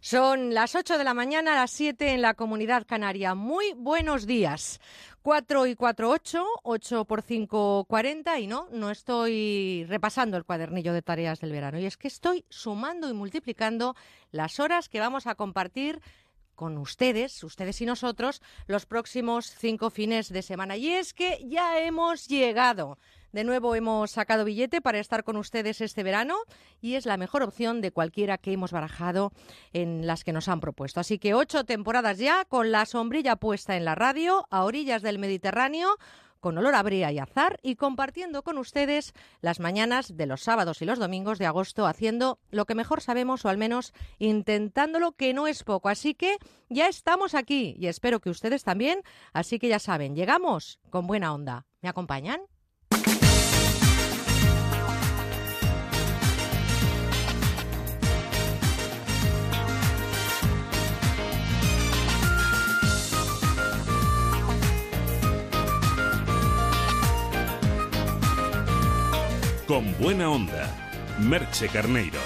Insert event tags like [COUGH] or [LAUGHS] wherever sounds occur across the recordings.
Son las 8 de la mañana, las 7 en la comunidad canaria. Muy buenos días. 4 y 4, 8, 8 por 5, 40 y no, no estoy repasando el cuadernillo de tareas del verano. Y es que estoy sumando y multiplicando las horas que vamos a compartir con ustedes, ustedes y nosotros, los próximos cinco fines de semana. Y es que ya hemos llegado de nuevo hemos sacado billete para estar con ustedes este verano y es la mejor opción de cualquiera que hemos barajado en las que nos han propuesto. Así que ocho temporadas ya con la sombrilla puesta en la radio a orillas del Mediterráneo con olor a brea y azar y compartiendo con ustedes las mañanas de los sábados y los domingos de agosto haciendo lo que mejor sabemos o al menos intentándolo que no es poco. Así que ya estamos aquí y espero que ustedes también. Así que ya saben, llegamos con buena onda. ¿Me acompañan? Con buena onda, Merche Carneiro.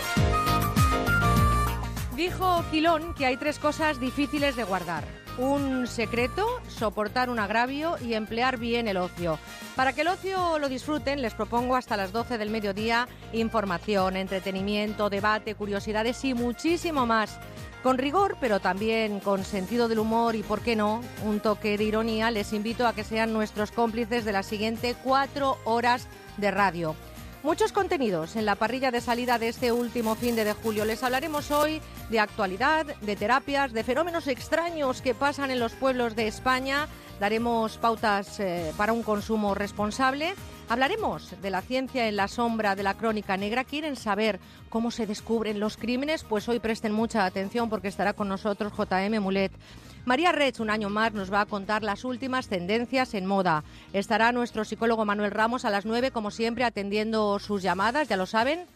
Dijo Gilón que hay tres cosas difíciles de guardar. Un secreto, soportar un agravio y emplear bien el ocio. Para que el ocio lo disfruten, les propongo hasta las 12 del mediodía información, entretenimiento, debate, curiosidades y muchísimo más. Con rigor, pero también con sentido del humor y, por qué no, un toque de ironía, les invito a que sean nuestros cómplices de las siguientes cuatro horas de radio. Muchos contenidos en la parrilla de salida de este último fin de julio. Les hablaremos hoy de actualidad, de terapias, de fenómenos extraños que pasan en los pueblos de España. Daremos pautas eh, para un consumo responsable. Hablaremos de la ciencia en la sombra de la crónica negra. ¿Quieren saber cómo se descubren los crímenes? Pues hoy presten mucha atención porque estará con nosotros JM Mulet. María Rech, un año más, nos va a contar las últimas tendencias en moda. Estará nuestro psicólogo Manuel Ramos a las 9, como siempre, atendiendo sus llamadas, ya lo saben.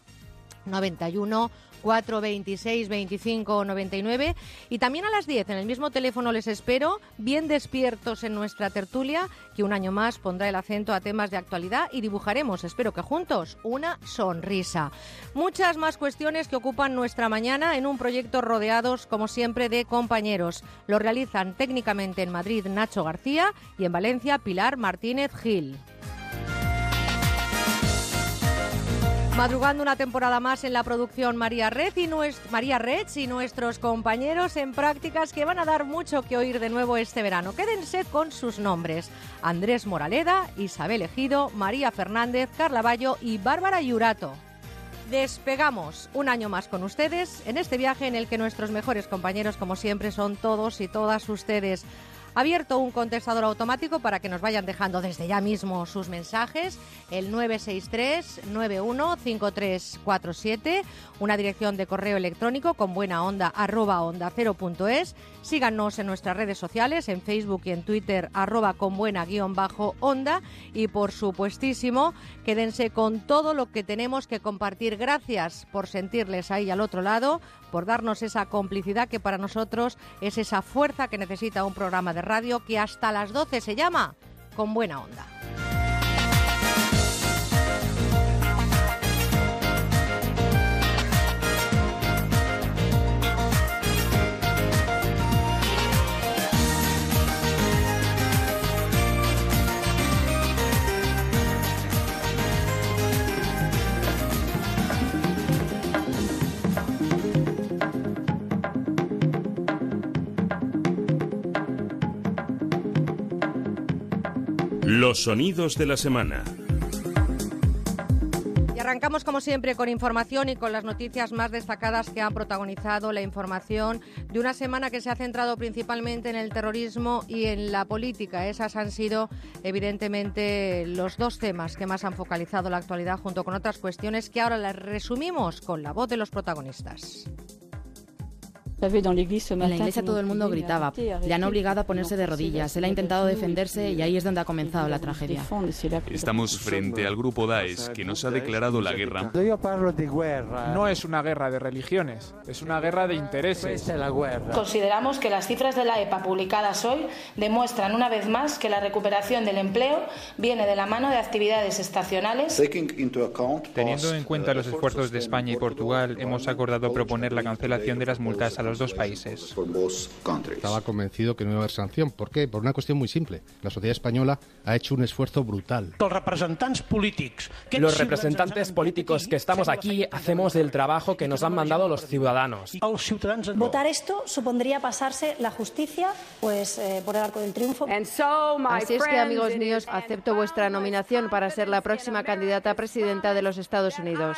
91 426 25 99 y también a las 10 en el mismo teléfono les espero bien despiertos en nuestra tertulia que un año más pondrá el acento a temas de actualidad y dibujaremos, espero que juntos, una sonrisa. Muchas más cuestiones que ocupan nuestra mañana en un proyecto rodeados como siempre de compañeros. Lo realizan técnicamente en Madrid Nacho García y en Valencia Pilar Martínez Gil. Madrugando una temporada más en la producción María Red y, nuestros compañeros en prácticas que van a dar mucho que oír de nuevo este verano. Quédense con sus nombres. Andrés Moraleda, Isabel Ejido, María Fernández, Carla Bayo y Bárbara Yurato. Despegamos un año más con ustedes en este viaje en el que nuestros mejores compañeros, como siempre, son todos y todas ustedes abierto un contestador automático para que nos vayan dejando desde ya mismo sus mensajes, el 963-915347, una dirección de correo electrónico con buena onda arroba onda cero. Síganos en nuestras redes sociales, en Facebook y en Twitter arroba con buena guion bajo onda y por supuestísimo quédense con todo lo que tenemos que compartir. Gracias por sentirles ahí al otro lado, por darnos esa complicidad que para nosotros es esa fuerza que necesita un programa de radio que hasta las 12 se llama Con Buena Onda. Los sonidos de la semana. Y arrancamos como siempre con información y con las noticias más destacadas que han protagonizado la información de una semana que se ha centrado principalmente en el terrorismo y en la política. Esas han sido evidentemente los dos temas que más han focalizado la actualidad junto con otras cuestiones que ahora las resumimos con la voz de los protagonistas. En la iglesia todo el mundo gritaba. Le han obligado a ponerse de rodillas. Él ha intentado defenderse y ahí es donde ha comenzado la tragedia. Estamos frente al grupo Daesh que nos ha declarado la guerra. No es una guerra de religiones, es una guerra de intereses. Consideramos que las cifras de la EPA publicadas hoy demuestran una vez más que la recuperación del empleo viene de la mano de actividades estacionales. Teniendo en cuenta los esfuerzos de España y Portugal, hemos acordado proponer la cancelación de las multas a los dos países. Estaba convencido que no iba a haber sanción. ¿Por qué? Por una cuestión muy simple. La sociedad española ha hecho un esfuerzo brutal. Los representantes políticos, que estamos aquí hacemos el trabajo que nos han mandado los ciudadanos. Votar esto supondría pasarse la justicia pues eh, por el arco del triunfo. Así es que, amigos míos, acepto vuestra nominación para ser la próxima candidata a presidenta de los Estados Unidos.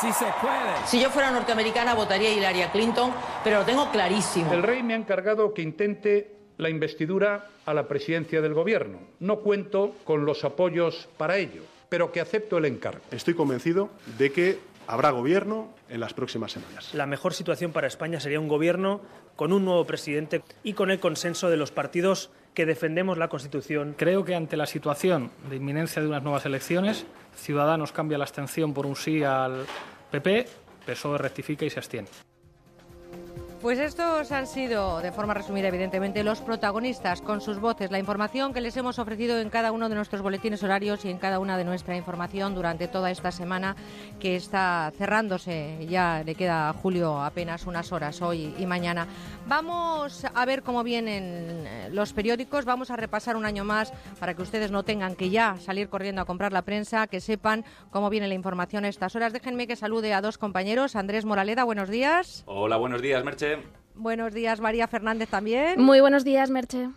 Si se puede. Si yo fuera norteamericana votaría a Hillary Clinton, pero lo tengo clarísimo. El rey me ha encargado que intente la investidura a la presidencia del Gobierno. No cuento con los apoyos para ello, pero que acepto el encargo. Estoy convencido de que habrá gobierno en las próximas semanas. La mejor situación para España sería un gobierno con un nuevo presidente y con el consenso de los partidos que defendemos la Constitución. Creo que ante la situación de inminencia de unas nuevas elecciones, Ciudadanos cambia la abstención por un sí al PP, PSOE rectifica y se abstiene. Pues estos han sido, de forma resumida, evidentemente, los protagonistas con sus voces, la información que les hemos ofrecido en cada uno de nuestros boletines horarios y en cada una de nuestra información durante toda esta semana que está cerrándose. Ya le queda a Julio apenas unas horas hoy y mañana. Vamos a ver cómo vienen eh, los periódicos, vamos a repasar un año más para que ustedes no tengan que ya salir corriendo a comprar la prensa, que sepan cómo viene la información a estas horas. Déjenme que salude a dos compañeros. Andrés Moraleda, buenos días. Hola, buenos días, Merche. Buenos días, María Fernández también. Muy buenos días, Merche.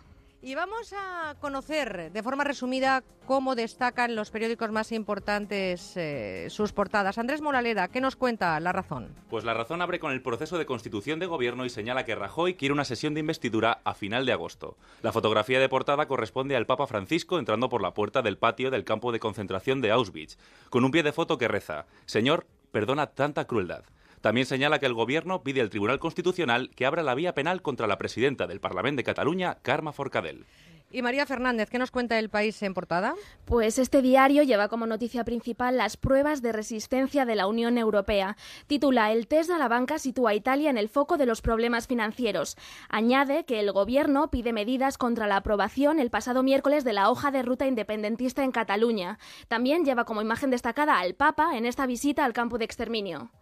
Y vamos a conocer de forma resumida cómo destacan los periódicos más importantes eh, sus portadas. Andrés Moraleda, ¿qué nos cuenta La Razón? Pues La Razón abre con el proceso de constitución de gobierno y señala que Rajoy quiere una sesión de investidura a final de agosto. La fotografía de portada corresponde al Papa Francisco entrando por la puerta del patio del campo de concentración de Auschwitz, con un pie de foto que reza, Señor, perdona tanta crueldad. También señala que el Gobierno pide al Tribunal Constitucional que abra la vía penal contra la presidenta del Parlamento de Cataluña, Carma Forcadell. Y María Fernández, ¿qué nos cuenta el país en portada? Pues este diario lleva como noticia principal las pruebas de resistencia de la Unión Europea. Titula El test a la banca sitúa a Italia en el foco de los problemas financieros. Añade que el gobierno pide medidas contra la aprobación el pasado miércoles de la hoja de ruta independentista en Cataluña. También lleva como imagen destacada al Papa en esta visita al campo de exterminio.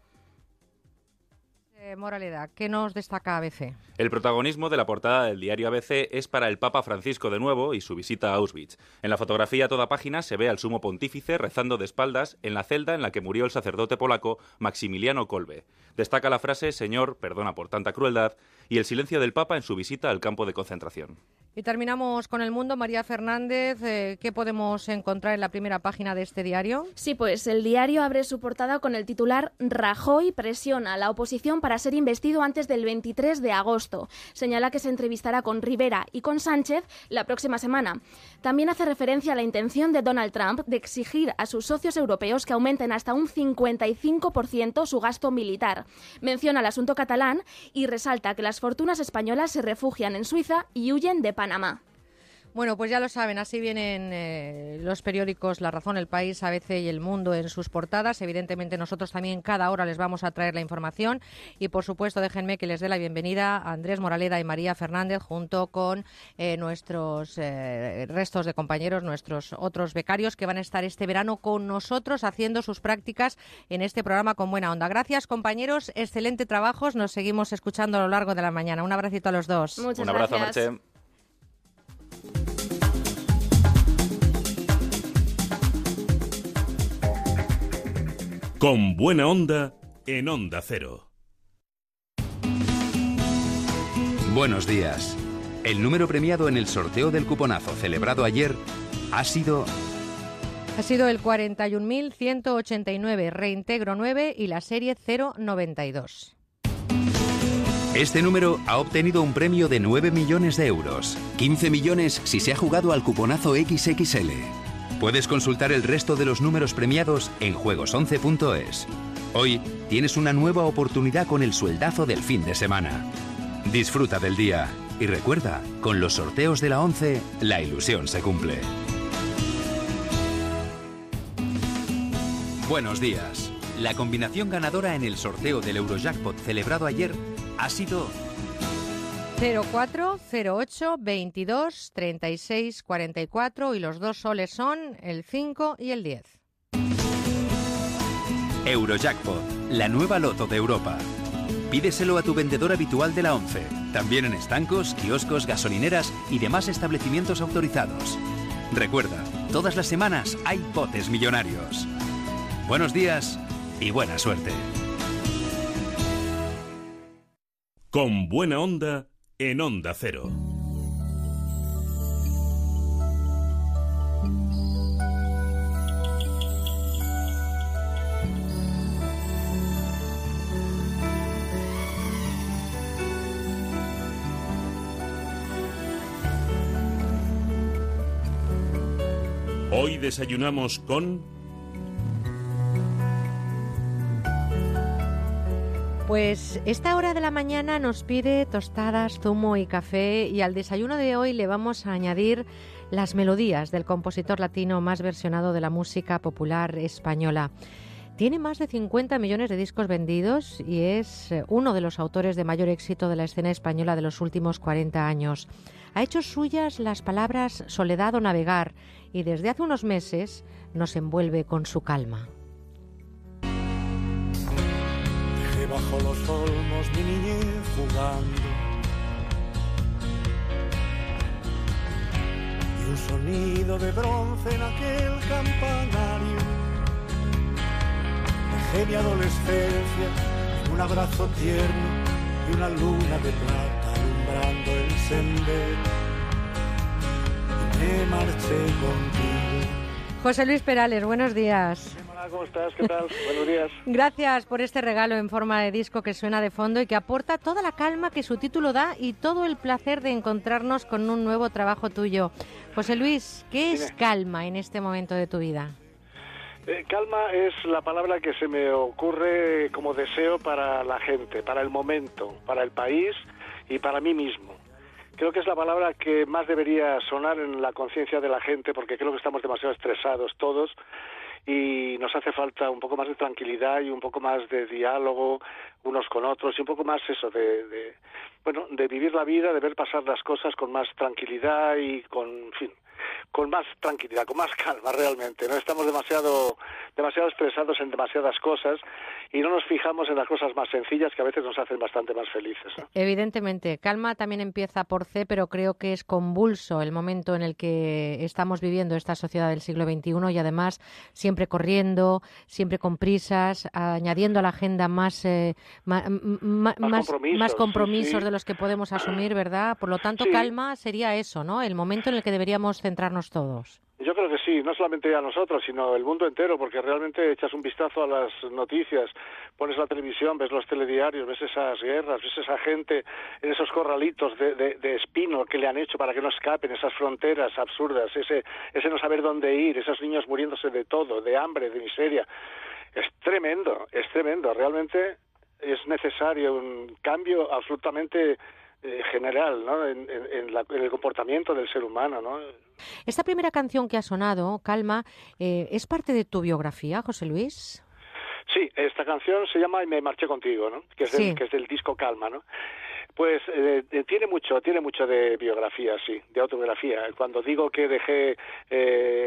Moralidad, ¿qué nos destaca ABC? El protagonismo de la portada del diario ABC es para el Papa Francisco de nuevo y su visita a Auschwitz. En la fotografía a toda página se ve al sumo pontífice rezando de espaldas en la celda en la que murió el sacerdote polaco Maximiliano Kolbe. Destaca la frase Señor, perdona por tanta crueldad y el silencio del Papa en su visita al campo de concentración. Y terminamos con el mundo. María Fernández, eh, ¿qué podemos encontrar en la primera página de este diario? Sí, pues el diario abre su portada con el titular Rajoy presiona a la oposición para ser investido antes del 23 de agosto. Señala que se entrevistará con Rivera y con Sánchez la próxima semana. También hace referencia a la intención de Donald Trump de exigir a sus socios europeos que aumenten hasta un 55% su gasto militar. Menciona el asunto catalán y resalta que las fortunas españolas se refugian en Suiza y huyen de Panamá. Bueno, pues ya lo saben, así vienen eh, los periódicos La Razón, El País, ABC y El Mundo en sus portadas. Evidentemente nosotros también cada hora les vamos a traer la información y por supuesto déjenme que les dé la bienvenida a Andrés Moraleda y María Fernández junto con eh, nuestros eh, restos de compañeros, nuestros otros becarios que van a estar este verano con nosotros haciendo sus prácticas en este programa con buena onda. Gracias compañeros, excelente trabajo, nos seguimos escuchando a lo largo de la mañana. Un abracito a los dos. Muchas Un abrazo, gracias. Merche. Con buena onda en Onda Cero. Buenos días. El número premiado en el sorteo del cuponazo celebrado ayer ha sido Ha sido el 41.189, reintegro 9 y la serie 092. Este número ha obtenido un premio de 9 millones de euros. 15 millones si se ha jugado al cuponazo XXL. Puedes consultar el resto de los números premiados en juegos11.es. Hoy tienes una nueva oportunidad con el sueldazo del fin de semana. Disfruta del día y recuerda, con los sorteos de la 11, la ilusión se cumple. Buenos días. La combinación ganadora en el sorteo del Eurojackpot celebrado ayer ha sido 04, 08, 22, 36, 44 y los dos soles son el 5 y el 10. Eurojackpot, la nueva loto de Europa. Pídeselo a tu vendedor habitual de la 11, también en estancos, kioscos, gasolineras y demás establecimientos autorizados. Recuerda, todas las semanas hay potes millonarios. Buenos días y buena suerte. Con buena onda en Onda Cero. Hoy desayunamos con... Pues esta hora de la mañana nos pide tostadas, zumo y café y al desayuno de hoy le vamos a añadir las melodías del compositor latino más versionado de la música popular española. Tiene más de 50 millones de discos vendidos y es eh, uno de los autores de mayor éxito de la escena española de los últimos 40 años. Ha hecho suyas las palabras soledad o navegar y desde hace unos meses nos envuelve con su calma. Bajo los olmos mi niñez jugando y un sonido de bronce en aquel campanario. Dejé mi adolescencia en un abrazo tierno y una luna de plata alumbrando el sendero me marché contigo. José Luis Perales, buenos días. Hola, ¿cómo estás? ¿Qué tal? [LAUGHS] buenos días. Gracias por este regalo en forma de disco que suena de fondo y que aporta toda la calma que su título da y todo el placer de encontrarnos con un nuevo trabajo tuyo. José Luis, ¿qué es calma en este momento de tu vida? Eh, calma es la palabra que se me ocurre como deseo para la gente, para el momento, para el país y para mí mismo creo que es la palabra que más debería sonar en la conciencia de la gente porque creo que estamos demasiado estresados todos y nos hace falta un poco más de tranquilidad y un poco más de diálogo unos con otros y un poco más eso de, bueno de vivir la vida de ver pasar las cosas con más tranquilidad y con fin con más tranquilidad, con más [LAUGHS] calma realmente. No estamos demasiado, demasiado estresados en demasiadas cosas y no nos fijamos en las cosas más sencillas que a veces nos hacen bastante más felices. Evidentemente, calma también empieza por C, pero creo que es convulso el momento en el que estamos viviendo esta sociedad del siglo XXI y además siempre corriendo, siempre con prisas, añadiendo a la agenda más, eh, más, compromisos, de los que podemos asumir, ¿verdad? Por lo tanto, calma sería eso, ¿no? El momento en el que deberíamos centrarnos todos. Yo creo que sí, no solamente a nosotros, sino el mundo entero, porque realmente echas un vistazo a las noticias, pones la televisión, ves los telediarios, ves esas guerras, ves esa gente en esos corralitos de, de, espino que le han hecho para que no escapen, esas fronteras absurdas, ese, ese no saber dónde ir, esos niños muriéndose de todo, de hambre, de miseria. Es tremendo, es tremendo. Realmente es necesario un cambio absolutamente eh, general ¿no? En, el comportamiento del ser humano. ¿no? Esta primera canción que ha sonado, Calma, eh, ¿es parte de tu biografía, José Luis? Sí, esta canción se llama Y me marché contigo, ¿no? que, es del, que es del disco Calma. ¿no? Pues eh, tiene mucho, tiene mucho de biografía, sí, de autobiografía. Cuando digo que dejé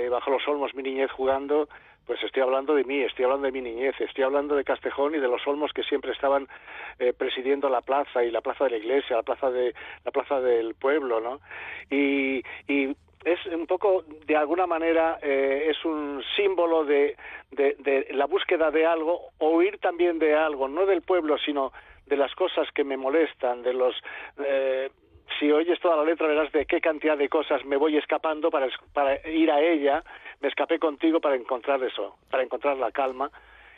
bajo los olmos mi niñez jugando, pues estoy hablando de mí, estoy hablando de mi niñez, estoy hablando de Castejón y de los olmos que siempre estaban eh, presidiendo la plaza y la plaza de la iglesia, la plaza de la plaza del pueblo, ¿no? Y, y es un poco, de alguna manera, eh, es un símbolo de, de, de, la búsqueda de algo, o huir también de algo, no del pueblo, sino de las cosas que me molestan, de los eh, si oyes toda la letra verás de qué cantidad de cosas me voy escapando para, para ir a ella, me escapé contigo para encontrar eso, para encontrar la calma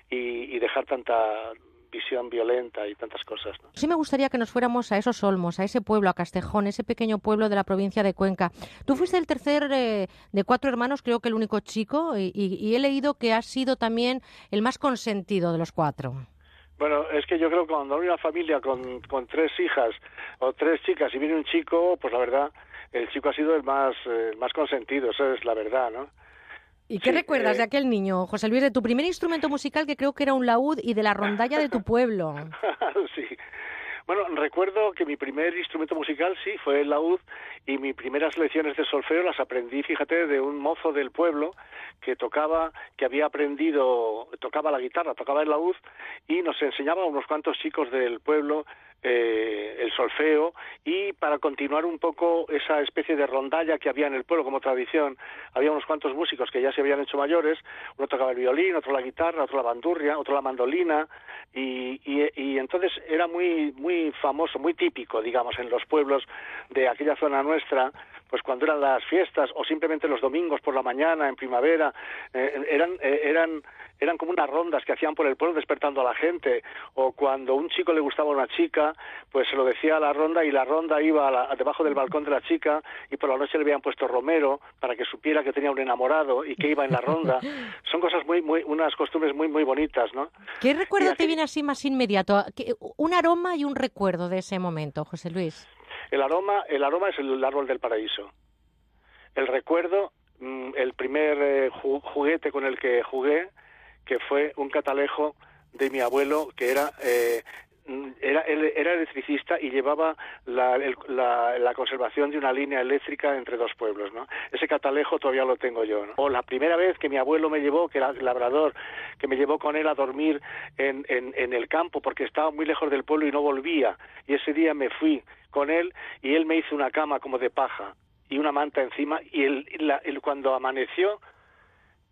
y, dejar tanta visión violenta y tantas cosas. Sí me gustaría que nos fuéramos a esos olmos, a ese pueblo, a Castejón, ese pequeño pueblo de la provincia de Cuenca. Tú fuiste el tercer eh, de cuatro hermanos, creo que el único chico, y, y he leído que has sido también el más consentido de los cuatro. Bueno, es que yo creo que cuando hay una familia con, con tres hijas o tres chicas y viene un chico, pues la verdad, el chico ha sido el más, eh, más consentido, eso es la verdad, ¿no? ¿Y qué recuerdas de eh, aquel niño, José Luis, de tu primer instrumento musical que creo que era un laúd y de la rondalla de tu [LAUGHS] pueblo? [LAUGHS] sí. Bueno, recuerdo que mi primer instrumento musical sí fue el laúd y mis primeras lecciones de solfeo las aprendí, fíjate, de un mozo del pueblo que tocaba, que había aprendido, tocaba la guitarra, tocaba el laúd y nos enseñaba a unos cuantos chicos del pueblo eh, el solfeo y para continuar un poco esa especie de rondalla que había en el pueblo como tradición, había unos cuantos músicos que ya se habían hecho mayores, uno tocaba el violín, otro la guitarra, otro la bandurria, otro la mandolina y, y, y entonces era muy muy famoso, muy típico, digamos, en los pueblos de aquella zona nuestra pues cuando eran las fiestas o simplemente los domingos por la mañana en primavera eh, eran eh, eran eran como unas rondas que hacían por el pueblo despertando a la gente. O cuando un chico le gustaba a una chica pues se lo decía a la ronda y la ronda iba a debajo del balcón de la chica y por la noche le habían puesto romero para que supiera que tenía un enamorado y que iba en la ronda. [LAUGHS] Son cosas muy muy unas costumbres muy muy bonitas no qué recuerdo te viene así más inmediato un aroma y un recuerdo de ese momento José Luis el aroma, el aroma es el árbol del paraíso. El recuerdo, mm, el primer eh, juguete con el que jugué, que fue un catalejo de mi abuelo que era eh, Era, era electricista y llevaba la, la, conservación de una línea eléctrica entre dos pueblos, ¿no? Ese catalejo todavía lo tengo yo, ¿no? O la primera vez que mi abuelo me llevó, que era labrador, que me llevó con él a dormir en, en, en el campo porque estaba muy lejos del pueblo y no volvía. Y ese día me fui con él y él me hizo una cama como de paja y una manta encima y él, el, cuando amaneció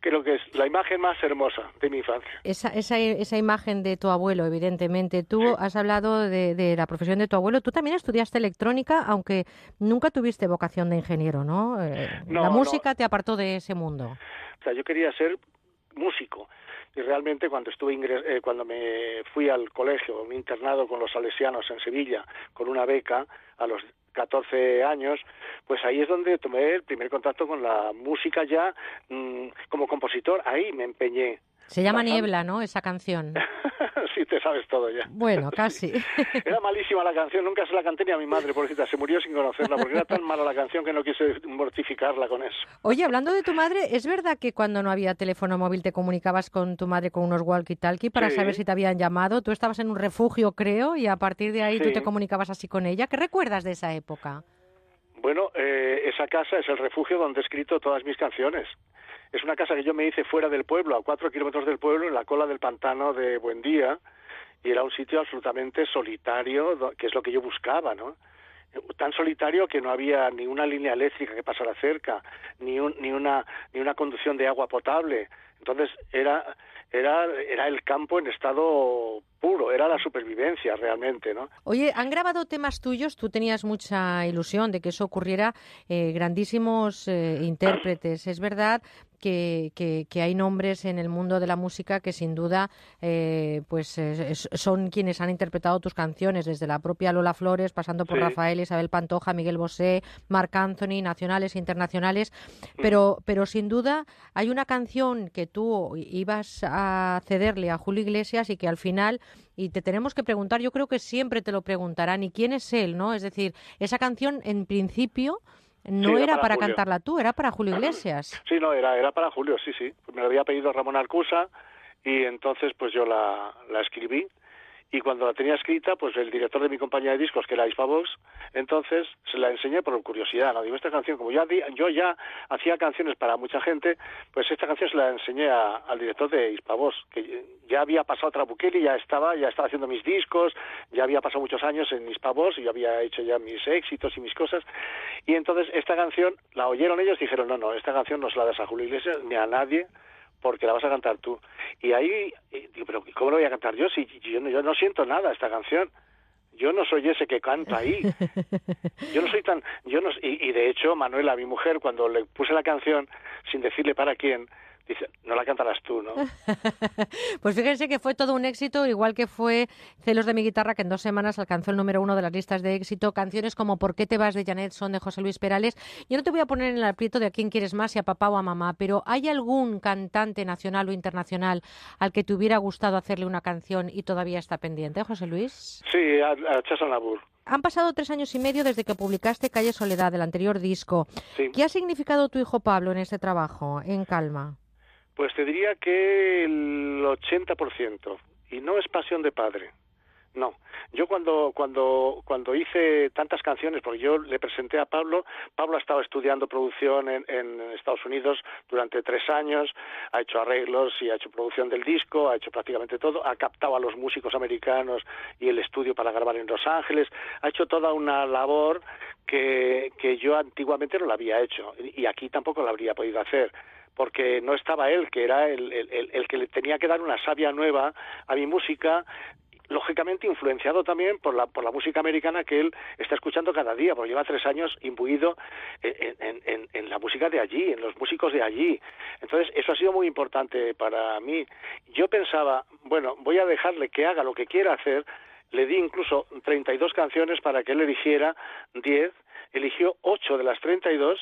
creo que es la imagen más hermosa de mi infancia. Esa, esa, esa imagen de tu abuelo, evidentemente. Tú has hablado de, la profesión de tu abuelo. Tú también estudiaste electrónica, aunque nunca tuviste vocación de ingeniero, ¿no? Eh, la música te apartó de ese mundo. O sea, yo quería ser músico y realmente cuando estuve eh, cuando me fui al colegio, un internado con los salesianos en Sevilla, con una beca a los 14 años, pues ahí es donde tomé el primer contacto con la música ya mm, como compositor, ahí me empeñé. Se llama Niebla, ¿no? Esa canción. [LAUGHS] sí, te sabes todo ya. Bueno, casi. [LAUGHS] era malísima la canción, nunca se la canté ni a mi madre, pobrecita, se murió sin conocerla, porque era tan [LAUGHS] mala la canción que no quise mortificarla con eso. Oye, hablando de tu madre, ¿es verdad que cuando no había teléfono móvil te comunicabas con tu madre con unos walkie-talkie para saber si te habían llamado? Tú estabas en un refugio, creo, y a partir de ahí tú te comunicabas así con ella. ¿Qué recuerdas de esa época? Bueno, eh, esa casa es el refugio donde he escrito todas mis canciones. Es una casa que yo me hice fuera del pueblo, a cuatro kilómetros del pueblo, en la cola del pantano de Buendía, y era un sitio absolutamente solitario, que es lo que yo buscaba, ¿no? tan solitario que no había ni una línea eléctrica que pasara cerca, ni, ni, una, ni una conducción de agua potable. Entonces era, era, era el campo en estado puro, era la supervivencia realmente, ¿no? Oye, han grabado temas tuyos, tú tenías mucha ilusión de que eso ocurriera, eh, grandísimos eh, intérpretes. Es verdad que, que, hay nombres en el mundo de la música que sin duda eh, pues son quienes han interpretado tus canciones, desde la propia Lola Flores, pasando por Rafael, Isabel Pantoja, Miguel Bosé, Marc Anthony, nacionales e internacionales, pero, pero sin duda hay una canción que tú ibas a cederle a Julio Iglesias y que al final y te tenemos que preguntar, yo creo que siempre te lo preguntarán, ¿y quién es él? ¿no? Es decir, esa canción en principio no era, para, cantarla tú, era para Julio Iglesias. [CLEARS THROAT] Sí, no, era, era para Julio, sí, sí. Me lo había pedido Ramón Arcusa y entonces pues yo la, la escribí y cuando la tenía escrita, pues el director de mi compañía de discos, que era Hispavox, entonces se la enseñé por curiosidad, ¿no? Digo, esta canción, como ya yo ya hacía canciones para mucha gente, pues esta canción se la enseñé al director de Hispavox, que ya había pasado Trabuqueli, ya estaba, ya estaba haciendo mis discos, ya había pasado muchos años en Hispavox, y yo había hecho ya mis éxitos y mis cosas, y entonces esta canción la oyeron ellos y dijeron, no, no, esta canción no se la das a Julio Iglesias ni a nadie, porque la vas a cantar tú. Y ahí, digo, pero ¿cómo lo voy a cantar yo si yo no, yo no siento nada esta canción? Yo no soy ese que canta ahí. Yo no soy tan... yo no y de hecho, Manuela, mi mujer, cuando le puse la canción, sin decirle para quién, dice, no la cantarás tú, ¿no? [LAUGHS] pues fíjense que fue todo un éxito, igual que fue Celos de mi guitarra, que en dos semanas alcanzó el número uno de las listas de éxito. Canciones como ¿Por qué te vas de Janet son de José Luis Perales. Yo no te voy a poner en el aprieto de a quién quieres más, si a papá o a mamá, pero ¿hay algún cantante nacional o internacional al que te hubiera gustado hacerle una canción y todavía está pendiente, José Luis? Sí, a, a Labur. Han pasado tres años y medio desde que publicaste Calle Soledad, el anterior disco. ¿Qué ha significado tu hijo Pablo en este trabajo, en Calma? Pues te diría que el 80%. Y no es pasión de padre. No. Yo cuando, cuando, cuando hice tantas canciones, porque yo le presenté a Pablo, Pablo ha estado estudiando producción en, en, Estados Unidos durante tres años, ha hecho arreglos y ha hecho producción del disco, ha hecho prácticamente todo, ha captado a los músicos americanos y el estudio para grabar en Los Ángeles, ha hecho toda una labor que, que yo antiguamente no la había hecho y aquí tampoco la habría podido hacer porque no estaba él, que era el, el, el, que le tenía que dar una savia nueva a mi música, lógicamente influenciado también por la, por la música americana que él está escuchando cada día, porque lleva tres años imbuido en, en, en, la música de allí, en los músicos de allí. Entonces, eso ha sido muy importante para mí. Yo pensaba, bueno, voy a dejarle que haga lo que quiera hacer, le di incluso 32 canciones para que él eligiera 10, eligió 8 de las 32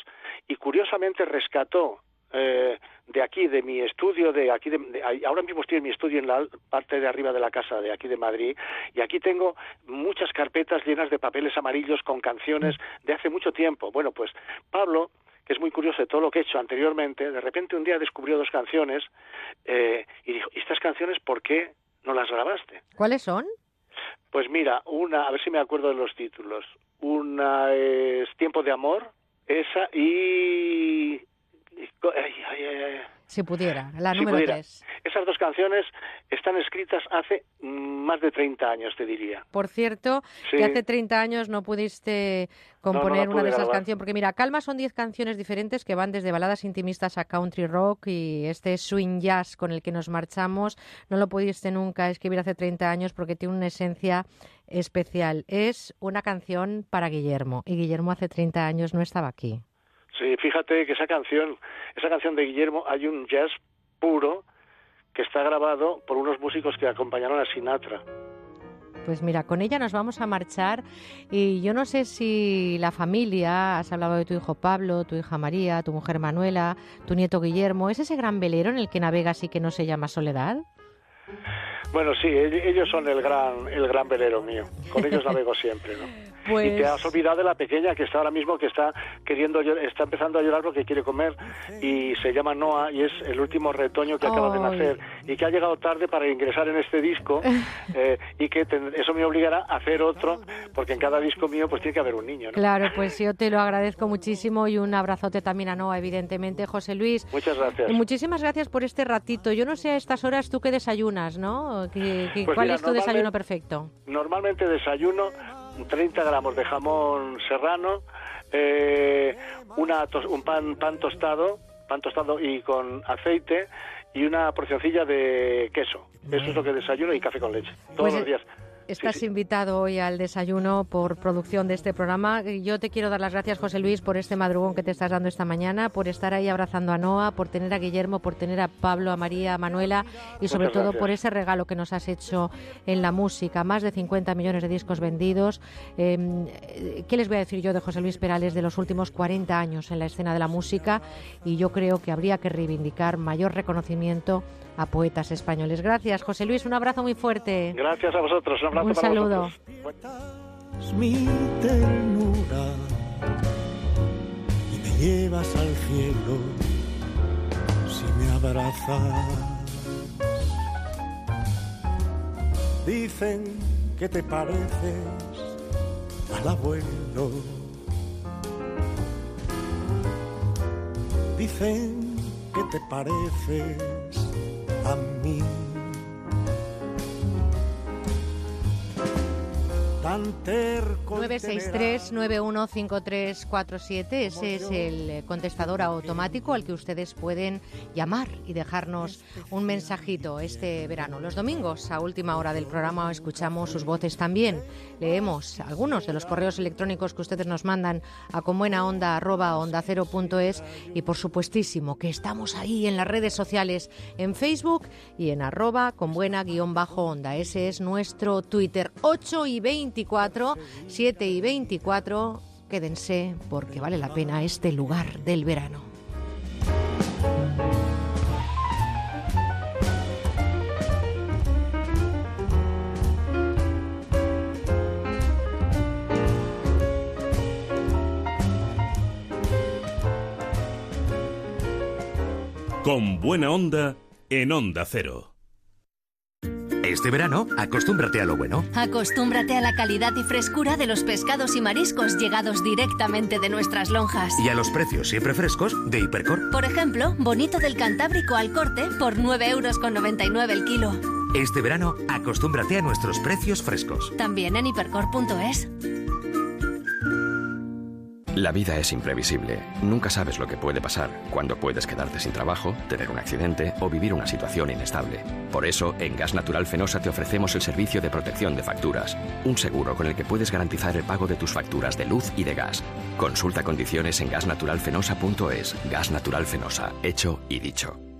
y curiosamente rescató eh, de aquí, de mi estudio, de aquí, de, ahora mismo estoy en mi estudio en la parte de arriba de la casa de aquí de Madrid, y aquí tengo muchas carpetas llenas de papeles amarillos con canciones de hace mucho tiempo. Bueno, pues Pablo, que es muy curioso de todo lo que he hecho anteriormente, de repente un día descubrió dos canciones eh, y dijo, ¿y estas canciones por qué no las grabaste? ¿Cuáles son? Pues mira, una, a ver si me acuerdo de los títulos. Una es Tiempo de Amor, esa, y si pudiera, la número tres. Esas dos canciones están escritas hace más de 30 años, te diría. Por cierto, que hace 30 años no pudiste componer una de esas canciones, porque mira, Calma son 10 canciones diferentes que van desde baladas intimistas a country rock y este swing jazz con el que nos marchamos no lo pudiste nunca escribir hace 30 años porque tiene una esencia especial. Es una canción para Guillermo y Guillermo hace 30 años no estaba aquí. Sí, fíjate que esa canción, esa canción de Guillermo, hay un jazz puro que está grabado por unos músicos que acompañaron a Sinatra. Pues mira, con ella nos vamos a marchar y yo no sé si la familia, has hablado de tu hijo Pablo, tu hija María, tu mujer Manuela, tu nieto Guillermo, ¿es ese gran velero en el que navegas y que no se llama Soledad? Bueno, sí, ellos son el gran, el gran velero mío. Con ellos navego siempre, ¿no? [LAUGHS] Y te has pues olvidado de la pequeña que está ahora mismo, que está queriendo, está empezando a llorar porque quiere comer y se llama Noah y es el último retoño que acaba de nacer y que ha llegado tarde para ingresar en este disco [LAUGHS] eh, y que eso me obligará a hacer otro porque en cada disco mío pues tiene que haber un niño. ¿no? Claro, pues yo te lo agradezco muchísimo y un abrazote también a Noah, evidentemente, José Luis. Muchas gracias. muchísimas gracias por este ratito. Yo no sé a estas horas tú qué desayunas, ¿no? Pues ¿Cuál es tu desayuno perfecto? Normalmente desayuno 30 gramos de jamón serrano, eh, una un pan, pan tostado, pan tostado y con aceite y una porcioncilla de queso. Eso es lo que desayuno y café con leche. Todos pues los días. Estás invitado hoy al desayuno por producción de este programa. Yo te quiero dar las gracias, José Luis, por este madrugón que te estás dando esta mañana, por estar ahí abrazando a Noah, por tener a Guillermo, por tener a Pablo, a María, a Manuela y sobre todo por ese regalo que nos has hecho en la música. Más de 50 millones de discos vendidos. Em, ¿Qué les voy a decir yo de José Luis Perales de los últimos 40 años en la escena de la música? Y yo creo que habría que reivindicar mayor reconocimiento a poetas españoles. Gracias, José Luis. Un abrazo muy fuerte. Gracias a vosotros. Un abrazo un saludo. Mi ternura y me llevas al cielo si me abrazas. Dicen que te pareces al abuelo. Dicen que te pareces a mí. 963-915347, ese es el eh, contestador automático al que ustedes pueden llamar y dejarnos un mensajito este verano. Los domingos, a última hora del programa, escuchamos sus voces también. Leemos algunos de los correos electrónicos que ustedes nos mandan a conbuenaonda arroba onda cero punto es y por supuestísimo que estamos ahí en las redes sociales, en Facebook y en arroba con buena guion bajo onda. Ese es nuestro Twitter 8 y 20 24, 7 y 24. Quédense porque vale la pena este lugar del verano. Con buena onda en onda cero. Este verano, acostúmbrate a lo bueno. Acostúmbrate a la calidad y frescura de los pescados y mariscos llegados directamente de nuestras lonjas. Y a los precios siempre frescos de Hipercor. Por ejemplo, bonito del Cantábrico al corte por 9,99 euros el kilo. Este verano, acostúmbrate a nuestros precios frescos. También en hipercor.es. La vida es imprevisible. Nunca sabes lo que puede pasar, cuando puedes quedarte sin trabajo, tener un accidente o vivir una situación inestable. Por eso, en Gas Natural Fenosa te ofrecemos el servicio de protección de facturas, un seguro con el que puedes garantizar el pago de tus facturas de luz y de gas. Consulta condiciones en gasnaturalfenosa.es. Gas Natural Fenosa, hecho y dicho.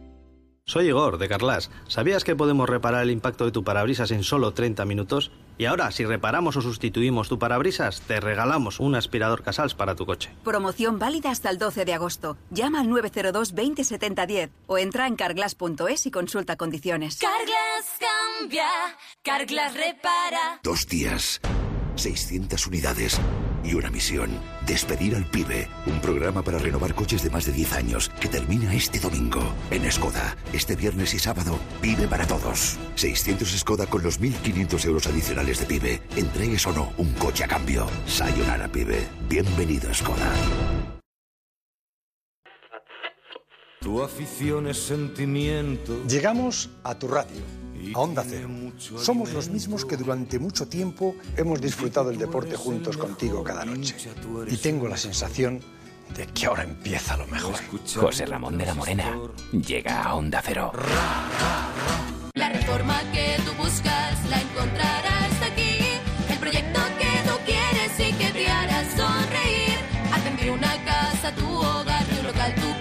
Soy Igor, de Carlas. ¿Sabías que podemos reparar el impacto de tu parabrisas en solo 30 minutos? Y ahora, si reparamos o sustituimos tu parabrisas, te regalamos un aspirador Casals para tu coche. Promoción válida hasta el 12 de agosto. Llama al 902 20 70 10 o entra en carglass.es y consulta condiciones. Carglass cambia, Carglass repara. Dos días, 600 unidades y una misión. Despedir al pibe. Un programa para renovar coches de más de 10 años que termina este domingo. En Skoda, este viernes y sábado, pibe para todos. 600 Skoda con los 1.500 euros adicionales de pibe. Entregues o no un coche a cambio. Sayonara, pibe. Bienvenido a Skoda. Tu afición es sentimiento. Llegamos a tu radio, a Onda Cero. Somos los mismos que durante mucho tiempo hemos disfrutado el deporte juntos contigo cada noche. Y tengo la sensación de que ahora empieza lo mejor. José Ramón de la Morena llega a Onda Cero. La reforma que tú buscas la encontrarás aquí. El proyecto que tú quieres y que te hará sonreír. Atender una casa, tu hogar, un local, tu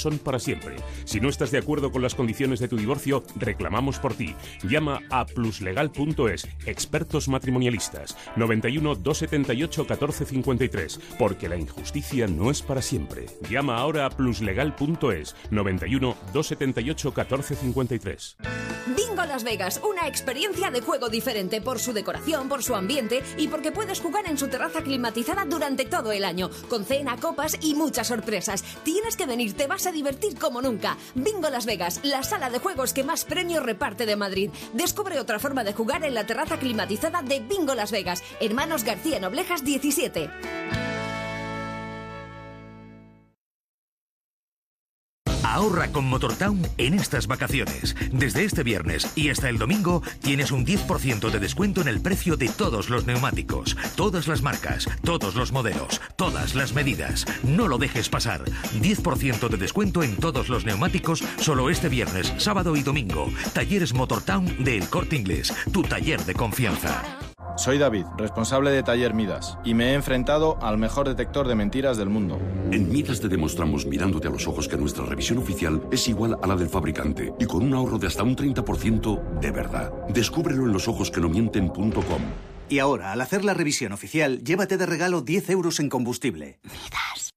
son para siempre. Si no estás de acuerdo con las condiciones de tu divorcio, reclamamos por ti. Llama a pluslegal.es, expertos matrimonialistas, 91 278 1453, porque la injusticia no es para siempre. Llama ahora a pluslegal.es, 91 278 1453. Bingo Las Vegas, una experiencia de juego diferente por su decoración, por su ambiente y porque puedes jugar en su terraza climatizada durante todo el año, con cena, copas y muchas sorpresas. Tienes que venir, te vas a divertir como nunca. Bingo Las Vegas, la sala de juegos que más premios reparte de Madrid. Descubre otra forma de jugar en la terraza climatizada de Bingo Las Vegas. Hermanos García Noblejas 17. Ahorra con Motortown en estas vacaciones. Desde este viernes y hasta el domingo tienes un 10% de descuento en el precio de todos los neumáticos, todas las marcas, todos los modelos, todas las medidas. No lo dejes pasar. 10% de descuento en todos los neumáticos solo este viernes, sábado y domingo. Talleres Motortown de El Corte Inglés, tu taller de confianza. Soy David, responsable de Taller Midas, y me he enfrentado al mejor detector de mentiras del mundo. En Midas te demostramos mirándote a los ojos que nuestra revisión oficial es igual a la del fabricante y con un ahorro de hasta un 30% de verdad. Descúbrelo en losojosquenomienten.com. Y ahora, al hacer la revisión oficial, llévate de regalo 10 euros en combustible. Midas.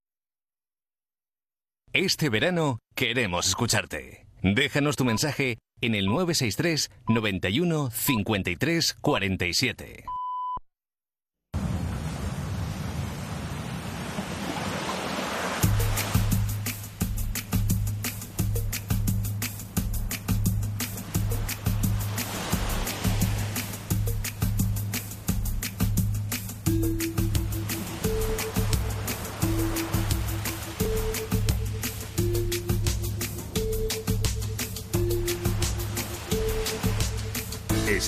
Este verano queremos escucharte. Déjanos tu mensaje en el 963 91 53 47.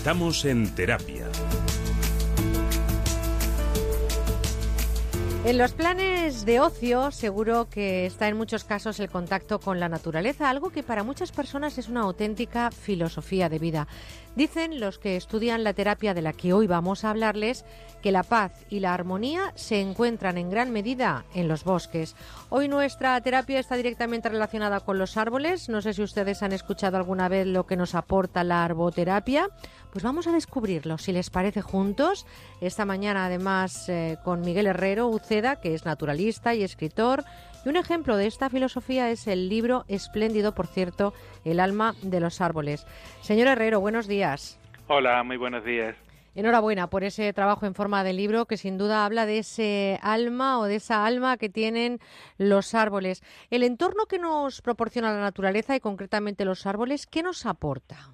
Estamos en terapia. En los planes de ocio seguro que está en muchos casos el contacto con la naturaleza, algo que para muchas personas es una auténtica filosofía de vida. Dicen los que estudian la terapia de la que hoy vamos a hablarles que la paz y la armonía se encuentran en gran medida en los bosques. Hoy nuestra terapia está directamente relacionada con los árboles. No sé si ustedes han escuchado alguna vez lo que nos aporta la arboterapia. Pues vamos a descubrirlo, si les parece, juntos. Esta mañana, además, eh, con Miguel Herrero Uceda, que es naturalista y escritor. Y un ejemplo de esta filosofía es el libro espléndido, por cierto, El alma de los árboles. Señor Herrero, buenos días. Hola, muy buenos días. Enhorabuena por ese trabajo en forma de libro que sin duda habla de ese alma o de esa alma que tienen los árboles. El entorno que nos proporciona la naturaleza y concretamente los árboles, ¿qué nos aporta?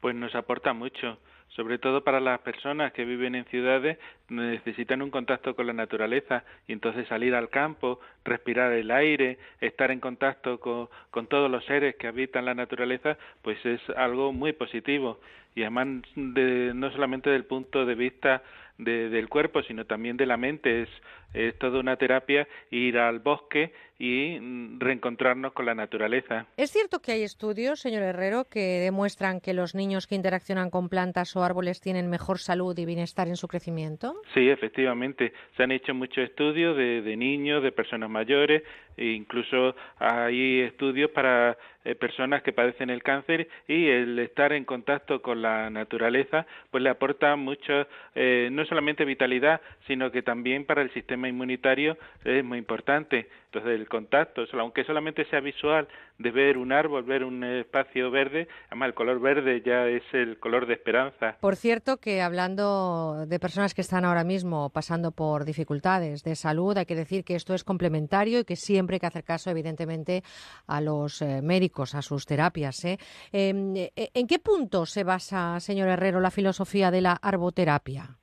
Pues nos aporta mucho sobre todo para las personas que viven en ciudades, necesitan un contacto con la naturaleza y entonces salir al campo, respirar el aire, estar en contacto con, todos los seres que habitan la naturaleza, pues es algo muy positivo. Y además de, no solamente del punto de vista de, del cuerpo, sino también de la mente. Es, es toda una terapia ir al bosque y mm, reencontrarnos con la naturaleza. ¿Es cierto que hay estudios, señor Herrero, que demuestran que los niños que interaccionan con plantas o árboles tienen mejor salud y bienestar en su crecimiento? Sí, efectivamente. Se han hecho muchos estudios de, de niños, de personas mayores, e incluso hay estudios para eh, personas que padecen el cáncer y el estar en contacto con la naturaleza pues le aporta mucho, eh, no solamente vitalidad, sino que también para el sistema inmunitario es muy importante. Entonces el contacto, aunque solamente sea visual, de ver un árbol, ver un espacio verde, además el color verde ya es el color de esperanza. Por cierto que hablando de personas que están ahora mismo pasando por dificultades de salud, hay que decir que esto es complementario y que siempre hay que hacer caso, evidentemente, a los eh, médicos, a sus terapias. ¿eh? Em, eh, ¿En qué punto se basa, señor Herrero, la filosofía de la arboterapia?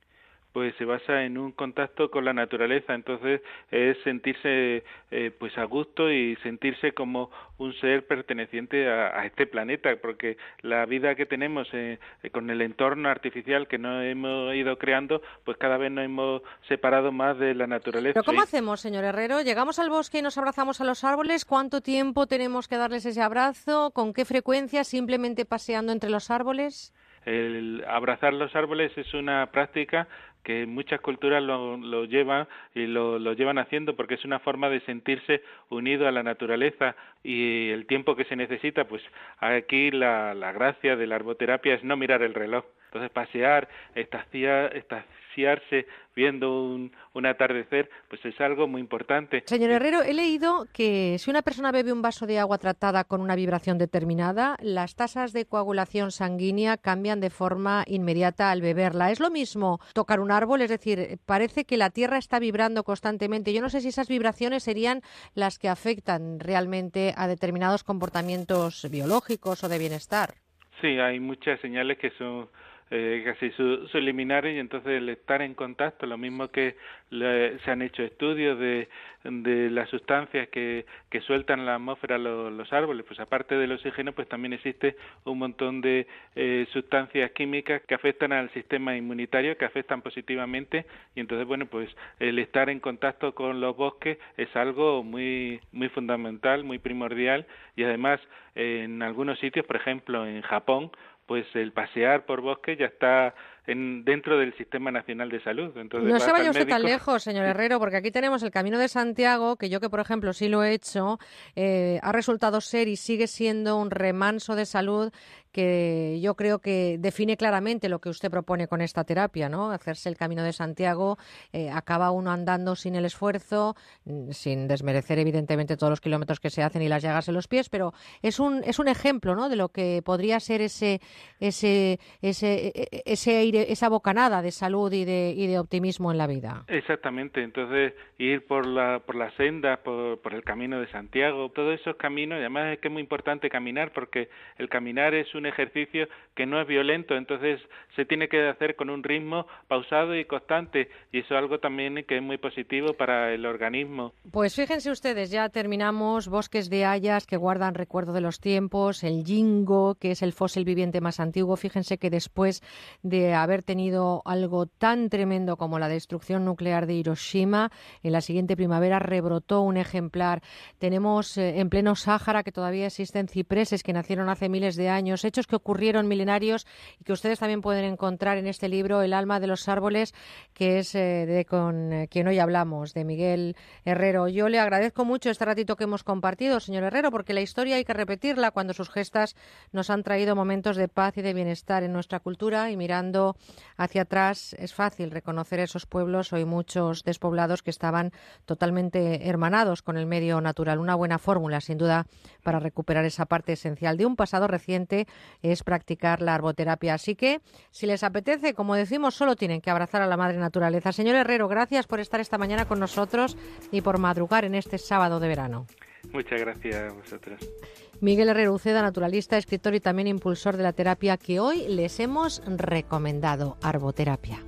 Pues se basa en un contacto con la naturaleza, entonces es sentirse eh, pues a gusto y sentirse como un ser perteneciente a, este planeta, porque la vida que tenemos eh, con el entorno artificial que nos hemos ido creando, pues cada vez nos hemos separado más de la naturaleza. ¿Pero cómo hacemos, señor Herrero? ¿Llegamos al bosque y nos abrazamos a los árboles? ¿Cuánto tiempo tenemos que darles ese abrazo? ¿Con qué frecuencia? ¿Simplemente paseando entre los árboles? El abrazar los árboles es una práctica que muchas culturas lo, lo llevan y lo, lo, llevan haciendo porque es una forma de sentirse unido a la naturaleza y el tiempo que se necesita, pues aquí la, la gracia de la arboterapia es no mirar el reloj. Entonces pasear, estaciarse viendo un, un, atardecer, pues es algo muy importante. Señor Herrero, he leído que si una persona bebe un vaso de agua tratada con una vibración determinada, las tasas de coagulación sanguínea cambian de forma inmediata al beberla. ¿Es lo mismo tocar un árbol? Es decir, parece que la tierra está vibrando constantemente. Yo no sé si esas vibraciones serían las que afectan realmente a determinados comportamientos biológicos o de bienestar. Sí, hay muchas señales que son eh, casi su, subliminares y entonces el estar en contacto, lo mismo que se han hecho estudios de, de las sustancias que, que sueltan la atmósfera los, árboles, pues aparte del oxígeno, pues también existe un montón de eh, sustancias químicas que afectan al sistema inmunitario, que afectan positivamente y entonces, bueno, pues el estar en contacto con los bosques es algo muy, muy fundamental, muy primordial y además en algunos sitios, por ejemplo en Japón, pues el pasear por bosque ya está en, dentro del Sistema Nacional de Salud. Entonces, no se vaya usted tan lejos, señor Herrero, porque aquí tenemos el Camino de Santiago, que yo que, por ejemplo, sí lo he hecho, eh, ha resultado ser y sigue siendo un remanso de salud que yo creo que define claramente lo que usted propone con esta terapia, ¿no? Hacerse el Camino de Santiago, eh, acaba uno andando sin el esfuerzo, mm, sin desmerecer evidentemente todos los kilómetros que se hacen y las llagas en los pies, pero es un es un ejemplo, ¿no? De lo que podría ser ese ese ese e- e- ese aire, esa bocanada de salud y de y de optimismo en la vida. Exactamente, entonces ir por la por las sendas, por, por el camino de Santiago, todos esos caminos, y además es que es muy importante caminar porque el caminar es un ejercicio que no es violento, entonces se tiene que hacer con un ritmo pausado y constante y eso es algo también que es muy positivo para el organismo. Pues fíjense ustedes, ya terminamos bosques de hayas que guardan recuerdo de los tiempos, el jingo, que es el fósil viviente más antiguo. Fíjense que después de haber tenido algo tan tremendo como la destrucción nuclear de Hiroshima, en la siguiente primavera rebrotó un ejemplar. Tenemos eh, en pleno Sáhara que todavía existen cipreses que nacieron hace miles de años, hechos que ocurrieron milenarios y que ustedes también pueden encontrar en este libro, El alma de los árboles, que es eh, de con eh, quien hoy hablamos, de Miguel Herrero. Yo le agradezco mucho este ratito que hemos compartido, señor Herrero, porque la historia hay que repetirla cuando sus gestas nos han traído momentos de paz y de bienestar en nuestra cultura y mirando hacia atrás es fácil reconocer esos pueblos, hoy muchos despoblados que estaban totalmente hermanados con el medio natural. Una buena fórmula, sin duda, para recuperar esa parte esencial de un pasado reciente es practicar la arboterapia. Así que, si les apetece, como decimos, solo tienen que abrazar a la madre naturaleza. Señor Herrero, gracias por estar esta mañana con nosotros y por madrugar en este sábado de verano. Muchas gracias a vosotros. Miguel Herrero Uceda, naturalista, escritor y también impulsor de la terapia que hoy les hemos recomendado, arboterapia.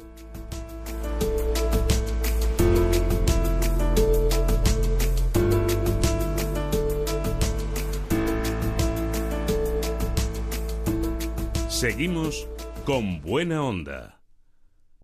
Seguimos con buena onda.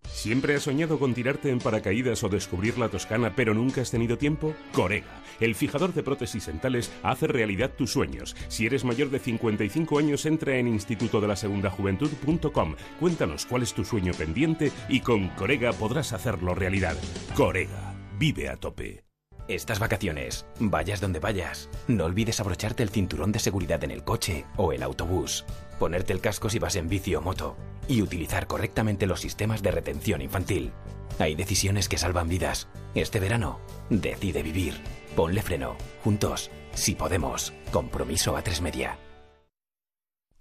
¿Siempre has soñado con tirarte en paracaídas o descubrir la Toscana pero nunca has tenido tiempo? Corega, el fijador de prótesis dentales, hace realidad tus sueños. Si eres mayor de 55 años, entra en institutodelasegundajuventud.com. Cuéntanos cuál es tu sueño pendiente y con Corega podrás hacerlo realidad. Corega, vive a tope. Estas vacaciones, vayas donde vayas, no olvides abrocharte el cinturón de seguridad en el coche o el autobús, ponerte el casco si vas en bici o moto y utilizar correctamente los sistemas de retención infantil. Hay decisiones que salvan vidas. Este verano, decide vivir. Ponle freno. Juntos, si podemos. Compromiso a tres media.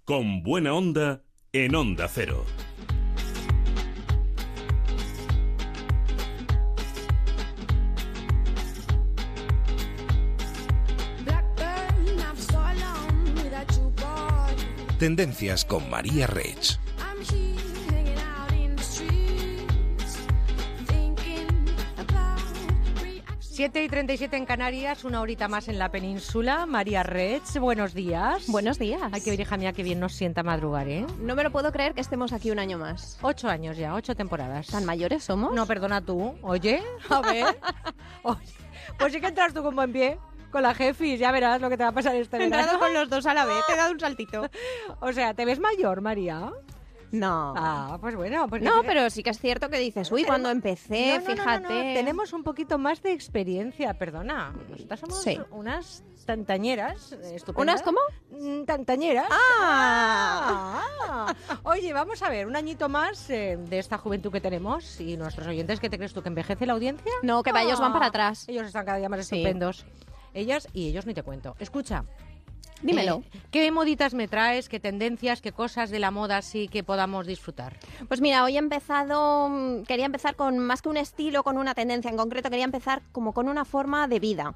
Con buena onda en Onda Cero. Tendencias con María about 7 y 37 en Canarias, una horita más en la península. María Rech, buenos días. Buenos días. Ay, qué hija mía, qué bien nos sienta madrugar, ¿eh? No me lo puedo creer que estemos aquí un año más. Ocho años ya, ocho temporadas. ¿Tan mayores somos? No, perdona tú. Oye, a ver. [LAUGHS] Oye, pues sí que entras tú con buen pie. Con la jefis, ya verás lo que te va a pasar este He entrado verano. con los dos a la vez, te he dado un [LAUGHS] saltito. O sea, ¿te ves mayor, María? No. Ah, pues bueno. Pues No, pero sí que es cierto que dices, uy, cuando empecé, No, no, fíjate. no, Tenemos un poquito más de experiencia, perdona. Nosotras somos Sí. unas tantañeras estupendas. ¿Unas cómo? Mm, Tantañeras. Ah. Ah. Oye, vamos a ver, un añito más eh, de esta juventud que tenemos y nuestros oyentes, ¿qué te crees tú? ¿Que envejece la audiencia? No, que va, ellos van para atrás. Ellos están cada día más Sí. estupendos. Ellas y ellos ni te cuento. Escucha. Dímelo. eh, ¿Qué moditas me traes? ¿Qué tendencias? ¿Qué cosas de la moda así que podamos disfrutar? Pues mira, hoy he empezado, mm, quería empezar con más que un estilo, con una tendencia en concreto, quería empezar como con una forma de vida.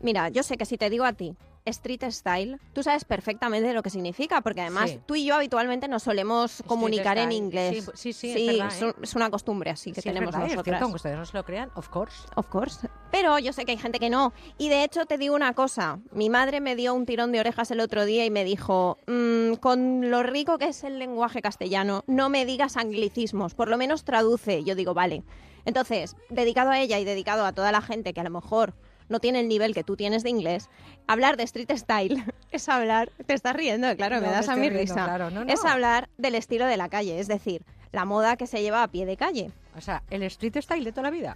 Mira, yo sé que si te digo a ti street style, tú sabes perfectamente lo que significa, porque además Sí. tú y yo habitualmente nos solemos comunicar en inglés. Sí, sí, sí, es verdad, un- ¿eh? es una costumbre así que Sí, es tenemos verdad, es nosotras. aunque ustedes no se lo crean, of course. Of course. Pero yo sé que hay gente que no. Y de hecho te digo una cosa. Mi madre me dio un tirón de orejas el otro día y me dijo, "Mm, con lo rico que es el lenguaje castellano, no me digas anglicismos, por lo menos traduce. Yo digo, vale. Entonces, dedicado a ella y dedicado a toda la gente que a lo mejor no tiene el nivel que tú tienes de inglés, hablar de street style [LAUGHS] es hablar, te estás riendo, claro, No, me das a mi risa. claro, no, no. Es hablar del estilo de la calle, es decir, la moda que se lleva a pie de calle. O sea, el street style de toda la vida.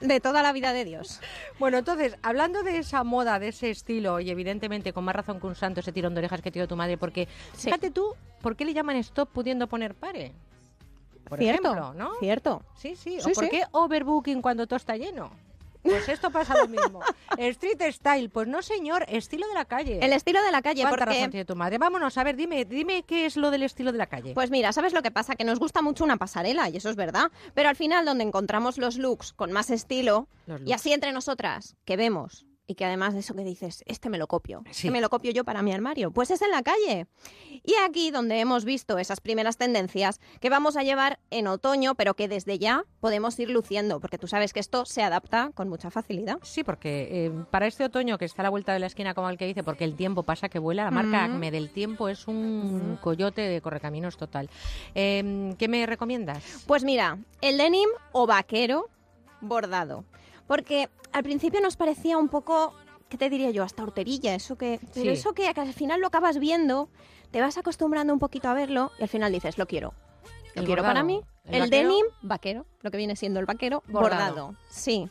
De toda la vida de Dios. [LAUGHS] Bueno, entonces, hablando de esa moda, de ese estilo, y evidentemente con más razón que un santo ese tirón de orejas que dio tu madre, porque fíjate tú, ¿por qué le llaman stop pudiendo poner pare? Por Cierto, ejemplo, ¿no? Cierto. Sí, sí. Sí, ¿O por sí. qué overbooking cuando todo está lleno? Pues esto pasa lo mismo. Street style, pues no señor, estilo de la calle. El estilo de la calle, ¿Cuánta porque- razón tiene tu madre? Vámonos, a ver, dime, dime qué es lo del estilo de la calle. Pues mira, ¿sabes lo que pasa? Que nos gusta mucho una pasarela, y eso es verdad. Pero al final, donde encontramos los looks con más estilo, y así entre nosotras, que vemos, y que además de eso que dices, este me lo copio, Sí. este me lo copio yo para mi armario, pues es en la calle. Y aquí donde hemos visto esas primeras tendencias que vamos a llevar en otoño, pero que desde ya podemos ir luciendo, porque tú sabes que esto se adapta con mucha facilidad. Sí, porque eh, para este otoño que está a la vuelta de la esquina, como el que dice, porque el tiempo pasa que vuela, la marca Ujú. Acme del tiempo es un coyote de correcaminos total. Eh, ¿Qué me recomiendas? Pues mira, el denim o vaquero bordado. Porque al principio nos parecía un poco, ¿qué te diría yo? Hasta horterilla, eso que... Pero eso que al final lo acabas viendo, te vas acostumbrando un poquito a verlo y al final dices, lo quiero. Lo El quiero bordado. para mí. El El, vaquero. denim, vaquero, lo que viene siendo el vaquero, Bordado. bordado. Sí.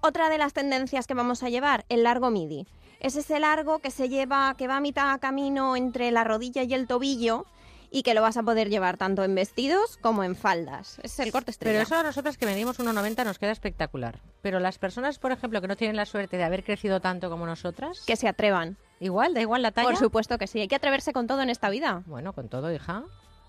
Otra de las tendencias que vamos a llevar, el largo midi. Es ese largo que se lleva, que va a mitad camino entre la rodilla y el tobillo y que lo vas a poder llevar tanto en vestidos como en faldas. Es el corte estrella. Pero eso a nosotras que medimos 1,90 nos queda espectacular. Pero las personas, por ejemplo, que no tienen la suerte de haber crecido tanto como nosotras... Que se atrevan. Igual, da igual la talla. Por supuesto que sí, hay que atreverse con todo en esta vida. Bueno, con todo, hija.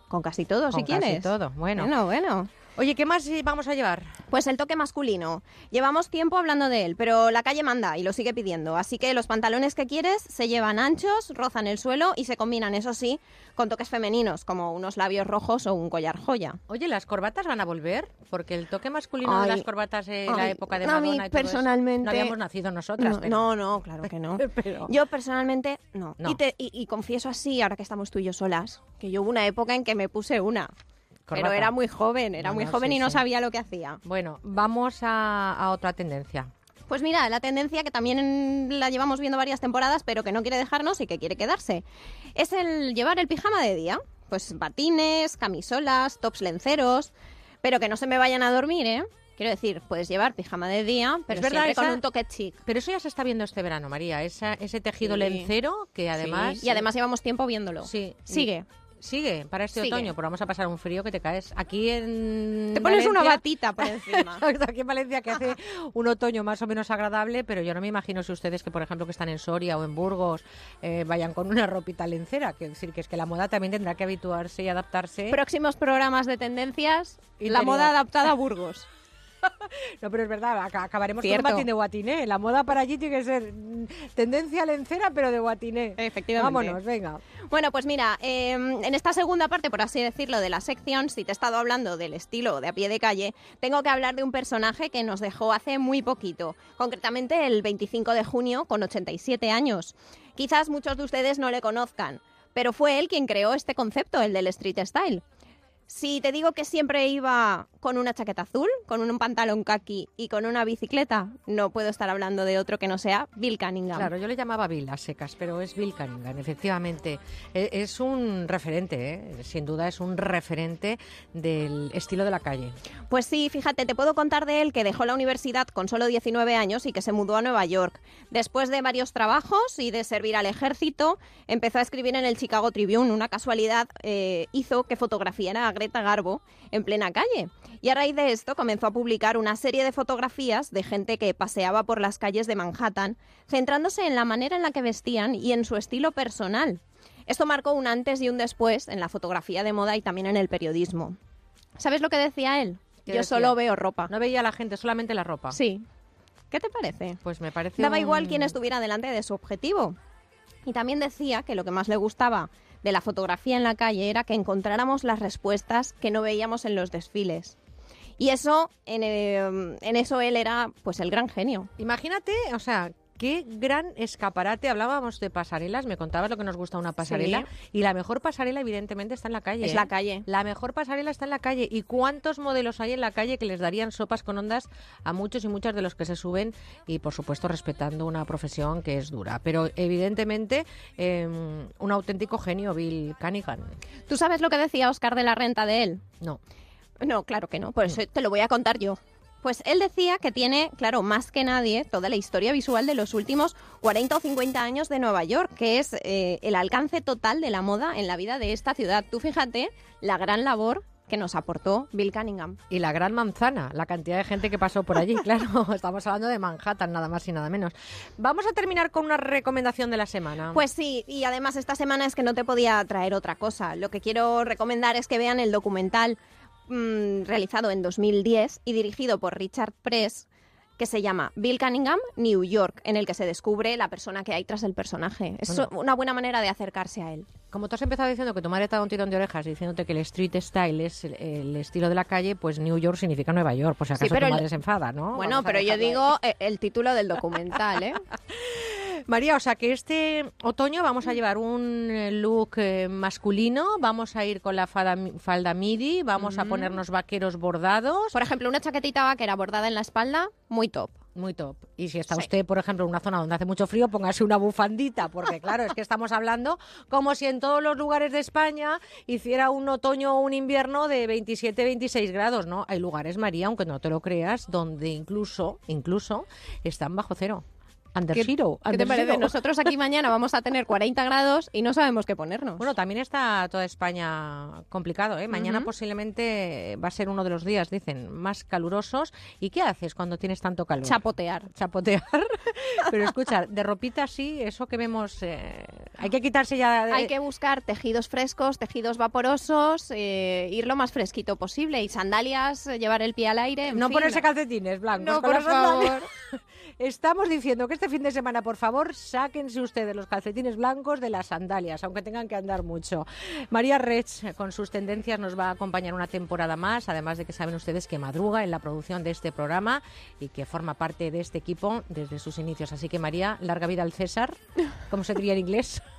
Con casi todo, si Con casi quieres. todo, bueno. Bueno, bueno. Oye, ¿qué más eh, vamos a llevar? Pues el toque masculino. Llevamos tiempo hablando de él, pero la calle manda y lo sigue pidiendo. Así que los pantalones que quieres se llevan anchos, rozan el suelo y se combinan, eso sí, con toques femeninos, como unos labios rojos o un collar joya. Oye, ¿las corbatas van a volver? Porque el toque masculino de las corbatas en la época de a mí Madonna y todo eso, personalmente- no habíamos nacido nosotras. No, pero- no, no, claro que no. [LAUGHS] Pero- Yo personalmente no. No. Y, te- y- y confieso así, ahora que estamos tú y yo solas, que yo hubo una época en que me puse una. Pero era muy joven, era No, muy no, joven sí, y no sí. sabía lo que hacía. Bueno, vamos a, a otra tendencia. Pues mira, la tendencia que también la llevamos viendo varias temporadas, pero que no quiere dejarnos y que quiere quedarse, es el llevar el pijama de día. Pues batines, camisolas, tops lenceros, pero que no se me vayan a dormir, ¿eh? Quiero decir, puedes llevar pijama de día, pero Es verdad, siempre con un toque chic. Pero eso ya se está viendo este verano, María. Esa, ese tejido Sí. lencero que además... Sí, Y además llevamos tiempo viéndolo. Sí. Sigue. Sigue para este Sigue. otoño, pero vamos a pasar un frío que te caes. Aquí en Te pones una batita por encima. [LAUGHS] Aquí en Valencia que hace un otoño más o menos agradable, pero yo no me imagino si ustedes que, por ejemplo, que están en Soria o en Burgos, eh, vayan con una ropita lencera. Que decir que es que la moda también tendrá que habituarse y adaptarse. Próximos programas de tendencias, la Interior. moda adaptada a Burgos. [LAUGHS] No, pero es verdad, aca- acabaremos Cierto. con un batín de guatiné. La moda para allí tiene que ser mm, tendencia lencera, pero de guatiné. Efectivamente. Vámonos, venga. Bueno, pues mira, eh, en esta segunda parte, por así decirlo, de la sección, si te he estado hablando del estilo de a pie de calle, tengo que hablar de un personaje que nos dejó hace muy poquito, concretamente el 25 de junio, con 87 años. Quizás muchos de ustedes no le conozcan, pero fue él quien creó este concepto, el del street style. Si te digo que siempre iba con una chaqueta azul, con un pantalón kaki y con una bicicleta, no puedo estar hablando de otro que no sea Bill Cunningham. Claro, yo le llamaba Bill a secas, pero es Bill Cunningham, efectivamente. E- Es un referente, ¿eh? sin duda es un referente del estilo de la calle. Pues sí, fíjate, te puedo contar de él que dejó la universidad con solo 19 años y que se mudó a Nueva York. Después de varios trabajos y de servir al ejército, empezó a escribir en el Chicago Tribune. Una casualidad eh, hizo que fotografiara Greta Garbo en plena calle. Y a raíz de esto comenzó a publicar una serie de fotografías de gente que paseaba por las calles de Manhattan, centrándose en la manera en la que vestían y en su estilo personal. Esto marcó un antes y un después en la fotografía de moda y también en el periodismo. ¿Sabes lo que decía él? ¿Qué Yo decía? solo veo ropa. No veía a la gente, solamente la ropa. Sí. ¿Qué te parece? Pues me parece. Daba un- igual quién estuviera delante de su objetivo. Y también decía que lo que más le gustaba de la fotografía en la calle era que encontráramos las respuestas que no veíamos en los desfiles. Y eso, en, eh, eso él era pues el gran genio. Imagínate, o sea, qué gran escaparate. Hablábamos de pasarelas, me contabas lo que nos gusta una pasarela. Y la mejor pasarela, evidentemente, está en la calle. Es ¿eh? la calle. La mejor pasarela está en la calle. ¿Y cuántos modelos hay en la calle que les darían sopas con ondas a muchos y muchas de los que se suben? Y, por supuesto, respetando una profesión que es dura. Pero, evidentemente, eh, un auténtico genio, Bill Cunningham. ¿Tú sabes lo que decía Oscar de la Renta de él? No. No, claro que no. Por eso te lo voy a contar yo. Pues él decía que tiene, claro, más que nadie, toda la historia visual de los últimos 40 o 50 años de Nueva York, que es eh, el alcance total de la moda en la vida de esta ciudad. Tú fíjate la gran labor que nos aportó Bill Cunningham. Y la gran manzana, la cantidad de gente que pasó por allí, [LAUGHS] claro. Estamos hablando de Manhattan, nada más y nada menos. Vamos a terminar con una recomendación de la semana. Pues sí, y además esta semana es que no te podía traer otra cosa. Lo que quiero recomendar es que vean el documental mm, realizado en 2010 y dirigido por Richard Press que se llama Bill Cunningham, New York, en el que se descubre la persona que hay tras el personaje. Es Bueno. una buena manera de acercarse a él. Como tú has empezado diciendo que tu madre te ha dado un tirón de orejas diciéndote que el street style es el, el estilo de la calle, pues New York significa Nueva York, por si Sí, acaso pero tu el- madre se enfada, ¿no? Bueno, Vamos pero yo digo eh, el título del documental, ¿eh? [LAUGHS] María, o sea que este otoño vamos a llevar un eh, look eh, masculino, vamos a ir con la falda, falda midi, vamos a Mm. ponernos vaqueros bordados. Por ejemplo, una chaquetita vaquera bordada en la espalda, muy top. Muy top. Y si está Sí. usted, por ejemplo, en una zona donde hace mucho frío, póngase una bufandita, porque claro, es que estamos hablando como si en todos los lugares de España hiciera un otoño o un invierno de 27, 26 grados, ¿no? Hay lugares, María, aunque no te lo creas, donde incluso, incluso están bajo cero. Under ¿Qué, zero. qué te under parece? zero. Nosotros aquí mañana vamos a tener 40 grados y no sabemos qué ponernos. Bueno, también está toda España complicado, ¿eh? Mañana posiblemente va a ser uno de los días, dicen, más calurosos. ¿Y qué haces cuando tienes tanto calor? Chapotear. Chapotear. [LAUGHS] Pero escucha, de ropita así, eso que vemos, eh, hay que quitarse ya... de- Hay que buscar tejidos frescos, tejidos vaporosos, eh, ir lo más fresquito posible y sandalias, eh, llevar el pie al aire. en No fin. ponerse calcetines blancos. No, por favor. [LAUGHS] Estamos diciendo que este fin de semana, por favor, sáquense ustedes los calcetines blancos de las sandalias, aunque tengan que andar mucho. María Rech, con sus tendencias, nos va a acompañar una temporada más, además de que saben ustedes que madruga en la producción de este programa y que forma parte de este equipo desde sus inicios. Así que, María, larga vida al César, como se diría en inglés. [LAUGHS]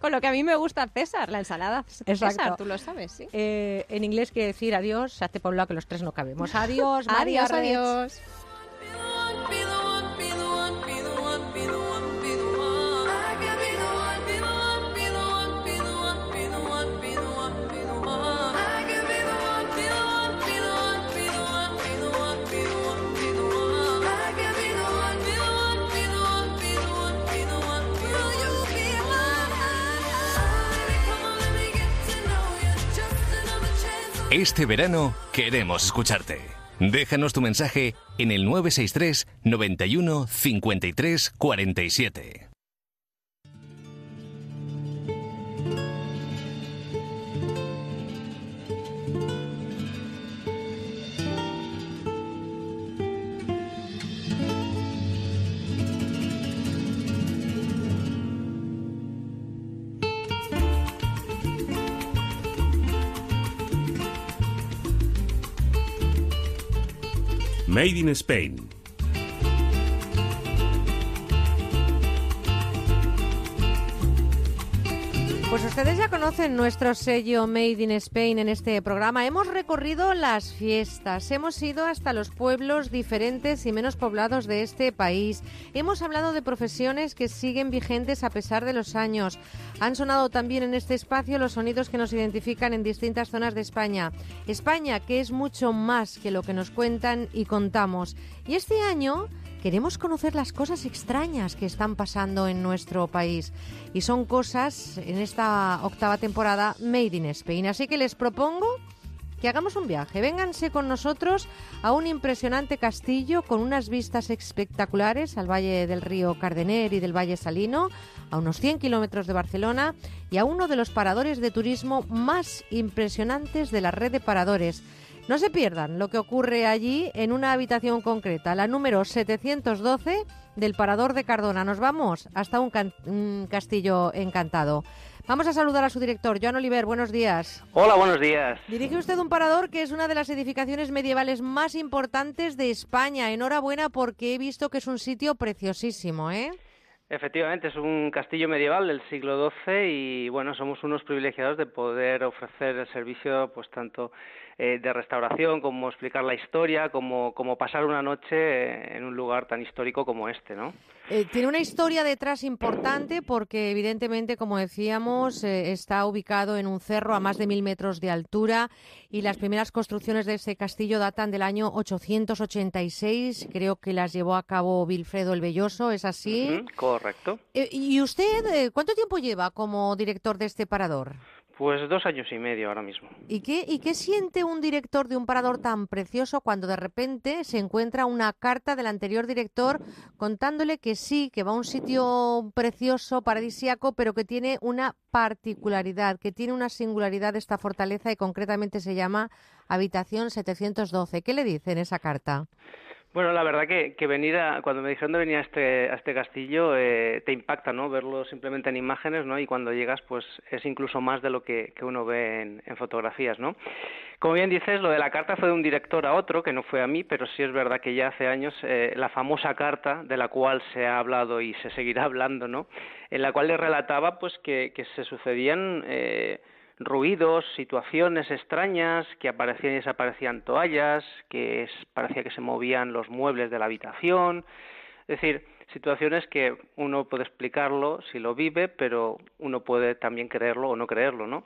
Con lo que a mí me gusta César, la ensalada César, Exacto. tú lo sabes, ¿sí? Eh, en inglés quiere decir adiós, hace por un lado que los tres no cabemos. Adiós, [LAUGHS] María Adiós, adiós. Este verano queremos escucharte. Déjanos tu mensaje en el 963 91 53 47. Made in Spain. Ustedes ya conocen nuestro sello Made in Spain en este programa. Hemos recorrido las fiestas, hemos ido hasta los pueblos diferentes y menos poblados de este país. Hemos hablado de profesiones que siguen vigentes a pesar de los años. Han sonado también en este espacio los sonidos que nos identifican en distintas zonas de España. España, que es mucho más que lo que nos cuentan y contamos. Y este año queremos conocer las cosas extrañas que están pasando en nuestro país. Y son cosas en esta octava temporada Made in Spain. Así que les propongo que hagamos un viaje. Vénganse con nosotros a un impresionante castillo con unas vistas espectaculares al Valle del Río Cardener y del Valle Salino, a unos 100 kilómetros de Barcelona y a uno de los paradores de turismo más impresionantes de la red de paradores. No se pierdan lo que ocurre allí en una habitación concreta, la número 712 del Parador de Cardona. Nos vamos hasta un, can- un castillo encantado. Vamos a saludar a su director, Joan Oliver. Buenos días. Hola, buenos días. Dirige usted un parador que es una de las edificaciones medievales más importantes de España. Enhorabuena porque he visto que es un sitio preciosísimo, ¿eh? Efectivamente, es un castillo medieval del siglo XII y bueno, somos unos privilegiados de poder ofrecer el servicio pues tanto eh, de restauración, cómo explicar la historia, cómo, cómo pasar una noche eh, en un lugar tan histórico como este, ¿no? Eh, tiene una historia detrás importante porque, evidentemente, como decíamos, eh, está ubicado en un cerro a más de mil metros de altura y las primeras construcciones de este castillo datan del año 886. Creo que las llevó a cabo Vilfredo el Belloso, ¿es así? Correcto. Eh, ¿Y usted eh, cuánto tiempo lleva como director de este parador? Pues dos años y medio ahora mismo. ¿Y qué, ¿Y qué siente un director de un parador tan precioso cuando de repente se encuentra una carta del anterior director contándole que sí, que va a un sitio precioso, paradisíaco, pero que tiene una particularidad, que tiene una singularidad esta fortaleza y concretamente se llama Habitación 712? ¿Qué le dice en esa carta? Bueno, la verdad que, que venir a, cuando me dijeron de venir a este, a este castillo, eh, te impacta, ¿no? Verlo simplemente en imágenes, ¿no? Y cuando llegas, pues es incluso más de lo que, que uno ve en, fotografías, ¿no? Como bien dices, lo de la carta fue de un director a otro, que no fue a mí, pero sí es verdad que ya hace años eh, la famosa carta de la cual se ha hablado y se seguirá [LAUGHS] hablando, ¿no? En la cual le relataba, pues, que, que se sucedían... Eh, ruidos, situaciones extrañas, que aparecían y desaparecían toallas, que es- parecía que se movían los muebles de la habitación, es decir, situaciones que uno puede explicarlo si lo vive, pero uno puede también creerlo o no creerlo, ¿no?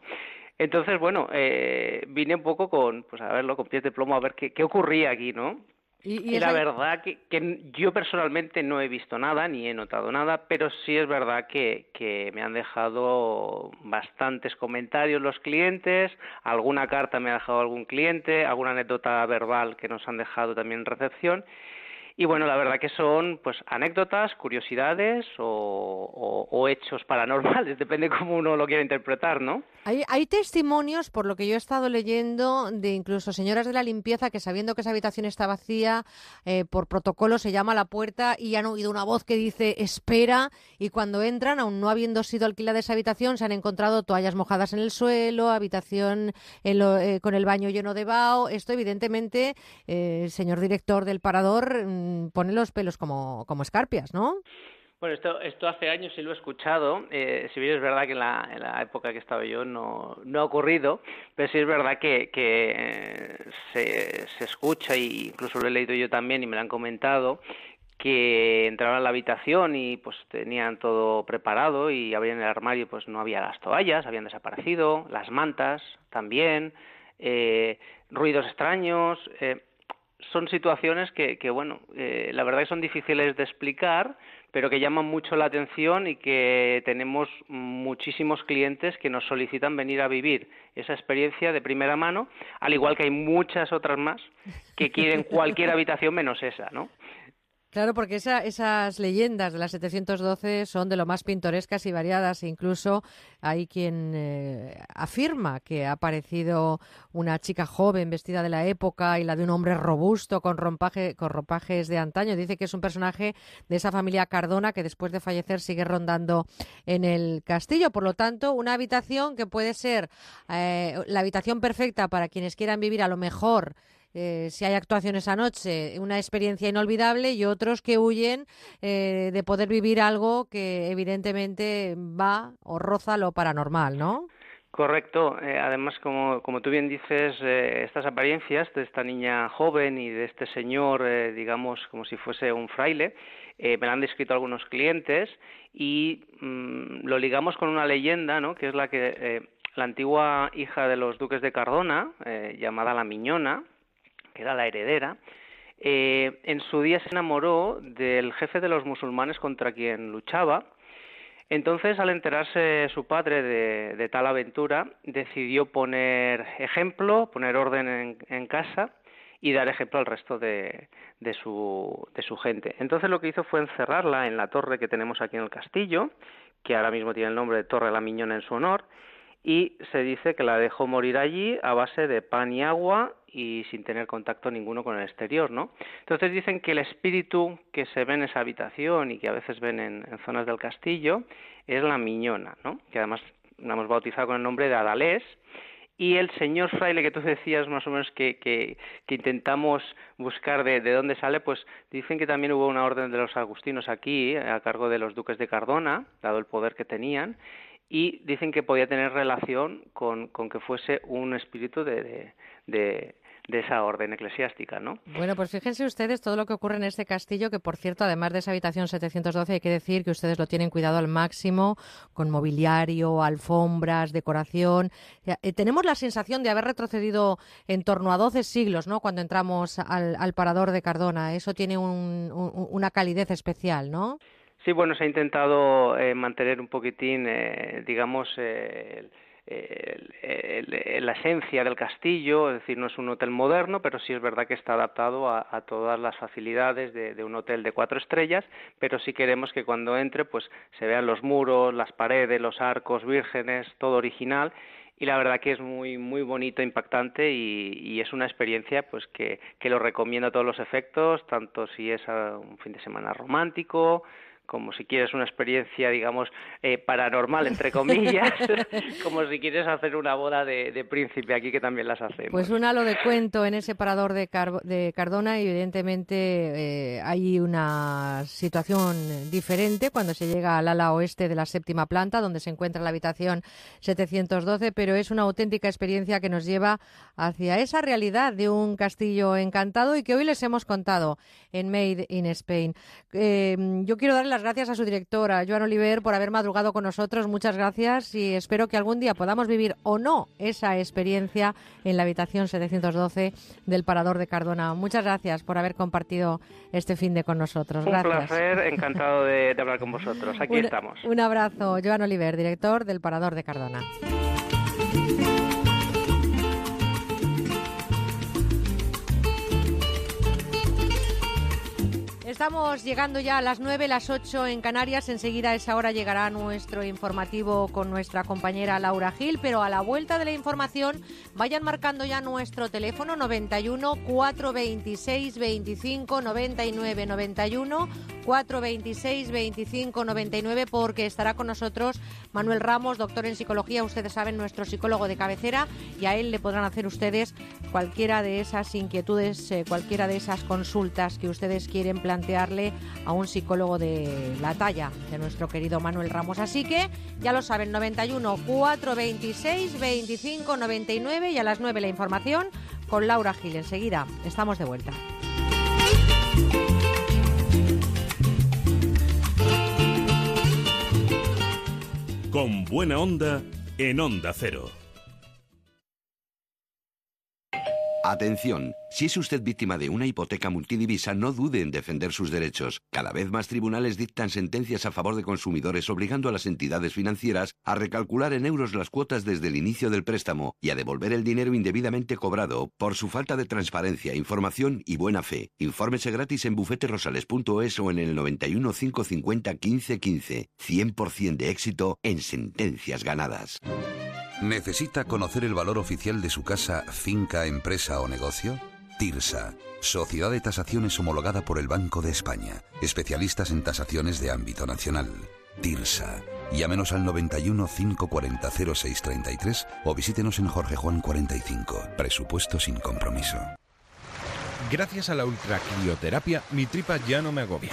Entonces, bueno, eh, vine un poco con, pues a verlo, con pies de plomo, a ver qué, qué ocurría aquí, ¿no? Y, la verdad que, que yo personalmente no he visto nada ni he notado nada, pero sí es verdad que, que me han dejado bastantes comentarios los clientes, alguna carta me ha dejado algún cliente, alguna anécdota verbal que nos han dejado también en recepción. Y bueno, la verdad que son pues anécdotas, curiosidades o, hechos paranormales, [LAUGHS] depende cómo uno lo quiera interpretar, ¿no? Hay, hay testimonios, por lo que yo he estado leyendo, de incluso señoras de la limpieza que sabiendo que esa habitación está vacía, eh, por protocolo se llama a la puerta y han oído una voz que dice espera y cuando entran, aún no habiendo sido alquilada esa habitación, se han encontrado toallas mojadas en el suelo, habitación en lo- eh, con el baño lleno de vaho. Esto evidentemente, eh, señor director del parador mm, pone los pelos como, como escarpias, ¿no? Bueno, esto, esto hace años sí lo he escuchado, eh, si bien es verdad que en la, en la época que estaba yo no, no ha ocurrido, pero sí es verdad que, que eh, se, se escucha, y incluso lo he leído yo también y me lo han comentado, que entraban a la habitación y pues tenían todo preparado y abrían el armario pues no había las toallas, habían desaparecido, las mantas también, eh, ruidos extraños, eh, son situaciones que, que bueno, eh, la verdad que son difíciles de explicar, pero que llaman mucho la atención y que tenemos muchísimos clientes que nos solicitan venir a vivir esa experiencia de primera mano, al igual que hay muchas otras más que quieren cualquier habitación menos esa, ¿no? Claro, porque esa- esas leyendas de las 712 son de lo más pintorescas y variadas. Incluso hay quien eh, afirma que ha aparecido una chica joven vestida de la época y la de un hombre robusto con, rompaje, con ropajes de antaño. Dice que es un personaje de esa familia Cardona que después de fallecer sigue rondando en el castillo. Por lo tanto, una habitación que puede ser eh, la habitación perfecta para quienes quieran vivir a lo mejor eh, si hay actuaciones anoche, una experiencia inolvidable y otros que huyen eh, de poder vivir algo que evidentemente va o roza lo paranormal, ¿no? Correcto. Eh, además, como, como tú bien dices, eh, estas apariencias de esta niña joven y de este señor, eh, digamos, como si fuese un fraile, eh, me lo han descrito algunos clientes y mm, lo ligamos con una leyenda, ¿no? Que es la que la antigua hija de los duques de Cardona, llamada la Miñona, que era la heredera, eh, en su día se enamoró del jefe de los musulmanes contra quien luchaba. Entonces, al enterarse su padre de, tal aventura, decidió poner ejemplo, poner orden en, casa y dar ejemplo al resto de, de, su, de su gente. Entonces, lo que hizo fue encerrarla en la torre que tenemos aquí en el castillo, que ahora mismo tiene el nombre de Torre La Miñona en su honor, y se dice que la dejó morir allí a base de pan y agua y sin tener contacto ninguno con el exterior, ¿no? Entonces dicen que el espíritu que se ve en esa habitación y que a veces ven en, zonas del castillo es la miñona, ¿no? Que además la hemos bautizado con el nombre de Adalés y el señor fraile que tú decías más o menos que, que, que intentamos buscar de, de, dónde sale, pues dicen que también hubo una orden de los agustinos aquí a cargo de los duques de Cardona, dado el poder que tenían, y dicen que podía tener relación con, con que fuese un espíritu de, de, esa orden eclesiástica, ¿no? Bueno, pues fíjense ustedes todo lo que ocurre en este castillo, que por cierto, además de esa habitación 712, hay que decir que ustedes lo tienen cuidado al máximo, con mobiliario, alfombras, decoración. Eh, tenemos la sensación de haber retrocedido en torno a 12 siglos, ¿no? Cuando entramos al, al parador de Cardona. Eso tiene un- un- una calidez especial, ¿no? Sí, bueno, se ha intentado eh, mantener un poquitín, eh, digamos, eh, la esencia del castillo, es decir, no es un hotel moderno, pero sí es verdad que está adaptado a, a todas las facilidades de, un hotel de cuatro estrellas, pero sí queremos que cuando entre, pues se vean los muros, las paredes, los arcos vírgenes, todo original y la verdad que es muy muy bonito, impactante y, y es una experiencia pues que, que lo recomiendo a todos los efectos, tanto si es ah, un fin de semana romántico como si quieres una experiencia, digamos, eh, paranormal, entre [LAUGHS] comillas, [LAUGHS] como si quieres hacer una boda de, de príncipe aquí, que también las hacemos. Pues un halo de cuento en ese parador de, Car- de Cardona y evidentemente eh, hay una situación diferente cuando se llega al ala oeste de la séptima planta donde se encuentra la habitación 712, pero es una auténtica experiencia que nos lleva hacia esa realidad de un castillo encantado y que hoy les hemos contado en Made in Spain. Eh, yo quiero darle las gracias a su directora, Joan Oliver, por haber madrugado con nosotros. Muchas gracias y espero que algún día podamos vivir o no esa experiencia en la habitación 712 del Parador de Cardona. Muchas gracias por haber compartido este fin de con nosotros. Un Gracias. placer, encantado de, de hablar con vosotros. Aquí Un- estamos. Un abrazo, Joan Oliver, director del Parador de Cardona. Estamos llegando ya a las 9, las 8 en Canarias. Enseguida a esa hora llegará nuestro informativo con nuestra compañera Laura Gil, pero a la vuelta de la información vayan marcando ya nuestro teléfono 91 426 25 99 91 426 25 99 porque estará con nosotros Manuel Ramos, doctor en psicología, ustedes saben, nuestro psicólogo de cabecera y a él le podrán hacer ustedes cualquiera de esas inquietudes, eh, cualquiera de esas consultas que ustedes quieren plantearle a un psicólogo de la talla de nuestro querido Manuel Ramos. Así que ya lo saben, 91 426 25 99 y a las 9 la información con Laura Gil. Enseguida estamos de vuelta. Con buena onda en Onda Cero. Atención, si es usted víctima de una hipoteca multidivisa, no dude en defender sus derechos. Cada vez más tribunales dictan sentencias a favor de consumidores obligando a las entidades financieras a recalcular en euros las cuotas desde el inicio del préstamo y a devolver el dinero indebidamente cobrado por su falta de transparencia, información y buena fe. Infórmese gratis en bufeterosales.es o en el 91 550 1515. 100% de éxito en sentencias ganadas. ¿Necesita conocer el valor oficial de su casa, finca, empresa o negocio? TIRSA, Sociedad de Tasaciones homologada por el Banco de España, especialistas en tasaciones de ámbito nacional. TIRSA. Llámenos al 91 540 0633 o visítenos en Jorge Juan 45. Presupuesto sin compromiso. Gracias a la ultracrioterapia, mi tripa ya no me agobia.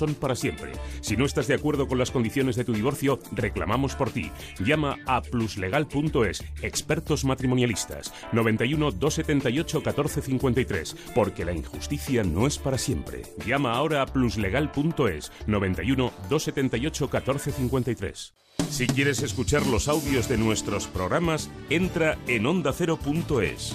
son para siempre. Si no estás de acuerdo con las condiciones de tu divorcio, reclamamos por ti. Llama a pluslegal.es, expertos matrimonialistas, 91 278 1453, porque la injusticia no es para siempre. Llama ahora a pluslegal.es, 91 278 1453. Si quieres escuchar los audios de nuestros programas, entra en ondacero.es.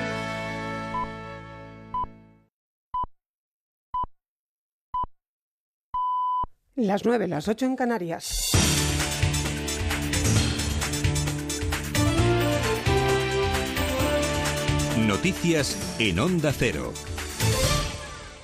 Las 9, las 8 en Canarias. Noticias en Onda Cero.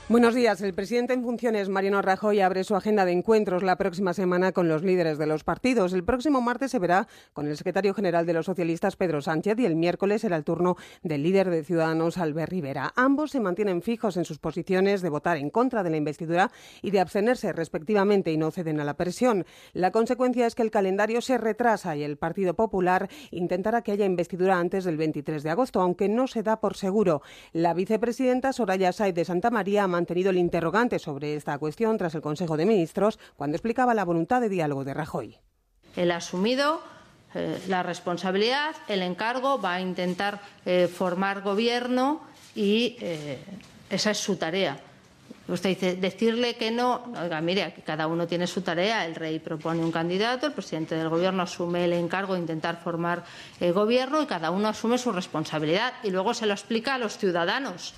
Buenos días. El presidente en funciones, Mariano Rajoy, abre su agenda de encuentros la próxima semana con los líderes de los partidos. El próximo martes se verá con el secretario general de los socialistas, Pedro Sánchez, y el miércoles será el turno del líder de Ciudadanos, Albert Rivera. Ambos se mantienen fijos en sus posiciones de votar en contra de la investidura y de abstenerse respectivamente y no ceden a la presión. La consecuencia es que el calendario se retrasa y el Partido Popular intentará que haya investidura antes del 23 de agosto, aunque no se da por seguro. La vicepresidenta Soraya Sáez de Santa María mantenido el interrogante sobre esta cuestión tras el Consejo de Ministros cuando explicaba la voluntad de diálogo de Rajoy. Ha asumido eh, la responsabilidad, el encargo, va a intentar eh, formar gobierno y eh, esa es su tarea. Usted dice, decirle que no, oiga, mire, aquí cada uno tiene su tarea, el rey propone un candidato, el presidente del gobierno asume el encargo de intentar formar eh, gobierno y cada uno asume su responsabilidad y luego se lo explica a los ciudadanos.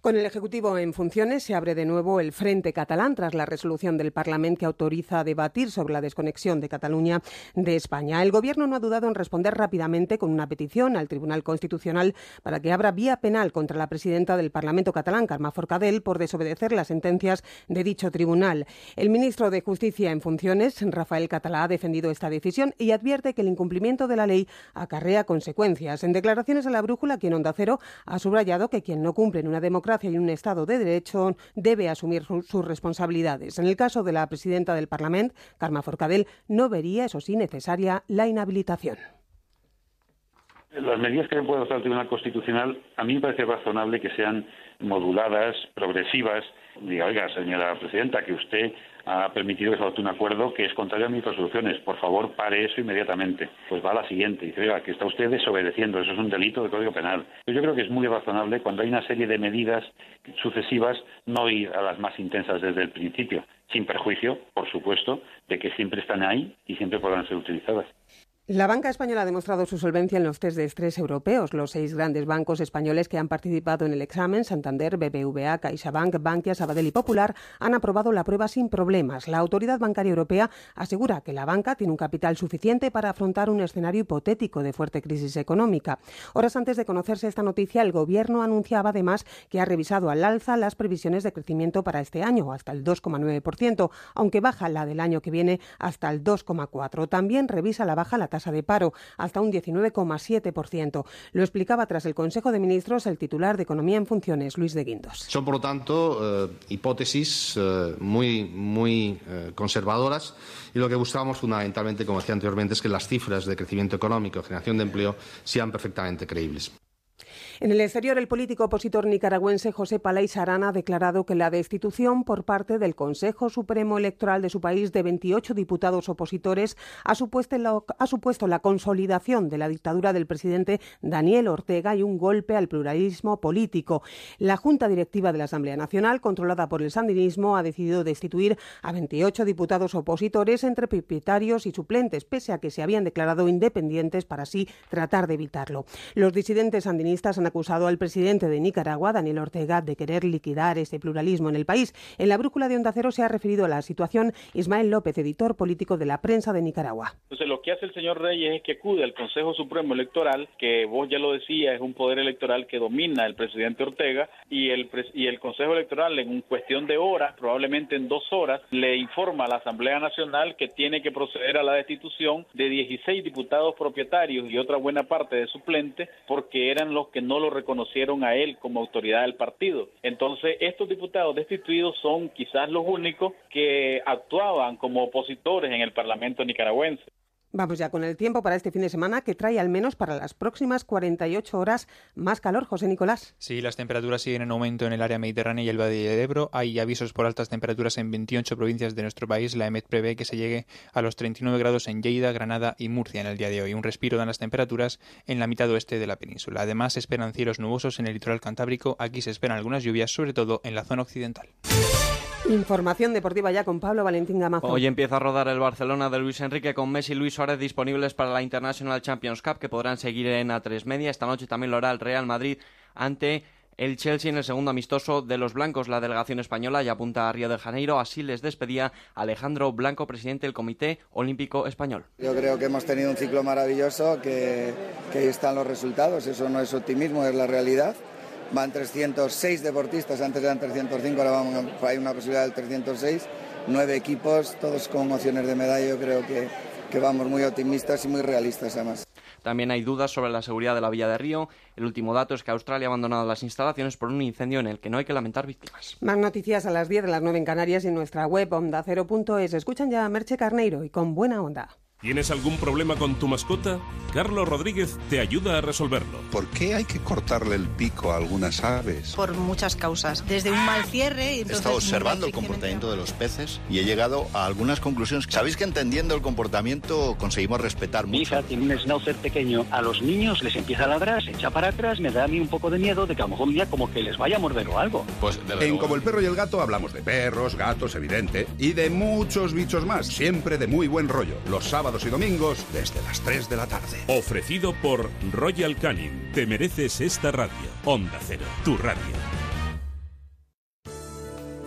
Con el Ejecutivo en funciones se abre de nuevo el Frente Catalán tras la resolución del Parlamento que autoriza debatir sobre la desconexión de Cataluña de España. El Gobierno no ha dudado en responder rápidamente con una petición al Tribunal Constitucional para que abra vía penal contra la presidenta del Parlamento catalán, Carme Forcadell, por desobedecer las sentencias de dicho tribunal. El ministro de Justicia en funciones, Rafael Catalá, ha defendido esta decisión y advierte que el incumplimiento de la ley acarrea consecuencias. En declaraciones a la brújula, quien Onda Cero ha subrayado que quien no cumple en una democracia y un Estado de Derecho debe asumir su- sus responsabilidades. En el caso de la presidenta del Parlamento, Carme Forcadell, no vería, eso sí, necesaria la inhabilitación. Las medidas que puede adoptar el Tribunal Constitucional, a mí me parece razonable que sean moduladas, progresivas. Diga, oiga, señora presidenta, que usted ha permitido que se adopte un acuerdo que es contrario a mis resoluciones. Por favor, pare eso inmediatamente. Pues va a la siguiente. Dice, oiga, que está usted desobedeciendo. Eso es un delito de Código Penal. Yo creo que es muy razonable cuando hay una serie de medidas sucesivas no ir a las más intensas desde el principio, sin perjuicio, por supuesto, de que siempre están ahí y siempre podrán ser utilizadas. La banca española ha demostrado su solvencia en los test de estrés europeos. Los seis grandes bancos españoles que han participado en el examen, Santander, BBVA, CaixaBank, Bankia, Sabadell y Popular, han aprobado la prueba sin problemas. La Autoridad Bancaria Europea asegura que la banca tiene un capital suficiente para afrontar un escenario hipotético de fuerte crisis económica. Horas antes de conocerse esta noticia, el Gobierno anunciaba además que ha revisado al alza las previsiones de crecimiento para este año, hasta el 2,9%, aunque baja la del año que viene hasta el 2,4%. También revisa la baja la tasa de paro hasta un 19,7%. Lo explicaba tras el Consejo de Ministros el titular de Economía en Funciones, Luis de Guindos. Son, por lo tanto, eh, hipótesis eh, muy, muy eh, conservadoras y lo que buscamos fundamentalmente, como decía anteriormente, es que las cifras de crecimiento económico y generación de empleo sean perfectamente creíbles. En el exterior, el político opositor nicaragüense José Palay Sarana ha declarado que la destitución por parte del Consejo Supremo Electoral de su país de 28 diputados opositores ha supuesto, la, ha supuesto la consolidación de la dictadura del presidente Daniel Ortega y un golpe al pluralismo político. La Junta Directiva de la Asamblea Nacional, controlada por el sandinismo, ha decidido destituir a 28 diputados opositores entre propietarios y suplentes, pese a que se habían declarado independientes para así tratar de evitarlo. Los disidentes sandinistas han han acusado al presidente de Nicaragua, Daniel Ortega, de querer liquidar ese pluralismo en el país. En la brújula de Onda Cero se ha referido a la situación Ismael López, editor político de la prensa de Nicaragua. Entonces lo que hace el señor Reyes es que acude al Consejo Supremo Electoral, que vos ya lo decías, es un poder electoral que domina el presidente Ortega, y el, y el Consejo Electoral en cuestión de horas, probablemente en dos horas, le informa a la Asamblea Nacional que tiene que proceder a la destitución de 16 diputados propietarios y otra buena parte de suplentes, porque eran los que no lo reconocieron a él como autoridad del partido. Entonces, estos diputados destituidos son quizás los únicos que actuaban como opositores en el Parlamento nicaragüense. Vamos ya con el tiempo para este fin de semana que trae al menos para las próximas 48 horas más calor, José Nicolás. Sí, las temperaturas siguen en aumento en el área mediterránea y el Valle de Ebro. Hay avisos por altas temperaturas en 28 provincias de nuestro país. La EMET prevé que se llegue a los 39 grados en Lleida, Granada y Murcia en el día de hoy. Un respiro dan las temperaturas en la mitad oeste de la península. Además, esperan cielos nubosos en el litoral cantábrico. Aquí se esperan algunas lluvias, sobre todo en la zona occidental. Información deportiva ya con Pablo Valentín Gamazo. Hoy empieza a rodar el Barcelona de Luis Enrique con Messi y Luis Suárez disponibles para la International Champions Cup que podrán seguir en A3 Media. Esta noche también lo hará el Real Madrid ante el Chelsea en el segundo amistoso de los blancos. La delegación española ya apunta a Río de Janeiro. Así les despedía Alejandro Blanco, presidente del Comité Olímpico Español. Yo creo que hemos tenido un ciclo maravilloso, que, que ahí están los resultados. Eso no es optimismo, es la realidad. Van 306 deportistas, antes eran 305, ahora vamos, hay una posibilidad del 306. Nueve equipos, todos con opciones de medalla. Yo creo que, que vamos muy optimistas y muy realistas además. También hay dudas sobre la seguridad de la Villa de Río. El último dato es que Australia ha abandonado las instalaciones por un incendio en el que no hay que lamentar víctimas. Más noticias a las 10 de las 9 en Canarias y en nuestra web ondacero.es. Escuchan ya a Merche Carneiro y con buena onda. ¿Tienes algún problema con tu mascota? Carlos Rodríguez te ayuda a resolverlo. ¿Por qué hay que cortarle el pico a algunas aves? por muchas causas. Desde un mal cierre. y He entonces estado observando el comportamiento de los peces y he llegado a algunas conclusiones. Sabéis que entendiendo el comportamiento conseguimos respetar Mi mucho. hija tiene un schnauzer pequeño. A los niños les empieza a ladrar, se echa para atrás. Me da a mí un poco de miedo de que a lo mejor un día como que les vaya a morder o algo. Pues En Como el perro y el gato hablamos de perros, gatos, evidente, y de muchos bichos más, siempre de muy buen rollo, los sábados y domingos desde las 3 de la tarde. Ofrecido por Royal Canin. Te mereces esta radio. Onda Cero, tu radio.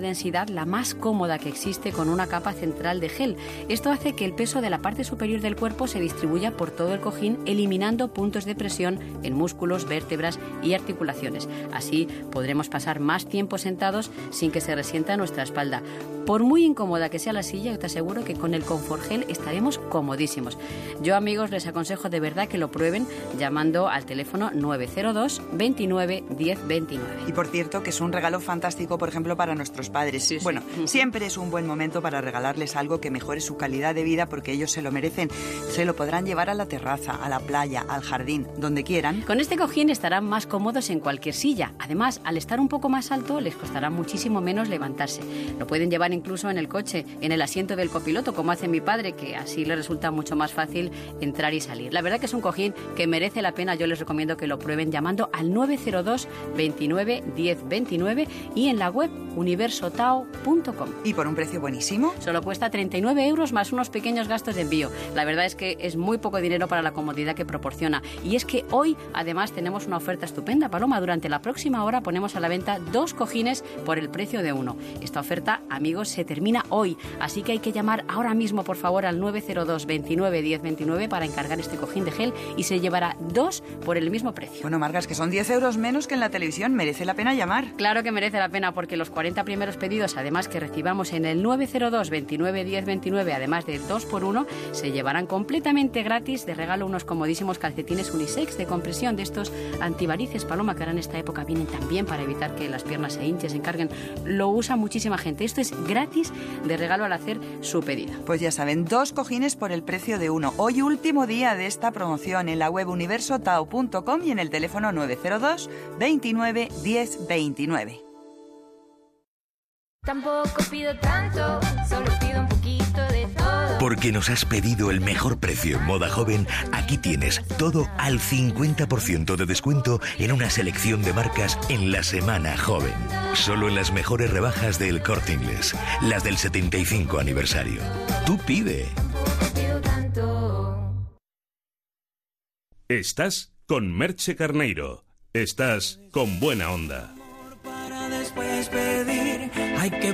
densidad, la más cómoda que existe, con una capa central de gel. Esto hace que el peso de la parte superior del cuerpo se distribuya por todo el cojín, eliminando puntos de presión en músculos, vértebras y articulaciones. Así podremos pasar más tiempo sentados sin que se resienta nuestra espalda. Por muy incómoda que sea la silla, te aseguro que con el Confort Gel estaremos comodísimos. Yo, amigos, les aconsejo de verdad que lo prueben llamando al teléfono 902 29 10 29. Y por cierto, que es un regalo fantástico, por ejemplo, para nuestros padres. Bueno, siempre es un buen momento para regalarles algo que mejore su calidad de vida porque ellos se lo merecen. Se lo podrán llevar a la terraza, a la playa, al jardín, donde quieran. Con este cojín estarán más cómodos en cualquier silla. Además, al estar un poco más alto, les costará muchísimo menos levantarse. Lo pueden llevar incluso en el coche, en el asiento del copiloto, como hace mi padre, que así le resulta mucho más fácil entrar y salir. La verdad que es un cojín que merece la pena. Yo les recomiendo que lo prueben llamando al 902 29 10 29 y en la web universotao.com. ¿Y por un precio buenísimo? Solo cuesta 39 euros más unos pequeños gastos de envío. La verdad es que es muy poco dinero para la comodidad que proporciona. Y es que hoy además tenemos una oferta estupenda, Paloma. Durante la próxima hora ponemos a la venta dos cojines por el precio de uno. Esta oferta, amigos, amigos, se termina hoy. Así que hay que llamar ahora mismo, por favor, al 902 29 10 29 para encargar este cojín de gel y se llevará dos por el mismo precio. Bueno, Margas, que son 10 euros menos que en la televisión. Merece la pena llamar. Claro que merece la pena porque los 40 primeros pedidos, además que recibamos en el 902 29 10 29, además de 2 por 1 se llevarán completamente gratis de regalo unos comodísimos calcetines unisex de compresión de estos antivarices paloma que ahora en esta época vienen también para evitar que las piernas se hinchen, se encarguen. Lo usa muchísima gente. Esto es gratis de regalo al hacer su pedido. Pues ya saben, dos cojines por el precio de uno. Hoy último día de esta promoción en la web universotao.com y en el teléfono 902 29 10 29. Tampoco pido tanto, solo pido un todo. Porque nos has pedido el mejor precio en moda joven, aquí tienes todo al 50% de descuento en una selección de marcas en la semana joven. Solo en las mejores rebajas del corte inglés, las del 75 aniversario. Tú pide. Estás con Merche Carneiro. Estás con buena onda. para después pedir. Hay que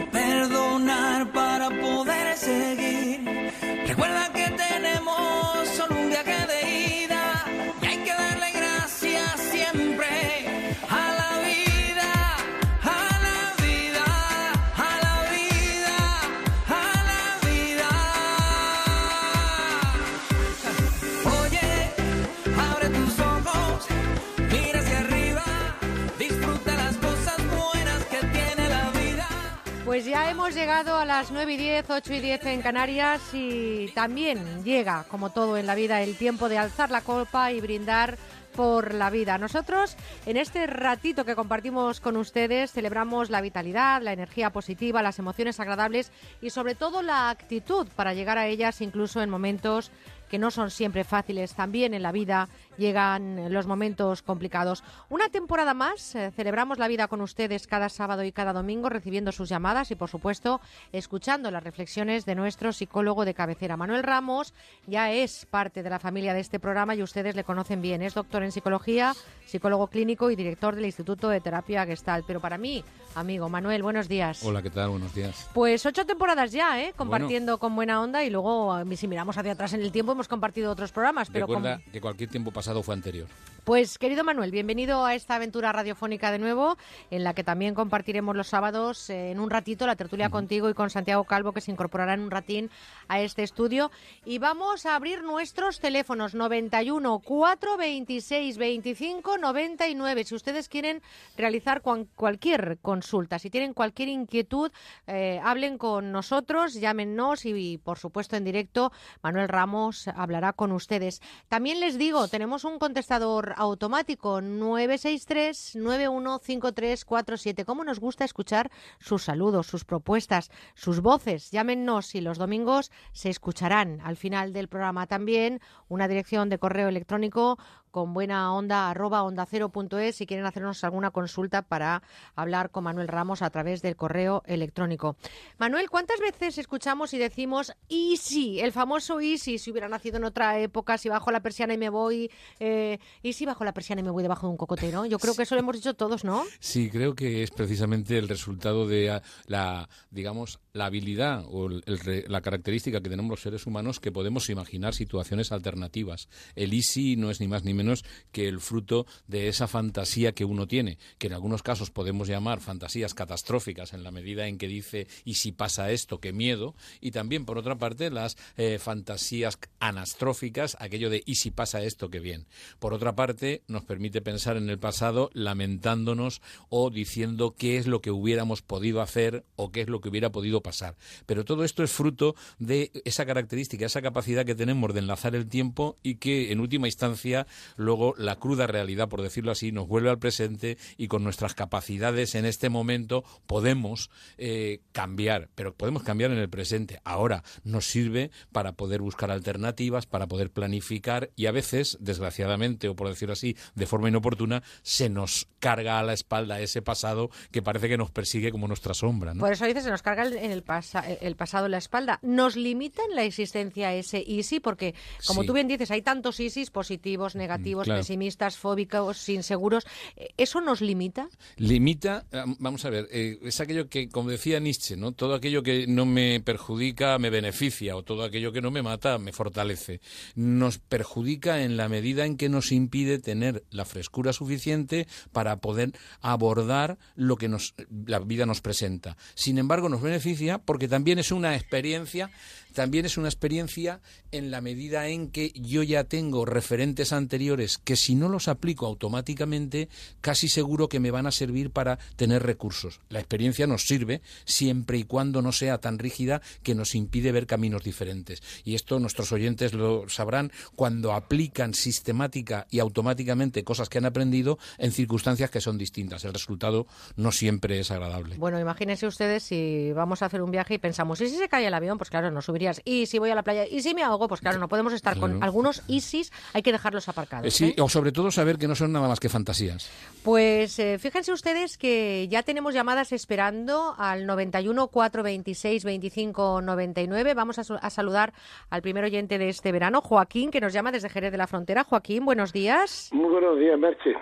Pues ya hemos llegado a las 9 y 10, 8 y 10 en Canarias y también llega, como todo en la vida, el tiempo de alzar la copa y brindar por la vida. Nosotros, en este ratito que compartimos con ustedes, celebramos la vitalidad, la energía positiva, las emociones agradables y sobre todo la actitud para llegar a ellas incluso en momentos que no son siempre fáciles. También en la vida llegan los momentos complicados. Una temporada más, eh, celebramos la vida con ustedes cada sábado y cada domingo, recibiendo sus llamadas y, por supuesto, escuchando las reflexiones de nuestro psicólogo de cabecera. Manuel Ramos ya es parte de la familia de este programa y ustedes le conocen bien. Es doctor en psicología, psicólogo clínico y director del Instituto de Terapia Gestalt. Pero para mí, amigo Manuel, buenos días. Hola, ¿qué tal? Buenos días. Pues ocho temporadas ya, ¿eh? Compartiendo con buena onda y luego, eh, si miramos hacia atrás en el tiempo, hemos compartido otros programas. Pero con- Recuerda que cualquier tiempo pasado fue anterior. Pues querido Manuel, bienvenido a esta aventura radiofónica de nuevo, en la que también compartiremos los sábados eh, en un ratito la tertulia contigo y con Santiago Calvo, que se incorporará en un ratín a este estudio. Y vamos a abrir nuestros teléfonos 91 426 25 99. Si ustedes quieren realizar cualquier consulta, si tienen cualquier inquietud, eh, hablen con nosotros, llámenos y, por supuesto, en directo, Manuel Ramos hablará con ustedes. También les digo, tenemos un contestador automático 963-915347. ¿Cómo nos gusta escuchar sus saludos, sus propuestas, sus voces? Llámenos y los domingos se escucharán al final del programa también una dirección de correo electrónico con buena onda arroba onda cero punto es si quieren hacernos alguna consulta para hablar con Manuel Ramos a través del correo electrónico. Manuel, ¿cuántas veces escuchamos y decimos easy, el famoso easy, si hubiera nacido en otra época, si bajo la persiana y me voy, eh, y si bajo la persiana y me voy debajo de un cocotero? Yo creo que eso lo hemos dicho todos, ¿no? Sí, creo que es precisamente el resultado de ah, la, digamos, la habilidad o la característica que tenemos los seres humanos que podemos imaginar situaciones alternativas. El easy no es ni más ni menos que el fruto de esa fantasía que uno tiene, que en algunos casos podemos llamar fantasías catastróficas en la medida en que dice y si pasa esto, qué miedo, y también por otra parte las eh, fantasías anastróficas, aquello de y si pasa esto, qué bien. Por otra parte, nos permite pensar en el pasado lamentándonos o diciendo qué es lo que hubiéramos podido hacer o qué es lo que hubiera podido pasar. Pero todo esto es fruto de esa característica, esa capacidad que tenemos de enlazar el tiempo y que en última instancia luego la cruda realidad, por decirlo así, nos vuelve al presente y con nuestras capacidades en este momento podemos eh, cambiar, pero podemos cambiar en el presente. Ahora nos sirve para poder buscar alternativas, para poder planificar y a veces, desgraciadamente, o por decirlo así, de forma inoportuna, se nos carga a la espalda ese pasado que parece que nos persigue como nuestra sombra. ¿no? Por eso dice, se nos carga el, en el, pasa- el pasado en la espalda. ¿Nos limita en la existencia ese easy? Porque, como Sí. tú bien dices, hay tantos easys positivos, negativos, negativos, claro. pesimistas, fóbicos, inseguros. Eh, ¿Eso nos limita? Limita, eh, vamos a ver, eh, es aquello que, como decía Nietzsche, ¿no? Todo aquello que no me perjudica me beneficia o todo aquello que no me mata me fortalece. Nos perjudica en la medida en que nos impide tener la frescura suficiente para poder abordar lo que nos, la vida nos presenta. Sin embargo, nos beneficia porque también es una experiencia también es una experiencia en la medida en que yo ya tengo referentes anteriores que si no los aplico automáticamente, casi seguro que me van a servir para tener recursos. La experiencia nos sirve siempre y cuando no sea tan rígida que nos impide ver caminos diferentes. Y esto nuestros oyentes lo sabrán cuando aplican sistemática y automáticamente cosas que han aprendido en circunstancias que son distintas. El resultado no siempre es agradable. Bueno, imagínense ustedes si vamos a hacer un viaje y pensamos, ¿y si se cae el avión? Pues claro, no subirías. Y si voy a la playa, y si me ahogo, pues claro, no podemos estar con algunos ISIS, hay que dejarlos aparcados. Eh, Sí, ¿eh? o sobre todo saber que no son nada más que fantasías. Pues eh, fíjense ustedes que ya tenemos llamadas esperando al 91 426 25 99. Vamos a, saludar al primer oyente de este verano, Joaquín, que nos llama desde Jerez de la Frontera. Joaquín, buenos días. Muy buenos días, Merche.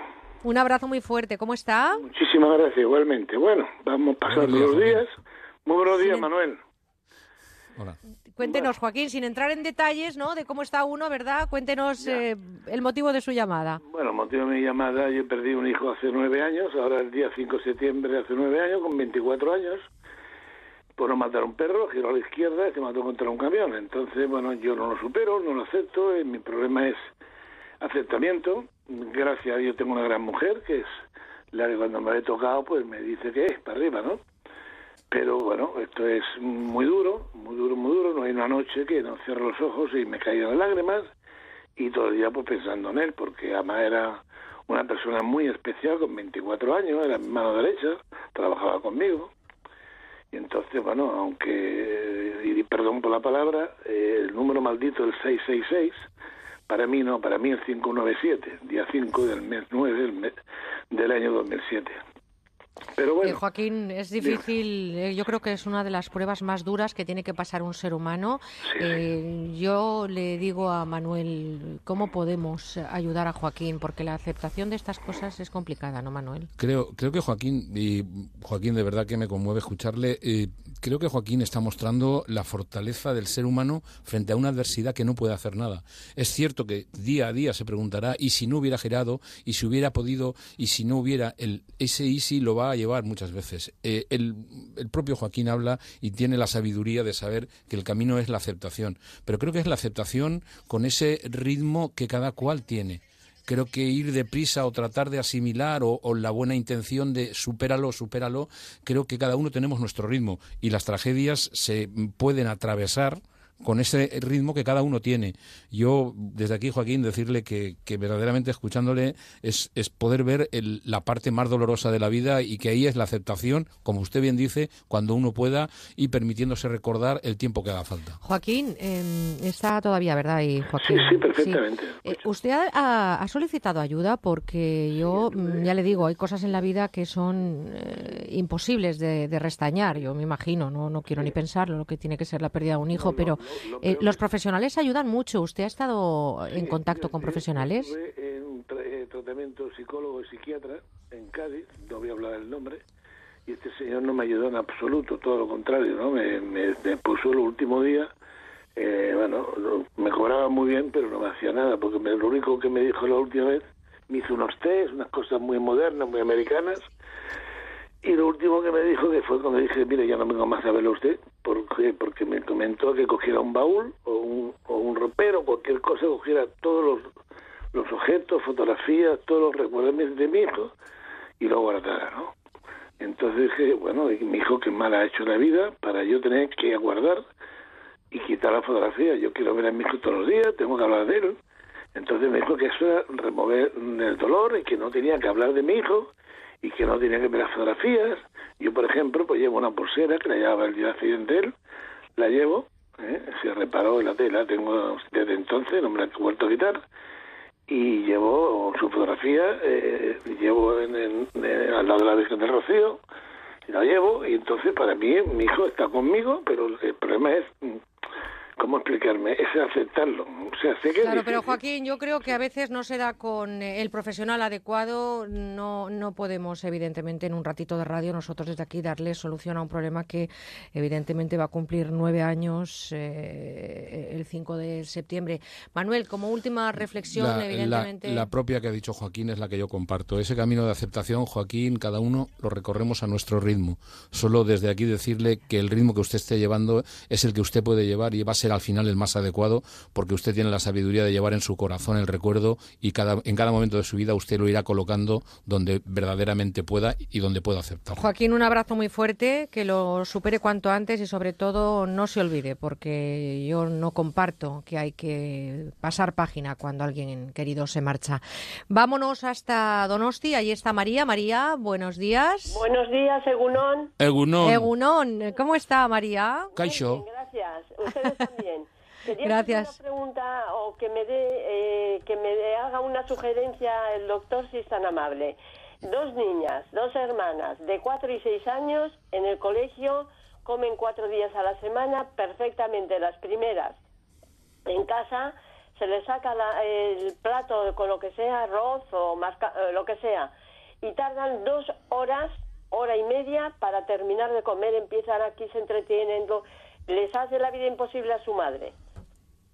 Un abrazo muy fuerte. ¿Cómo está? Muchísimas gracias, igualmente. Bueno, vamos pasando Buenos los días, días. Muy buenos días, Manuel. Cuéntenos, Joaquín, sin entrar en detalles, ¿no? De cómo está uno, ¿verdad? Cuéntenos eh, el motivo de su llamada. Bueno, motivo de mi llamada, yo perdí un hijo hace nueve años, ahora el día 5 de septiembre hace nueve años, con 24 años, por no matar a un perro, giró a la izquierda y se mató contra un camión. Entonces, bueno, yo no lo supero, no lo acepto, y mi problema es aceptamiento. Gracias a Dios tengo una gran mujer, que es la que cuando me he tocado, pues me dice que es para arriba, ¿no? Pero bueno, esto es muy duro, muy duro, muy duro. No hay una noche que no cierro los ojos y me caigan lágrimas y todo el día pues pensando en él, porque además era una persona muy especial, con 24 años, era mi mano derecha, trabajaba conmigo. Y entonces, bueno, aunque, y perdón por la palabra, el número maldito, el 666, para mí no, para mí el 597, día 5 del mes 9 del, mes- del año 2007. Pero Eh, bueno, Joaquín, es difícil, eh, yo creo que es una de las pruebas más duras que tiene que pasar un ser humano. Eh, yo le digo a Manuel, ¿cómo podemos ayudar a Joaquín? Porque la aceptación de estas cosas es complicada, ¿no, Manuel? Creo, creo que Joaquín, y Joaquín de verdad que me conmueve escucharle, eh, creo que Joaquín está mostrando la fortaleza del ser humano frente a una adversidad que no puede hacer nada. Es cierto que día a día se preguntará, ¿y si no hubiera girado? ¿Y si hubiera podido? ¿Y si no hubiera? El, ese easy lo va a llevar muchas veces. Eh, el, el propio Joaquín habla y tiene la sabiduría de saber que el camino es la aceptación. Pero creo que es la aceptación con ese ritmo que cada cual tiene creo que ir deprisa o tratar de asimilar o, o la buena intención de supéralo, supéralo, creo que cada uno tenemos nuestro ritmo y las tragedias se pueden atravesar con ese ritmo que cada uno tiene. Yo, desde aquí, Joaquín, decirle que, que verdaderamente escuchándole es, es poder ver el- la parte más dolorosa de la vida y que ahí es la aceptación, como usted bien dice, cuando uno pueda y permitiéndose recordar el tiempo que haga falta. Joaquín, eh, está todavía, ¿verdad? Y Joaquín, sí, perfectamente. Eh, usted ha, ha solicitado ayuda porque yo, mm, ya le digo, hay cosas en la vida que son eh, imposibles de, de restañar. Yo me imagino, no, no quiero ni pensarlo, lo que tiene que ser la pérdida de un hijo, pero eh, los profesionales ayudan mucho. ¿Usted ha estado en contacto con profesionales? Estuve en tra- eh, tratamiento psicólogo y psiquiatra en Cádiz, no voy a hablar del nombre, y este señor no me ayudó en absoluto, todo lo contrario, ¿no? Me, me, me puso el último día, eh, bueno, me cobraba muy bien, pero no me hacía nada, porque me- lo único que me dijo la última vez, me hizo unos test, unas cosas muy modernas, muy americanas, y lo último que me dijo que fue cuando dije, mire, ya no vengo más a verlo usted, porque, porque me comentó que cogiera un baúl o un, o un ropero, cualquier cosa, cogiera todos los, los objetos, fotografías, todos los recuerdos de mi- hijo y lo guardara, ¿no? Entonces dije, bueno, mi hijo qué mal ha hecho la vida para yo tener que guardar y quitar la fotografía. Yo quiero ver a mi hijo todos los días, tengo que hablar de él. Entonces me dijo que eso era remover el dolor y que no tenía que hablar de mi hijo y que no tenía que las fotografías. Yo, por ejemplo, pues llevo una pulsera que la llevaba el día él, la llevo, ¿eh? se reparó en la tela, tengo desde entonces, no me la he vuelto a quitar, y llevo su fotografía, eh, llevo en, al lado de la Virgen del Rocío, y la llevo, y entonces para mí mi hijo está conmigo, pero el problema es ¿cómo explicarme? Es aceptarlo. O sea, sé que es Claro, pero. Joaquín, yo creo que a veces no se da con eh, el profesional adecuado. No, no podemos, evidentemente, en un ratito de radio, nosotros desde aquí darle solución a un problema que, evidentemente, va a cumplir nueve años eh, el 5 de septiembre. Manuel, como última reflexión, La, la- evidentemente. la propia que ha dicho Joaquín es la que yo comparto. Ese camino de aceptación, Joaquín, cada uno lo recorremos a nuestro ritmo. Solo desde aquí decirle que el ritmo que usted esté llevando es el que usted puede llevar y va a ser al final el más adecuado porque usted tiene la sabiduría de llevar en su corazón el recuerdo y cada, en cada momento de su vida usted lo irá colocando donde verdaderamente pueda y donde pueda aceptar. Joaquín, un abrazo muy fuerte, que lo supere cuanto antes y sobre todo no se olvide, porque yo no comparto que hay que pasar página cuando alguien querido se marcha. Vámonos hasta Donosti, ahí está María. María, buenos días. Buenos días, Egunón. Egunon. Egunon, ¿cómo está María? Caixo. Gracias. Ustedes también. [LAUGHS] Quería Gracias. hacer una pregunta o que me dé, eh, que me haga una sugerencia el doctor si es tan amable. Dos niñas, dos hermanas de cuatro y seis años en el colegio comen cuatro días a la semana perfectamente. Las primeras en casa se les saca la- el plato con lo que sea, arroz o masca- eh, lo que sea, y tardan dos horas, hora y media para terminar de comer, empiezan aquí, se entretienen, lo- les hace la vida imposible a su madre.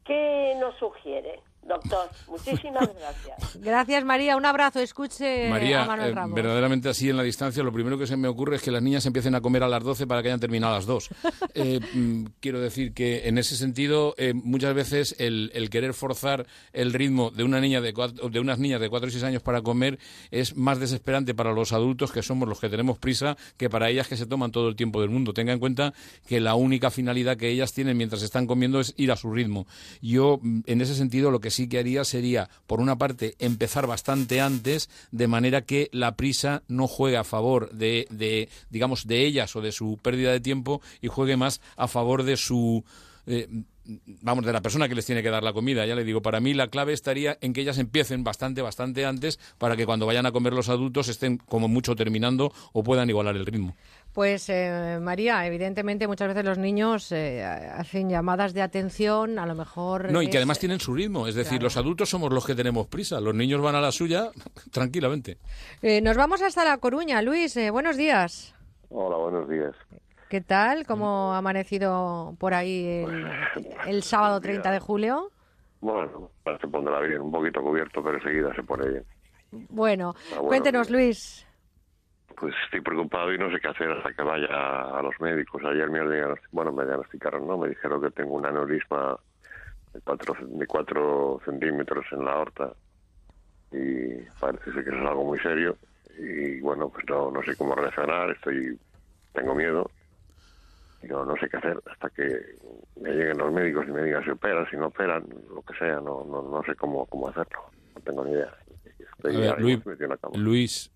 ¿Qué nos sugiere, doctor? Muchísimas gracias. Gracias María, un abrazo, escuche María, a Manuel eh, verdaderamente así en la distancia, lo primero que se me ocurre es que las niñas empiecen a comer a las 12 para que hayan terminado a las 2. [LAUGHS] Eh, mm, quiero decir que en ese sentido, eh, muchas veces el, el querer forzar el ritmo de una niña de, cuatro- de unas niñas de 4 y 6 años para comer es más desesperante para los adultos que somos los que tenemos prisa que para ellas que se toman todo el tiempo del mundo. Tenga en cuenta que la única finalidad que ellas tienen mientras están comiendo es ir a su ritmo. Yo, mm, en ese sentido, lo que sí que haría sería, por una parte, empezar bastante antes, de manera que la prisa no juegue a favor de, de digamos, de ellas o de su pérdida de tiempo y juegue más a favor de su... eh, vamos, de la persona que les tiene que dar la comida. Ya le digo, para mí la clave estaría en que ellas empiecen bastante, bastante antes para que cuando vayan a comer los adultos estén como mucho terminando o puedan igualar el ritmo. Pues eh, María, evidentemente muchas veces los niños eh, hacen llamadas de atención, a lo mejor... No, y que además tienen su ritmo. Es decir, Claro. los adultos somos los que tenemos prisa. Los niños van a la suya [LAUGHS] tranquilamente. Eh, nos vamos hasta La Coruña. Luis, eh, buenos días. Hola, buenos días. ¿Qué tal? ¿Cómo ha amanecido por ahí el, el sábado 30 de julio? Bueno, se pondrá bien, un poquito cubierto, pero enseguida se pone bien. Bueno, Ah, bueno, cuéntenos, Luis. Pues estoy preocupado y no sé qué hacer hasta que vaya a los médicos. Ayer me, bueno, me diagnosticaron, ¿no? Me dijeron que tengo un aneurisma de cuatro, de cuatro centímetros en la aorta y parece ser que eso es algo muy serio y bueno, pues no, no sé cómo reaccionar, estoy, tengo miedo. Yo no sé qué hacer hasta que me lleguen los médicos y me digan si operan, si no operan, lo que sea, no, no, no sé cómo, cómo hacerlo, no tengo ni idea. Estoy ver. Luis,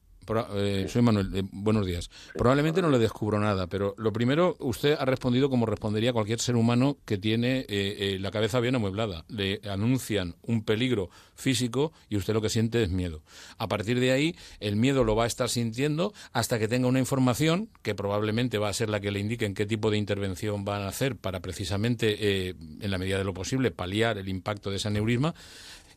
eh, soy Manuel, eh, buenos días. Probablemente no le descubro nada, pero lo primero, usted ha respondido como respondería cualquier ser humano que tiene eh, eh, la cabeza bien amueblada. Le anuncian un peligro físico y usted lo que siente es miedo. A partir de ahí, el miedo lo va a estar sintiendo hasta que tenga una información que probablemente va a ser la que le indique en qué tipo de intervención van a hacer para precisamente, eh, en la medida de lo posible, paliar el impacto de ese aneurisma.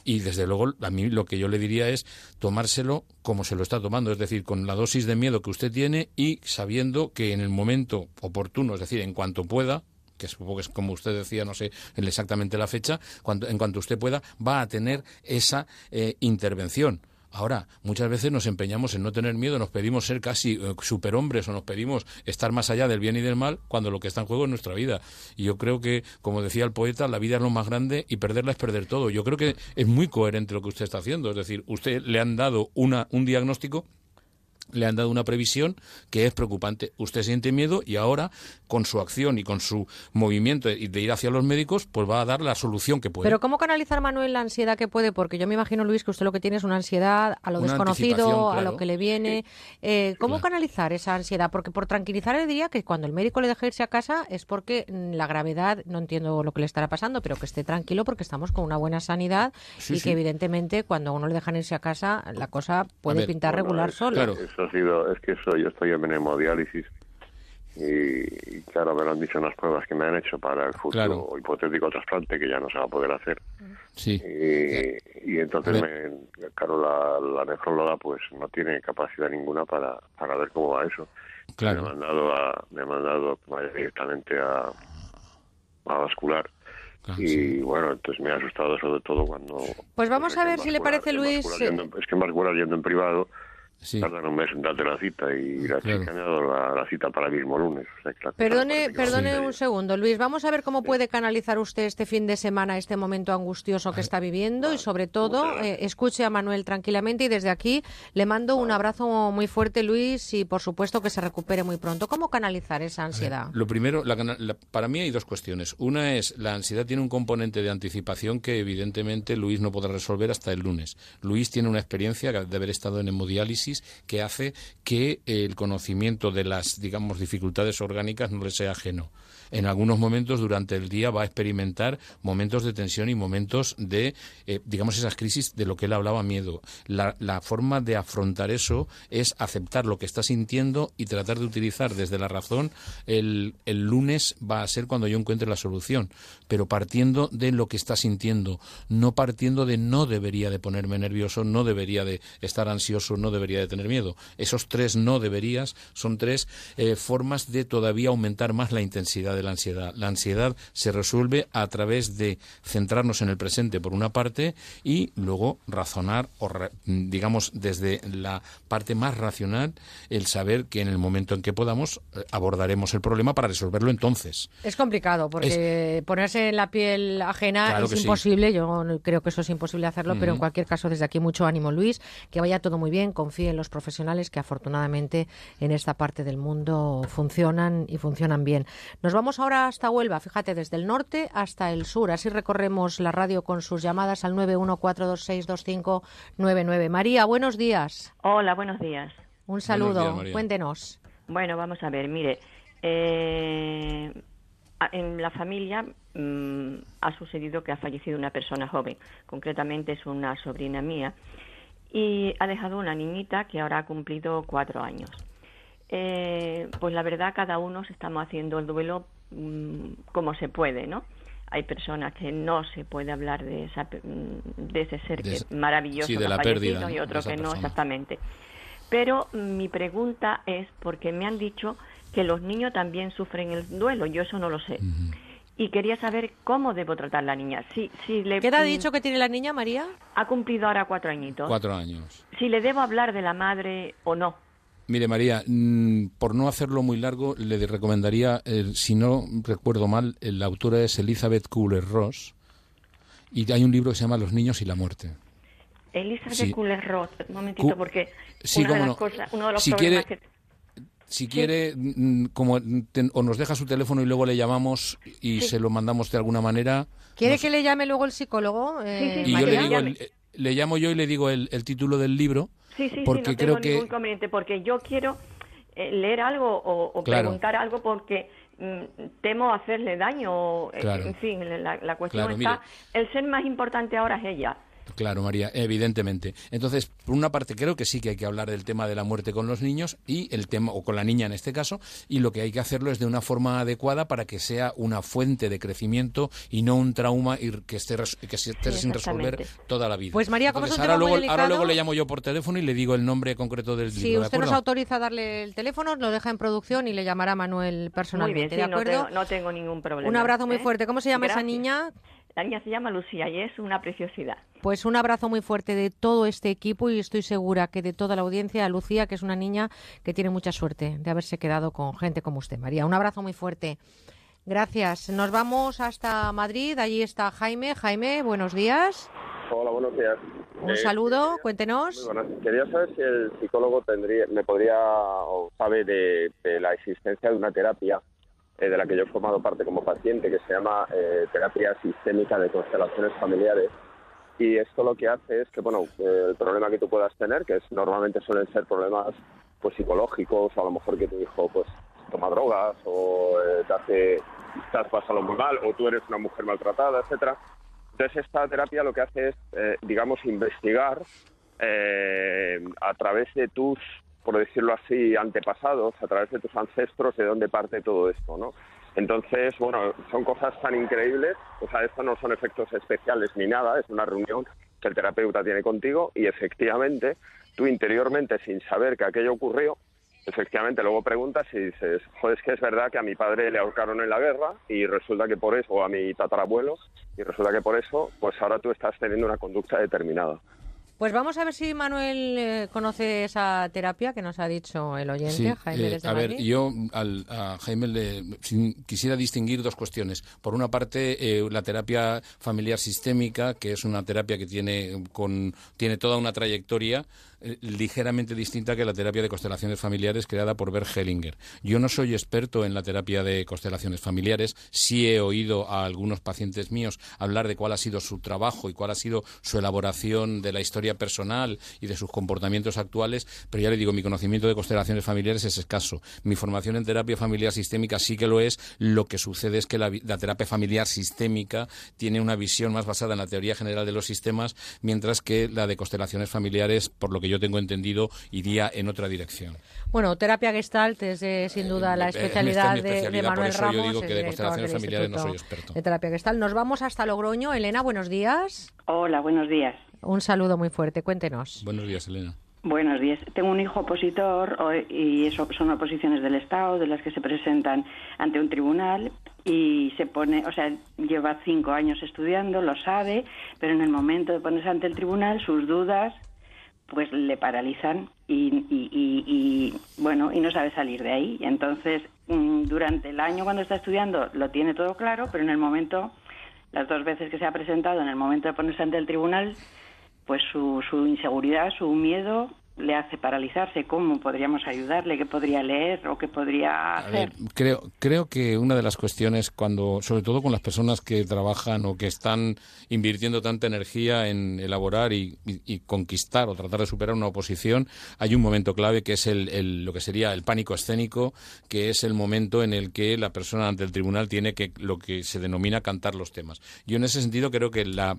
Y desde luego, a mí lo que yo le diría es tomárselo como se lo está tomando, es decir, con la dosis de miedo que usted tiene y sabiendo que en el momento oportuno, es decir, en cuanto pueda, que supongo que es como usted decía, no sé en exactamente la fecha, cuando, en cuanto usted pueda, va a tener esa eh, intervención. Ahora, muchas veces nos empeñamos en no tener miedo, nos pedimos ser casi eh, superhombres o nos pedimos estar más allá del bien y del mal cuando lo que está en juego es nuestra vida. Y yo creo que, como decía el poeta, la vida es lo más grande y perderla es perder todo. Yo creo que es muy coherente lo que usted está haciendo. Es decir, usted le han dado una, un diagnóstico le han dado una previsión que es preocupante. Usted siente miedo y ahora, con su acción y con su movimiento y de ir hacia los médicos, pues va a dar la solución que puede. Pero ¿cómo canalizar, Manuel, la ansiedad que puede? Porque yo me imagino, Luis, que usted lo que tiene es una ansiedad a lo Una desconocido, a claro. lo que le viene. Eh, ¿Cómo canalizar esa ansiedad? Porque por tranquilizar le diría que cuando el médico le deja irse a casa es porque mm, la gravedad, no entiendo lo que le estará pasando, pero que esté tranquilo porque estamos con una buena sanidad Sí, y sí. que evidentemente cuando a uno le dejan irse a casa la cosa puede ver, pintar regular es- solo. Eso ha sido, es que eso, yo estoy en hemodiálisis y, y claro, me lo han dicho en las pruebas que me han hecho para el futuro Claro. hipotético trasplante que ya no se va a poder hacer. Sí. Y, y entonces, me, claro, la, la nefróloga pues no tiene capacidad ninguna para, para ver cómo va eso. Claro. Me ha mandado, a, me ha mandado directamente a, a vascular. y bueno, entonces me ha asustado sobre todo cuando... Pues vamos a ver si le parece, Luis. vascular yendo en- es que vascular yendo en privado tardan un mes en darte la cita y la chica me ha dado la, la cita para el mismo lunes. O sea, que la cosa Perdone, perdone un segundo, Luis. Vamos a ver cómo puede canalizar usted este fin de semana, este momento angustioso que está viviendo y sobre todo eh, escuche a Manuel tranquilamente y desde aquí le mando un abrazo muy fuerte, Luis, y por supuesto que se recupere muy pronto. ¿Cómo canalizar esa ansiedad? Lo primero, la cana- la- para mí hay dos cuestiones. Una es, la ansiedad tiene un componente de anticipación que evidentemente Luis no podrá resolver hasta el lunes. Luis tiene una experiencia de haber estado en hemodiálisis que hace que el conocimiento de las, digamos, dificultades orgánicas no le sea ajeno. En algunos momentos durante el día va a experimentar momentos de tensión y momentos de, eh, digamos, esas crisis de lo que él hablaba, miedo. La, forma de afrontar eso es aceptar lo que está sintiendo y tratar de utilizar desde la razón. El, el lunes va a ser cuando yo encuentre la solución, pero partiendo de lo que está sintiendo, no partiendo de no debería de ponerme nervioso, no debería de estar ansioso, no debería de tener miedo. Esos tres no deberías son tres eh, formas de todavía aumentar más la intensidad de la ansiedad. La ansiedad se resuelve a través de centrarnos en el presente por una parte y luego razonar o digamos desde la parte más racional el saber que en el momento en que podamos eh, abordaremos el problema para resolverlo entonces. Es complicado porque ponerse en la piel ajena Claro es sí. imposible. Yo creo que eso es imposible hacerlo, pero en cualquier caso, desde aquí mucho ánimo, Luis. Que vaya todo muy bien. Confíe en los profesionales que afortunadamente en esta parte del mundo funcionan y funcionan bien. Nos vamos ahora hasta Huelva, fíjate, desde el norte hasta el sur. Así recorremos la radio con sus llamadas al 914262599. María, buenos días. Hola, buenos días. Un saludo. días. Cuéntenos. Bueno, vamos a ver, mire, eh, en la familia mm, ha sucedido que ha fallecido una persona joven, concretamente es una sobrina mía, y ha dejado una niñita que ahora ha cumplido cuatro años. Eh, pues la verdad, cada uno se estamos haciendo el duelo mm, como se puede, ¿no? Hay personas que no se puede hablar de, esa, mm, de ese ser De que maravilloso, sí, de que la pérdida, y otro que no exactamente. Pero mi pregunta es porque me han dicho que los niños también sufren el duelo, yo eso no lo sé. Y quería saber cómo debo tratar a la niña. Si, si le, ¿Qué edad ha mm, dicho que tiene la niña, María? Ha cumplido ahora cuatro añitos. Cuatro años. Si le debo hablar de la madre o no. Mire, María, mm, por no hacerlo muy largo, le recomendaría, eh, si no recuerdo mal, la autora es Elizabeth Kubler-Ross y hay un libro que se llama Los niños y la muerte. Elizabeth Sí. Kubler-Ross, un momentito, porque Sí, una de las no. cosas, uno de los Si problemas quiere- que... Si quiere, mm, como te- o nos deja su teléfono y luego le llamamos y Sí. se lo mandamos de alguna manera, ¿Quiere que le llame luego el psicólogo? eh, y yo le digo, el- le llamo yo y le digo el, el título del libro, Sí, sí, porque sí, no creo tengo ningún inconveniente, porque yo quiero eh, leer algo o, o Claro. preguntar algo porque mm, temo hacerle daño, eh, Claro. en fin, la, la cuestión Claro, está, el ser más importante ahora es ella. Claro, María, evidentemente. Entonces, por una parte, creo que sí que hay que hablar del tema de la muerte con los niños y el tema, o con la niña en este caso, y lo que hay que hacerlo es de una forma adecuada para que sea una fuente de crecimiento y no un trauma y que esté, res- que se esté Sí, sin resolver toda la vida. Pues, María, como es Entonces, un ahora, tema muy luego, ahora luego le llamo yo por teléfono y le digo el nombre concreto del Si libro, ¿de usted nos autoriza a darle el teléfono, lo deja en producción y le llamará Manuel Muy bien, personalmente, sí, ¿de no acuerdo? tengo, no tengo ningún problema. Un abrazo muy ¿eh? fuerte. ¿Cómo se llama esa niña? La niña se llama Lucía y es una preciosidad. Pues un abrazo muy fuerte de todo este equipo y estoy segura que de toda la audiencia, a Lucía, que es una niña que tiene mucha suerte de haberse quedado con gente como usted, María. Un abrazo muy fuerte. Gracias. Nos vamos hasta Madrid. Allí está Jaime. Jaime, buenos días. Hola, buenos días. Un Eh, saludo. Muy Cuéntenos. buenas. Quería saber si el psicólogo tendría, me podría o sabe de, de la existencia de una terapia eh, de la que yo he formado parte como paciente que se llama eh, terapia sistémica de constelaciones familiares. Y esto lo que hace es que, bueno, eh, el problema que tú puedas tener, que es, normalmente suelen ser problemas pues psicológicos, o a lo mejor que tu hijo pues toma drogas o eh, te hace, te has pasado muy mal, o tú eres una mujer maltratada, etcétera. Entonces esta terapia lo que hace es, eh, digamos, investigar eh, a través de tus por decirlo así, antepasados, a través de tus ancestros, de dónde parte todo esto, ¿no? Entonces, bueno, son cosas tan increíbles, o sea, esto no son efectos especiales ni nada, es una reunión que el terapeuta tiene contigo y efectivamente tú interiormente, sin saber que aquello ocurrió, efectivamente luego preguntas y dices, joder, es que es verdad que a mi padre le ahorcaron en la guerra y resulta que por eso, o a mi tatarabuelo, y resulta que por eso, pues ahora tú estás teniendo una conducta determinada. Pues vamos a ver si Manuel eh, conoce esa terapia que nos ha dicho el oyente, Sí, Jaime eh, desde a ver, yo al- a Jaime le sin- quisiera distinguir dos cuestiones. Por una parte, eh, la terapia familiar sistémica, que es una terapia que tiene, con, tiene toda una trayectoria eh, ligeramente distinta que la terapia de constelaciones familiares creada por Bert Hellinger. Yo no soy experto en la terapia de constelaciones familiares, sí he oído a algunos pacientes míos hablar de cuál ha sido su trabajo y cuál ha sido su elaboración de la historia personal y de sus comportamientos actuales, pero ya le digo, mi conocimiento de constelaciones familiares es escaso. Mi formación en terapia familiar sistémica sí que lo es. Lo que sucede es que la, terapia familiar sistémica tiene una visión más basada en la teoría general de los sistemas, mientras que la de constelaciones familiares, por lo que yo tengo entendido, iría en otra dirección. Bueno, terapia gestalt es eh, sin duda la Eh, esta es mi especialidad, de- de, especialidad, por Manuel eso yo Ramos, digo el que de constelaciones familiares no soy experto. De terapia gestalt. Nos vamos hasta Logroño. Elena, buenos días. Hola, buenos días. Un saludo muy fuerte. Cuéntenos. Buenos días, Elena. Buenos días. Tengo un hijo opositor y eso son oposiciones del Estado, de las que se presentan ante un tribunal y se pone, o sea, lleva cinco años estudiando, lo sabe, pero en el momento de ponerse ante el tribunal sus dudas pues le paralizan y, y- y- y, bueno y no sabe salir de ahí. Entonces mm, durante el año cuando está estudiando lo tiene todo claro, pero en el momento las dos veces que se ha presentado en el momento de ponerse ante el tribunal pues su, su inseguridad, su miedo le hace paralizarse. ¿Cómo podríamos ayudarle? ¿Qué podría leer o qué podría A ver, hacer? creo, creo que una de las cuestiones cuando, sobre todo con las personas que trabajan o que están invirtiendo tanta energía en elaborar y, y- y conquistar o tratar de superar una oposición, hay un momento clave que es el, el- lo que sería el pánico escénico, que es el momento en el que la persona ante el tribunal tiene que lo que se denomina cantar los temas. Yo en ese sentido creo que la,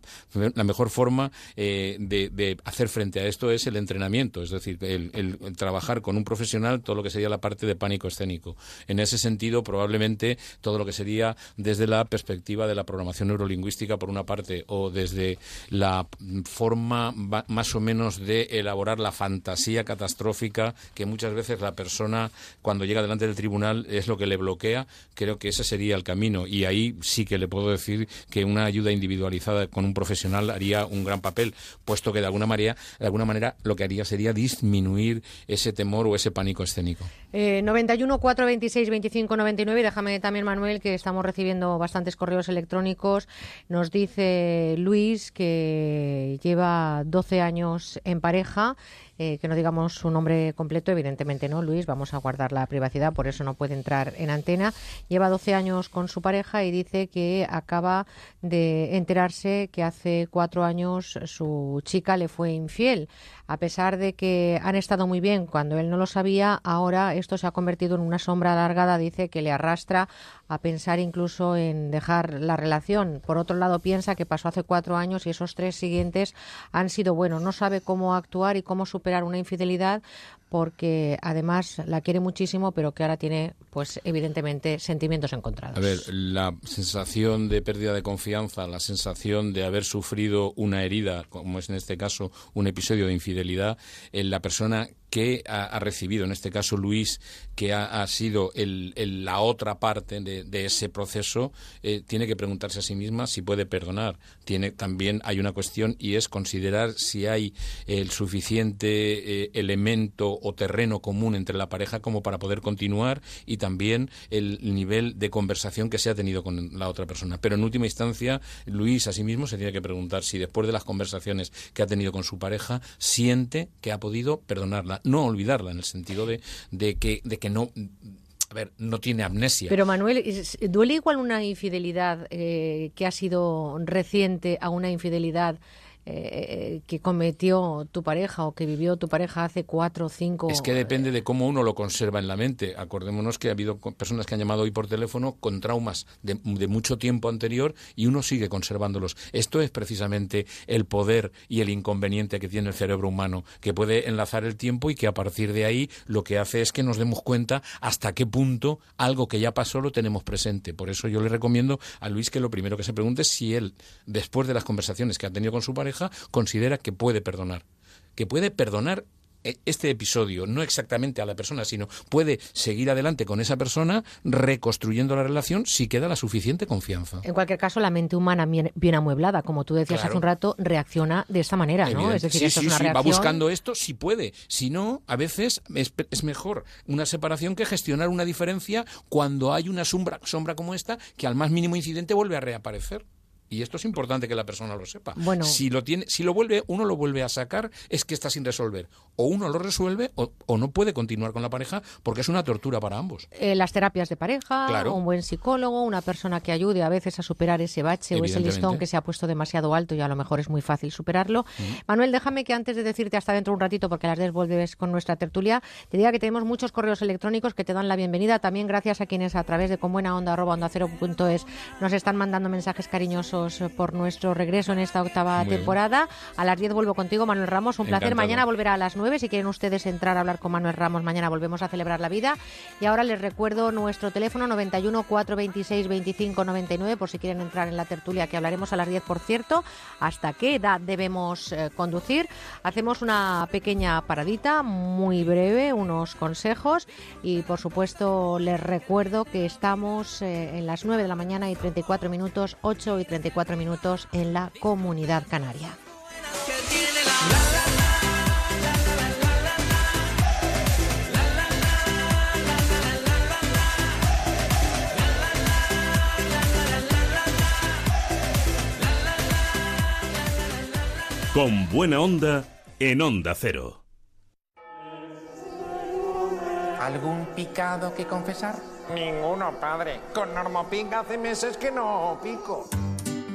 la mejor forma eh, de, de hacer frente a esto es el entrenamiento, es decir, el, trabajar con un profesional todo lo que sería la parte de pánico escénico. En ese sentido, probablemente todo lo que sería desde la perspectiva de la programación neurolingüística, por una parte, o desde la forma más o menos de elaborar la fantasía catastrófica que muchas veces la persona, cuando llega delante del tribunal, es lo que le bloquea. Creo que ese sería el camino. Y ahí sí que le puedo decir que una ayuda individualizada con un profesional haría un gran papel, puesto que de alguna manera, de alguna manera lo que haría sería disminuir ese temor o ese pánico escénico. Eh, 91 426 25 99. Déjame también, Manuel, que estamos recibiendo bastantes correos electrónicos. Nos dice Luis que lleva 12 años en pareja. Eh, que no digamos su nombre completo, evidentemente no, Luis, vamos a guardar la privacidad, por eso no puede entrar en antena. Lleva 12 años con su pareja y dice que acaba de enterarse que hace cuatro años su chica le fue infiel. A pesar de que han estado muy bien cuando él no lo sabía, ahora esto se ha convertido en una sombra alargada, dice, que le arrastra a pensar incluso en dejar la relación. Por otro lado, piensa que pasó hace cuatro años y esos tres siguientes han sido buenos. No sabe cómo actuar y cómo superar una infidelidad porque además la quiere muchísimo, pero que ahora tiene, pues evidentemente, sentimientos encontrados. A ver, la sensación de pérdida de confianza, la sensación de haber sufrido una herida, como es en este caso un episodio de infidelidad, en la persona que ha, recibido, en este caso Luis, que ha, sido el- la otra parte de, de ese proceso, eh, tiene que preguntarse a sí misma si puede perdonar. Tiene también hay una cuestión y es considerar si hay el suficiente eh, elemento o terreno común entre la pareja como para poder continuar y también el nivel de conversación que se ha tenido con la otra persona. Pero en última instancia, Luis a sí mismo se tiene que preguntar si después de las conversaciones que ha tenido con su pareja siente que ha podido perdonarla, no olvidarla en el sentido de, de que de que no a ver, no tiene amnesia. Pero Manuel, ¿es- ¿duele igual una infidelidad eh, que ha sido reciente a una infidelidad eh, que cometió tu pareja o que vivió tu pareja hace cuatro o cinco. Es que depende de cómo uno lo conserva en la mente. Acordémonos que ha habido personas que han llamado hoy por teléfono con traumas de, de mucho tiempo anterior y uno sigue conservándolos. Esto es precisamente el poder y el inconveniente que tiene el cerebro humano, que puede enlazar el tiempo y que a partir de ahí lo que hace es que nos demos cuenta hasta qué punto algo que ya pasó lo tenemos presente. Por eso yo le recomiendo a Luis que lo primero que se pregunte es si él, después de las conversaciones que ha tenido con su pareja, considera que puede perdonar. Que puede perdonar eh, este episodio, no exactamente a la persona, sino puede seguir adelante con esa persona reconstruyendo la relación si queda la suficiente confianza. En cualquier caso, la mente humana bien, bien amueblada, como tú decías Claro. hace un rato, reacciona de esta manera, ¿no? Es decir, Sí, esto sí, es una sí, reacción. va buscando esto si puede. Si no, a veces es, es mejor una separación que gestionar una diferencia cuando hay una sombra, sombra como esta que al más mínimo incidente vuelve a reaparecer. Y esto es importante que la persona lo sepa. Bueno. Si lo tiene, si lo vuelve, uno lo vuelve a sacar, es que está sin resolver. O uno lo resuelve o, o no puede continuar con la pareja porque es una tortura para ambos. Eh, las terapias de pareja, Claro. un buen psicólogo, una persona que ayude a veces a superar ese bache o ese listón que se ha puesto demasiado alto y a lo mejor es muy fácil superarlo. Manuel, déjame que antes de decirte hasta dentro un ratito, porque a las 10 vuelves con nuestra tertulia, te diga que tenemos muchos correos electrónicos que te dan la bienvenida. También gracias a quienes a través de conbuenaonda arroba onda cero punto es nos están mandando mensajes cariñosos eh, por nuestro regreso en esta octava Muy bien. temporada. A las 10 vuelvo contigo, Manuel Ramos. Un placer. Mañana volverá a las 9. Si quieren ustedes entrar a hablar con Manuel Ramos, mañana volvemos a celebrar la vida. Y ahora les recuerdo nuestro teléfono 91 426 25 99 por si quieren entrar en la tertulia que hablaremos a las 10, por cierto. ¿Hasta qué edad debemos eh, conducir? Hacemos una pequeña paradita, muy breve, unos consejos y por supuesto les recuerdo que estamos eh, en las 9 de la mañana y 34 minutos, 8 y 34 minutos en la comunidad canaria. Con buena onda en Onda Cero. ¿Algún picado que confesar? Ninguno, padre. Con Normopic hace meses que no pico.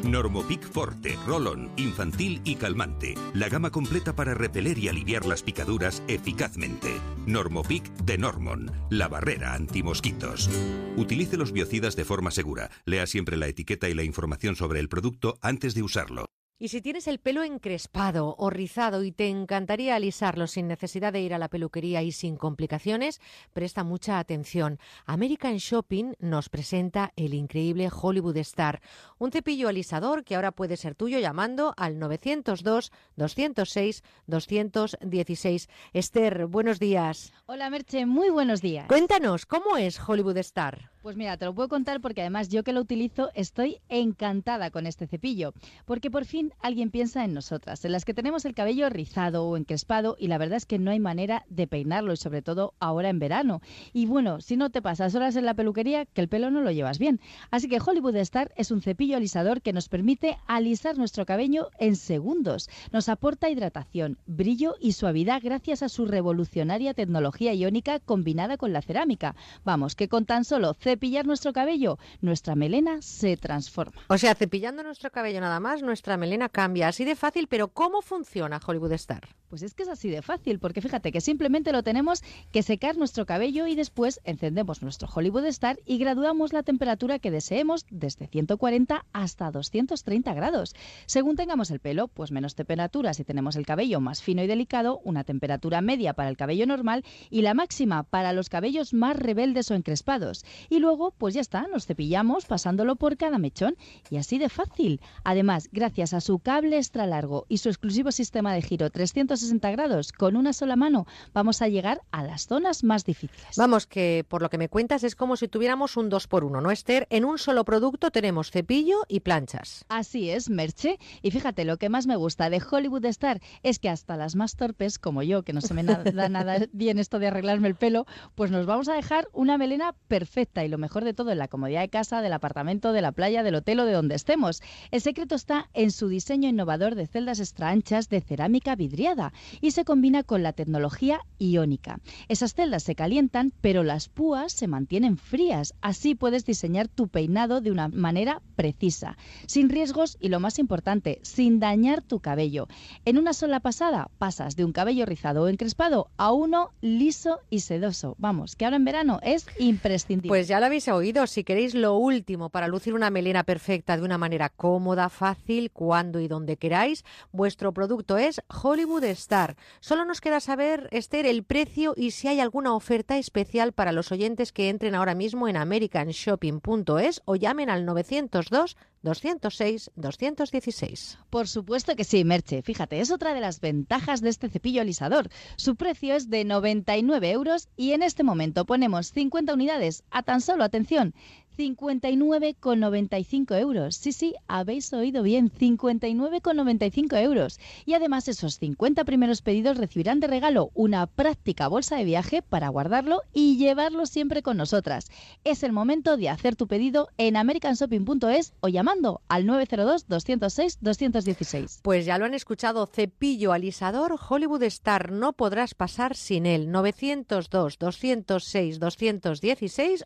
Normopic Forte, Rolón, infantil y calmante. La gama completa para repeler y aliviar las picaduras eficazmente. Normopic de Normon, la barrera antimosquitos. Utilice los biocidas de forma segura. Lea siempre la etiqueta y la información sobre el producto antes de usarlo. Y si tienes el pelo encrespado o rizado y te encantaría alisarlo sin necesidad de ir a la peluquería y sin complicaciones, presta mucha atención. American Shopping nos presenta el increíble Hollywood Star, un cepillo alisador que ahora puede ser tuyo llamando al 902-206-216. Esther, buenos días. Hola Merche, muy buenos días. Cuéntanos, ¿cómo es Hollywood Star? Pues mira, te lo puedo contar porque además yo que lo utilizo estoy encantada con este cepillo, porque por fin alguien piensa en nosotras, en las que tenemos el cabello rizado o encrespado y la verdad es que no hay manera de peinarlo y sobre todo ahora en verano. Y bueno, si no te pasas horas en la peluquería, que el pelo no lo llevas bien. Así que Hollywood Star es un cepillo alisador que nos permite alisar nuestro cabello en segundos. Nos aporta hidratación, brillo y suavidad gracias a su revolucionaria tecnología iónica combinada con la cerámica. Vamos, que con tan solo cepillar nuestro cabello, nuestra melena se transforma. O sea, cepillando nuestro cabello nada más, nuestra melena cambia. Así de fácil, pero ¿cómo funciona Hollywood Star? Pues es que es así de fácil, porque fíjate que simplemente lo tenemos que secar nuestro cabello y después encendemos nuestro Hollywood Star y graduamos la temperatura que deseemos desde 140 hasta 230 grados. Según tengamos el pelo, pues menos temperatura si tenemos el cabello más fino y delicado, una temperatura media para el cabello normal y la máxima para los cabellos más rebeldes o encrespados. Y luego, pues ya está, nos cepillamos pasándolo por cada mechón y así de fácil. Además, gracias a su cable extra largo y su exclusivo sistema de giro 360 grados con una sola mano, vamos a llegar a las zonas más difíciles. Vamos, que por lo que me cuentas es como si tuviéramos un 2 por 1 ¿no, Esther? En un solo producto tenemos cepillo y planchas. Así es, Merche. Y fíjate, lo que más me gusta de Hollywood Star es que hasta las más torpes, como yo, que no se me da nada bien esto de arreglarme el pelo, pues nos vamos a dejar una melena perfecta y lo mejor de todo en la comodidad de casa, del apartamento, de la playa, del hotel o de donde estemos. El secreto está en su diseño innovador de celdas extra anchas de cerámica vidriada y se combina con la tecnología iónica. Esas celdas se calientan, pero las púas se mantienen frías. Así puedes diseñar tu peinado de una manera precisa, sin riesgos y lo más importante, sin dañar tu cabello. En una sola pasada pasas de un cabello rizado o encrespado a uno liso y sedoso. Vamos, que ahora en verano es imprescindible. Pues ya lo habéis oído, si queréis lo último para lucir una melena perfecta de una manera cómoda, fácil, cuando y donde queráis, vuestro producto es Hollywood Star. Solo nos queda saber, Esther, el precio y si hay alguna oferta especial para los oyentes que entren ahora mismo en americanshopping.es o llamen al 902 206 216. Por supuesto que sí, Merche. Fíjate, es otra de las ventajas de este cepillo alisador. Su precio es de 99 euros y en este momento ponemos 50 unidades a tan solo, atención, 59,95 euros. Sí, sí, habéis oído bien, 59,95 euros. Y además esos 50 primeros pedidos recibirán de regalo una práctica bolsa de viaje para guardarlo y llevarlo siempre con nosotras. Es el momento de hacer tu pedido en americanshopping.es o llamando al 902-206-216. Pues ya lo han escuchado, cepillo alisador Hollywood Star, no podrás pasar sin él. 902 206 216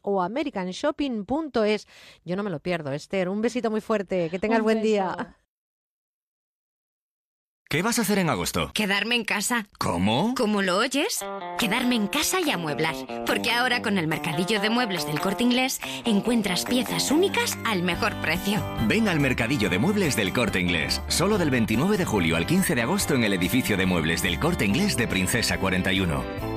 americanshopping.es. Yo no me lo pierdo, Esther. Un besito muy fuerte, que tengas Un buen beso. día. ¿Qué vas a hacer en agosto? Quedarme en casa. ¿Cómo? ¿Cómo lo oyes? Quedarme en casa y amueblar. Porque ahora con el mercadillo de muebles del corte inglés encuentras piezas únicas al mejor precio. Ven al Mercadillo de Muebles del Corte Inglés. Solo del 29 de julio al 15 de agosto en el edificio de muebles del Corte Inglés de Princesa 41.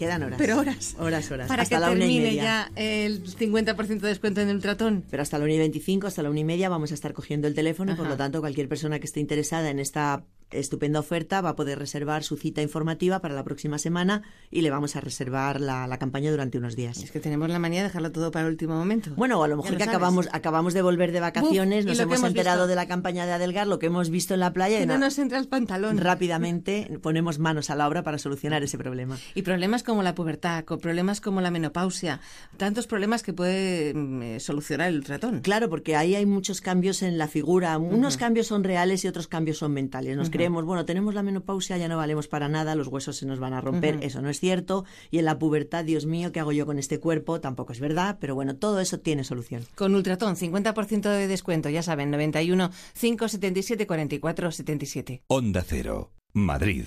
Quedan horas. Pero horas. Horas, horas. Para hasta que la una y termine ya el 50% de descuento en el tratón. Pero hasta la 1 y 25, hasta la 1 y media vamos a estar cogiendo el teléfono y por Ajá. lo tanto cualquier persona que esté interesada en esta estupenda oferta va a poder reservar su cita informativa para la próxima semana y le vamos a reservar la, la campaña durante unos días. Es que tenemos la manía de dejarlo todo para el último momento. Bueno, o a lo mejor lo que sabes. acabamos, acabamos de volver de vacaciones, nos hemos hemos enterado visto. de la campaña de Adelgar, lo que hemos visto en la playa Que y no nos entra el pantalón. rápidamente ponemos manos a la obra para solucionar ese problema. Y problemas como la pubertad, problemas como la menopausia, tantos problemas que puede mm, eh, solucionar el tratón. Claro, porque ahí hay muchos cambios en la figura. Unos cambios son reales y otros cambios son mentales. Nos. Creemos, bueno, tenemos la menopausia, ya no valemos para nada, los huesos se nos van a romper. Eso no es cierto. Y en la pubertad, Dios mío, ¿qué hago yo con este cuerpo? Tampoco es verdad. Pero bueno, todo eso tiene solución. Con Ultratón, 50% de descuento, ya saben, 91 577 44 77. Onda Cero, Madrid.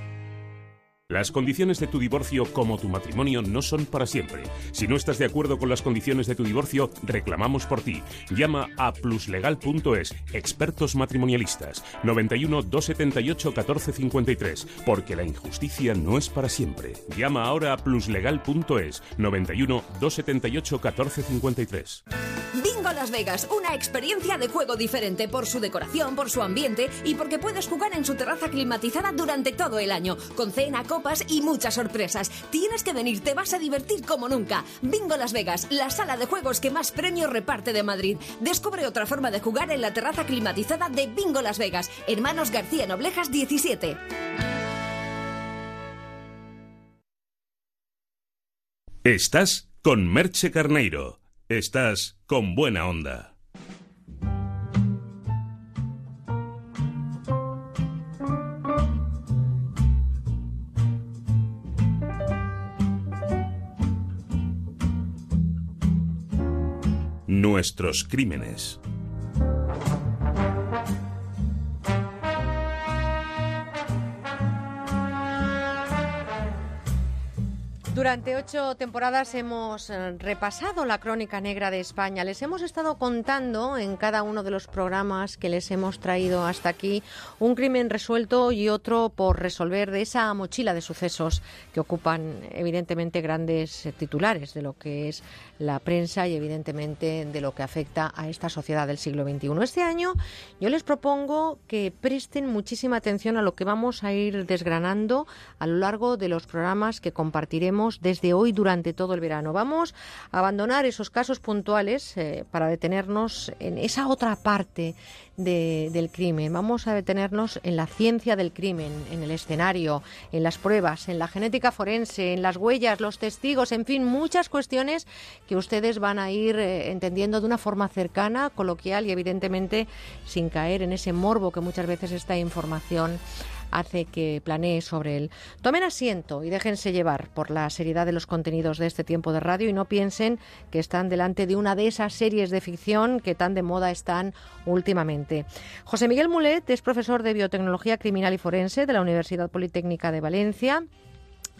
Las condiciones de tu divorcio como tu matrimonio no son para siempre. Si no estás de acuerdo con las condiciones de tu divorcio, reclamamos por ti. Llama a pluslegal.es, expertos matrimonialistas, 91 278 1453, porque la injusticia no es para siempre. Llama ahora a pluslegal.es, 91 278 1453. Bingo Las Vegas, una experiencia de juego diferente por su decoración, por su ambiente y porque puedes jugar en su terraza climatizada durante todo el año, con cena, y muchas sorpresas. Tienes que venir, te vas a divertir como nunca. Bingo Las Vegas, la sala de juegos que más premios reparte de Madrid. Descubre otra forma de jugar en la terraza climatizada de Bingo Las Vegas, Hermanos García Noblejas 17. Estás con Merche Carneiro. Estás con buena onda. Nuestros crímenes. Durante ocho temporadas hemos eh, repasado la crónica negra de España. Les hemos estado contando en cada uno de los programas que les hemos traído hasta aquí un crimen resuelto y otro por resolver de esa mochila de sucesos que ocupan evidentemente grandes eh, titulares de lo que es la prensa y evidentemente de lo que afecta a esta sociedad del siglo XXI. Este año yo les propongo que presten muchísima atención a lo que vamos a ir desgranando a lo largo de los programas que compartiremos desde hoy durante todo el verano. Vamos a abandonar esos casos puntuales eh, para detenernos en esa otra parte de- del crimen. Vamos a detenernos en la ciencia del crimen, en el escenario, en las pruebas, en la genética forense, en las huellas, los testigos, en fin, muchas cuestiones que ustedes van a ir eh, entendiendo de una forma cercana, coloquial y evidentemente sin caer en ese morbo que muchas veces esta información hace que planee sobre él. Tomen asiento y déjense llevar por la seriedad de los contenidos de este tiempo de radio y no piensen que están delante de una de esas series de ficción que tan de moda están últimamente. José Miguel Mulet es profesor de Biotecnología Criminal y Forense de la Universidad Politécnica de Valencia.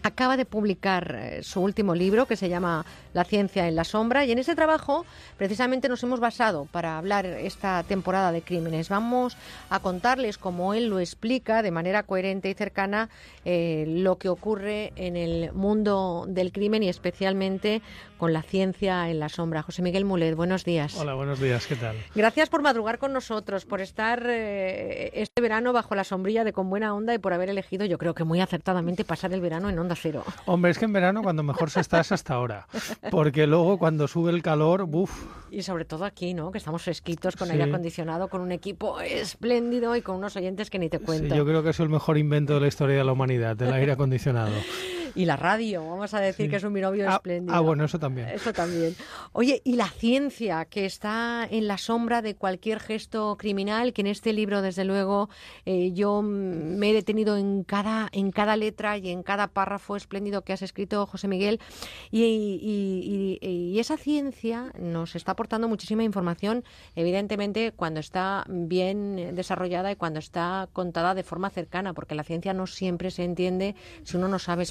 Acaba de publicar eh, su último libro que se llama La ciencia en la sombra y en ese trabajo precisamente nos hemos basado para hablar esta temporada de crímenes. Vamos a contarles, como él lo explica de manera coherente y cercana, eh, lo que ocurre en el mundo del crimen y especialmente con la ciencia en la sombra. José Miguel Mulet, buenos días. Hola, buenos días, ¿qué tal? Gracias por madrugar con nosotros, por estar eh, este verano bajo la sombrilla de Con Buena Onda y por haber elegido, yo creo que muy acertadamente, pasar el verano en Onda Cero. Hombre, es que en verano cuando mejor se está es hasta ahora, porque luego cuando sube el calor, buf, Y sobre todo aquí, ¿no? Que estamos fresquitos, con Sí. aire acondicionado, con un equipo espléndido y con unos oyentes que ni te sí, cuento. yo creo que es el mejor invento de la historia de la humanidad, el aire acondicionado. Y la radio, vamos a decir Sí. que es un binomio Ah, espléndido. ah, bueno, eso también. Eso también. Oye, y la ciencia que está en la sombra de cualquier gesto criminal, que en este libro, desde luego, eh, yo me he detenido en cada, en cada letra y en cada párrafo espléndido que has escrito, José Miguel. Y, y- y- y esa ciencia nos está aportando muchísima información, evidentemente, cuando está bien desarrollada y cuando está contada de forma cercana, porque la ciencia no siempre se entiende si uno no sabe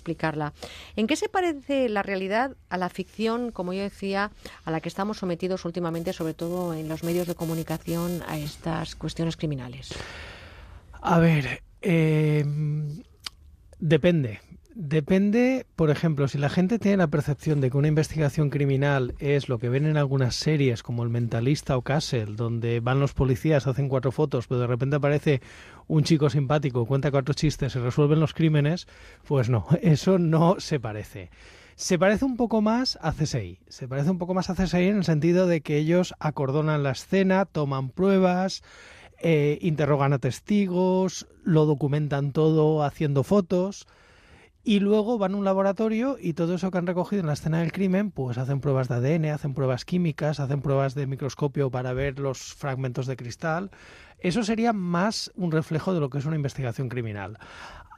¿En qué se parece la realidad a la ficción, como yo decía, a la que estamos sometidos últimamente, sobre todo en los medios de comunicación, a estas cuestiones criminales? A ver, eh, depende. Depende, por ejemplo, si la gente tiene la percepción de que una investigación criminal es lo que ven en algunas series como El Mentalista o Castle, donde van los policías, hacen cuatro fotos, pero de repente aparece un chico simpático, cuenta cuatro chistes y resuelven los crímenes, pues no, [LAUGHS] eso no se parece. Se parece un poco más a CSI. Se parece un poco más a CSI en el sentido de que ellos acordonan la escena, toman pruebas, eh, interrogan a testigos, lo documentan todo haciendo fotos y luego van a un laboratorio y todo eso que han recogido en la escena del crimen, pues hacen pruebas de ADN, hacen pruebas químicas, hacen pruebas de microscopio para ver los fragmentos de cristal. Eso sería más un reflejo de lo que es una investigación criminal.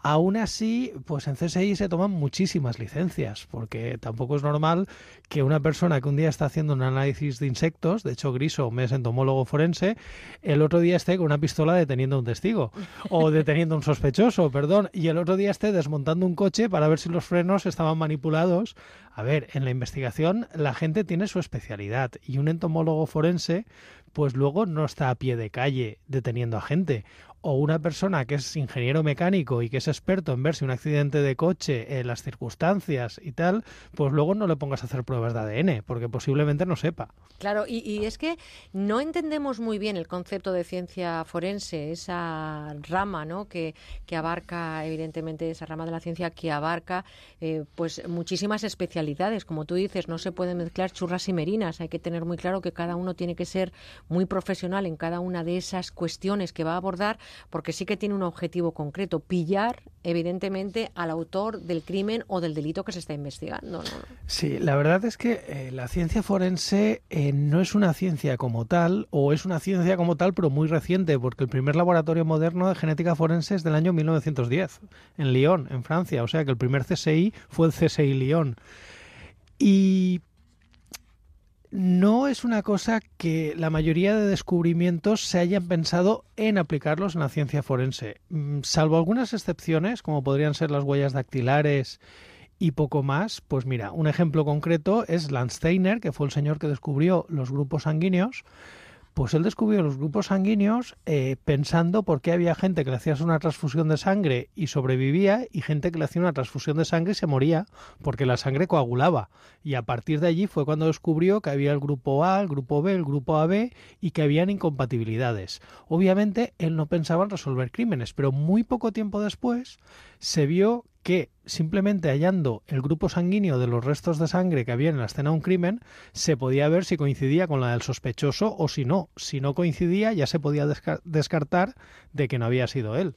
Aún así, pues en CSI se toman muchísimas licencias, porque tampoco es normal que una persona que un día está haciendo un análisis de insectos, de hecho Griso me es entomólogo forense, el otro día esté con una pistola deteniendo a un testigo, o [LAUGHS] deteniendo a un sospechoso, perdón, y el otro día esté desmontando un coche para ver si los frenos estaban manipulados. A ver, en la investigación la gente tiene su especialidad, y un entomólogo forense, pues luego no está a pie de calle deteniendo a gente o una persona que es ingeniero mecánico y que es experto en ver si un accidente de coche, las circunstancias y tal, pues luego no le pongas a hacer pruebas de ADN, porque posiblemente no sepa. Claro, y, y es que no entendemos muy bien el concepto de ciencia forense, esa rama ¿no? que, que abarca, evidentemente, esa rama de la ciencia que abarca eh, pues muchísimas especialidades. Como tú dices, no se pueden mezclar churras y merinas. Hay que tener muy claro que cada uno tiene que ser muy profesional en cada una de esas cuestiones que va a abordar, porque sí que tiene un objetivo concreto, pillar, evidentemente, al autor del crimen o del delito que se está investigando. Sí, la verdad es que eh, la ciencia forense eh, no es una ciencia como tal, o es una ciencia como tal, pero muy reciente, porque el primer laboratorio moderno de genética forense es del año 1910, en Lyon, en Francia. O sea que el primer CSI fue el CSI Lyon. Y no es una cosa que la mayoría de descubrimientos se hayan pensado en aplicarlos en la ciencia forense, Mm, salvo algunas excepciones, como podrían ser las huellas dactilares y poco más. Pues mira, un ejemplo concreto es Landsteiner, que fue el señor que descubrió los grupos sanguíneos. Pues él descubrió los grupos sanguíneos eh, pensando por qué había gente que le hacías una transfusión de sangre y sobrevivía y gente que le hacía una transfusión de sangre y se moría porque la sangre coagulaba. Y a partir de allí fue cuando descubrió que había el grupo A, el grupo B, el grupo AB y que habían incompatibilidades. Obviamente él no pensaba en resolver crímenes, pero muy poco tiempo después se vio que simplemente hallando el grupo sanguíneo de los restos de sangre que había en la escena de un crimen, se podía ver si coincidía con la del sospechoso o si no. Si no coincidía, ya se podía descartar de que no había sido él.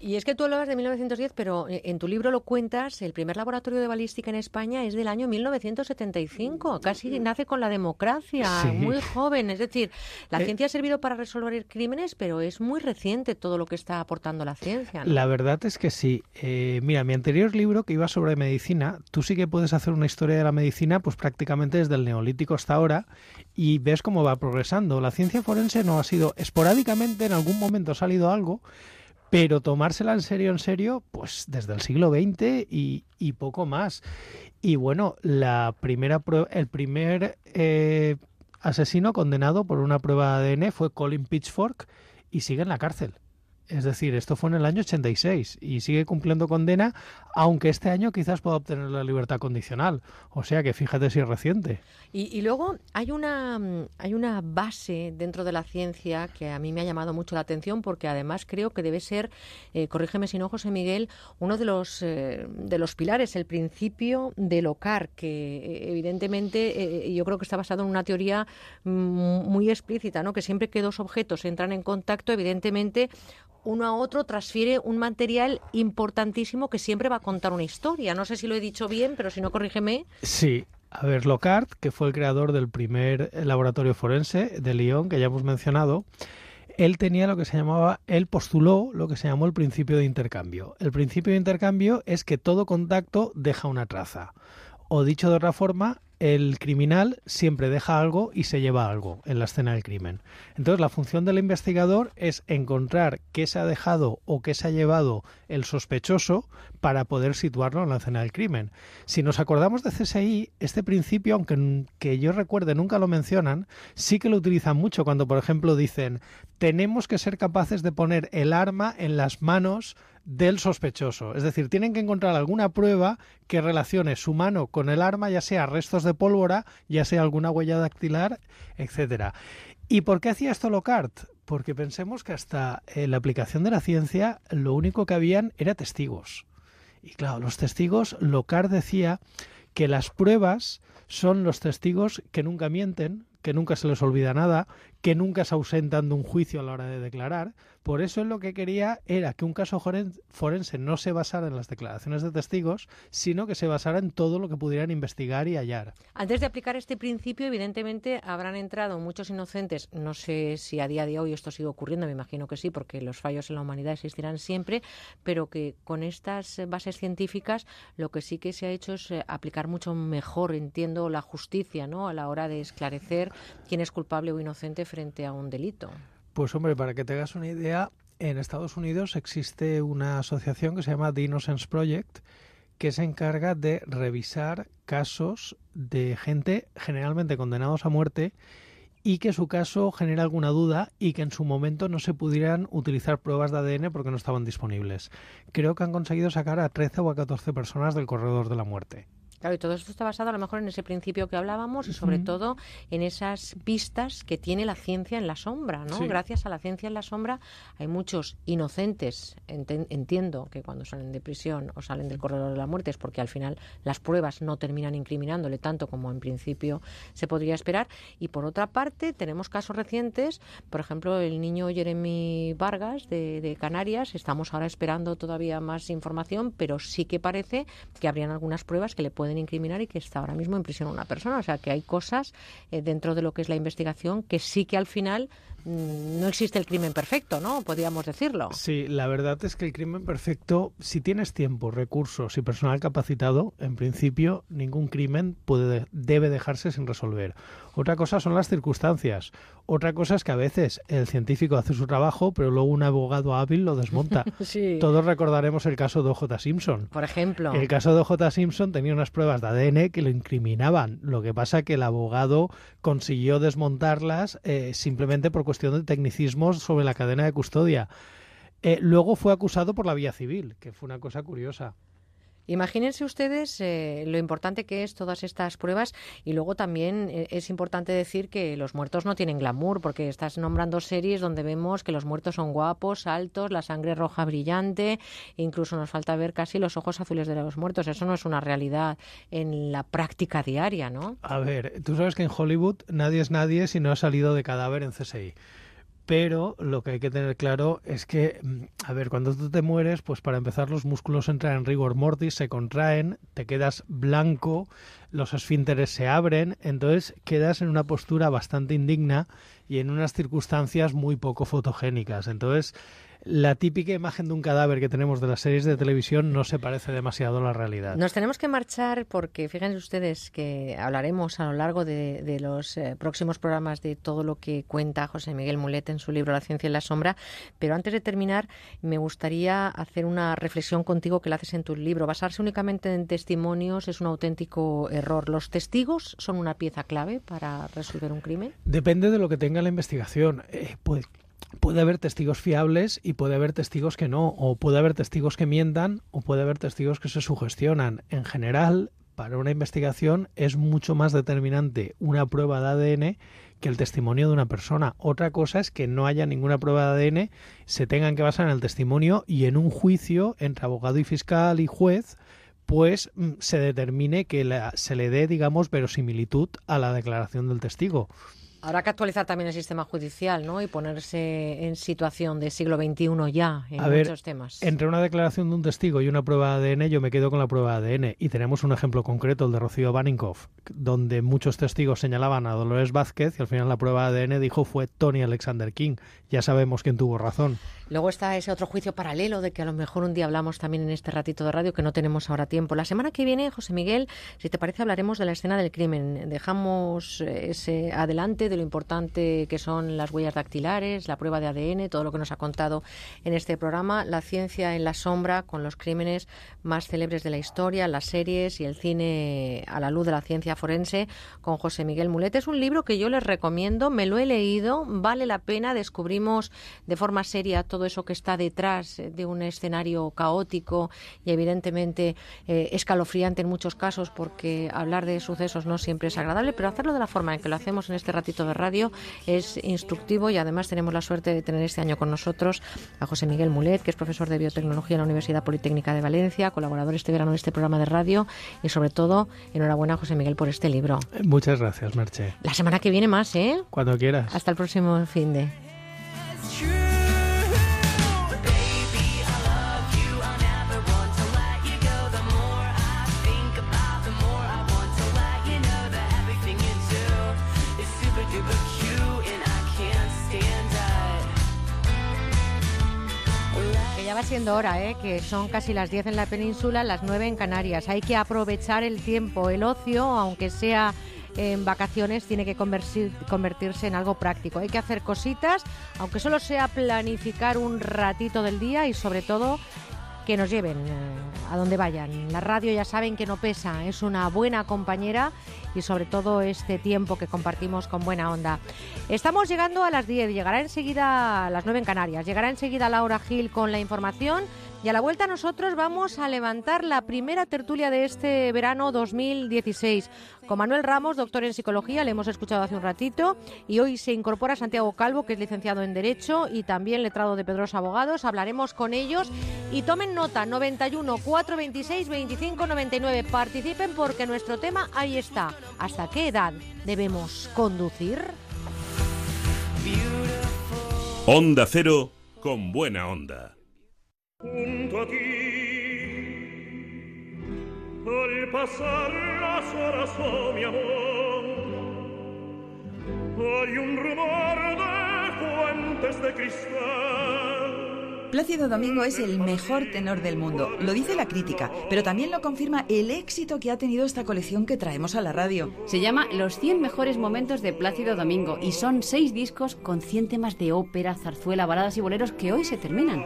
Y es que tú hablabas de 1910, pero eh, en tu libro lo cuentas, el primer laboratorio de balística en España es del año 1975, casi nace con la democracia, muy joven. Es decir, la Eh, ciencia ha servido para resolver crímenes, pero es muy reciente todo lo que está aportando la ciencia. ¿no? La verdad es que sí. Eh, mira, mi anterior libro que iba sobre medicina, tú sí que puedes hacer una historia de la medicina pues prácticamente desde el neolítico hasta ahora y ves cómo va progresando. La ciencia forense no ha sido esporádicamente, en algún momento ha salido algo, pero tomársela en serio, en serio, pues desde el siglo XX y, poco más. Y bueno, la primera el primer eh, asesino condenado por una prueba de ADN fue Colin Pitchfork y sigue en la cárcel. Es decir, esto fue en el año 86 y sigue cumpliendo condena, aunque este año quizás pueda obtener la libertad condicional. O sea que fíjate si es reciente. Y, y luego hay una, mm, hay una base dentro de la ciencia que a mí me ha llamado mucho la atención porque además creo que debe ser, eh, corrígeme si no, José Miguel, uno de los, eh, de los pilares, el principio del OCAR, que eh, evidentemente yo creo que está basado en una teoría mm, muy explícita, ¿no? que siempre que dos objetos entran en contacto, evidentemente uno a otro transfiere un material importantísimo que siempre va a contar una historia. No sé si lo he dicho bien, pero si no, corrígeme. Sí. A ver, Lockhart, que fue el creador del primer laboratorio forense de Lyon, que ya hemos mencionado, él tenía lo que se llamaba, él postuló lo que se llamó el principio de intercambio. El principio de intercambio es que todo contacto deja una traza. O dicho de otra forma, el criminal siempre deja algo y se lleva algo en la escena del crimen. Entonces, la función del investigador es encontrar qué se ha dejado o qué se ha llevado el sospechoso para poder situarlo en la escena del crimen. Si nos acordamos de CSI, este principio, aunque que yo recuerde nunca lo mencionan, sí que lo utilizan mucho cuando, por ejemplo, dicen tenemos que ser capaces de poner el arma en las manos del sospechoso. Es decir, tienen que encontrar alguna prueba que relacione su mano con el arma, ya sea restos de pólvora, ya sea alguna huella dactilar, etcétera. ¿Y por qué hacía esto Lockhart? Porque pensemos que hasta la aplicación de la ciencia lo único que habían era testigos. Y claro, los testigos, Lockhart decía que las pruebas son los testigos que nunca mienten, que nunca se les olvida nada, que nunca se ausentan de un juicio a la hora de declarar. Por eso él lo que quería era que un caso forense no se basara en las declaraciones de testigos, sino que se basara en todo lo que pudieran investigar y hallar. Antes de aplicar este principio, evidentemente habrán entrado muchos inocentes. No sé si a día de hoy esto sigue ocurriendo, me imagino que sí, porque los fallos en la humanidad existirán siempre, pero que con estas eh, bases científicas lo que sí que se ha hecho es eh, aplicar mucho mejor, entiendo, la justicia, ¿no? A la hora de esclarecer quién es culpable o inocente frente a un delito. Pues hombre, para que te hagas una idea, en Estados Unidos existe una asociación que se llama The Innocence Project que se encarga de revisar casos de gente generalmente condenados a muerte y que su caso genera alguna duda y que en su momento no se pudieran utilizar pruebas de ADN porque no estaban disponibles. Creo que han conseguido sacar a 13 o a 14 personas del corredor de la muerte. Claro, y todo esto está basado a lo mejor en ese principio que hablábamos y sobre todo en esas pistas que tiene la ciencia en la sombra, ¿no? Sí. Gracias a la ciencia en la sombra hay muchos inocentes, entiendo que cuando salen de prisión o salen del corredor de la muerte es porque al final las pruebas no terminan incriminándole tanto como en principio se podría esperar. Y por otra parte tenemos casos recientes, por ejemplo el niño Jeremy Vargas de, de Canarias, estamos ahora esperando todavía más información, pero sí que parece que habrían algunas pruebas que le pueden incriminar y que está ahora mismo en prisión una persona. O sea que hay cosas eh, dentro de lo que es la investigación que sí que al final no existe el crimen perfecto, ¿no? Podríamos decirlo. Sí, la verdad es que el crimen perfecto, si tienes tiempo, recursos y personal capacitado, en principio ningún crimen puede, debe dejarse sin resolver. Otra cosa son las circunstancias. Otra cosa es que a veces el científico hace su trabajo, pero luego un abogado hábil lo desmonta. [LAUGHS] Sí. Todos recordaremos el caso de O.J. Simpson. Por ejemplo. El caso de O.J. Simpson tenía unas pruebas de ADN que lo incriminaban. Lo que pasa que el abogado consiguió desmontarlas eh, simplemente por cuestión de tecnicismos sobre la cadena de custodia. Eh, luego fue acusado por la vía civil, que fue una cosa curiosa. Imagínense ustedes eh, lo importante que es todas estas pruebas y luego también eh, es importante decir que los muertos no tienen glamour porque estás nombrando series donde vemos que los muertos son guapos, altos, la sangre roja brillante, incluso nos falta ver casi los ojos azules de los muertos. Eso no es una realidad en la práctica diaria, ¿no? A ver, tú sabes que en Hollywood nadie es nadie si no ha salido de cadáver en CSI. Pero lo que hay que tener claro es que, mm, a ver, cuando tú te mueres, pues para empezar los músculos entran en rigor mortis, se contraen, te quedas blanco, los esfínteres se abren, entonces quedas en una postura bastante indigna y en unas circunstancias muy poco fotogénicas. Entonces, la típica imagen de un cadáver que tenemos de las series de televisión no se parece demasiado a la realidad. Nos tenemos que marchar porque fíjense ustedes que hablaremos a lo largo de, de los eh, próximos programas de todo lo que cuenta José Miguel Mulet en su libro La ciencia en la sombra, pero antes de terminar me gustaría hacer una reflexión contigo que la haces en tu libro. Basarse únicamente en testimonios es un auténtico error. ¿Los testigos son una pieza clave para resolver un crimen? Depende de lo que tenga la investigación. Eh, pues puede haber testigos fiables y puede haber testigos que no, o puede haber testigos que mientan, o puede haber testigos que se sugestionan. En general, para una investigación es mucho más determinante una prueba de ADN que el testimonio de una persona. Otra cosa es que no haya ninguna prueba de ADN, se tengan que basar en el testimonio y en un juicio entre abogado y fiscal y juez pues mm, se determine que la- se le dé, digamos, verosimilitud a la declaración del testigo. Habrá que actualizar también el sistema judicial, ¿no? Y ponerse en situación de siglo XXI ya en A ver, muchos temas. entre una declaración de un testigo y una prueba de ADN, yo me quedo con la prueba de ADN. Y tenemos un ejemplo concreto, el de Rocío Baninkoff, donde muchos testigos señalaban a Dolores Vázquez y al final la prueba de ADN dijo fue Tony Alexander King. Ya sabemos quién tuvo razón. Luego está ese otro juicio paralelo de que a lo mejor un día hablamos también en este ratito de radio que no tenemos ahora tiempo. La semana que viene, José Miguel, si te parece, hablaremos de la escena del crimen. Dejamos eh, ese adelante de lo importante que son las huellas dactilares, la prueba de ADN, todo lo que nos ha contado en este programa, la ciencia en la sombra con los crímenes más célebres de la historia, las series y el cine a la luz de la ciencia forense con José Miguel Mulet. Es un libro que yo les recomiendo, me lo he leído, vale la pena, descubrimos de forma seria todo eso que está detrás de un escenario caótico y evidentemente eh, escalofriante en muchos casos porque hablar de sucesos no siempre es agradable, pero hacerlo de la forma en que lo hacemos en este ratito de radio es instructivo y además tenemos la suerte de tener este año con nosotros a José Miguel Mulet, que es profesor de biotecnología en la Universidad Politécnica de Valencia, colaborador este verano de este programa de radio y sobre todo enhorabuena José Miguel por este libro. Eh, Muchas gracias, Merche. La semana que viene más, ¿eh? Cuando quieras. Hasta el próximo fin de. Va siendo hora, ¿eh? que son casi las 10 en la península, las 9 en Canarias. Hay que aprovechar el tiempo, el ocio, aunque sea en vacaciones, tiene que convertir- convertirse en algo práctico. Hay que hacer cositas, aunque solo sea planificar un ratito del día y sobre todo que nos lleven eh, a donde vayan. La radio ya saben que no pesa, es una buena compañera y sobre todo este tiempo que compartimos con buena onda. Estamos llegando a las 10, llegará enseguida a las 9 en Canarias, llegará enseguida Laura Gil con la información y a la vuelta nosotros vamos a levantar la primera tertulia de este verano 2016. Con Manuel Ramos, doctor en psicología, le hemos escuchado hace un ratito y hoy se incorpora Santiago Calvo, que es licenciado en Derecho y también letrado de Pedrosa Abogados. Hablaremos con ellos y tomen nota 91 426 25 99. Participen porque nuestro tema ahí está. ¿Hasta qué edad debemos conducir? Onda Cero con buena onda. Junto a ti, al pasar las horas, oh mi amor, hay un rumor de fuentes de cristal. Plácido Domingo es el mejor tenor del mundo, lo dice la crítica, pero también lo confirma el éxito que ha tenido esta colección que traemos a la radio. Se llama Los 100 mejores momentos de Plácido Domingo y son seis discos con 100 temas de ópera, zarzuela, baladas y boleros que hoy se terminan.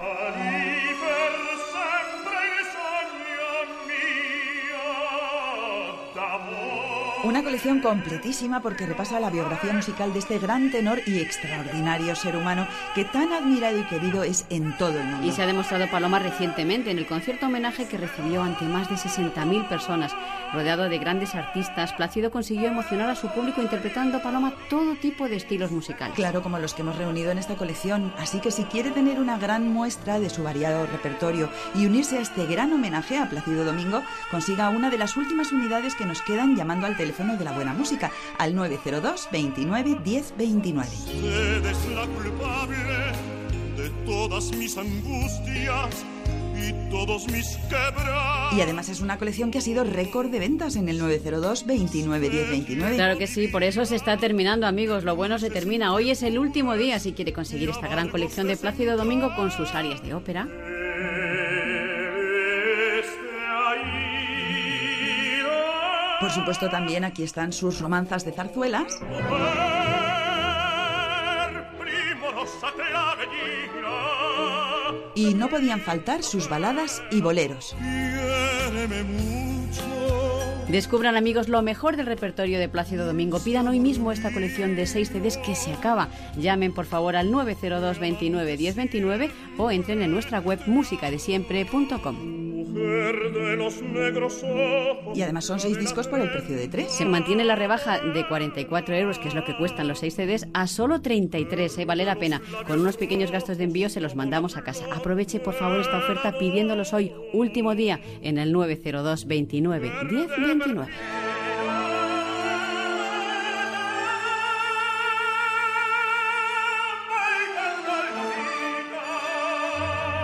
Una colección completísima porque repasa la biografía musical de este gran tenor y extraordinario ser humano que tan admirado y querido es en todo el mundo. Y se ha demostrado Paloma recientemente en el concierto homenaje que recibió ante más de 60.000 personas. Rodeado de grandes artistas, Plácido consiguió emocionar a su público interpretando Paloma todo tipo de estilos musicales. Claro, como los que hemos reunido en esta colección. Así que si quiere tener una gran muestra de su variado repertorio y unirse a este gran homenaje a Plácido Domingo, consiga una de las últimas unidades que nos quedan llamando al teléfono de la buena música al 902 29 10 29. Usted es la culpable de todas mis angustias y todos mis quebrantos. Y además es una colección que ha sido récord de ventas en el 902 29 10 29. Claro que sí, por eso se está terminando, amigos. Lo bueno se termina. Hoy es el último día si quiere conseguir esta gran colección de Plácido Domingo con sus áreas de ópera. Por supuesto también aquí están sus romanzas de zarzuelas. Y no podían faltar sus baladas y boleros. Descubran amigos lo mejor del repertorio de Plácido Domingo. Pidan hoy mismo esta colección de 6 CDs que se acaba. Llamen por favor al 902 29 10 29 o entren en nuestra web musicadesiempre.com. Mujer de los negros ojos. Y además son seis discos por el precio de tres. Se mantiene la rebaja de 44 euros, que es lo que cuestan los 6 CDs, a solo 33. ¿eh? Vale la pena. Con unos pequeños gastos de envío se los mandamos a casa. Aproveche por favor esta oferta pidiéndolos hoy, último día, en el 902 29 10 29.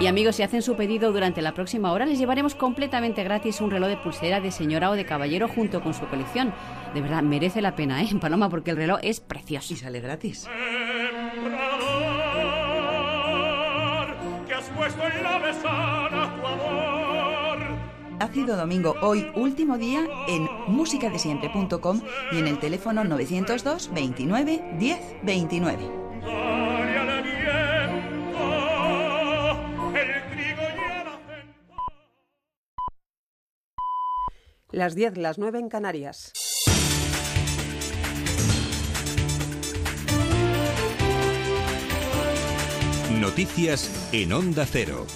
Y amigos, si hacen su pedido durante la próxima hora, les llevaremos completamente gratis un reloj de pulsera de señora o de caballero junto con su colección. De verdad, merece la pena, ¿eh, Paloma? Porque el reloj es precioso. Y sale gratis. que has puesto en la amor. Ácido Domingo, hoy último día en musicadesiempre.com y en el teléfono 902 29 10 29. Dale al aliento el trigo y el Las 10, las 9 en Canarias. Noticias en Onda Cero.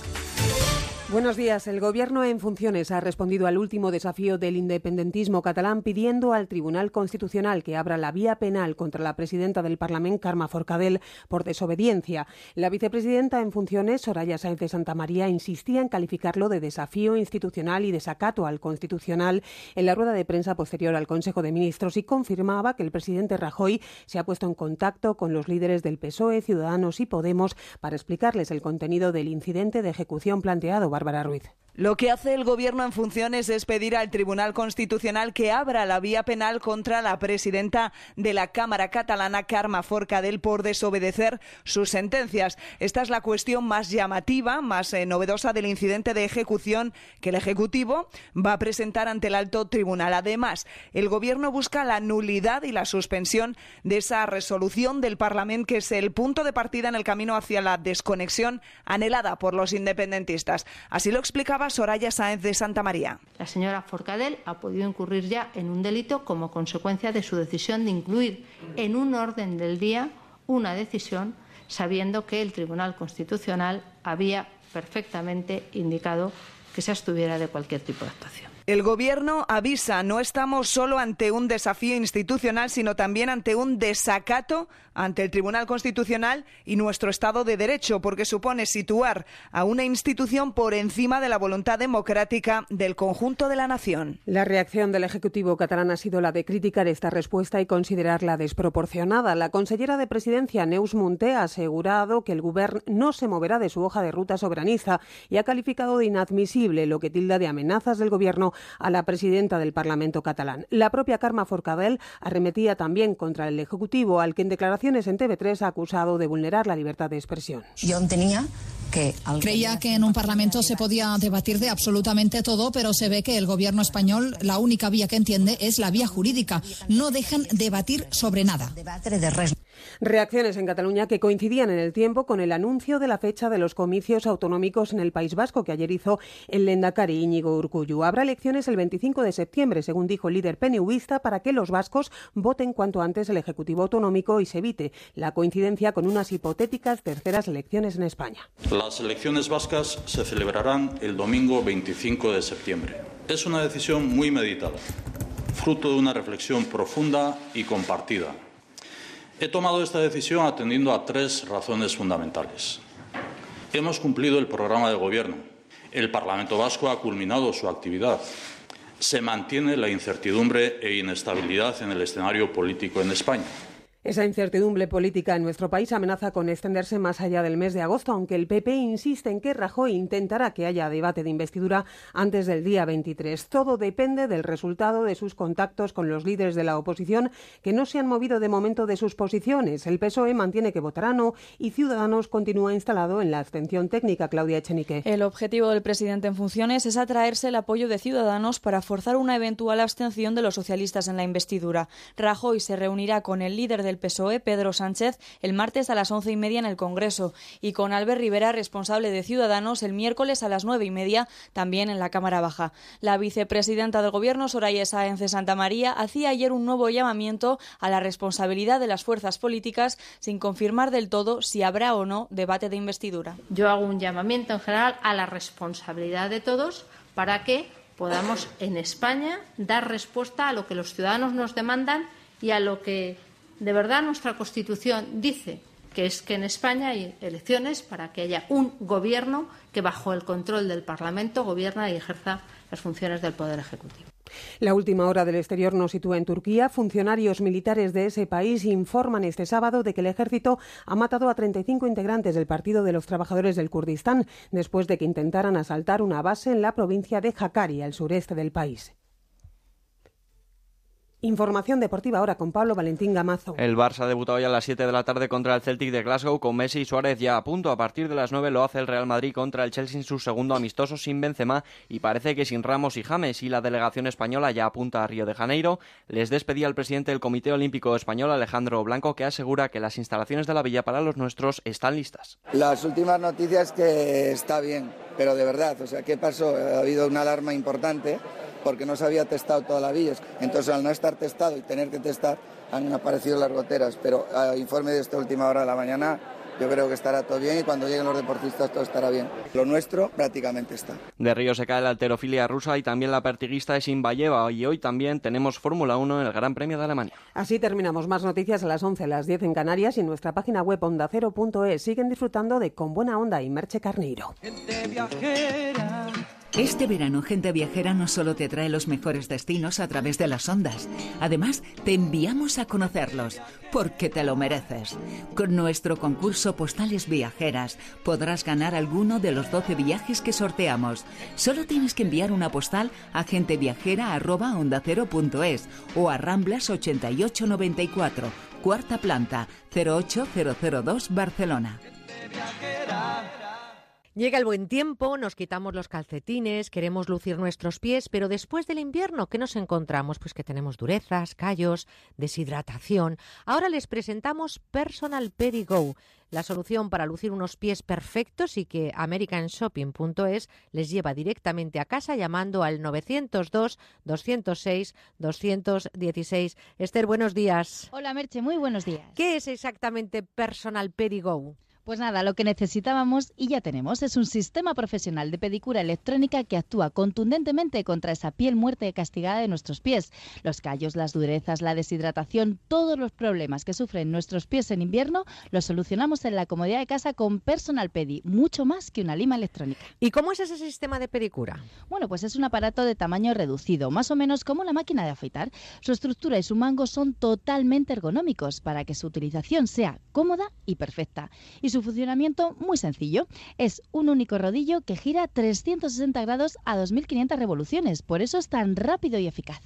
Buenos días. El Gobierno en funciones ha respondido al último desafío del independentismo catalán pidiendo al Tribunal Constitucional que abra la vía penal contra la presidenta del Parlamento, Carme Forcadell, por desobediencia. La vicepresidenta en funciones, Soraya Sáenz de Santa María, insistía en calificarlo de desafío institucional y desacato al Constitucional en la rueda de prensa posterior al Consejo de Ministros y confirmaba que el presidente Rajoy se ha puesto en contacto con los líderes del PSOE, Ciudadanos y Podemos para explicarles el contenido del incidente de ejecución planteado. Lo que hace el Gobierno en funciones es pedir al Tribunal Constitucional que abra la vía penal contra la presidenta de la Cámara catalana, Carme Forcadell, por desobedecer sus sentencias. Esta es la cuestión más llamativa, más eh, novedosa del incidente de ejecución que el Ejecutivo va a presentar ante el alto tribunal. Además, el Gobierno busca la nulidad y la suspensión de esa resolución del Parlamento, que es el punto de partida en el camino hacia la desconexión anhelada por los independentistas. Así lo explicaba Soraya Sáenz de Santa María. La señora Forcadell ha podido incurrir ya en un delito como consecuencia de su decisión de incluir en un orden del día una decisión sabiendo que el Tribunal Constitucional había perfectamente indicado que se abstuviera de cualquier tipo de actuación. El Gobierno avisa, no estamos solo ante un desafío institucional, sino también ante un desacato ante el Tribunal Constitucional y nuestro Estado de Derecho, porque supone situar a una institución por encima de la voluntad democrática del conjunto de la nación. La reacción del Ejecutivo catalán ha sido la de criticar esta respuesta y considerarla desproporcionada. La consellera de Presidencia, Neus Munté, ha asegurado que el Govern no se moverá de su hoja de ruta soberanista y ha calificado de inadmisible lo que tilda de amenazas del Gobierno a la presidenta del Parlamento catalán. La propia Carme Forcadell arremetía también contra el Ejecutivo, al que en declaraciones en TV3 ha acusado de vulnerar la libertad de expresión. Yo tenía que Creía que en un Parlamento se podía debatir de absolutamente todo, pero se ve que el gobierno español la única vía que entiende es la vía jurídica. No dejan debatir sobre nada. Reacciones en Cataluña que coincidían en el tiempo con el anuncio de la fecha de los comicios autonómicos en el País Vasco que ayer hizo el Lendakari Íñigo Urcullu. Habrá elecciones el 25 de septiembre, según dijo el líder PNVista, para que los vascos voten cuanto antes el Ejecutivo Autonómico y se evite la coincidencia con unas hipotéticas terceras elecciones en España. Las elecciones vascas se celebrarán el domingo 25 de septiembre. Es una decisión muy meditada, fruto de una reflexión profunda y compartida He tomado esta decisión atendiendo a tres razones fundamentales. Hemos cumplido el programa de Gobierno. El Parlamento Vasco ha culminado su actividad. Se mantiene la incertidumbre e inestabilidad en el escenario político en España. Esa incertidumbre política en nuestro país amenaza con extenderse más allá del mes de agosto, aunque el PP insiste en que Rajoy intentará que haya debate de investidura antes del día 23. Todo depende del resultado de sus contactos con los líderes de la oposición, que no se han movido de momento de sus posiciones. El PSOE mantiene que votará no y Ciudadanos continúa instalado en la abstención técnica. Claudia Echenique. El objetivo del presidente en funciones es atraerse el apoyo de Ciudadanos para forzar una eventual abstención de los socialistas en la investidura. Rajoy se reunirá con el líder de el PSOE, Pedro Sánchez, el martes a las once y media en el Congreso y con Albert Rivera, responsable de Ciudadanos, el miércoles a las nueve y media también en la Cámara Baja. La vicepresidenta del Gobierno, Soraya Sáenz de Santa María, hacía ayer un nuevo llamamiento a la responsabilidad de las fuerzas políticas sin confirmar del todo si habrá o no debate de investidura. Yo hago un llamamiento en general a la responsabilidad de todos para que podamos en España dar respuesta a lo que los ciudadanos nos demandan y a lo que de verdad nuestra Constitución dice que es que en España hay elecciones para que haya un gobierno que bajo el control del Parlamento gobierna y ejerza las funciones del Poder Ejecutivo. La última hora del exterior nos sitúa en Turquía. Funcionarios militares de ese país informan este sábado de que el ejército ha matado a 35 integrantes del Partido de los Trabajadores del Kurdistán después de que intentaran asaltar una base en la provincia de Hakkari, al sureste del país. Información deportiva ahora con Pablo Valentín Gamazo. El Barça debutó hoy a las 7 de la tarde contra el Celtic de Glasgow con Messi y Suárez ya a punto. A partir de las 9 lo hace el Real Madrid contra el Chelsea en su segundo amistoso sin Benzema y parece que sin Ramos y James y la delegación española ya apunta a Río de Janeiro. Les despedía el presidente del Comité Olímpico Español Alejandro Blanco que asegura que las instalaciones de la villa para los nuestros están listas. Las últimas noticias que está bien, pero de verdad, o sea, ¿qué pasó? Ha habido una alarma importante porque no se había testado toda la villa. Entonces, al no estar testado y tener que testar, han aparecido las goteras. Pero a informe de esta última hora de la mañana, yo creo que estará todo bien y cuando lleguen los deportistas todo estará bien. Lo nuestro prácticamente está. De Río se cae la alterofilia rusa y también la pertiguista es Imbayeva y hoy también tenemos Fórmula 1 en el Gran Premio de Alemania. Así terminamos más noticias a las 11, a las 10 en Canarias y en nuestra página web ondacero.es. Siguen disfrutando de Con Buena Onda y Merche Carneiro. Este verano, Gente Viajera no solo te trae los mejores destinos a través de las ondas, además te enviamos a conocerlos, porque te lo mereces. Con nuestro concurso Postales Viajeras podrás ganar alguno de los 12 viajes que sorteamos. Solo tienes que enviar una postal a genteviajera.ondacero.es o a Ramblas 8894, cuarta planta, 08002 Barcelona. Llega el buen tiempo, nos quitamos los calcetines, queremos lucir nuestros pies, pero después del invierno, ¿qué nos encontramos? Pues que tenemos durezas, callos, deshidratación. Ahora les presentamos Personal Pedi Go, la solución para lucir unos pies perfectos y que americanshopping.es les lleva directamente a casa llamando al 902 206 216. Esther, buenos días. Hola Merche, muy buenos días. ¿Qué es exactamente Personal Pedi Go? Pues nada, lo que necesitábamos y ya tenemos es un sistema profesional de pedicura electrónica que actúa contundentemente contra esa piel muerta y castigada de nuestros pies. Los callos, las durezas, la deshidratación, todos los problemas que sufren nuestros pies en invierno los solucionamos en la comodidad de casa con Personal Pedi, mucho más que una lima electrónica. ¿Y cómo es ese sistema de pedicura? Bueno, pues es un aparato de tamaño reducido, más o menos como una máquina de afeitar. Su estructura y su mango son totalmente ergonómicos para que su utilización sea cómoda y perfecta. Y su funcionamiento muy sencillo. Es un único rodillo que gira 360 grados a 2.500 revoluciones, por eso es tan rápido y eficaz.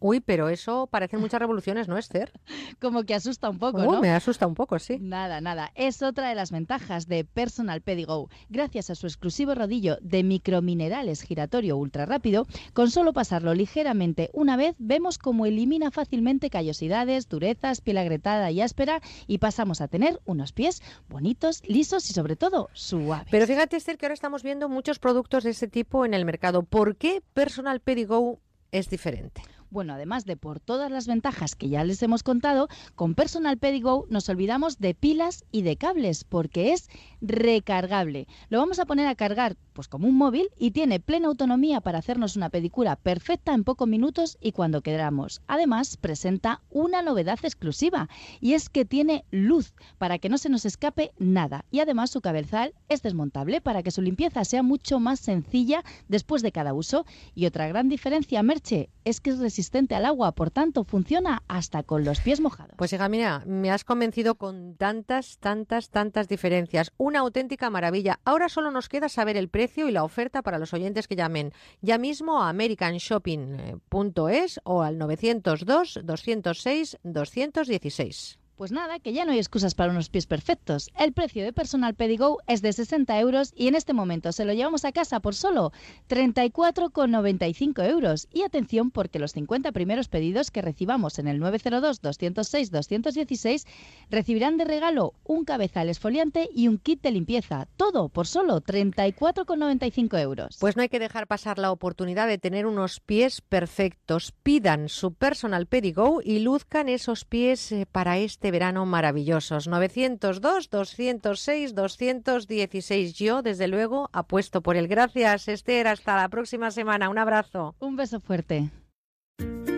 Uy, pero eso parecen muchas revoluciones, ¿no, Esther? [LAUGHS] Como que asusta un poco, Uh, ¿no? me asusta un poco, sí. Nada, nada. Es otra de las ventajas de Personal Pedigo. Gracias a su exclusivo rodillo de microminerales giratorio ultra rápido, con solo pasarlo ligeramente una vez, vemos cómo elimina fácilmente callosidades, durezas, piel agrietada y áspera y pasamos a tener unos pies bonitos, lisos y sobre todo suaves. Pero fíjate, Esther, que ahora estamos viendo muchos productos de ese tipo en el mercado. ¿Por qué Personal Pedigo es diferente? Bueno, además de por todas las ventajas que ya les hemos contado, con Personal Pedigo nos olvidamos de pilas y de cables porque es recargable. Lo vamos a poner a cargar pues como un móvil y tiene plena autonomía para hacernos una pedicura perfecta en pocos minutos y cuando queramos. Además, presenta una novedad exclusiva y es que tiene luz para que no se nos escape nada y además su cabezal es desmontable para que su limpieza sea mucho más sencilla después de cada uso. Y otra gran diferencia, Merche, es que es resistente al agua, por tanto funciona hasta con los pies mojados. Pues hija, mira, me has convencido con tantas, tantas, tantas diferencias. Una auténtica maravilla. Ahora solo nos queda saber el precio y la oferta para los oyentes que llamen ya mismo a americanshopping.es o al 902 206 216. Pues nada, que ya no hay excusas para unos pies perfectos. El precio de Personal Pedigo es de 60 euros y en este momento se lo llevamos a casa por solo 34,95 euros. Y atención porque los 50 primeros pedidos que recibamos en el 902-206-216 recibirán de regalo un cabezal esfoliante y un kit de limpieza. Todo por solo 34,95 euros. Pues no hay que dejar pasar la oportunidad de tener unos pies perfectos. Pidan su Personal Pedigo y luzcan esos pies eh, para este verano maravillosos. 902, 206, 216. Yo, desde luego, apuesto por el. Gracias, Esther. Hasta la próxima semana. Un abrazo. Un beso fuerte.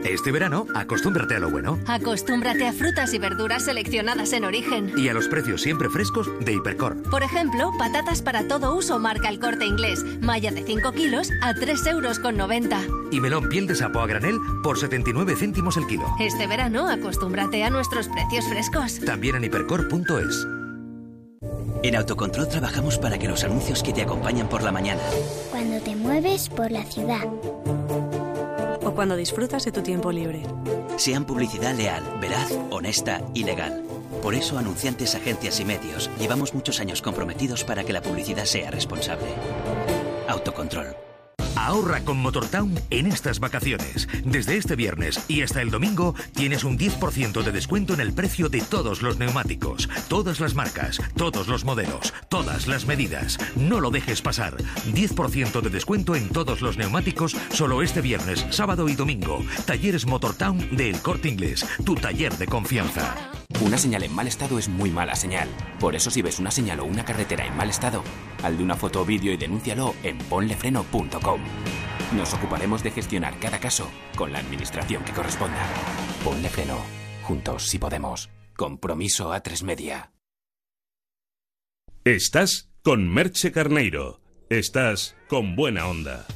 Este verano, acostúmbrate a lo bueno Acostúmbrate a frutas y verduras seleccionadas en origen. y a los precios siempre frescos de Hipercor. Por ejemplo, patatas para todo uso marca el corte inglés, malla de 5 kilos a 3,90 euros. con 90. Y melón piel de sapo a granel por 79 céntimos el kilo. Este verano, acostúmbrate a nuestros precios frescos. También en hipercor.es. En Autocontrol trabajamos para que los anuncios que te acompañan por la mañana, Cuando te mueves por la ciudad. O cuando disfrutas de tu tiempo libre. sean publicidad leal, veraz, honesta y legal. Por eso, anunciantes, agencias y medios, llevamos muchos años comprometidos para que la publicidad sea responsable. Autocontrol. Ahorra con Motortown en estas vacaciones. Desde este viernes y hasta el domingo tienes un 10% de descuento en el precio de todos los neumáticos, todas las marcas, todos los modelos, todas las medidas. No lo dejes pasar. 10% de descuento en todos los neumáticos solo este viernes, sábado y domingo. Talleres Motortown de El Corte Inglés, tu taller de confianza. Una señal en mal estado es muy mala señal. Por eso si ves una señal o una carretera en mal estado, haz de una foto o vídeo y denúncialo en ponlefreno.com. Nos ocuparemos de gestionar cada caso con la administración que corresponda. Ponle freno. Juntos si podemos. Compromiso a tres media. Estás con Merche Carneiro. Estás con buena onda.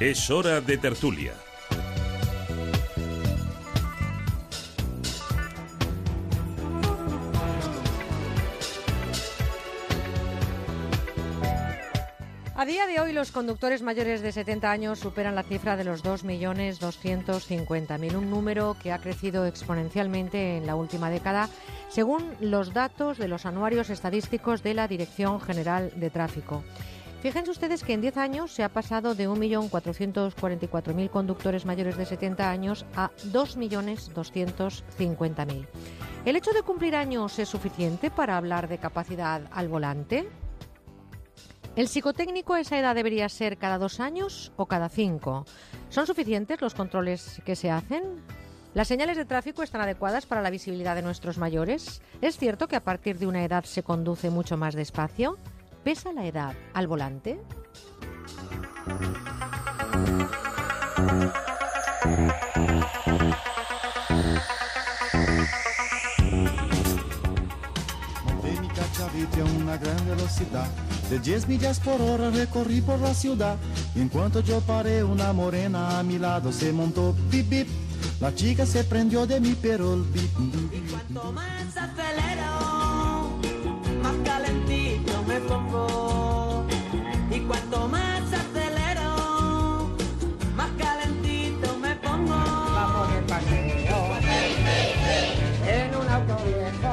Es hora de tertulia. A día de hoy, los conductores mayores de 70 años superan la cifra de los 2.250.000, un número que ha crecido exponencialmente en la última década, según los datos de los anuarios estadísticos de la Dirección General de Tráfico. Fíjense ustedes que en 10 años se ha pasado de 1.444.000 conductores mayores de 70 años a 2.250.000. ¿El hecho de cumplir años es suficiente para hablar de capacidad al volante? ¿El psicotécnico a esa edad debería ser cada dos años o cada cinco? ¿Son suficientes los controles que se hacen? ¿Las señales de tráfico están adecuadas para la visibilidad de nuestros mayores? ¿Es cierto que a partir de una edad se conduce mucho más despacio? ¿Pesa la edad al volante? a una gran velocidad. De 10 millas por hora recorrí por la ciudad. Y en cuanto yo paré, una morena a mi lado se montó. Bip, bip. La chica se prendió de mi perol. Bip, bip. Y cuanto más acelero, más calentito me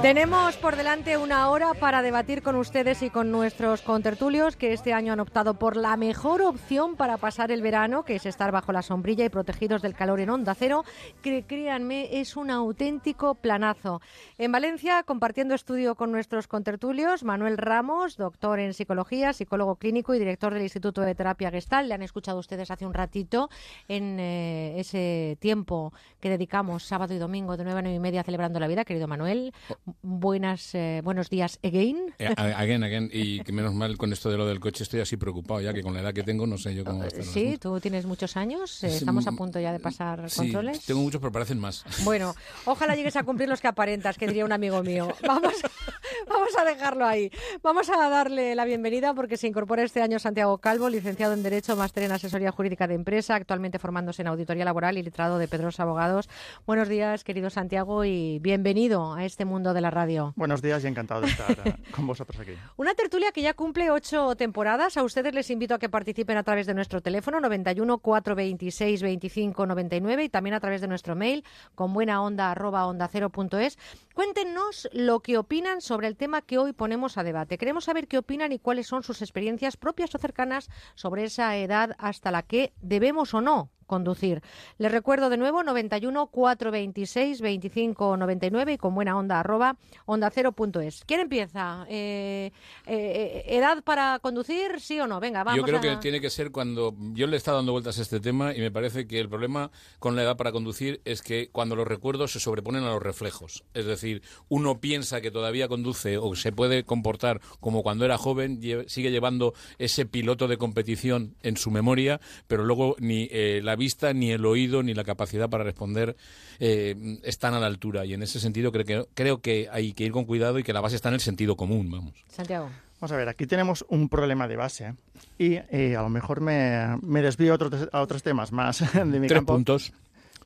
Tenemos por delante una hora para debatir con ustedes y con nuestros contertulios que este año han optado por la mejor opción para pasar el verano, que es estar bajo la sombrilla y protegidos del calor en onda cero, que créanme es un auténtico planazo. En Valencia, compartiendo estudio con nuestros contertulios, Manuel Ramos, doctor en psicología, psicólogo clínico y director del Instituto de Terapia Gestal. Le han escuchado ustedes hace un ratito en eh, ese tiempo que dedicamos sábado y domingo de 9 a 9 y media celebrando la vida, querido Manuel. Buenas, eh, buenos días again. Eh, Again, again. Y que menos mal con esto de lo del coche estoy así preocupado, ya que con la edad que tengo no sé yo cómo va a estar Sí, tú tienes muchos años, eh, estamos a punto ya de pasar Sí, controles. tengo muchos, pero parecen más. Bueno, ojalá llegues a cumplir los que aparentas, que diría un amigo mío. Vamos, [LAUGHS] vamos a dejarlo ahí. Vamos a darle la bienvenida porque se incorpora este año Santiago Calvo, licenciado en Derecho, máster en Asesoría Jurídica de Empresa, actualmente formándose en Auditoría Laboral y letrado de Pedrosa Abogados. Buenos días, querido Santiago, y bienvenido a este mundo de la radio. Buenos días y encantado de estar eh, con vosotros aquí. [LAUGHS] Una tertulia que ya cumple ocho temporadas. A ustedes les invito a que participen a través de nuestro teléfono 91 426 25 99 y también a través de nuestro mail con buena onda arroba onda cero punto es. Cuéntenos lo que opinan sobre el tema que hoy ponemos a debate. Queremos saber qué opinan y cuáles son sus experiencias propias o cercanas sobre esa edad hasta la que debemos o no conducir. Les recuerdo de nuevo 91 426 25 99 y con buena onda arroba onda cero punto es. ¿Quién empieza? Eh, eh, ¿Edad para conducir? ¿Sí o no? Venga, vamos Yo creo a... que tiene que ser cuando yo le he estado dando vueltas a este tema y me parece que el problema con la edad para conducir es que cuando los recuerdos se sobreponen a los reflejos. Es decir, uno piensa que todavía conduce o se puede comportar como cuando era joven, sigue llevando ese piloto de competición en su memoria, pero luego ni eh, la vista, ni el oído, ni la capacidad para responder eh, están a la altura. Y en ese sentido creo que, creo que hay que ir con cuidado y que la base está en el sentido común, vamos. Santiago. Vamos a ver, aquí tenemos un problema de base y eh, a lo mejor me, me desvío a otros, a otros temas más [LAUGHS] de mi Tres campo. puntos.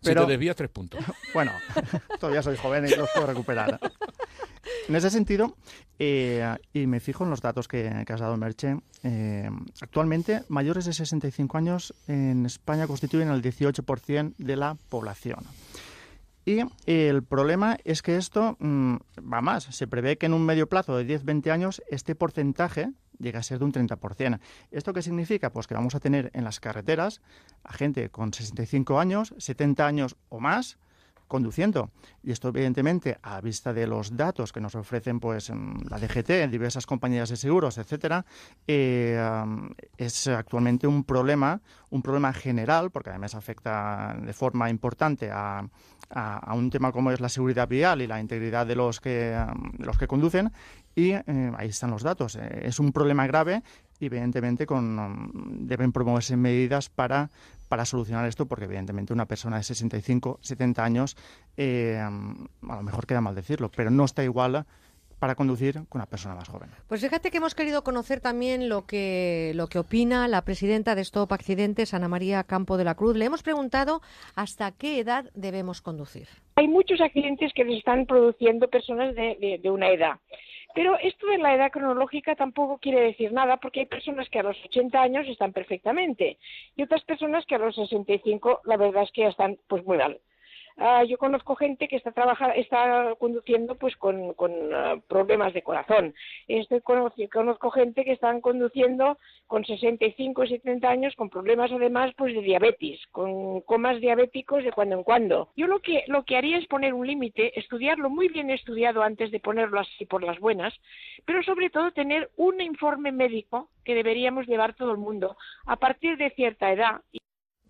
Pero- Si te desvías, tres puntos. [LAUGHS] Bueno, [LAUGHS] todavía soy joven y los puedo recuperar. En ese sentido, eh, y me fijo en los datos que, has dado, Merche, eh, actualmente mayores de 65 años en España constituyen el 18% de la población. Y el problema es que esto mm, va más. Se prevé que en un medio plazo de 10-20 años este porcentaje llegue a ser de un 30%. ¿Esto qué significa? Pues que vamos a tener en las carreteras a gente con 65 años, 70 años o más conduciendo. Y esto, evidentemente, a vista de los datos que nos ofrecen pues, mm, la DGT, diversas compañías de seguros, etcétera, eh, am, es actualmente un problema, un problema general, porque además afecta de forma importante a, a- un tema como es la seguridad vial y la integridad de los que, am, de los que conducen. Y eh, ahí están los datos. Eh, es un problema grave y, evidentemente, deben promoverse medidas para para solucionar esto, porque evidentemente una persona de 65, 70 años, eh, a lo mejor queda mal decirlo, pero no está igual para conducir que una persona más joven. Pues fíjate que hemos querido conocer también lo que, lo que opina la presidenta de Stop Accidentes, Ana María Campo de la Cruz. Le hemos preguntado hasta qué edad debemos conducir. Hay muchos accidentes que les están produciendo personas de, de- de una edad. Pero esto de la edad cronológica tampoco quiere decir nada porque hay personas que a los 80 años están perfectamente y otras personas que a los 65 la verdad es que ya están pues muy mal. Ah, yo conozco gente que está trabajando, está conduciendo pues con, ah, problemas de corazón. Estoy conoci- conozco gente que están conduciendo con 65 y 70 años con problemas además pues de diabetes, con comas diabéticos de cuando en cuando. Yo lo que lo que haría es poner un límite, estudiarlo muy bien estudiado antes de ponerlo así por las buenas, pero sobre todo tener un informe médico que deberíamos llevar todo el mundo a partir de cierta edad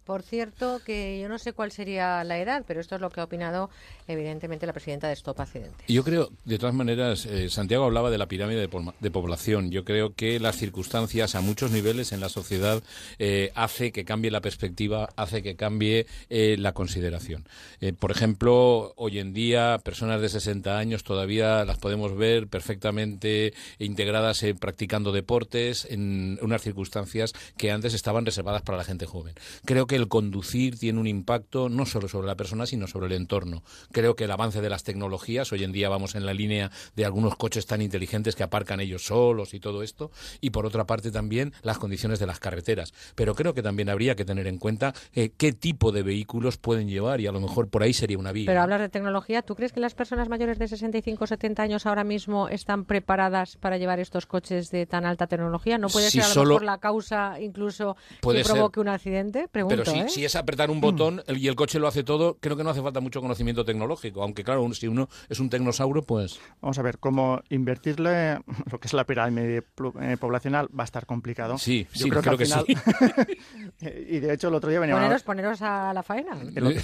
Por cierto, que yo no sé cuál sería la edad, pero esto es lo que ha opinado evidentemente la presidenta de Stop Accidentes. Yo creo, de todas maneras, eh, Santiago hablaba de la pirámide de, po- de población. Yo creo que las circunstancias a muchos niveles en la sociedad eh, hace que cambie la perspectiva, hace que cambie eh, la consideración. Eh, por ejemplo, hoy en día personas de 60 años todavía las podemos ver perfectamente integradas practicando deportes en unas circunstancias que antes estaban reservadas para la gente joven. Creo que el conducir tiene un impacto no solo sobre la persona, sino sobre el entorno. Creo que el avance de las tecnologías, hoy en día vamos en la línea de algunos coches tan inteligentes que aparcan ellos solos y todo esto, y por otra parte también las condiciones de las carreteras. Pero creo que también habría que tener en cuenta eh, qué tipo de vehículos pueden llevar y a lo mejor por ahí sería una vía. Pero hablas de tecnología. ¿Tú crees que las personas mayores de 65 o 70 años ahora mismo están preparadas para llevar estos coches de tan alta tecnología? ¿No puede Si ser a lo solo- mejor la causa incluso Puede que ser. provoque un accidente? Pregunto, Pero si, ¿eh? si es apretar un botón el- y el coche lo hace todo, creo que no hace falta mucho conocimiento tecnológico. Aunque, claro, un- si uno es un tecnosauro, pues. Vamos a ver, como invertirle [LAUGHS] lo que es la pirámide eh, poblacional va a estar complicado. Sí, Yo sí, creo, creo que, que al final... [LAUGHS] y de hecho el otro día venía una- Poneros, poneros a la faena. [LAUGHS] El otro,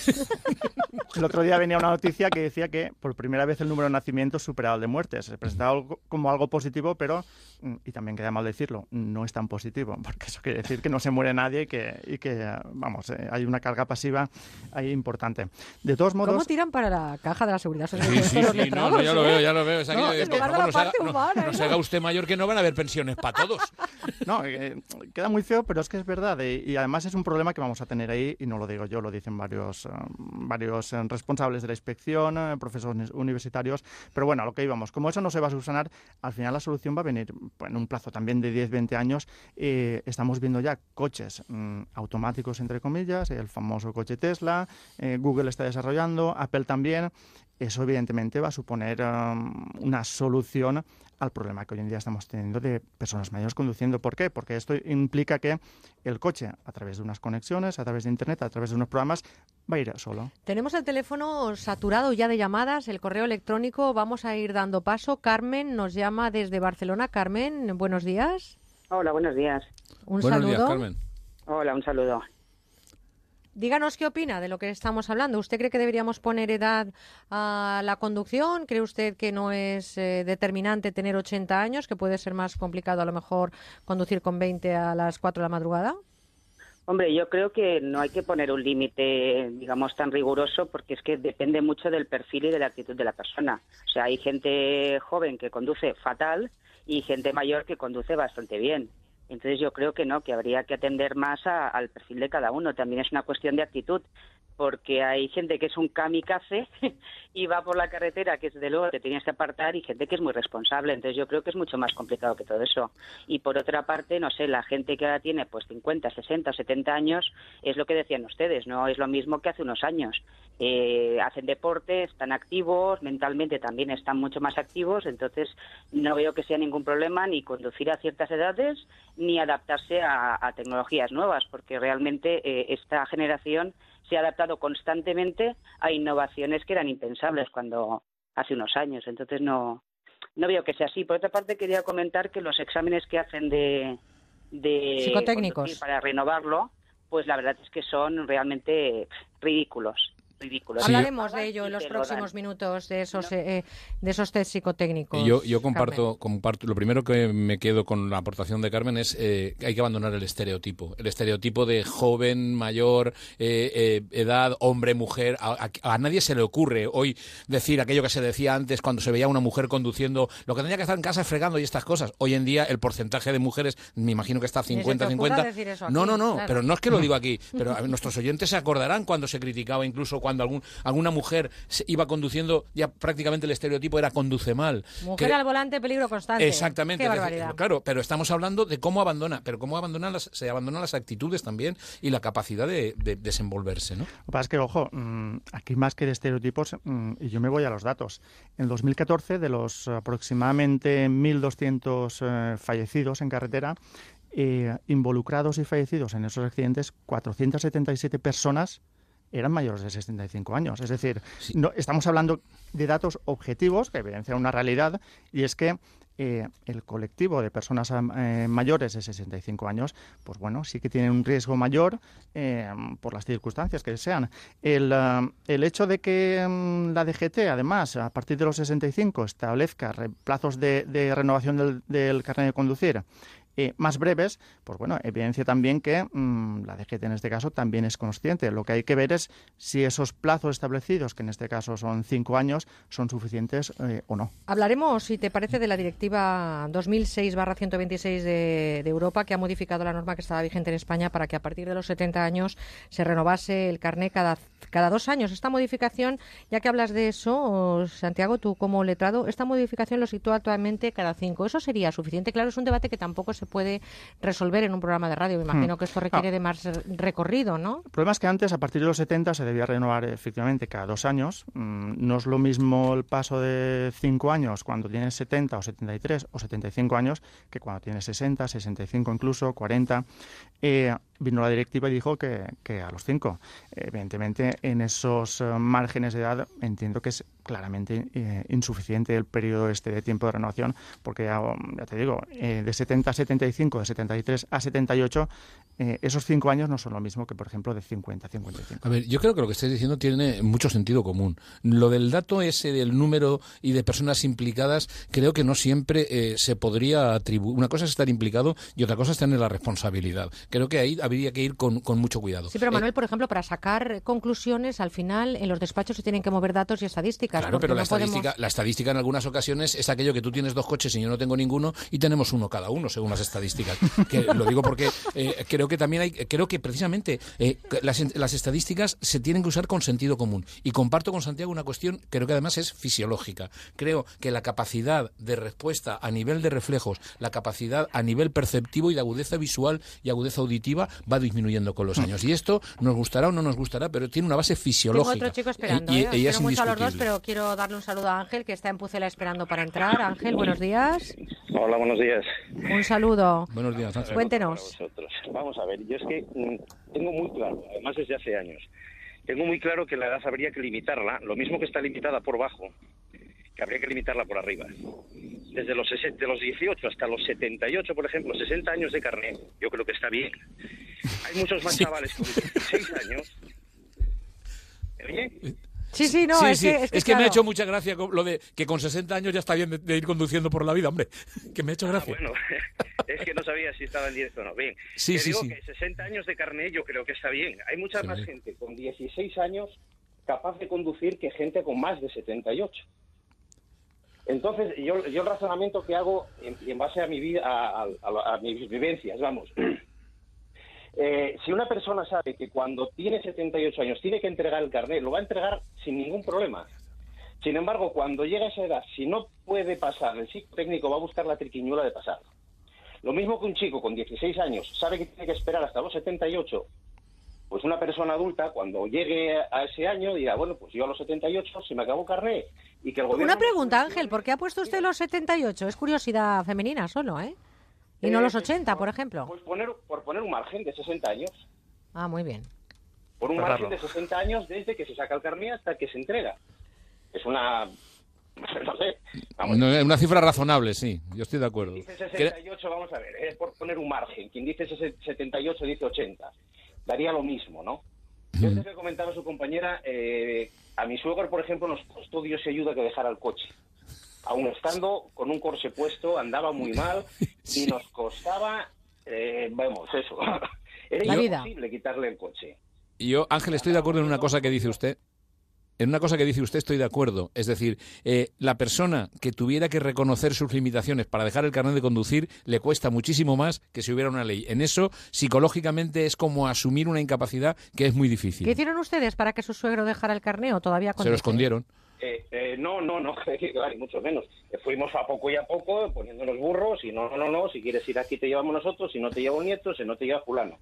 el otro día venía una noticia que decía que por primera vez el número de nacimientos superaba el de muertes. Se presentaba algo- como algo positivo, pero, mm, y también queda mal decirlo, no es tan positivo, porque eso quiere decir que no se muere nadie y que, y que vamos, eh, hay una carga pasiva ahí importante. De todos modos... ¿Cómo tiran para la caja de la seguridad social? Sí, sí, sí, no, no, ya lo ¿eh? veo, ya lo veo. Es No, no se haga- parte no- humana, no se ¿no? haga usted mayor que no van a haber pensiones para todos. [LAUGHS] No, eh, queda muy feo, pero es que es verdad. eh, y además es un problema que vamos a tener ahí, y no lo digo yo, lo dicen varios, eh, varios eh, responsables de la inspección, eh, profesores universitarios. Pero bueno, a lo que íbamos, como eso no se va a subsanar, al final la solución va a venir en un plazo también de 10, 20 años. Eh, estamos viendo ya coches mm, automáticos, entre comillas, el famoso coche Tesla, eh, Google está desarrollando, Apple también. Eso evidentemente va a suponer um, una solución al problema que hoy en día estamos teniendo de personas mayores conduciendo. ¿Por qué? Porque esto implica que el coche, a través de unas conexiones, a través de Internet, a través de unos programas, va a ir solo. Tenemos el teléfono saturado ya de llamadas, el correo electrónico, vamos a ir dando paso. Carmen nos llama desde Barcelona. Carmen, buenos días. Hola, buenos días. Un saludo. Hola, un saludo. Díganos qué opina de lo que estamos hablando. ¿Usted cree que deberíamos poner edad a la conducción? ¿Cree usted que no es eh, determinante tener 80 años, que puede ser más complicado a lo mejor conducir con 20 a las 4 de la madrugada? Hombre, yo creo que no hay que poner un límite, digamos, tan riguroso porque es que depende mucho del perfil y de la actitud de la persona. O sea, hay gente joven que conduce fatal y gente mayor que conduce bastante bien. Entonces yo creo que no, que habría que atender más a- al perfil de cada uno. También es una cuestión de actitud, porque hay gente que es un kamikaze [LAUGHS] y va por la carretera que desde luego te tienes que apartar y gente que es muy responsable. Entonces yo creo que es mucho más complicado que todo eso. Y por otra parte, no sé, la gente que ahora tiene pues 50, 60, 70 años es lo que decían ustedes, no es lo mismo que hace unos años. Eh, hacen deporte, están activos, mentalmente también están mucho más activos, entonces no veo que sea ningún problema ni conducir a ciertas edades ni adaptarse a, a tecnologías nuevas, porque realmente eh, esta generación se ha adaptado constantemente a innovaciones que eran impensables cuando hace unos años. Entonces no, no veo que sea así. Por otra parte, quería comentar que los exámenes que hacen de, de Psicotécnicos. para renovarlo, pues la verdad es que son realmente ridículos. Ridículos. Hablaremos de ello en Y los próximos minutos, de esos, eh, de esos test psicotécnicos. Yo, yo comparto, Carmen. comparto, lo primero que me quedo con la aportación de Carmen es eh, que hay que abandonar el estereotipo. El estereotipo de joven, mayor, eh, eh, edad, hombre, mujer. A, a- a nadie se le ocurre hoy decir aquello que se decía antes cuando se veía una mujer conduciendo, lo que tenía que estar en casa es fregando y estas cosas. Hoy en día el porcentaje de mujeres, me imagino que está Ni se te ocurra 50-50. decir eso No, no, no, claro. pero no es que lo [LAUGHS] digo aquí, pero a nuestros oyentes se acordarán cuando se criticaba incluso cuando algún, alguna mujer se iba conduciendo, ya prácticamente el estereotipo era conduce mal. Mujer Que- al volante, peligro constante. Exactamente. Qué barbaridad. claro, pero estamos hablando de cómo abandona, pero cómo abandonan las, se abandonan las actitudes también y la capacidad de, de desenvolverse, ¿no? Lo que pasa es que, ojo, mm, aquí más que de estereotipos, mm, y yo me voy a los datos. En 2014, de los aproximadamente 1.200 eh, fallecidos en carretera, eh, involucrados y fallecidos en esos accidentes, 477 personas eran mayores de 65 años. Es decir, no, estamos hablando de datos objetivos que evidencian una realidad y es que eh, el colectivo de personas eh, mayores de 65 años, pues bueno, sí que tienen un riesgo mayor eh, por las circunstancias que sean. El, el hecho de que mm, la DGT, además, a partir de los 65, establezca plazos de, de renovación del, del carnet de conducir eh, más breves, pues bueno, evidencia también que mm, la DGT en este caso también es consciente. Lo que hay que ver es si esos plazos establecidos, que en este caso son cinco años, son suficientes eh, o no. Hablaremos, si te parece, de la directiva 2006-126 de, de Europa, que ha modificado la norma que estaba vigente en España para que a partir de los 70 años se renovase el carné cada, cada dos años. Esta modificación, ya que hablas de eso, Santiago, tú como letrado, esta modificación lo sitúa actualmente cada cinco. ¿Eso sería suficiente? Claro, es un debate que tampoco se puede resolver en un programa de radio. Me imagino Hmm. que esto requiere Ah. de más recorrido, ¿no? El problema es que antes, a partir de los 70, se debía renovar efectivamente cada dos años. Mm, No es lo mismo el paso de cinco años cuando tienes 70 o 73 o 75 años que cuando tienes 60, 65 incluso, 40. Eh, vino la directiva y dijo que, que a los cinco. Evidentemente, en esos eh, márgenes de edad entiendo que es claramente eh, insuficiente el periodo este de tiempo de renovación, porque ya, ya te digo, eh, de 70 a 75, de 73 a 78, eh, esos cinco años no son lo mismo que, por ejemplo, de 50 a 55. A ver, yo creo que lo que estáis diciendo tiene mucho sentido común. Lo del dato ese del número y de personas implicadas, creo que no siempre eh, se podría atribuir. Una cosa es estar implicado y otra cosa es tener la responsabilidad. Creo que ahí habría que ir con, con mucho cuidado. Sí, pero Eh, Manuel, por ejemplo, para sacar conclusiones, al final en los despachos se tienen que mover datos y estadísticas. Claro, pero la, no podemos- estadística, la estadística en algunas ocasiones es aquello que tú tienes dos coches y yo no tengo ninguno y tenemos uno cada uno, según las estadísticas. [LAUGHS] Que lo digo porque eh, creo que también hay, creo que precisamente eh, las, las estadísticas se tienen que usar con sentido común. Y comparto con Santiago una cuestión, creo que además es fisiológica. Creo que la capacidad de respuesta a nivel de reflejos, la capacidad a nivel perceptivo y de agudeza visual y agudeza auditiva va disminuyendo con los años. Y esto nos gustará o no nos gustará, pero tiene una base Tengo fisiológica. otro chico esperando. Y- ¿eh? y es quiero mucho a los dos, indiscutible. pero quiero darle un saludo a Ángel, que está en Pucela esperando para entrar. Ángel, buenos días. Hola, buenos días. Un saludo. Buenos días, Ángel. Cuéntenos. Vamos a ver, yo es que mm, tengo muy claro, además desde hace años, tengo muy claro que la edad habría que limitarla, lo mismo que está limitada por bajo, que habría que limitarla por arriba. Desde los, de los 18 hasta los 78, por ejemplo, 60 años de carnet, yo creo que está bien. Hay muchos más chavales con 16 años. ¿Me oye? Sí, sí, no, Sí, es sí, que, es que, me ha hecho mucha gracia lo de que con 60 años ya está bien de, de ir conduciendo por la vida, hombre. [LAUGHS] Que me ha hecho gracia. Ah, Bueno, [LAUGHS] es que no sabía si estaba en directo o no. Bien, Sí, Te sí, digo sí. que 60 años de carnet yo creo que está bien. Hay mucha Sí. más gente con 16 años capaz de conducir que gente con más de 78. Entonces, yo, yo el razonamiento que hago, en, base a mi vida, a, a- a- a mis vivencias, vamos. Eh, si una persona sabe que cuando tiene 78 años tiene que entregar el carnet, lo va a entregar sin ningún problema. Sin embargo, cuando llega a esa edad, si no puede pasar, el psicotécnico va a buscar la triquiñuela de pasar. Lo mismo que un chico con 16 años sabe que tiene que esperar hasta los 78, pues una persona adulta, cuando llegue a ese año, dirá, bueno, pues yo a los 78 se me acabó carnet. Y que el gobierno... Una pregunta, Ángel, ¿por qué ha puesto usted los 78? Es curiosidad femenina solo, ¿eh? Y no Eh, los 80, por ejemplo. Pues poner, por poner un margen de 60 años. Ah, muy bien. Por un Cerrarlo. margen de 60 años desde que se saca el carnet hasta que se entrega. Es una... [LAUGHS] No sé. Vamos, No, una cifra razonable, sí. Yo estoy de acuerdo. dice Que- 68, vamos a ver, es por poner un margen. Quien dice sese- 78 dice 80. Daría lo mismo, ¿no? Yo antes le comentaba a su compañera, eh, a mi suegro, por ejemplo, nos costó Dios y ayuda que dejara el coche. Aún estando con un corsé puesto, andaba muy mal [LAUGHS] y nos costaba, eh, vamos, eso. [LAUGHS] Era La vida. imposible quitarle el coche. Y yo, Ángel, estoy de acuerdo en una cosa que dice usted. En una cosa que dice usted estoy de acuerdo. Es decir, eh, la persona que tuviera que reconocer sus limitaciones para dejar el carnet de conducir le cuesta muchísimo más que si hubiera una ley. En eso, psicológicamente, es como asumir una incapacidad que es muy difícil. ¿Qué hicieron ustedes para que su suegro dejara el carné o todavía Se lo conduce? escondieron. Eh, eh, no, no, no, [LAUGHS] ni mucho menos. Fuimos a poco y a poco poniéndonos burros y no, no, no, no, si quieres ir aquí te llevamos nosotros, si no te lleva un nieto, si no te lleva fulano.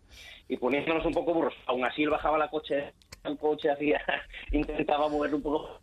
Y poniéndonos un poco burros. Aún así él bajaba la coche, el coche hacía, [LAUGHS] intentaba mover un poco.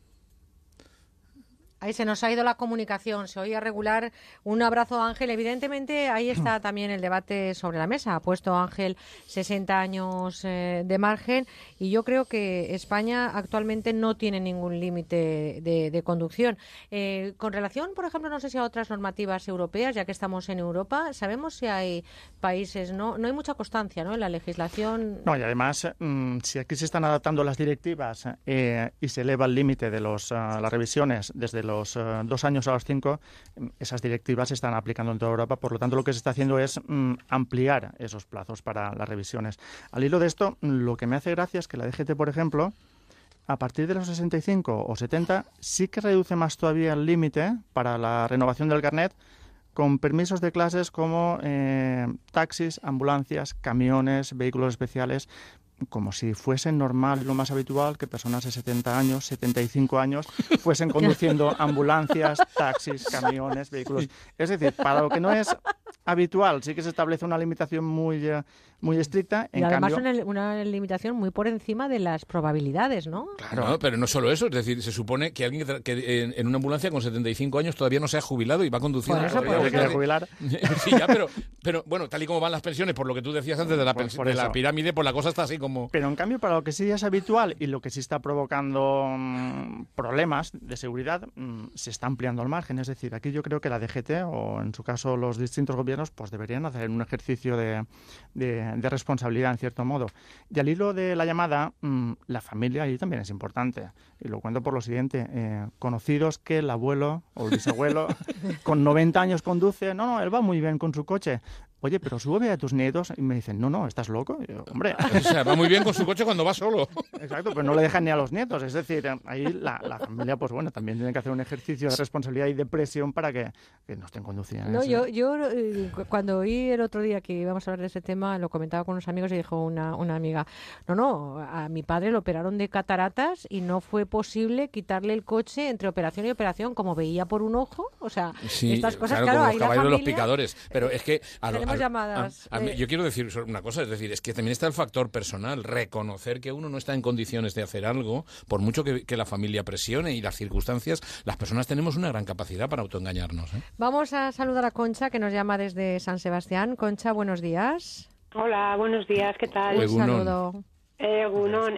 Ahí se nos ha ido la comunicación, se oía regular. Un abrazo, Ángel. Evidentemente, ahí está también el debate sobre la mesa. Ha puesto Ángel 60 años eh, de margen y yo creo que España actualmente no tiene ningún límite de, conducción. Eh, con relación, por ejemplo, no sé si a otras normativas europeas, ya que estamos en Europa, sabemos si hay países, no, no hay mucha constancia ¿no? en la legislación. No, y además, mm, si aquí se están adaptando las directivas eh, y se eleva el límite de los, ah, las revisiones desde los los eh, dos años a los cinco, mm, esas directivas se están aplicando en toda Europa. Por lo tanto, lo que se está haciendo es mm, ampliar esos plazos para las revisiones. Al hilo de esto, lo que me hace gracia es que la DGT, por ejemplo, a partir de los 65 o 70, sí que reduce más todavía el límite para la renovación del carnet con permisos de clases como eh, taxis, ambulancias, camiones, vehículos especiales, como si fuese normal, lo más habitual, que personas de 70 años, 75 años, fuesen conduciendo [LAUGHS] ambulancias, taxis, camiones, vehículos. Es decir, para lo que no es habitual, sí que se establece una limitación muy, eh, muy estricta. En y además una, limitación muy por encima de las probabilidades, ¿no? Claro, pero no solo eso, es decir, se supone que alguien que, en, una ambulancia con 75 años todavía no se ha jubilado y va conduciendo. Por eso, quiere jubilar. [LAUGHS] sí, ya, pero, pero bueno, tal y como van las pensiones, por lo que tú decías antes de la, de la pirámide, pues la cosa está así como... Pero en cambio, para lo que sí es habitual y lo que sí está provocando mm, problemas de seguridad, mm, se está ampliando el margen. Es decir, aquí yo creo que la DGT, o en su caso los distintos gobiernos, pues deberían hacer un ejercicio de de responsabilidad, en cierto modo. Y al hilo de la llamada, mm, la familia ahí también es importante. Y lo cuento por lo siguiente. Eh, conocidos que el abuelo o el bisabuelo [LAUGHS] con 90 años conduce, no, no, él va muy bien con su coche oye, pero sube a tus nietos. Y me dicen, no, no, ¿estás loco? Hombre. [LAUGHS] o sea, va muy bien con su coche cuando va solo. Exacto, pero no le dejan ni a los nietos. Es decir, ahí la, familia, pues bueno, también tiene que hacer un ejercicio de responsabilidad y de presión para que, no estén conduciendo. No, yo, yo eh, cuando oí el otro día que íbamos a hablar de ese tema, lo comentaba con unos amigos y dijo una, una amiga, no, no, a mi padre lo operaron de cataratas y no fue posible quitarle el coche entre operación y operación, como veía por un ojo. O sea, estas cosas, claro, claro como los de los picadores. Pero es que llamadas. Ah, yo quiero decir una cosa, es decir, es que también está el factor personal, reconocer que uno no está en condiciones de hacer algo, por mucho que, la familia presione y las circunstancias, las personas tenemos una gran capacidad para autoengañarnos. ¿eh? Vamos a saludar a Concha, que nos llama desde San Sebastián. Concha, buenos días. Hola, buenos días, ¿qué tal? Un saludo. Eh,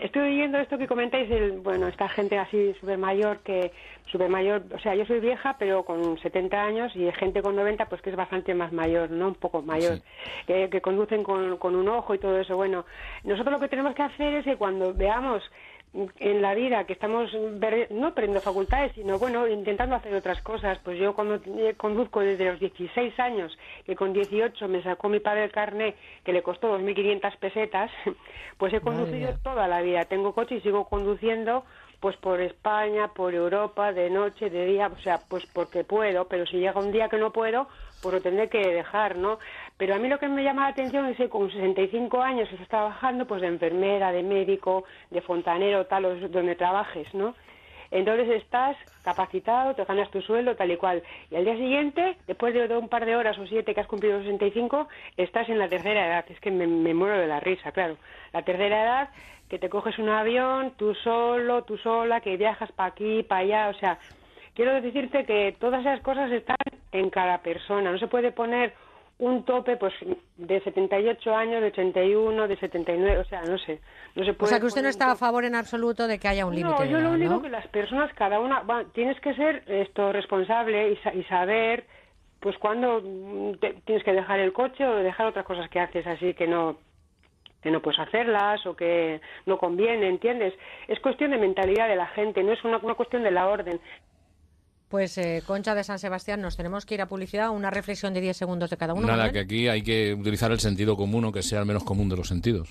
estoy oyendo esto que comentáis, el, bueno, esta gente así súper mayor que, súper mayor, o sea, yo soy vieja, pero con 70 años y gente con 90, pues que es bastante más mayor, ¿no? Un poco mayor, que, que conducen con, con un ojo y todo eso. Bueno, nosotros lo que tenemos que hacer es que cuando veamos en la vida que estamos no perdiendo facultades, sino bueno, intentando hacer otras cosas. Pues yo cuando conduzco desde los 16 años, que con 18 me sacó mi padre el carné, que le costó 2.500 pesetas, [LAUGHS] pues he conducido toda la vida. Tengo coche y sigo conduciendo pues por España, por Europa, de noche, de día, o sea, pues porque puedo, pero si llega un día que no puedo, pues lo tendré que dejar, ¿no? Pero a mí lo que me llama la atención es que con 65 años estás trabajando, pues de enfermera, de médico, de fontanero, tal, donde trabajes, ¿no? Entonces estás capacitado, te ganas tu sueldo, tal y cual. Y al día siguiente, después de un par de horas o siete que has cumplido 65, estás en la tercera edad. Es que me, me muero de la risa, claro. La tercera edad que te coges un avión, tú solo, tú sola, que viajas para aquí, para allá, o sea, quiero decirte que todas esas cosas están en cada persona, no se puede poner un tope pues de 78 años, de 81, de 79, o sea, no sé, no se puede O sea, que usted no está a favor en absoluto de que haya un límite. No, yo lo único que las personas cada una tienes que ser esto responsable y, saber pues cuándo tienes que dejar el coche o dejar otras cosas que haces así que no que no puedes hacerlas o que no conviene, ¿entiendes? Es cuestión de mentalidad de la gente, no es una, cuestión de la orden. Pues eh, Concha de San Sebastián, nos tenemos que ir a publicidad, una reflexión de 10 segundos de cada uno. Nada, que aquí hay que utilizar el sentido común o que sea el menos común de los sentidos.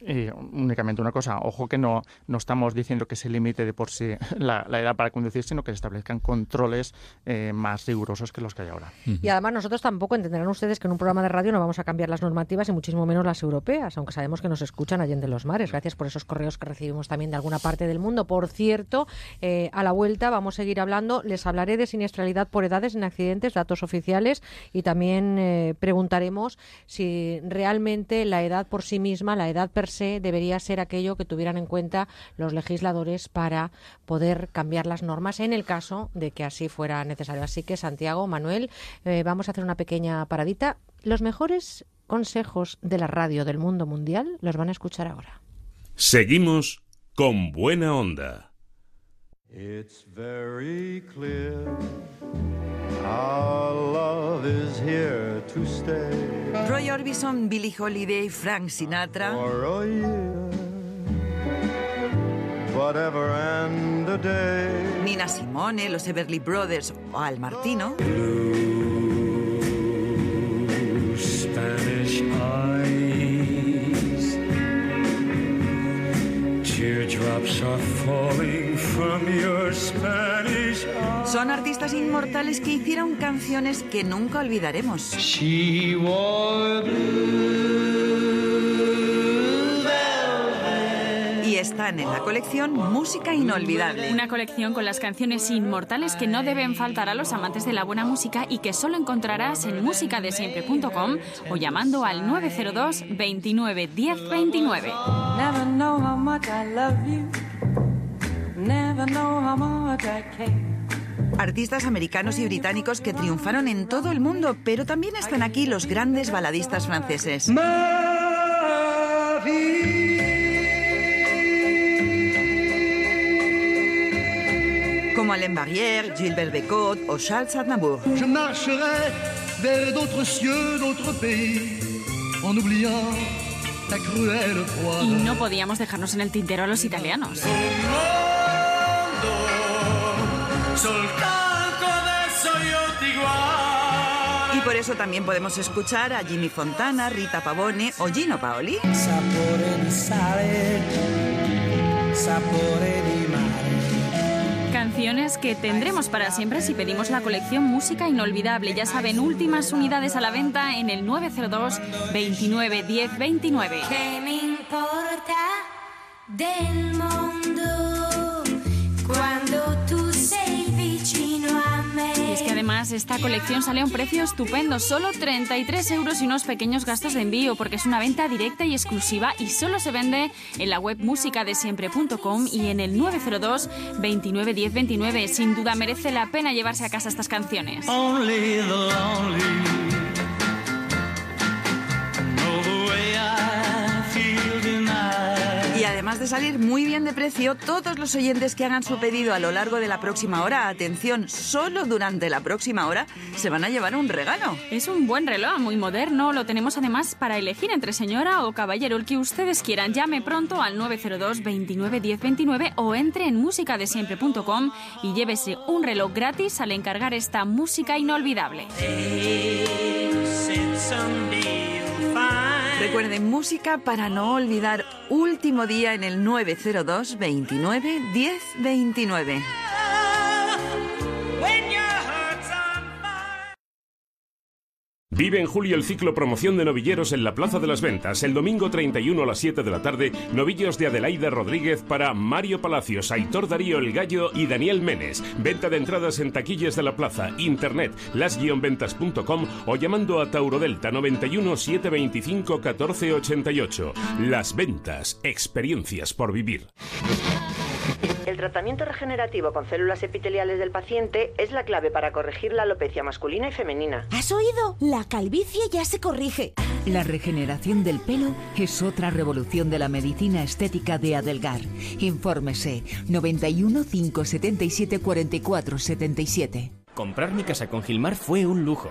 Y únicamente una cosa, ojo que no, no estamos diciendo que se limite de por sí la, edad para conducir, sino que se establezcan controles eh, más rigurosos que los que hay ahora. Y además nosotros tampoco entenderán ustedes que en un programa de radio no vamos a cambiar las normativas y muchísimo menos las europeas, aunque sabemos que nos escuchan allá en los mares. Gracias por esos correos que recibimos también de alguna parte del mundo. Por cierto, eh, a la vuelta vamos a seguir hablando, les hablaré de siniestralidad por edades en accidentes, datos oficiales, y también eh, preguntaremos si realmente la edad por sí misma, la edad personal, per debería ser aquello que tuvieran en cuenta los legisladores para poder cambiar las normas en el caso de que así fuera necesario. Así que, Santiago, Manuel, eh, vamos a hacer una pequeña paradita. Los mejores consejos de la radio del mundo mundial los van a escuchar ahora. Seguimos con buena onda. It's very clear our love is here to stay. Roy Orbison, Billie Holiday, Frank Sinatra. For a year, whatever end a day. Nina Simone, los Everly Brothers o Al Martino. Spanish eyes. Son artistas inmortales que hicieron canciones que nunca olvidaremos. She Y están en la colección Música Inolvidable. Una colección con las canciones inmortales que no deben faltar a los amantes de la buena música y que solo encontrarás en musicadesiempre.com o llamando al 902 29 10 29. Never know how much I love you. Never know how much I care. Artistas americanos y británicos que triunfaron en todo el mundo, pero también están aquí los grandes baladistas franceses. Como Alain Barrière, Gilbert Bécaud o Charles Aznavour. Je marcherai vers d'autres cieux, d'autres pays, en oubliant la cruelle froide. Y no podíamos dejarnos en el tintero a los italianos. Y por eso también podemos escuchar a Jimmy Fontana, Rita Pavone o Gino Paoli. Sapore di sale, sapore di. Canciones que tendremos para siempre si pedimos la colección Música Inolvidable. Ya saben, últimas unidades a la venta en el 902 29 10 29. Che mi importa del mondo esta colección sale a un precio estupendo, solo 33 euros y unos pequeños gastos de envío, porque es una venta directa y exclusiva y solo se vende en la web musicadesiempre.com y en el 902 29 10 29. Sin duda merece la pena llevarse a casa estas canciones. Además de salir muy bien de precio, todos los oyentes que hagan su pedido a lo largo de la próxima hora, atención, solo durante la próxima hora, se van a llevar un regalo. Es un buen reloj, muy moderno. Lo tenemos además para elegir entre señora o caballero, el que ustedes quieran. Llame pronto al 902 29 10 29 o entre en musicadesiempre.com y llévese un reloj gratis al encargar esta música inolvidable. Recuerden, música para no olvidar, último día en el 902 29 10 29. Vive en julio el ciclo promoción de novilleros en la Plaza de las Ventas. El domingo 31 a las 7 de la tarde, novillos de Adelaida Rodríguez para Mario Palacios, Aitor Darío El Gallo y Daniel Menes. Venta de entradas en taquillas de la plaza, internet, las-ventas.com o llamando a Tauro Delta 91 725 1488. Las Ventas, experiencias por vivir. El tratamiento regenerativo con células epiteliales del paciente es la clave para corregir la alopecia masculina y femenina. ¿Has oído? La calvicie ya se corrige. La regeneración del pelo es otra revolución de la medicina estética de Adelgar. Infórmese 91 577 44 77. Comprar mi casa con Gilmar fue un lujo.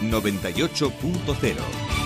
98.0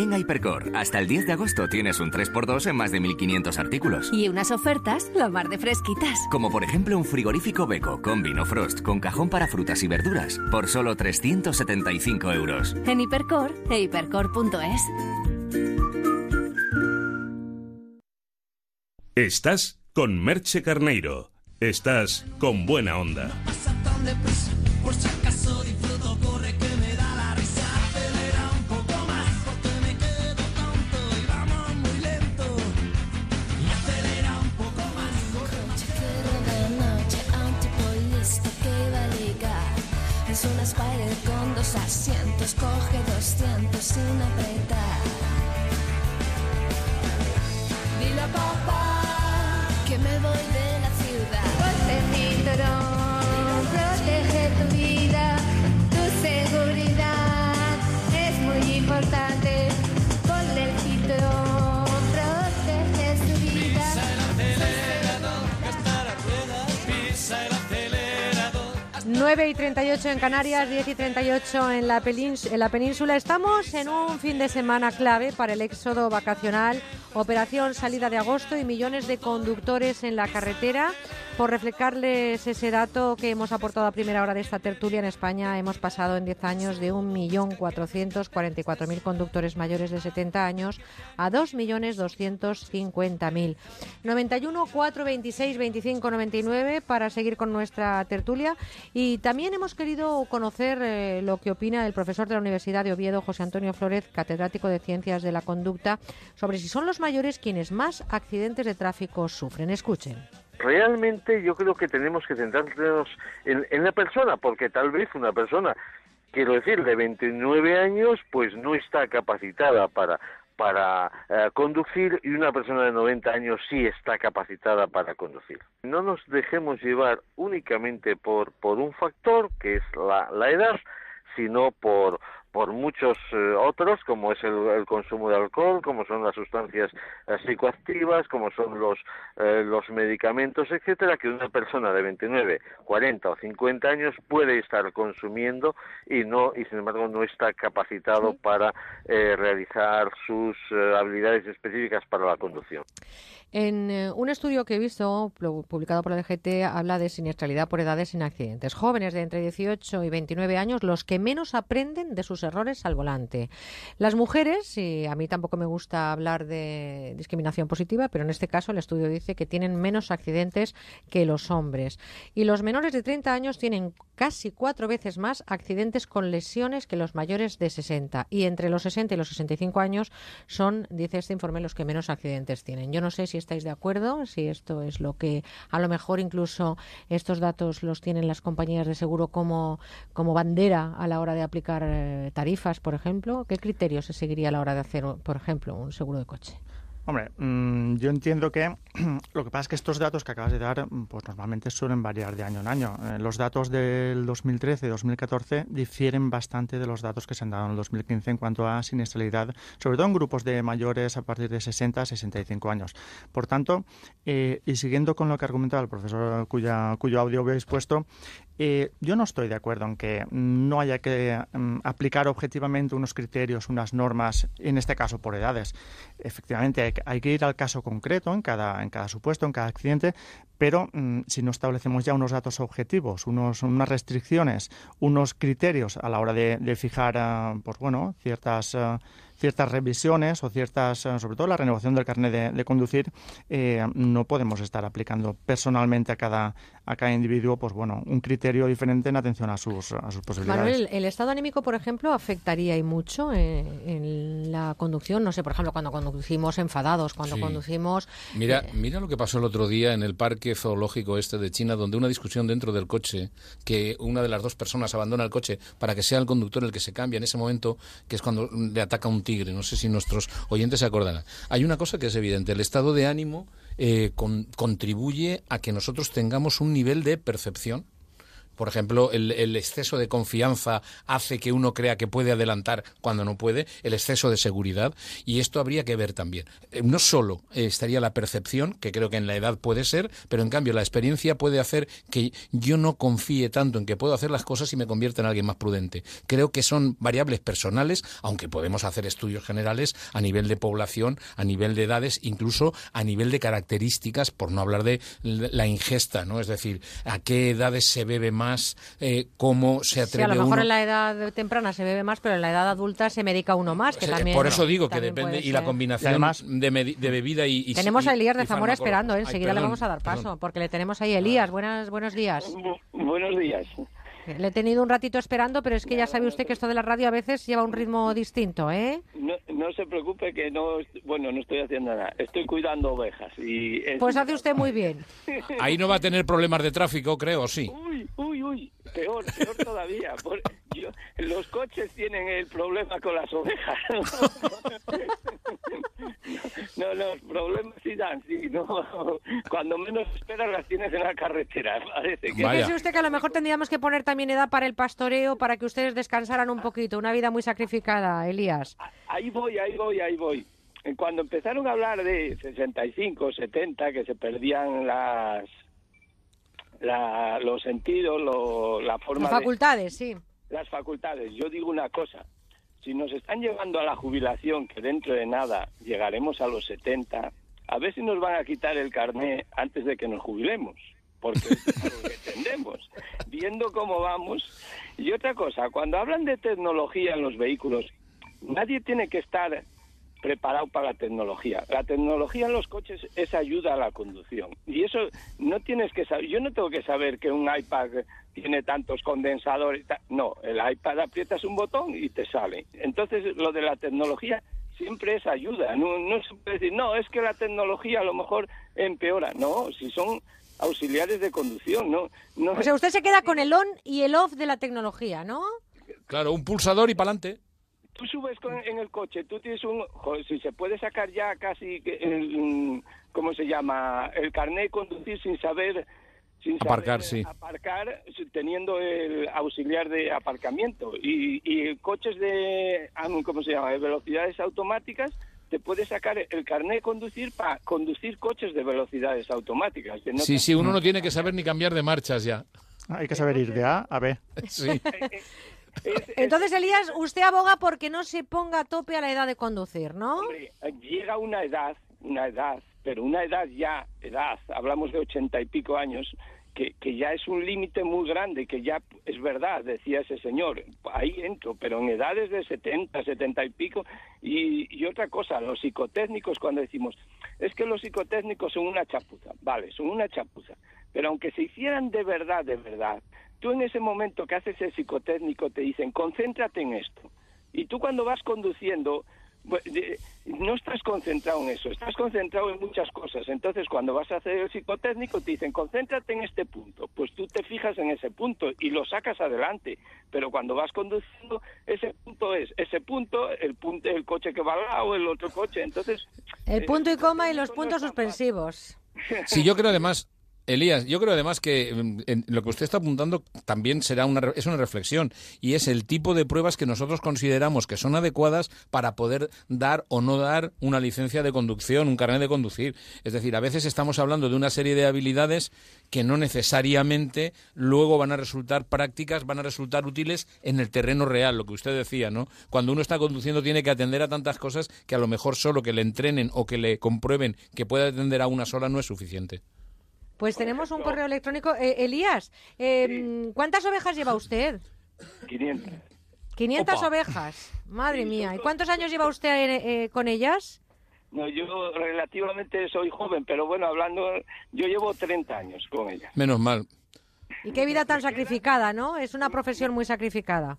Ven a Hipercor. Hasta el 10 de agosto tienes un 3x2 en más de 1.500 artículos. Y unas ofertas, la mar de fresquitas. Como por ejemplo un frigorífico Beco con vino Frost con cajón para frutas y verduras por solo 375 euros. En Hipercor e hipercor.es. Estás con Merche Carneiro. Estás con buena onda. tan dos asientos, coge 200 sin apretar. Dile a papá 9 y 38 en Canarias, 10 y 38 en la, en la península. Estamos en un fin de semana clave para el éxodo vacacional, operación salida de agosto y millones de conductores en la carretera. Por reflejarles ese dato que hemos aportado a primera hora de esta tertulia en España, hemos pasado en 10 años de 1.444.000 conductores mayores de 70 años a 2.250.000. 91 426 25 99 para seguir con nuestra tertulia y también hemos querido conocer eh, lo que opina el profesor de la Universidad de Oviedo, José Antonio Flórez, catedrático de Ciencias de la Conducta, sobre si son los mayores quienes más accidentes de tráfico sufren. Escuchen. Realmente yo creo que tenemos que centrarnos en, en la persona, porque tal vez una persona, quiero decir, de 29 años, pues no está capacitada para para eh, conducir y una persona de 90 años sí está capacitada para conducir. No nos dejemos llevar únicamente por, por un factor, que es la, la edad, sino por, por muchos eh, otros, como es el, el consumo de alcohol, como son las sustancias eh, psicoactivas, como son los, eh, los medicamentos, etcétera, que una persona de 29, 40 o 50 años puede estar consumiendo y no y sin embargo no está capacitado para eh, realizar sus habilidades específicas para la conducción. En un estudio que he visto, pu- publicado por la DGT, habla de siniestralidad por edades sin accidentes. Jóvenes de entre 18 y 29 años, los que menos aprenden de sus errores al volante. Las mujeres, y a mí tampoco me gusta hablar de discriminación positiva, pero en este caso el estudio dice que tienen menos accidentes que los hombres. Y los menores de 30 años tienen casi cuatro veces más accidentes con lesiones que los mayores de 60. Y entre los 60 y los 65 años son, dice este informe, los que menos accidentes tienen. Yo no sé si estáis de acuerdo, si esto es lo que a lo mejor incluso estos datos los tienen las compañías de seguro como, como bandera a la hora de aplicar eh, tarifas, por ejemplo, ¿qué criterios se seguiría a la hora de hacer, por ejemplo, un seguro de coche? Hombre, mm, yo entiendo que [CLEARS THROAT] lo que pasa es que estos datos que acabas de dar, mm, pues normalmente suelen variar de año en año. Eh, los datos del 2013 y 2014 difieren bastante de los datos que se han dado en el 2015 en cuanto a siniestralidad, sobre todo en grupos de mayores a partir de 60 a 65 años. Por tanto, eh, y siguiendo con lo que argumentaba el profesor cuya, cuyo audio habéis puesto, eh, yo no estoy de acuerdo en que no haya que mm, aplicar objetivamente unos criterios, unas normas, en este caso por edades. Efectivamente, hay, hay que ir al caso concreto en cada, en cada supuesto, en cada accidente, pero mm, si no establecemos ya unos datos objetivos, unos, unas restricciones, unos criterios a la hora de, fijar, ah, pues bueno, ciertas... ah, ciertas revisiones o ciertas, eh, sobre todo la renovación del carnet de, de conducir, eh, no podemos estar aplicando personalmente a cada, a cada individuo, pues bueno, un criterio diferente en atención a sus, a sus posibilidades. Manuel, ¿el estado anímico, por ejemplo, afectaría y mucho eh, en la conducción? No sé, por ejemplo, cuando conducimos enfadados, cuando Sí. conducimos... Mira, mira lo que pasó el otro día en el parque zoológico este de China, donde una discusión dentro del coche, que una de las dos personas abandona el coche para que sea el conductor el que se cambia en ese momento, que es cuando le ataca un tigre. No sé si nuestros oyentes se acordarán. Hay una cosa que es evidente, el estado de ánimo eh, con- contribuye a que nosotros tengamos un nivel de percepción por ejemplo, el, exceso de confianza hace que uno crea que puede adelantar cuando no puede, el exceso de seguridad, y esto habría que ver también. Eh, No solo eh, estaría la percepción, que creo que en la edad puede ser, pero en cambio la experiencia puede hacer que yo no confíe tanto en que puedo hacer las cosas y me convierta en alguien más prudente. Creo que son variables personales, aunque podemos hacer estudios generales a nivel de población, a nivel de edades, incluso a nivel de características, por no hablar de la ingesta, ¿no? Es decir, a qué edades se bebe más, eh, cómo se Sí, a atreve lo mejor uno. en la edad temprana se bebe más, pero en la edad adulta se medica uno más, que O sea, también... por eso digo que depende y la combinación Y además- de, de bebida y, y Tenemos y- a Elías de Zamora esperando, ¿eh? Ay, enseguida le perdón, vamos a dar paso, perdón. porque le tenemos ahí. Elías, buenas, buenos días. Buenos días. Le he tenido un ratito esperando, pero es que ya sabe usted que esto de la radio a veces lleva un ritmo distinto, ¿eh? No, no se preocupe que no, bueno, no estoy haciendo nada. Estoy cuidando ovejas y es- Pues hace usted muy bien. Ahí no va a tener problemas de tráfico, creo, sí. Uy, uy, uy, peor, peor todavía. Por- yo- los coches tienen el problema con las ovejas. No, los problemas sí dan, sí. No, cuando menos esperas las tienes en la carretera. Parece que Fíjese usted que a lo mejor tendríamos que poner también edad para el pastoreo para que ustedes descansaran un poquito. Una vida muy sacrificada, Elías. Ahí voy, ahí voy, ahí voy. Cuando empezaron a hablar de 65, 70, que se perdían las la- los sentidos, lo- la forma Las de- facultades, sí. las facultades. Yo digo una cosa, si nos están llevando a la jubilación, que dentro de nada llegaremos a los 70, a ver si nos van a quitar el carné antes de que nos jubilemos, porque es algo que tendemos, viendo cómo vamos. Y otra cosa, cuando hablan de tecnología en los vehículos, nadie tiene que estar preparado para la tecnología. La tecnología en los coches es ayuda a la conducción. Y eso no tienes que saber. Yo no tengo que saber que un iPad tiene tantos condensadores. No, el iPad aprietas un botón y te sale. Entonces, lo de la tecnología siempre es ayuda. No, no se puede decir, no, es que la tecnología a lo mejor empeora. No, si son auxiliares de conducción, no. no O sea, usted se queda con el on y el off de la tecnología, ¿no? Claro, un pulsador y para adelante. tú subes con- en el coche, tú tienes un... joder, si se puede sacar ya casi, que el, mm, ¿cómo se llama? El carnet de conducir sin saber... Sin Aparcar, saber sí. Aparcar teniendo el auxiliar de aparcamiento. Y, y coches de, ¿cómo se llama? De velocidades automáticas, te puedes sacar el carnet de conducir para conducir coches de velocidades automáticas. que no Sí, te- sí, uno no tiene que saber ni cambiar de marchas ya. Hay que saber ir de A a B. [LAUGHS] Sí. Entonces, Elías, usted aboga porque no se ponga a tope a la edad de conducir, ¿no? Hombre, llega una edad, una edad, pero una edad ya, edad, hablamos de ochenta y pico años, que, que ya es un límite muy grande, que ya es verdad, decía ese señor, ahí entro, pero en edades de 70, 70 y pico, y, y otra cosa, los psicotécnicos cuando decimos, es que los psicotécnicos son una chapuza, vale, son una chapuza, pero aunque se hicieran de verdad, de verdad, tú en ese momento que haces el psicotécnico te dicen, concéntrate en esto, y tú cuando vas conduciendo, no estás concentrado en eso, estás concentrado en muchas cosas. Entonces, cuando vas a hacer el psicotécnico, te dicen, concéntrate en este punto. Pues tú te fijas en ese punto y lo sacas adelante. Pero cuando vas conduciendo, ese punto es ese punto, el punto, el coche que va al lado, el otro coche. Entonces, El punto y coma y los puntos suspensivos. [LAUGHS] Sí, yo creo además, Elías, yo creo además que mm, en lo que usted está apuntando también será una, es una reflexión y es el tipo de pruebas que nosotros consideramos que son adecuadas para poder dar o no dar una licencia de conducción, un carnet de conducir. Es decir, a veces estamos hablando de una serie de habilidades que no necesariamente luego van a resultar prácticas, van a resultar útiles en el terreno real, lo que usted decía, ¿no? Cuando uno está conduciendo tiene que atender a tantas cosas que a lo mejor solo que le entrenen o que le comprueben que puede atender a una sola no es suficiente. Pues tenemos un correo electrónico. Eh, Elías, eh, ¿cuántas ovejas lleva usted? 500. 500 Opa. ovejas. Madre mía. ¿Y cuántos años lleva usted eh, eh, con ellas? No, yo relativamente soy joven, pero bueno, hablando, yo llevo 30 años con ella. Menos mal. Y qué vida tan sacrificada, ¿no? Es una profesión muy sacrificada.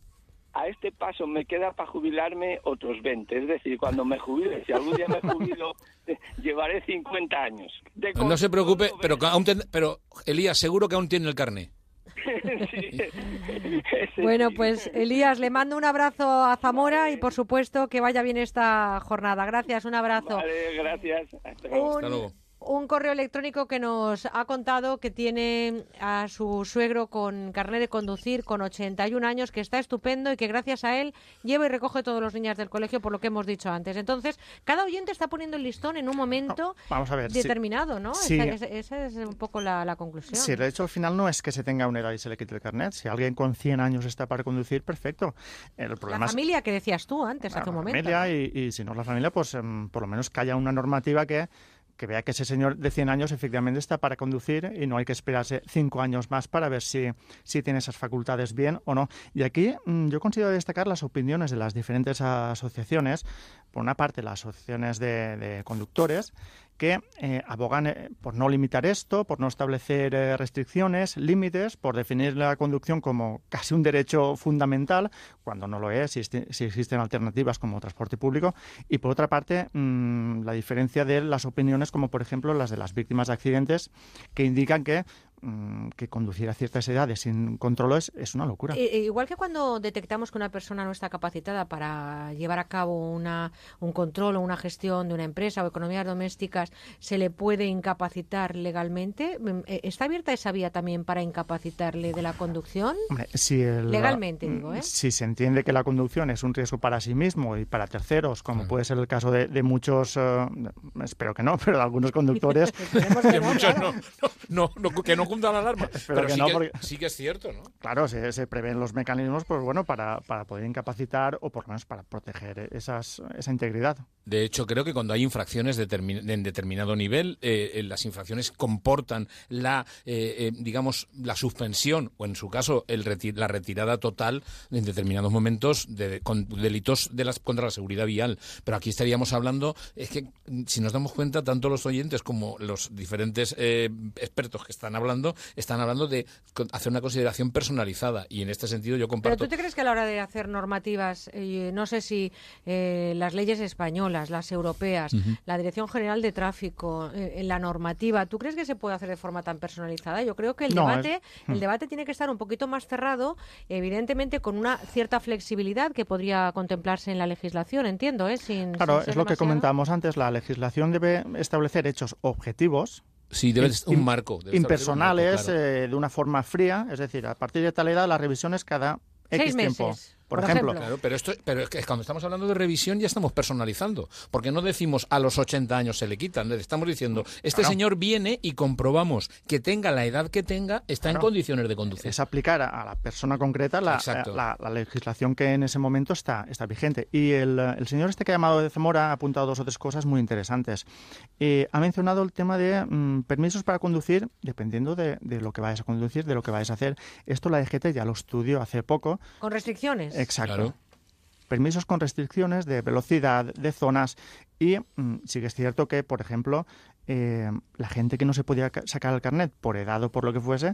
A este paso me queda para jubilarme otros 20. Es decir, cuando me jubile, si algún día me jubilo, [LAUGHS] llevaré 50 años. De No se preocupe, pero, aún ten- pero Elías, seguro que aún tiene el carné. [LAUGHS] [LAUGHS] Bueno, pues Elías, le mando un abrazo a Zamora y por supuesto que vaya bien esta jornada. Gracias, un abrazo. Vale, gracias. Hasta luego. Un, un correo electrónico que nos ha contado que tiene a su suegro con carnet de conducir con 81 años, que está estupendo y que gracias a él lleva y recoge todos los niños del colegio, por lo que hemos dicho antes. Entonces, cada oyente está poniendo el listón en un momento Vamos a ver. sí. determinado, ¿no? Sí. Esa, esa- es un poco la, la conclusión. Sí, de hecho, al final no es que se tenga una edad y se le quite el carnet. Si alguien con 100 años está para conducir, perfecto. El la problema es familia que decías tú antes, hace un la momento. familia y, y si no es la familia, pues em, por lo menos que haya una normativa que, que vea que ese señor de 100 años efectivamente está para conducir y no hay que esperarse 5 años más para ver si, si tiene esas facultades bien o no. Y aquí mm, yo considero destacar las opiniones de las diferentes asociaciones. Por una parte, las asociaciones de, de conductores que eh, abogan eh, por no limitar esto, por no establecer eh, restricciones, límites, por definir la conducción como casi un derecho fundamental, cuando no lo es, si, existen alternativas como transporte público. Y por otra parte, mm, la diferencia de las opiniones, como por ejemplo las de las víctimas de accidentes, que indican que, que conducir a ciertas edades sin controles es una locura. Eh, eh, igual que cuando detectamos que una persona no está capacitada para llevar a cabo una, un control o una gestión de una empresa o economías domésticas, se le puede incapacitar legalmente. Mm, eh, ¿Está abierta esa vía también para incapacitarle de la conducción? Hombre, si el- Legalmente, digo, ¿eh? Si se entiende que la conducción es un riesgo para sí mismo y para terceros, como puede ser el caso de, de muchos, eh, espero que no, [LAUGHS] pero de algunos conductores. [LAUGHS] Que muchos no, no, no- que no juntan la alarma. [LAUGHS] Pero que sí, no, que, porque- sí que es cierto, ¿no? Claro, se, se prevén los mecanismos, pues bueno, para, para poder incapacitar o por lo menos para proteger esas, esa integridad. De hecho, creo que cuando hay infracciones determin- en determinado nivel, eh, eh, las infracciones comportan la, eh, eh, digamos, la suspensión o, en su caso, el reti- la retirada total en determinados momentos de con delitos de las contra la seguridad vial. Pero aquí estaríamos hablando, es que mm, si nos damos cuenta, tanto los oyentes como los diferentes eh, expertos que están hablando, están hablando de hacer una consideración personalizada. Y en este sentido yo Pero comparto. tú te crees que a la hora de hacer normativas, eh, no sé si eh, las leyes españolas, las europeas, la Dirección General de Tráfico, eh, en la normativa, ¿tú crees que se puede hacer de forma tan personalizada? Yo creo que el No, debate, es- el Mm. debate tiene que estar un poquito más cerrado, evidentemente con una cierta flexibilidad que podría contemplarse en la legislación, entiendo, ¿eh? Sin, Claro, sin es lo que comentábamos antes, la legislación debe establecer hechos objetivos. Sí, debe ser un marco, un Impersonales, marco, claro. eh, de una forma fría, es decir, a partir de tal edad las revisiones cada X Seis tiempo. Por, por ejemplo. Claro, pero esto, pero es que cuando estamos hablando de revisión ya estamos personalizando, porque no decimos a los 80 años se le quitan, le estamos diciendo este Claro. señor viene y comprobamos que tenga la edad que tenga, está en condiciones de conducir. es aplicar a, la persona concreta la, Exacto. la- la legislación que en ese momento está, está vigente. Y el, el señor este que ha llamado de Zamora ha apuntado dos o tres cosas muy interesantes. Eh, ha mencionado el tema de mm, permisos para conducir, dependiendo de, de lo que vayas a conducir, de lo que vayas a hacer. Esto la DGT ya lo estudió hace poco. Con restricciones. Exacto. Permisos con restricciones de velocidad, de zonas y mm, sí que es cierto que, por ejemplo, eh, la gente que no se podía ca- sacar el carnet por edad o por lo que fuese,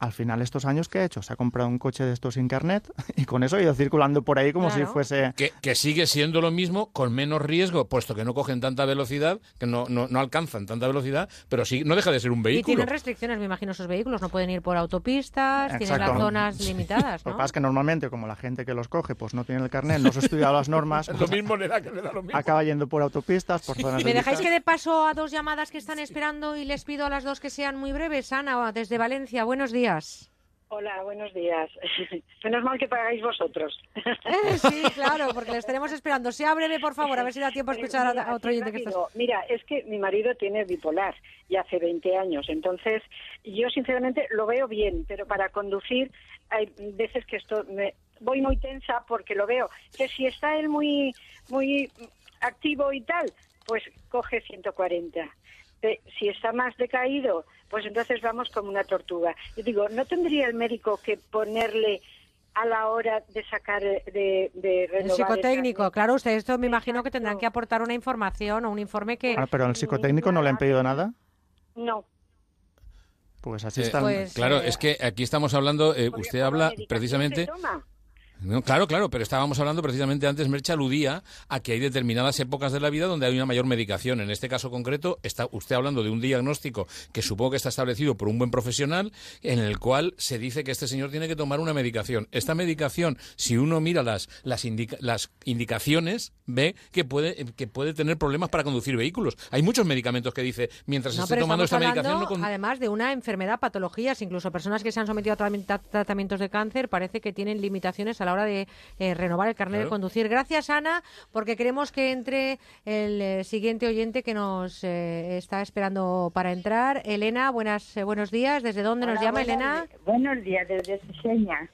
al final estos años, ¿qué ha hecho? Se ha comprado un coche de estos sin carnet [LAUGHS] y con eso ha ido circulando por ahí como Claro. si fuese... Que, que sigue siendo lo mismo, con menos riesgo, puesto que no cogen tanta velocidad, que no, no, no alcanzan tanta velocidad, pero sí, no deja de ser un Y vehículo. tienen restricciones, me imagino, esos vehículos. No pueden ir por autopistas, tienen las zonas limitadas, Lo ¿no? que pasa es que normalmente, como la gente que los coge pues no tiene el carnet, no se ha estudiado las normas, [LAUGHS] lo pues, mismo le da que le da lo mismo. acaba yendo por autopistas, por zonas ¿Me dejáis que de paso a dos llamadas que están esperando y les pido a las dos que sean muy breves? Ana, desde Valencia, buenos días. Hola, buenos días. [LAUGHS] Menos mal que pagáis vosotros. Sí, claro, porque les estaremos esperando. Sea breve, por favor, a ver si da tiempo a escuchar a- a otro sí, oyente que está... rápido. Mira, es que mi marido tiene bipolar ya hace 20 años, entonces yo sinceramente lo veo bien, pero para conducir hay veces que esto me voy muy tensa porque lo veo que si está él muy muy activo y tal, pues coge 140. Pe- Si está más decaído, pues entonces vamos como una tortuga. Yo digo, ¿no tendría el médico que ponerle a la hora de sacar, eh, de, de El renovar psicotécnico, claro, ustedes esto me imagino que tendrán que aportar una información o un informe que... Ah, pero al psicotécnico no le han pedido nada, el- No. pues así Eh, están. Pues, claro, es que aquí estamos hablando, eh, usted habla precisamente... No, claro, claro, pero estábamos hablando precisamente antes, Mercha aludía a que hay determinadas épocas de la vida donde hay una mayor medicación. En este caso concreto, está usted hablando de un diagnóstico que supongo que está establecido por un buen profesional, en el cual se dice que este señor tiene que tomar una medicación. Esta medicación, si uno mira las, las, indica- las indicaciones, ve que puede, que puede tener problemas para conducir vehículos. Hay muchos medicamentos que dice, mientras No, esté tomando esta medicación, no hablando, con- además de una enfermedad, patologías, incluso personas que se han sometido a tratami- tra- tratamientos de cáncer, parece que tienen limitaciones a la hora de eh, renovar el carnet de conducir. Gracias, Ana, porque queremos que entre el eh, siguiente oyente que nos eh, está esperando para entrar. Elena, buenas, eh, buenos días. ¿Desde dónde nos llama, Elena? Buenos días, desde Seseña.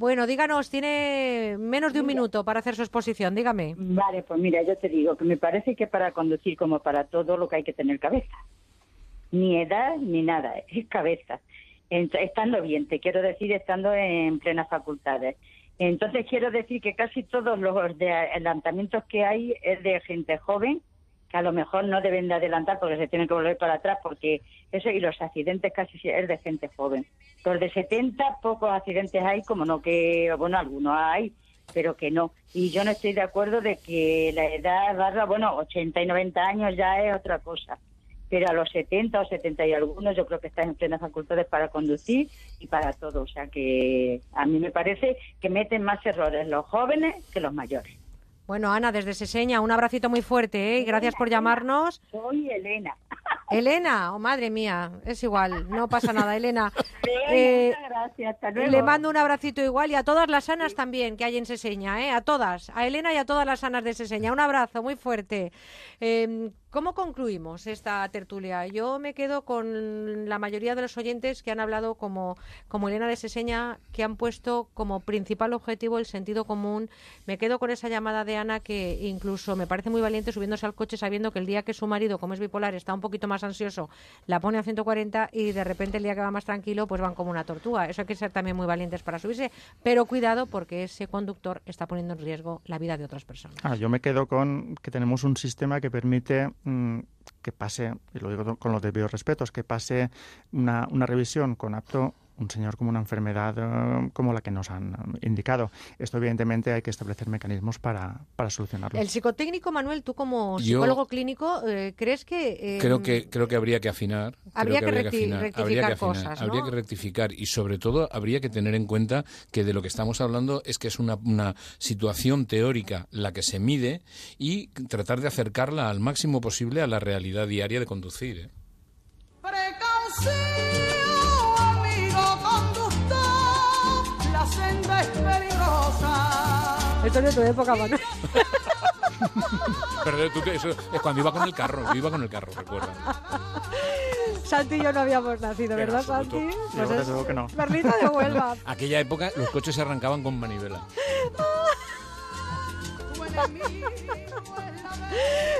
Bueno, díganos, tiene menos de un minuto para hacer su exposición, dígame. Vale, pues mira, yo te digo que me parece que para conducir, como para todo, lo que hay que tener cabeza. Ni edad ni nada, [LAUGHS] es cabeza. Estando bien, te quiero decir, estando en plenas facultades. Entonces quiero decir que casi todos los de adelantamientos que hay es de gente joven, que a lo mejor no deben de adelantar porque se tienen que volver para atrás, porque eso y los accidentes casi es de gente joven. Los de 70, pocos accidentes hay, como no que, bueno, algunos hay, pero que no. Y yo no estoy de acuerdo de que la edad barra, bueno, 80 y 90 años ya es otra cosa. Pero a los 70 o 70 y algunos yo creo que están en plenas facultades para conducir y para todo. O sea que a mí me parece que meten más errores los jóvenes que los mayores. Bueno, Ana, desde Seseña, un abracito muy fuerte, ¿eh? Y gracias por llamarnos. Soy Elena. [LAUGHS] Elena, oh madre mía, es igual, no pasa nada, Elena. [LAUGHS] Eh, gracias, hasta luego. le mando un abracito igual y a todas las Anas también que hay en Seseña, ¿eh? A todas, a Elena y a todas las Anas de Seseña. Un abrazo muy fuerte. Eh, ¿Cómo concluimos esta tertulia? Yo me quedo con la mayoría de los oyentes que han hablado como, como Elena de Seseña, que han puesto como principal objetivo el sentido común. Me quedo con esa llamada de Ana que incluso me parece muy valiente subiéndose al coche sabiendo que el día que su marido, como es bipolar, está un poquito más ansioso, la pone a 140 y de repente el día que va más tranquilo, pues van como una tortuga. Eso hay que ser también muy valientes para subirse, pero cuidado porque ese conductor está poniendo en riesgo la vida de otras personas. Ah, yo me quedo con que tenemos un sistema que permite mm, que pase, y lo digo con los debidos respetos, que pase una, una revisión con apto un señor como una enfermedad eh, como la que nos han eh, indicado. Esto evidentemente hay que establecer mecanismos para, para solucionarlo. El psicotécnico, Manuel, tú como Yo- psicólogo clínico, eh, ¿crees que... eh, Creo que creo que habría que afinar. creo Habría que recti- afinar, rectificar habría que afinar, cosas, ¿no? habría que rectificar y sobre todo habría que tener en cuenta que de lo que estamos hablando es que es una, una situación teórica la que se mide y tratar de acercarla al máximo posible a la realidad diaria de conducir. ¿eh? Esto es de tu época, Manuel. Pero tú eso es cuando iba con el carro, yo iba con el carro, recuerda. Santi y yo no habíamos nacido, ¿verdad. Santi? Pues desde es luego que no. Perlita de Huelva. Aquella época los coches se arrancaban con manivela. [LAUGHS]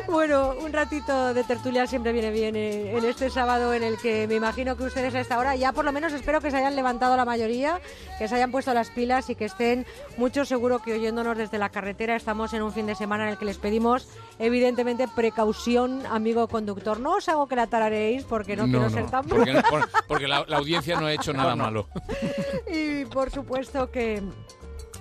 Bueno, un ratito de tertulia siempre viene bien eh, en este sábado en el que me imagino que ustedes a esta hora ya por lo menos espero que se hayan levantado la mayoría, que se hayan puesto las pilas y que estén mucho seguro que oyéndonos desde la carretera estamos en un fin de semana en el que les pedimos evidentemente precaución, amigo conductor. No os hago que la tarareéis porque no, quiero ser tan porque, por- porque la, la audiencia no ha hecho [LAUGHS] nada malo. y por supuesto que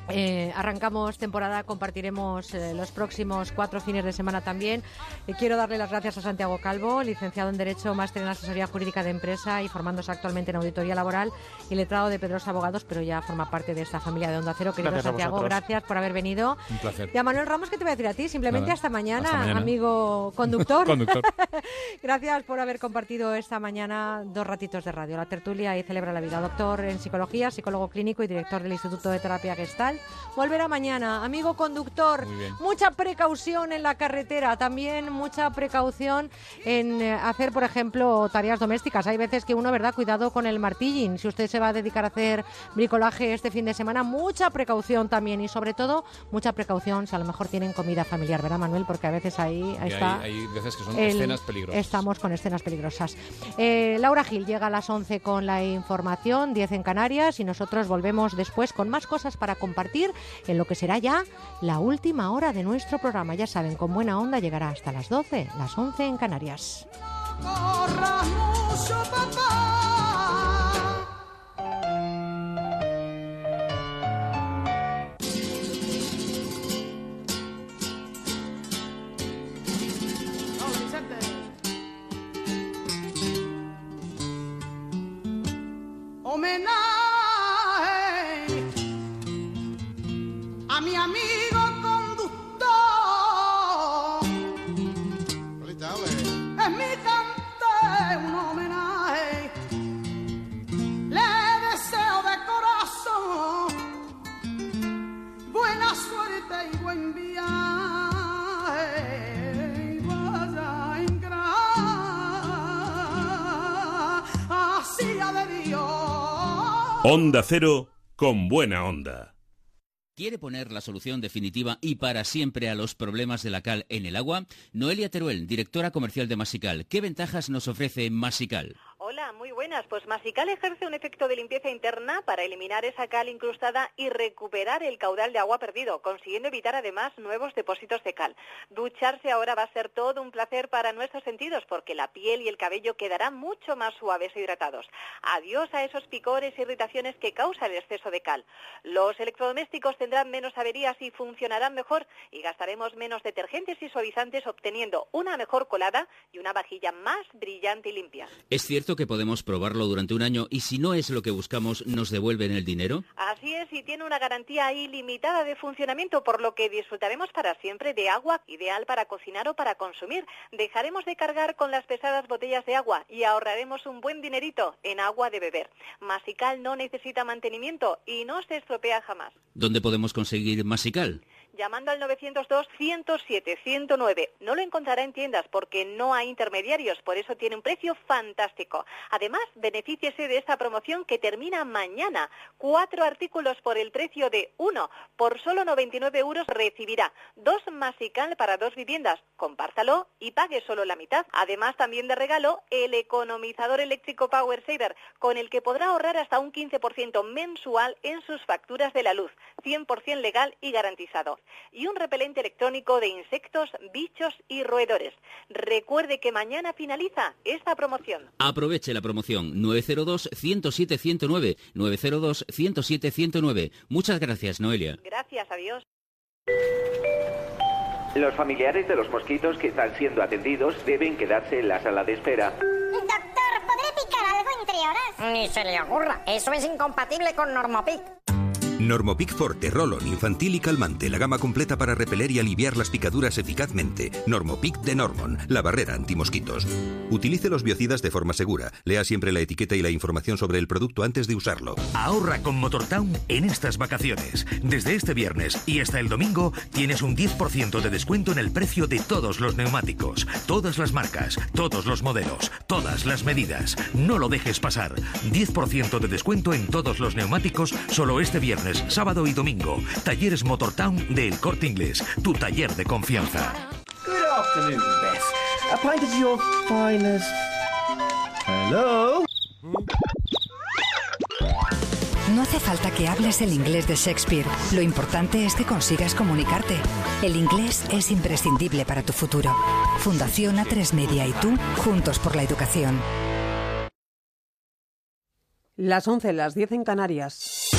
eh, arrancamos temporada, compartiremos eh, los próximos cuatro fines de semana también. Eh, quiero darle las gracias a Santiago Calvo, licenciado en Derecho, máster en Asesoría Jurídica de Empresa y formándose actualmente en Auditoría Laboral y letrado de Pedrosa Abogados, pero ya forma parte de esta familia de Onda Cero. Querido Gracias Santiago, gracias por haber venido. Un placer. Y a Manuel Ramos, ¿qué te voy a decir a ti? Simplemente Nada. hasta mañana, Hasta mañana. amigo [LAUGHS] conductor. Conductor. [LAUGHS] Gracias por haber compartido esta mañana dos ratitos de radio. La tertulia y celebra la vida. Doctor en psicología, psicólogo clínico y director del Instituto de Terapia Gestal. Volverá mañana. Amigo conductor, mucha precaución en la carretera. También mucha precaución en eh, hacer, por ejemplo, tareas domésticas. Hay veces que uno, ¿verdad? Cuidado con el martilling. Si usted se va a dedicar a hacer bricolaje este fin de semana, mucha precaución también. Y sobre todo, mucha precaución si a lo mejor tienen comida familiar, ¿verdad, Manuel? Porque a veces ahí, ahí está. hay, hay veces que son El- escenas peligrosas. Estamos con escenas peligrosas. Eh, Laura Gil llega a las 11 con la información, 10 en Canarias, y nosotros volvemos después con más cosas para compartir en lo que será ya la última hora de nuestro programa. Ya saben, con buena onda llegará hasta las 12, las 11 en Canarias. Homenaje Onda Cero con buena onda. ¿Quiere poner la solución definitiva y para siempre a los problemas de la cal en el agua? Noelia Teruel, directora comercial de Masical. ¿Qué ventajas nos ofrece Masical? Hola, muy buenas. Pues Masical ejerce un efecto de limpieza interna para eliminar esa cal incrustada y recuperar el caudal de agua perdido, consiguiendo evitar además nuevos depósitos de cal. Ducharse ahora va a ser todo un placer para nuestros sentidos porque la piel y el cabello quedarán mucho más suaves e hidratados. Adiós a esos picores e irritaciones que causa el exceso de cal. Los electrodomésticos tendrán menos averías y funcionarán mejor y gastaremos menos detergentes y suavizantes obteniendo una mejor colada y una vajilla más brillante y limpia. ¿Es cierto podemos probarlo durante un año y si no es lo que buscamos, nos devuelven el dinero? Así es, y tiene una garantía ilimitada de funcionamiento, por lo que disfrutaremos para siempre de agua ideal para cocinar o para consumir. Dejaremos de cargar con las pesadas botellas de agua y ahorraremos un buen dinerito en agua de beber. Masical no necesita mantenimiento y no se estropea jamás. ¿Dónde podemos conseguir Masical? Llamando al 902-107-109. No lo encontrará en tiendas porque no hay intermediarios, por eso tiene un precio fantástico. Además, benefíciese de esta promoción que termina mañana. Cuatro artículos por el precio de uno. Por solo 99 euros recibirá dos Masical para dos viviendas. Compártalo y pague solo la mitad. Además, también de regalo, el economizador eléctrico Power Saver, con el que podrá ahorrar hasta un 15% mensual en sus facturas de la luz. 100% legal y garantizado. Y un repelente electrónico de insectos, bichos y roedores. Recuerde que mañana finaliza esta promoción. Aproveche la promoción 902-107-109. 902-107-109. Muchas gracias, Noelia. Gracias, adiós. Los familiares de los mosquitos que están siendo atendidos deben quedarse en la sala de espera. Doctor, ¿podré picar algo entre horas? Ni se le ocurra, eso es incompatible con Normopic. Normopic Forte, Rolon, infantil y calmante. La gama completa para repeler y aliviar las picaduras eficazmente. Normopic de Normon, la barrera antimosquitos. Utilice los biocidas de forma segura. Lea siempre la etiqueta y la información sobre el producto antes de usarlo. Ahorra con Motortown en estas vacaciones. Desde este viernes y hasta el domingo tienes un 10% de descuento en el precio de todos los neumáticos, todas las marcas, todos los modelos, todas las medidas. No lo dejes pasar. 10% de descuento en todos los neumáticos solo este viernes viernes, sábado y domingo. Talleres Motortown de El Corte Inglés, tu taller de confianza. Good afternoon, Bess. A pint of your finest. Hello? No hace falta que hables el inglés de Shakespeare. Lo importante es que consigas comunicarte. El inglés es imprescindible para tu futuro. Fundación A3 Media y tú, juntos por la educación. Las 11, las 10 en Canarias.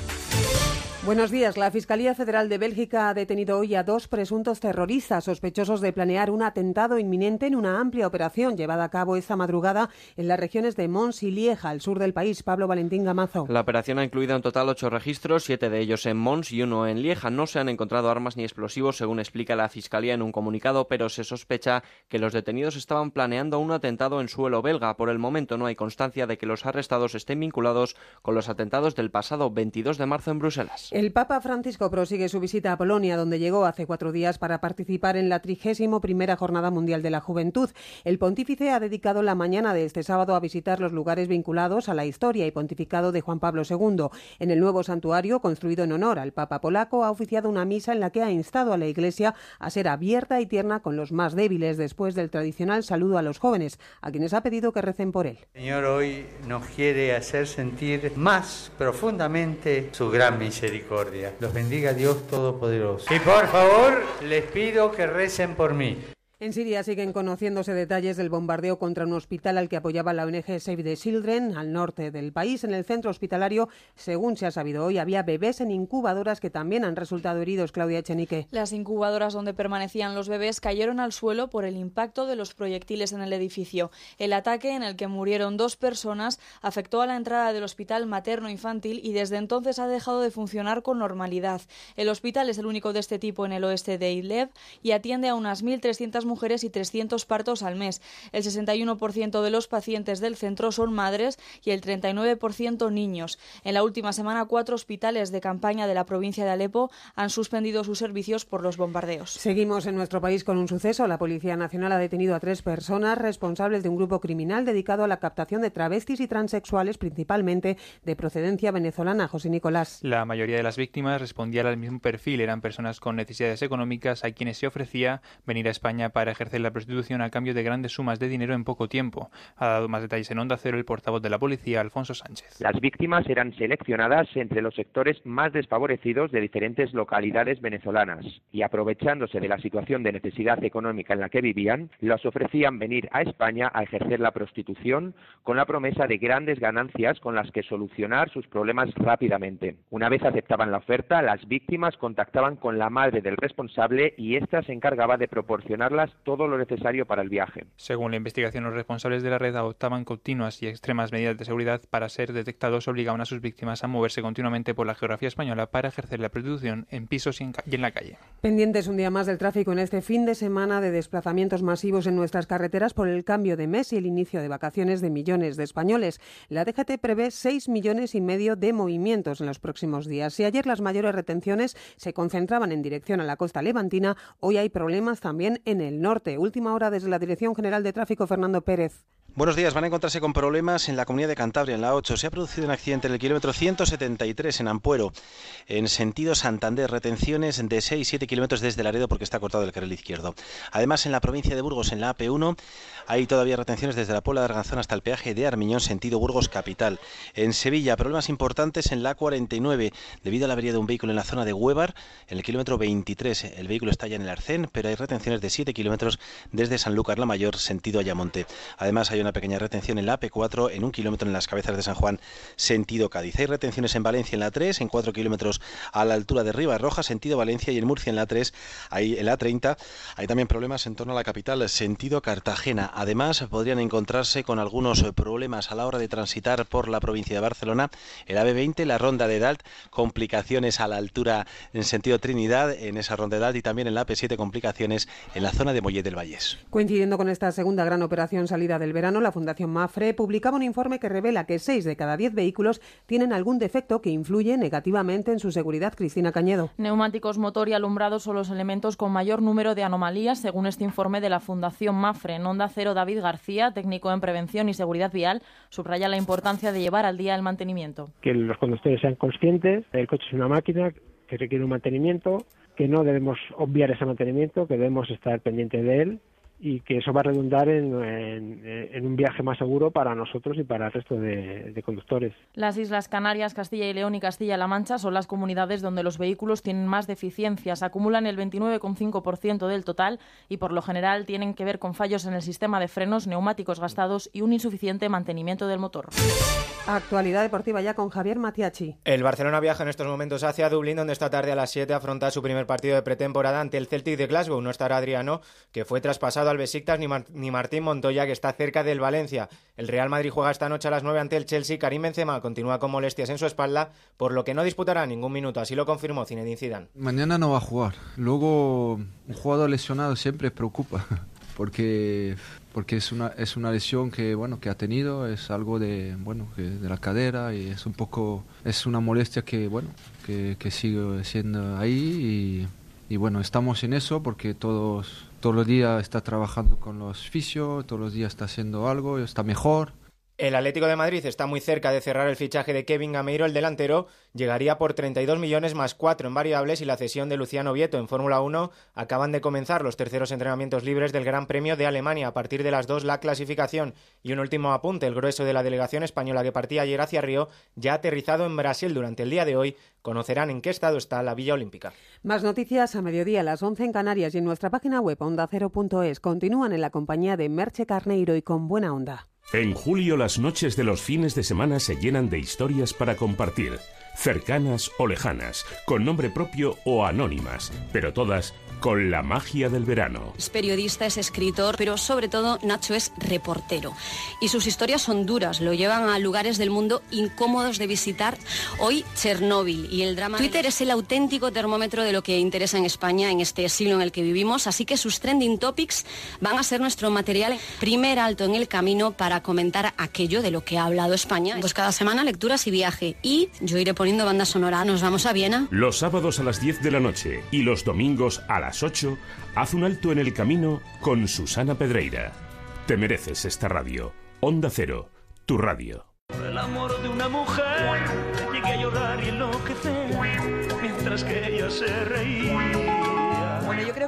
Buenos días. La Fiscalía Federal de Bélgica ha detenido hoy a dos presuntos terroristas sospechosos de planear un atentado inminente en una amplia operación llevada a cabo esta madrugada en las regiones de Mons y Lieja, al sur del país. Pablo Valentín Gamazo. La operación ha incluido en total ocho registros, siete de ellos en Mons y uno en Lieja. No se han encontrado armas ni explosivos, según explica la Fiscalía en un comunicado, pero se sospecha que los detenidos estaban planeando un atentado en suelo belga. Por el momento no hay constancia de que los arrestados estén vinculados con los atentados del pasado 22 de marzo en Bruselas. El Papa Francisco prosigue su visita a Polonia, donde llegó hace cuatro días para participar en la trigésimo primera Jornada Mundial de la Juventud. El pontífice ha dedicado la mañana de este sábado a visitar los lugares vinculados a la historia y pontificado de Juan Pablo II. En el nuevo santuario, construido en honor al Papa polaco, ha oficiado una misa en la que ha instado a la Iglesia a ser abierta y tierna con los más débiles después del tradicional saludo a los jóvenes, a quienes ha pedido que recen por él. El Señor hoy nos quiere hacer sentir más profundamente su gran misericordia. Los bendiga Dios Todopoderoso. Y por favor, les pido que recen por mí. En Siria siguen conociéndose detalles del bombardeo contra un hospital al que apoyaba la ONG Save the Children al norte del país. En el centro hospitalario, según se ha sabido hoy, había bebés en incubadoras que también han resultado heridos. Claudia Echenique. Las incubadoras donde permanecían los bebés cayeron al suelo por el impacto de los proyectiles en el edificio. El ataque, en el que murieron dos personas, afectó a la entrada del hospital materno-infantil y desde entonces ha dejado de funcionar con normalidad. El hospital es el único de este tipo en el oeste de Idlib y atiende a unas 1.300 mujeres y 300 partos al mes. El 61% de los pacientes del centro son madres y el 39% niños. En la última semana, cuatro hospitales de campaña de la provincia de Alepo han suspendido sus servicios por los bombardeos. Seguimos en nuestro país con un suceso. La Policía Nacional ha detenido a tres personas responsables de un grupo criminal dedicado a la captación de travestis y transexuales, principalmente de procedencia venezolana. José Nicolás. La mayoría de las víctimas respondían al mismo perfil. Eran personas con necesidades económicas a quienes se ofrecía venir a España para ejercer la prostitución a cambio de grandes sumas de dinero en poco tiempo. Ha dado más detalles en Onda Cero el portavoz de la policía, Alfonso Sánchez. Las víctimas eran seleccionadas entre los sectores más desfavorecidos de diferentes localidades venezolanas y aprovechándose de la situación de necesidad económica en la que vivían, las ofrecían venir a España a ejercer la prostitución con la promesa de grandes ganancias con las que solucionar sus problemas rápidamente. Una vez aceptaban la oferta, las víctimas contactaban con la madre del responsable y ésta se encargaba de proporcionarlas todo lo necesario para el viaje. Según la investigación, los responsables de la red adoptaban continuas y extremas medidas de seguridad para ser detectados, obligaban a sus víctimas a moverse continuamente por la geografía española para ejercer la prostitución en pisos y en, y en la calle. Pendientes un día más del tráfico en este fin de semana de desplazamientos masivos en nuestras carreteras por el cambio de mes y el inicio de vacaciones de millones de españoles. La DGT prevé 6 millones y medio de movimientos en los próximos días. Si ayer las mayores retenciones se concentraban en dirección a la costa levantina, hoy hay problemas también en el norte. Última hora desde la Dirección General de Tráfico, Fernando Pérez. Buenos días, van a encontrarse con problemas en la comunidad de Cantabria, en la 8. Se ha producido un accidente en el kilómetro 173 en Ampuero, en sentido Santander, retenciones de 6-7 kilómetros desde Laredo porque está cortado el carril izquierdo. Además, en la provincia de Burgos, en la AP1, hay todavía retenciones desde la Puebla de Arganzón hasta el peaje de Armiñón, sentido Burgos capital. En Sevilla, problemas importantes en la 49 debido a la avería de un vehículo en la zona de Huevar, en el kilómetro 23. El vehículo está ya en el Arcén, pero hay retenciones de 7 kilómetros desde Sanlúcar la Mayor, sentido Ayamonte. Además, hay una pequeña retención en la AP4 en un kilómetro en las cabezas de San Juan, sentido Cádiz. Hay retenciones en Valencia en la 3, en 4 kilómetros a la altura de Rivas Roja, sentido Valencia, y en Murcia en la 3, ahí en la 30. Hay también problemas en torno a la capital, sentido Cartagena. Además, podrían encontrarse con algunos problemas a la hora de transitar por la provincia de Barcelona, el AB20, la ronda de Dalt, complicaciones a la altura en sentido Trinidad, en esa ronda de Dalt, y también en la AP7, complicaciones en la zona de Mollet del Vallés. Coincidiendo con esta segunda gran operación salida del verano, verano, la Fundación Mafre publicaba un informe que revela que 6 de cada 10 vehículos tienen algún defecto que influye negativamente en su seguridad. Cristina Cañedo. Neumáticos, motor y alumbrado son los elementos con mayor número de anomalías, según este informe de la Fundación Mafre. En Onda Cero, David García, técnico en prevención y seguridad vial, subraya la importancia de llevar al día el mantenimiento. Que los conductores sean conscientes, el coche es una máquina que requiere un mantenimiento, que no debemos obviar ese mantenimiento, que debemos estar pendientes de él y que eso va a redundar en, en- en un viaje más seguro para nosotros y para el resto de, de conductores. Las Islas Canarias, Castilla y León y Castilla-La Mancha son las comunidades donde los vehículos tienen más deficiencias, acumulan el 29,5% del total y por lo general tienen que ver con fallos en el sistema de frenos, neumáticos gastados y un insuficiente mantenimiento del motor. Actualidad deportiva ya con Javier Matiachi. El Barcelona viaja en estos momentos hacia Dublín, donde esta tarde a las 7 afronta su primer partido de pretemporada ante el Celtic de Glasgow. No estará Adriano, que fue traspasado al Besiktas, ni, Mar- ni Martín Montoya, que está cerca del Valencia. El Real Madrid juega esta noche a las 9 ante el Chelsea. Karim Benzema continúa con molestias en su espalda, por lo que no disputará ningún minuto. Así lo confirmó Zinedine Zidane. Mañana no va a jugar. Luego, un jugador lesionado siempre preocupa, [LAUGHS] porque, porque es, una, es una lesión que, bueno, que ha tenido, es algo de, bueno, que de la cadera y es un poco, es una molestia que, bueno, que, que sigue siendo ahí y, y bueno, estamos en eso porque todos, todos los días está trabajando con los fisios, todos los días está haciendo algo, está mejor. El Atlético de Madrid está muy cerca de cerrar el fichaje de Kevin Gameiro, el delantero, llegaría por 32 millones más 4 en variables y la cesión de Luciano Vieto en Fórmula 1. Acaban de comenzar los terceros entrenamientos libres del Gran Premio de Alemania. A partir de las 2 la clasificación. Y un último apunte, el grueso de la delegación española que partía ayer hacia Río ya aterrizado en Brasil durante el día de hoy. Conocerán en qué estado está la Villa Olímpica. Más noticias a mediodía a las 11 en Canarias y en nuestra página web ondacero.es. Continúan en la compañía de Merche Carneiro y con buena onda. En julio las noches de los fines de semana se llenan de historias para compartir, cercanas o lejanas, con nombre propio o anónimas, pero todas con la magia del verano. Es periodista, es escritor, pero sobre todo Nacho es reportero. Y sus historias son duras, lo llevan a lugares del mundo incómodos de visitar. Hoy Chernóbil y el drama... Twitter es el auténtico termómetro de lo que interesa en España en este siglo en el que vivimos, así que sus trending topics van a ser nuestro material primer alto en el camino para comentar aquello de lo que ha hablado España. Pues cada semana lecturas y viaje. Y yo iré poniendo banda sonora. Nos vamos a Viena. Los sábados a las 10 de la noche y los domingos a las 8, haz un alto en el camino con Susana Pedreira. Te mereces esta radio. Onda Cero, tu radio. Por el amor de una mujer llegué a llorar y enloquecer mientras que ella se reía.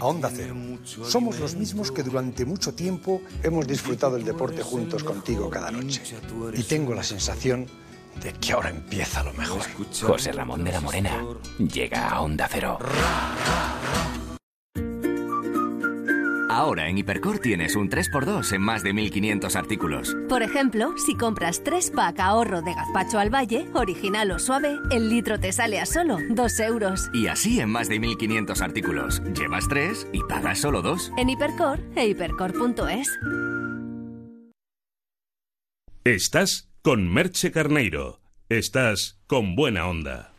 a Onda Cero. Somos los mismos que durante mucho tiempo hemos disfrutado el deporte juntos contigo cada noche. Y tengo la sensación de que ahora empieza lo mejor. José Ramón de la Morena llega a Onda Cero. Ahora en Hipercor tienes un 3x2 en más de 1500 artículos. Por ejemplo, si compras 3 pack ahorro de gazpacho al valle, original o suave, el litro te sale a solo 2 euros. Y así en más de 1500 artículos. Llevas 3 y pagas solo 2. En Hipercor e hipercor.es. Estás con Merche Carneiro. Estás con buena onda.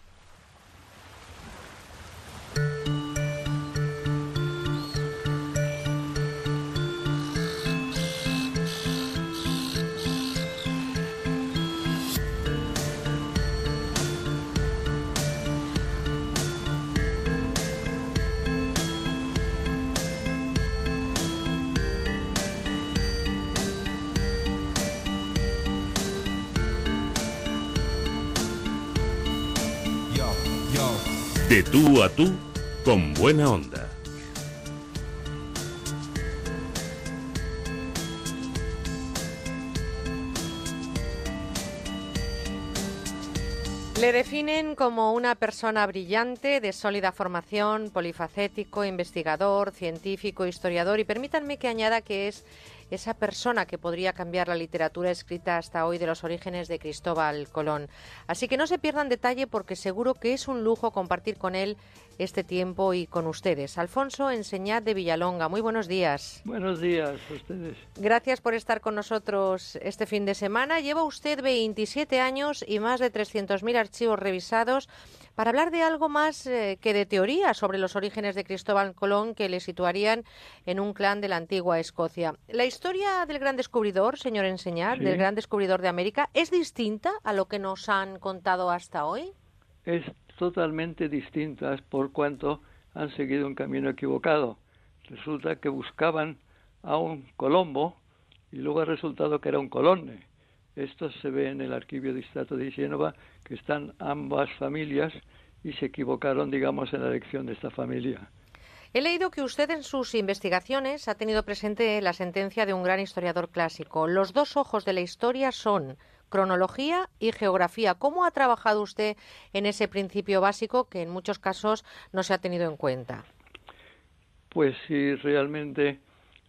De tú a tú, con buena onda. Le definen como una persona brillante, de sólida formación, polifacético, investigador, científico, historiador y permítanme que añada que es esa persona que podría cambiar la literatura escrita hasta hoy de los orígenes de Cristóbal Colón. Así que no se pierdan detalle porque seguro que es un lujo compartir con él este tiempo y con ustedes. Alfonso Enseñad de Villalonga, muy buenos días. Buenos días a ustedes. Gracias por estar con nosotros este fin de semana. Lleva usted 27 años y más de 300.000 archivos revisados para hablar de algo más eh, que de teoría sobre los orígenes de Cristóbal Colón que le situarían en un clan de la antigua Escocia. La historia del gran descubridor, señor Enseñar, Sí. del gran descubridor de América, ¿es distinta a lo que nos han contado hasta hoy? Es totalmente distintas por cuanto han seguido un camino equivocado. Resulta que buscaban a un Colombo y luego ha resultado que era un Colonne. Esto se ve en el arquivio de Stato di Génova, que están ambas familias y se equivocaron, digamos, en la elección de esta familia. He leído que usted en sus investigaciones ha tenido presente la sentencia de un gran historiador clásico. Los dos ojos de la historia son cronología y geografía. ¿Cómo ha trabajado usted en ese principio básico que en muchos casos no se ha tenido en cuenta? Pues sí, realmente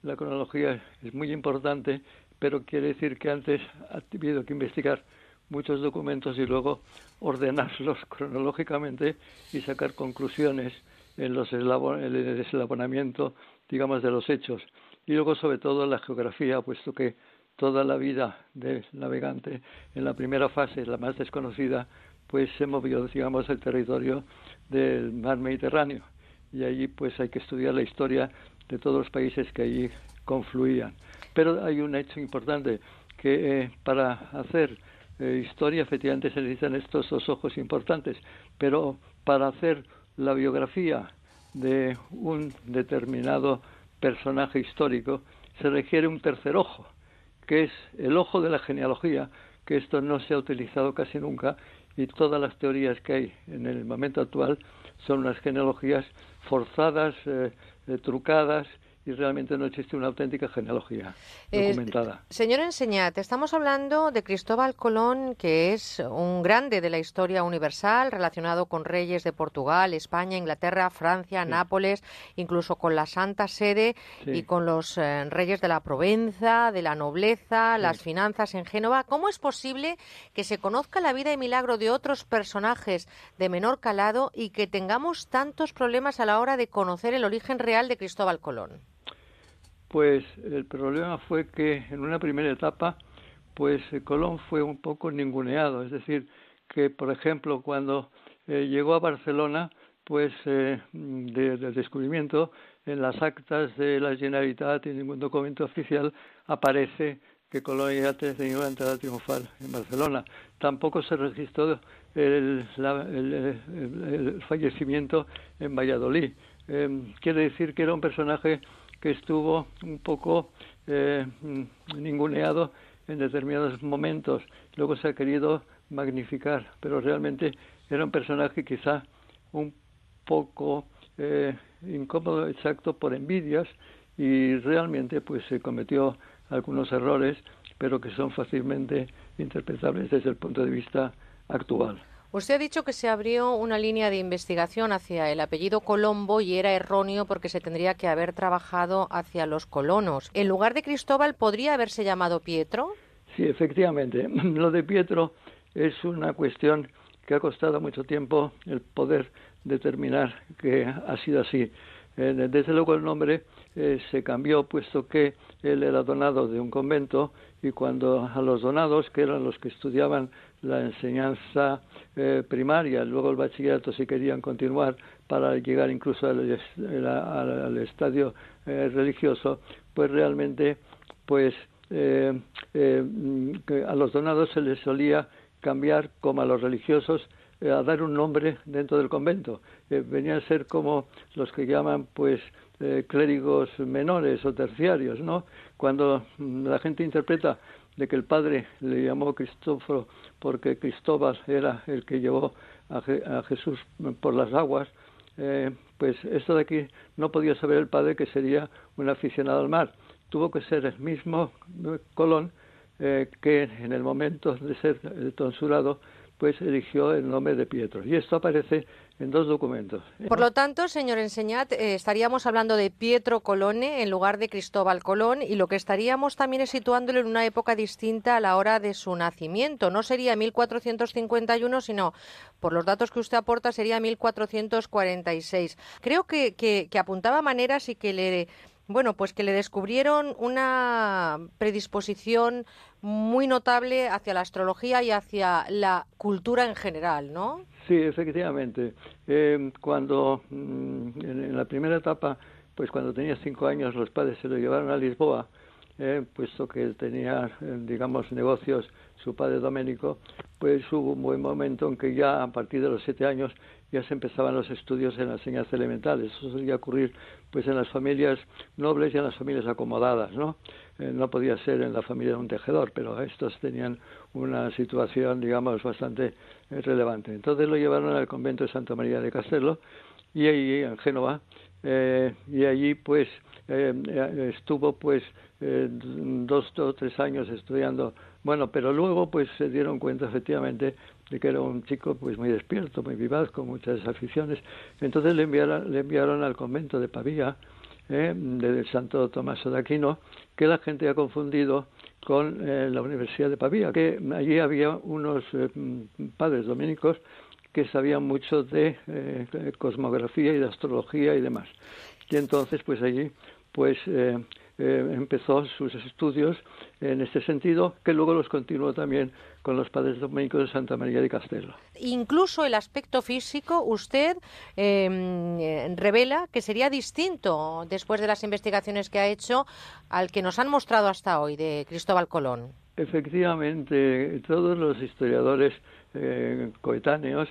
la cronología es muy importante, pero quiere decir que antes ha habido que investigar muchos documentos y luego ordenarlos [LAUGHS] cronológicamente y sacar conclusiones en los eslabo- en el deslabonamiento, digamos, de los hechos. Y luego, sobre todo, la geografía, puesto que toda la vida del navegante en la primera fase, la más desconocida, pues se movió, digamos, el territorio del mar Mediterráneo. Y allí, pues, hay que estudiar la historia de todos los países que allí confluían. Pero hay un hecho importante, que eh, para hacer eh, historia, efectivamente, se necesitan estos dos ojos importantes, pero para hacer la biografía de un determinado personaje histórico, se requiere un tercer ojo, que es el ojo de la genealogía, que esto no se ha utilizado casi nunca y todas las teorías que hay en el momento actual son unas genealogías forzadas, eh, eh, trucadas y realmente no existe una auténtica genealogía Eh, documentada. Señor Enseñat, estamos hablando de Cristóbal Colón, que es un grande de la historia universal, relacionado con reyes de Portugal, España, Inglaterra, Francia, Nápoles, incluso con la Santa Sede Sí. y con los eh, reyes de la Provenza, de la nobleza, las finanzas en Génova. ¿Cómo es posible que se conozca la vida y milagro de otros personajes de menor calado y que tengamos tantos problemas a la hora de conocer el origen real de Cristóbal Colón? Pues el problema fue que en una primera etapa, pues eh, Colón fue un poco ninguneado, es decir, que por ejemplo cuando eh, llegó a Barcelona, pues eh, de- del descubrimiento en las actas de la Generalitat y en ningún documento oficial aparece que Colón ya tenía una entrada triunfal en Barcelona. Tampoco se registró el, la- el- fallecimiento en Valladolid. Eh, quiere decir que era un personaje que estuvo un poco eh, ninguneado en determinados momentos. Luego se ha querido magnificar, pero realmente era un personaje quizá un poco eh, incómodo, exacto, por envidias y realmente pues se cometió algunos errores, pero que son fácilmente interpretables desde el punto de vista actual. Usted ha dicho que se abrió una línea de investigación hacia el apellido Colombo y era erróneo porque se tendría que haber trabajado hacia los colonos. En lugar de Cristóbal, ¿podría haberse llamado Pietro? Sí, efectivamente. [LAUGHS] Lo de Pietro es una cuestión que ha costado mucho tiempo el poder determinar que ha sido así. Eh, desde luego el nombre eh, se cambió puesto que él era donado de un convento y cuando a los donados, que eran los que estudiaban la enseñanza eh, primaria, luego el bachillerato si querían continuar para llegar incluso al, estadio eh, religioso, pues realmente pues eh, eh, a los donados se les solía cambiar como a los religiosos eh, a dar un nombre dentro del convento. Eh, venían a ser como los que llaman pues clérigos menores o terciarios, ¿no? Cuando mm, la gente interpreta de que el padre le llamó Cristóforo porque Cristóbal era el que llevó a, a Jesús por las aguas, eh, pues esto de aquí no podía saber el padre que sería un aficionado al mar. Tuvo que ser el mismo eh, Colón eh, que en el momento de ser tonsurado, pues eligió el nombre de Pietro. Y esto aparece en dos documentos. Por lo tanto, señor Enseñat, eh, estaríamos hablando de Pietro Colone en lugar de Cristóbal Colón y lo que estaríamos también es situándolo en una época distinta a la hora de su nacimiento. No sería 1451, sino, por los datos que usted aporta, sería 1446. Creo que, que, que apuntaba maneras y que le bueno, pues que le descubrieron una predisposición muy notable hacia la astrología y hacia la cultura en general, ¿no? Sí, efectivamente. Eh, cuando mm, en, la primera etapa, pues cuando tenía cinco años, los padres se lo llevaron a Lisboa, eh, puesto que tenía, eh, digamos, negocios, su padre Doménico, pues hubo un buen momento en que ya a partir de los siete años ya se empezaban los estudios en las enseñanzas elementales. Eso solía ocurrir pues en las familias nobles y en las familias acomodadas, ¿no? Eh, no podía ser en la familia de un tejedor, pero estos tenían una situación, digamos, bastante eh, relevante. Entonces lo llevaron al convento de Santa María de Castello y allí en Génova eh, y allí pues eh, eh, estuvo pues eh, dos o tres años estudiando bueno pero luego pues se dieron cuenta efectivamente de que era un chico pues muy despierto muy vivaz con muchas aficiones entonces le enviaron le enviaron al convento de Pavía eh, de Santo Tomaso de Aquino que la gente ha confundido con eh, la Universidad de Pavía que allí había unos eh, padres dominicos que sabían mucho de eh, cosmografía y de astrología y demás. Y entonces, pues allí, pues eh, empezó sus estudios en este sentido, que luego los continuó también con los padres dominicos de Santa María de Castelo. Incluso el aspecto físico, usted eh, revela que sería distinto después de las investigaciones que ha hecho al que nos han mostrado hasta hoy de Cristóbal Colón. Efectivamente, todos los historiadores eh, coetáneos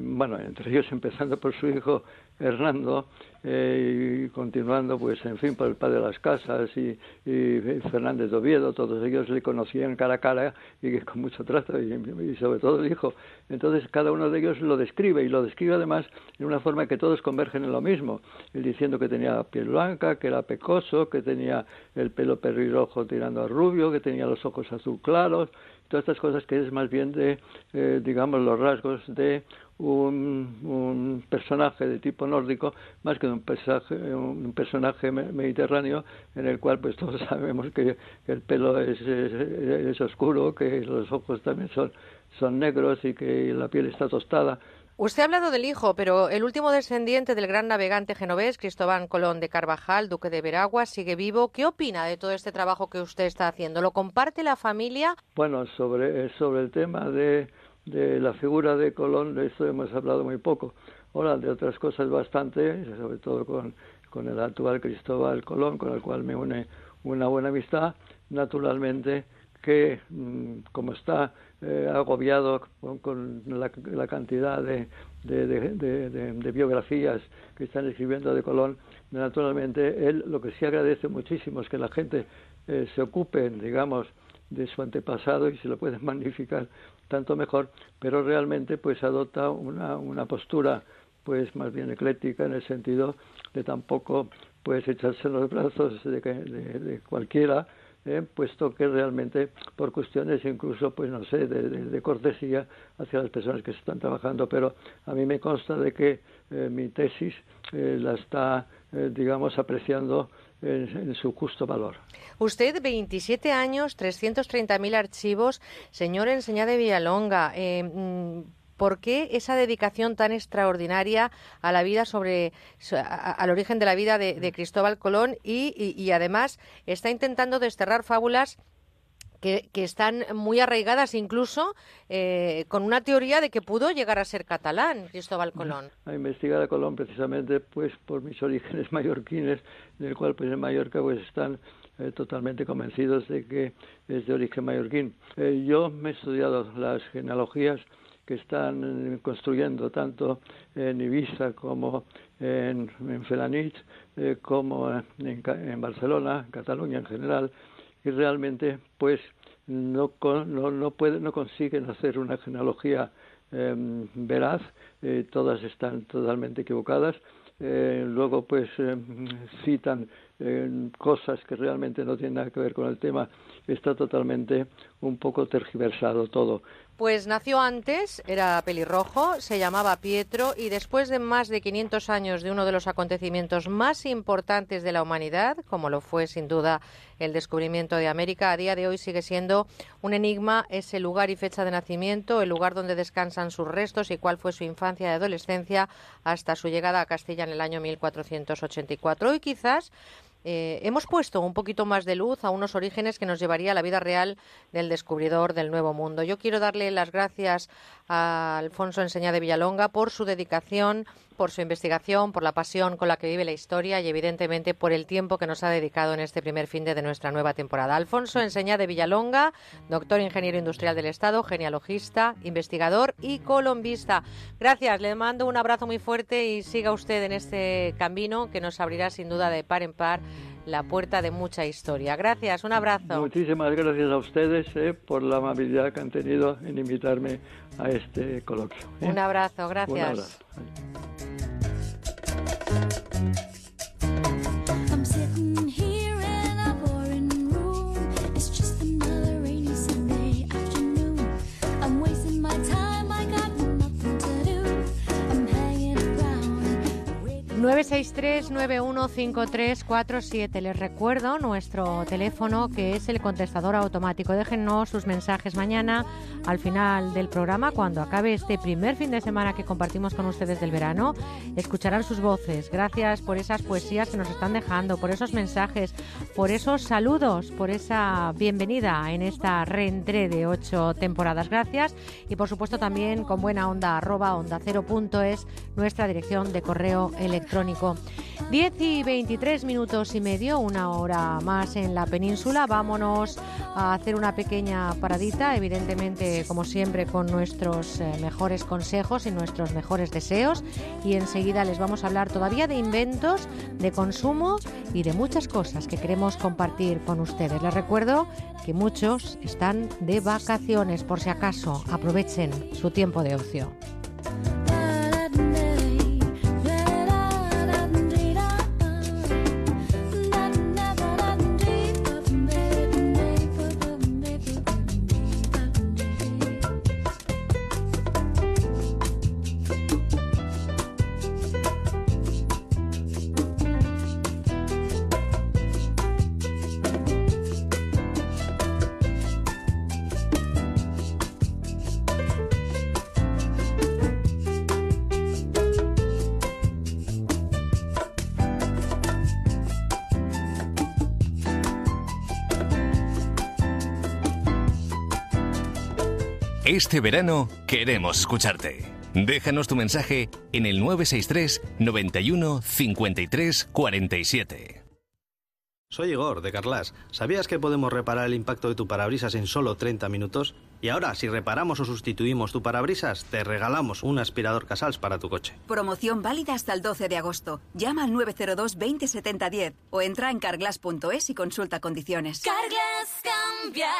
bueno, entre ellos empezando por su hijo Hernando eh, y continuando, pues, en fin, por el padre de las casas y, y Fernández de Oviedo, todos ellos le conocían cara a cara y [LAUGHS] con mucho trato y, y sobre todo el hijo. Entonces cada uno de ellos lo describe y lo describe además en una forma que todos convergen en lo mismo, él diciendo que tenía piel blanca, que era pecoso, que tenía el pelo perrirojo tirando a rubio, que tenía los ojos azul claros, todas estas cosas que es más bien de, eh, digamos, los rasgos de un, un, personaje de tipo nórdico más que un personaje, un personaje mediterráneo en el cual pues todos [LAUGHS] sabemos que, que el pelo es, es, es, oscuro, que los ojos también son, son negros y que la piel está tostada. Usted ha hablado del hijo, pero el último descendiente del gran navegante genovés, Cristóbal Colón de Carvajal, duque de Veragua, sigue vivo. ¿Qué opina de todo este trabajo que usted está haciendo? ¿Lo comparte la familia? Bueno, sobre, sobre el tema de, de la figura de Colón, de esto hemos hablado muy poco. Ahora, de otras cosas bastante, sobre todo con, con el actual Cristóbal Colón, con el cual me une una buena amistad, naturalmente que mm, como está eh, agobiado con, con la, cantidad de, de, de, de, biografías que están escribiendo de Colón, naturalmente él lo que sí agradece muchísimo es que la gente eh, se ocupe, digamos, de su antepasado y se lo pueden [LAUGHS] magnificar tanto mejor, pero realmente pues adopta una, una postura pues más bien ecléctica en el sentido de tampoco pues echarse los brazos de, de, de cualquiera, eh, puesto que realmente por cuestiones incluso pues no sé de, cortesía hacia las personas que están trabajando. Pero a mí me consta de que eh, mi tesis eh, la está digamos apreciando en, en, su justo valor. Usted, 27 años, 330.000 archivos, señor Enseñá de Villalonga. Eh, ¿Por qué esa dedicación tan extraordinaria a la vida sobre, a, al origen de la vida de, de Cristóbal Colón y, y, y, además está intentando desterrar fábulas que, que, están muy arraigadas incluso eh, con una teoría de que pudo llegar a ser catalán Cristóbal Colón. A investigar a Colón precisamente pues por mis [LAUGHS] orígenes mallorquines, en el cual pues en Mallorca pues están eh, totalmente convencidos de que es de origen mallorquín. Eh, yo me he estudiado las genealogías que están construyendo tanto en Ibiza como en, en Felanich, eh, como en, en Barcelona, Cataluña en general, realmente pues no, no, no, puede, no consiguen hacer una genealogía eh, veraz, eh, todas están totalmente equivocadas. Eh, luego pues citan cosas que realmente no tienen nada que ver con el tema, está totalmente un poco tergiversado todo. Pues nació antes, era pelirrojo, se llamaba Pietro y después de más de 500 años de uno de los acontecimientos más importantes de la humanidad, como lo fue sin duda el descubrimiento de América, a día de hoy sigue siendo un enigma ese lugar y fecha de nacimiento, el lugar donde descansan sus restos y cuál fue su infancia y adolescencia hasta su llegada a Castilla en el año 1484. Hoy quizás eh, hemos puesto un poquito más de luz a unos orígenes que nos llevaría a la vida real del descubridor del Nuevo Mundo. Yo quiero darle las gracias a Alfonso Enseña de Villalonga por su dedicación, por su investigación, por la pasión con la que vive la historia y evidentemente por el tiempo que nos ha dedicado en este primer fin de, de nuestra nueva temporada. Alfonso Enseña de Villalonga, doctor ingeniero industrial del Estado, genealogista, investigador y colombista. Gracias, le mando un abrazo muy fuerte y siga usted en este camino que nos abrirá sin duda de par en par la puerta de mucha historia. Gracias, un abrazo. Muchísimas gracias a ustedes eh, por la amabilidad que han tenido en invitarme a este coloquio. ¿eh? Un abrazo, gracias. Un abrazo. Thank you. Siete Les recuerdo nuestro teléfono que es el contestador automático. Déjennos sus mensajes mañana al final del programa, cuando acabe este primer fin de semana que compartimos con ustedes del verano. Escucharán sus voces. Gracias por esas poesías que nos están dejando, por esos mensajes, por esos saludos, por esa bienvenida en esta reentré de ocho temporadas. Gracias. Y por supuesto también con buena onda arroba onda cero punto es nuestra dirección de correo electrónico. 10 y 23 minutos y medio, una hora más en la península. Vámonos a hacer una pequeña paradita, evidentemente, como siempre, con nuestros eh, mejores consejos y nuestros mejores deseos. Y enseguida les vamos a hablar todavía de inventos, de consumo y de muchas cosas que queremos compartir con ustedes. Les recuerdo que muchos están de vacaciones, por si acaso, aprovechen su tiempo de ocio. Este verano queremos escucharte. Déjanos tu mensaje en el 963 91 53 47. Soy Igor, de Carlas. ¿Sabías que podemos reparar el impacto de tu parabrisas en solo 30 minutos? Y ahora, si reparamos o sustituimos tu parabrisas, te regalamos un aspirador Casals para tu coche. Promoción válida hasta el 12 de agosto. Llama al 902 20 70 10 o entra en carglass.es y consulta condiciones. Carglass cambia,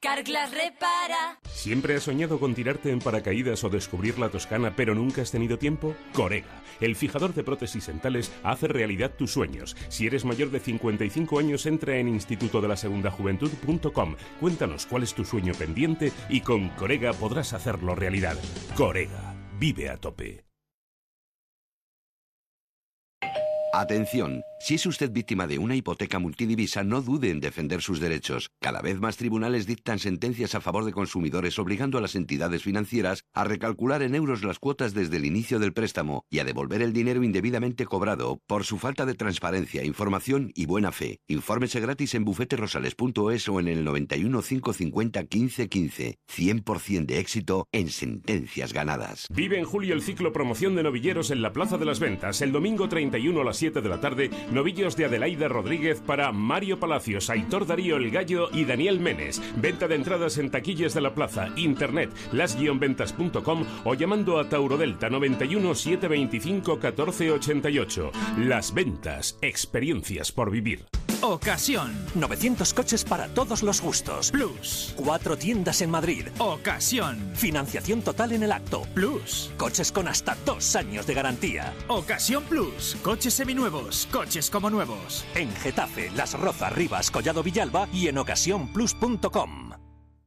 Carglass repara. ¿Siempre has soñado con tirarte en paracaídas o descubrir la Toscana pero nunca has tenido tiempo? Corega, el fijador de prótesis dentales, hace realidad tus sueños. Si eres mayor de 55 años, entra en instituto de la segunda juventud.com. Cuéntanos cuál es tu sueño pendiente y con Corega podrás hacerlo realidad. Corega, vive a tope. Atención, si es usted víctima de una hipoteca multidivisa, no dude en defender sus derechos. Cada vez más tribunales dictan sentencias a favor de consumidores obligando a las entidades financieras a recalcular en euros las cuotas desde el inicio del préstamo y a devolver el dinero indebidamente cobrado por su falta de transparencia, información y buena fe. Infórmese gratis en bufeterosales.es o en el 91 550 15 15. 100% de éxito en sentencias ganadas. Vive en julio el ciclo promoción de novilleros en la Plaza de las Ventas. El domingo 31 a las 7 de la tarde, novillos de Adelaida Rodríguez para Mario Palacios, Aitor Darío El Gallo y Daniel Menes. Venta de entradas en taquillas de la plaza, internet, las-ventas.com o llamando a Tauro Delta 91 725 1488. Las ventas, experiencias por vivir. Ocasión. 900 coches para todos los gustos. Plus. Cuatro tiendas en Madrid. Ocasión. Financiación total en el acto. Plus. Coches con hasta dos años de garantía. Ocasión Plus. Coches seminuevos. Coches como nuevos. En Getafe, Las Rozas, Rivas, Collado Villalba y en ocasiónplus.com.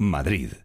Madrid.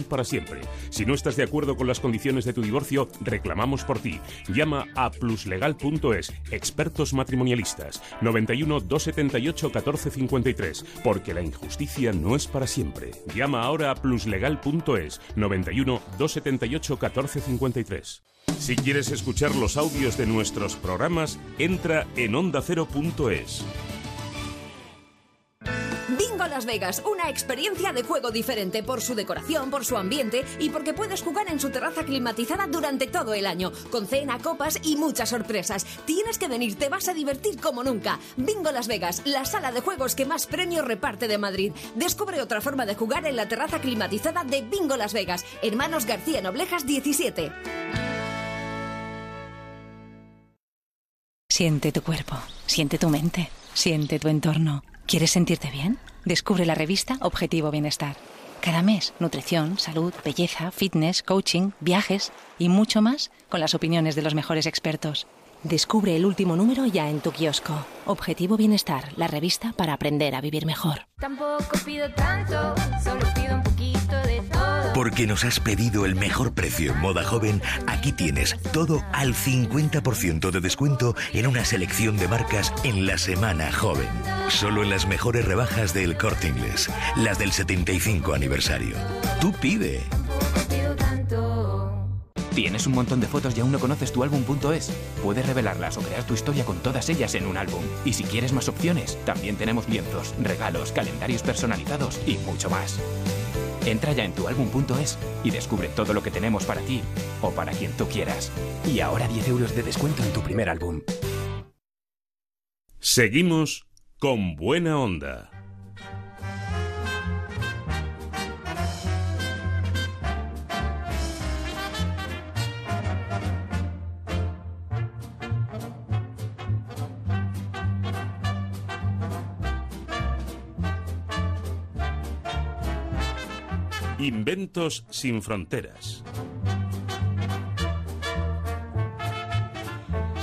para siempre. Si no estás de acuerdo con las condiciones de tu divorcio, reclamamos por ti. Llama a pluslegal.es, expertos matrimonialistas, 91 278 1453, porque la injusticia no es para siempre. Llama ahora a pluslegal.es, 91 278 1453. Si quieres escuchar los audios de nuestros programas, entra en ondacero.es. Bingo Las Vegas, una experiencia de juego diferente por su decoración, por su ambiente y porque puedes jugar en su terraza climatizada durante todo el año, con cena, copas y muchas sorpresas. Tienes que venir, te vas a divertir como nunca. Bingo Las Vegas, la sala de juegos que más premios reparte de Madrid. Descubre otra forma de jugar en la terraza climatizada de Bingo Las Vegas, Hermanos García Noblejas 17. Siente tu cuerpo, siente tu mente, siente tu entorno. ¿Quieres sentirte bien? Descubre la revista Objetivo Bienestar. Cada mes, nutrición, salud, belleza, fitness, coaching, viajes y mucho más con las opiniones de los mejores expertos. Descubre el último número ya en tu kiosco. Objetivo Bienestar, la revista para aprender a vivir mejor. Tampoco pido tanto, solo pido un. Porque nos has pedido el mejor precio en moda joven, aquí tienes todo al 50% de descuento en una selección de marcas en la semana joven. Solo en las mejores rebajas del corte inglés, las del 75 aniversario. Tú pide. ¿Tienes un montón de fotos y aún no conoces tu álbum.es? Puedes revelarlas o crear tu historia con todas ellas en un álbum. Y si quieres más opciones, también tenemos lienzos, regalos, calendarios personalizados y mucho más. Entra ya en tu álbum.es y descubre todo lo que tenemos para ti o para quien tú quieras. Y ahora 10 euros de descuento en tu primer álbum. Seguimos con buena onda. Inventos sin fronteras.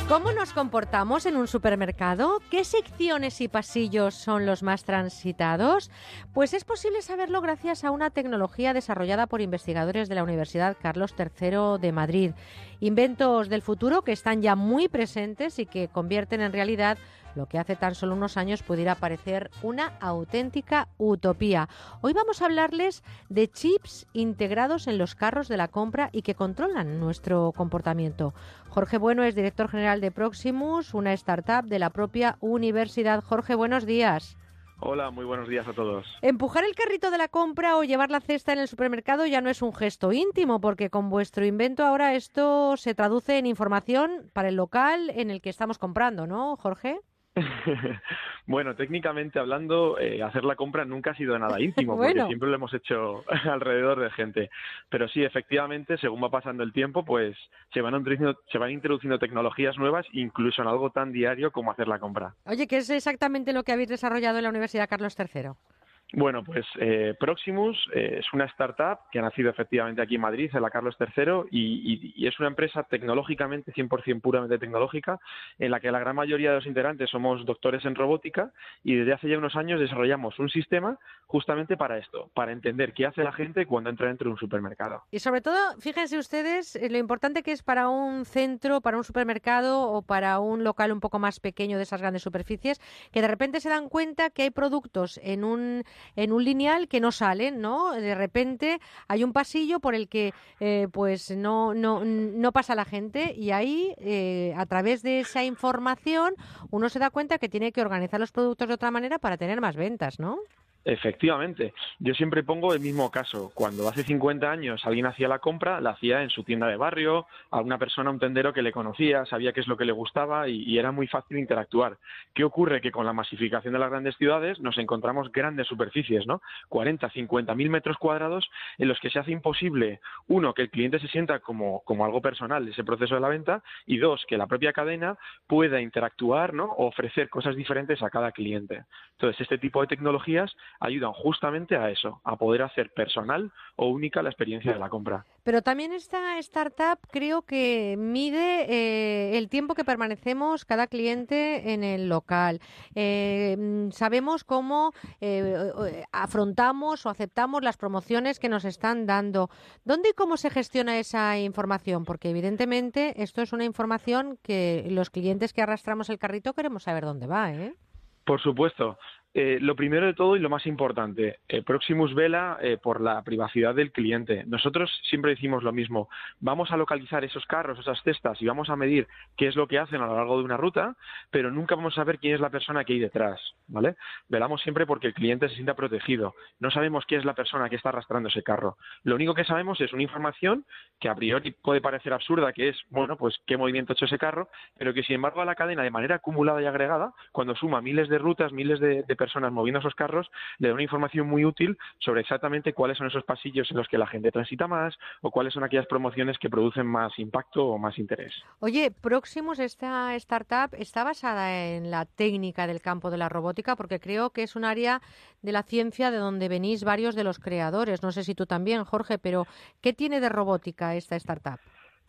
¿Cómo nos comportamos en un supermercado? ¿Qué secciones y pasillos son los más transitados? Pues es posible saberlo gracias a una tecnología desarrollada por investigadores de la Universidad Carlos III de Madrid. Inventos del futuro que están ya muy presentes y que convierten en realidad lo que hace tan solo unos años pudiera parecer una auténtica utopía. Hoy vamos a hablarles de chips integrados en los carros de la compra y que controlan nuestro comportamiento. Jorge Bueno es director general de Proximus, una startup de la propia universidad. Jorge, buenos días. Hola, muy buenos días a todos. Empujar el carrito de la compra o llevar la cesta en el supermercado ya no es un gesto íntimo, porque con vuestro invento ahora esto se traduce en información para el local en el que estamos comprando, ¿no, Jorge? [LAUGHS] bueno, técnicamente hablando, eh, hacer la compra nunca ha sido nada íntimo, Bueno. porque siempre lo hemos hecho [LAUGHS] alrededor de gente. Pero sí, efectivamente, según va pasando el tiempo, pues se van introduciendo, se van introduciendo tecnologías nuevas, incluso en algo tan diario como hacer la compra. Oye, ¿qué es exactamente lo que habéis desarrollado en la Universidad Carlos III? Bueno, pues eh, Proximus eh, es una startup que ha nacido efectivamente aquí en Madrid, en la Carlos III, y, y- es una empresa tecnológicamente, 100% puramente tecnológica, en la que la gran mayoría de los integrantes somos doctores en robótica y desde hace ya unos años desarrollamos un sistema justamente para esto, para entender qué hace la gente cuando entra dentro de un supermercado. Y sobre todo, fíjense ustedes eh, lo importante que es para un centro, para un supermercado o para un local un poco más pequeño de esas grandes superficies, que de repente se dan cuenta que hay productos en un, en un lineal que no salen, ¿no? De repente hay un pasillo por el que eh, pues no, no, no pasa la gente y ahí, eh, a través de esa información, uno se da cuenta que tiene que organizar los productos de otra manera para tener más ventas, ¿no? Efectivamente. Yo siempre pongo el mismo caso. Cuando hace 50 años alguien hacía la compra, la hacía en su tienda de barrio, a una persona, un tendero que le conocía, sabía qué es lo que le gustaba y, era muy fácil interactuar. ¿Qué ocurre? Que con la masificación de las grandes ciudades nos encontramos grandes superficies, ¿no? 40, 50 mil metros cuadrados en los que se hace imposible, uno, que el cliente se sienta como, como algo personal ese proceso de la venta y dos, que la propia cadena pueda interactuar, ¿no? O ofrecer cosas diferentes a cada cliente. Entonces, este tipo de tecnologías ayudan justamente a eso, a poder hacer personal o única la experiencia de la compra. Pero también esta startup creo que mide eh, el tiempo que permanecemos cada cliente en el local. Eh, mm, sabemos cómo eh, eh, afrontamos o aceptamos las promociones que nos están dando. ¿Dónde y cómo se gestiona esa información? Porque evidentemente esto es una información que los clientes que arrastramos el carrito queremos saber dónde va, ¿eh? Por supuesto. Eh, lo primero de todo y lo más importante, eh, Proximus vela eh, por la privacidad del cliente. Nosotros siempre decimos lo mismo, vamos a localizar esos carros, esas cestas y vamos a medir qué es lo que hacen a lo largo de una ruta, pero nunca vamos a saber quién es la persona que hay detrás, ¿vale? Velamos siempre porque el cliente se sienta protegido. No sabemos quién es la persona que está arrastrando ese carro. Lo único que sabemos es una información que a priori puede parecer absurda, que es, bueno, pues qué movimiento ha hecho ese carro, pero que sin embargo a la cadena de manera acumulada y agregada, cuando suma miles de rutas, miles de, de personas moviendo esos carros, le da una información muy útil sobre exactamente cuáles son esos pasillos en los que la gente transita más o cuáles son aquellas promociones que producen más impacto o más interés. Oye, Proximus, esta startup está basada en la técnica del campo de la robótica porque creo que es un área de la ciencia de donde venís varios de los creadores. No sé si tú también, Jorge, pero ¿qué tiene de robótica esta startup?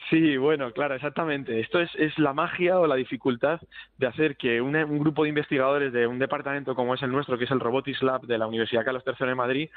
Sí, bueno, claro, exactamente. Esto es, es la magia o la dificultad de hacer que una- un grupo de investigadores de un departamento como es el nuestro, que es el Robotics Lab de la Universidad Carlos III de Madrid,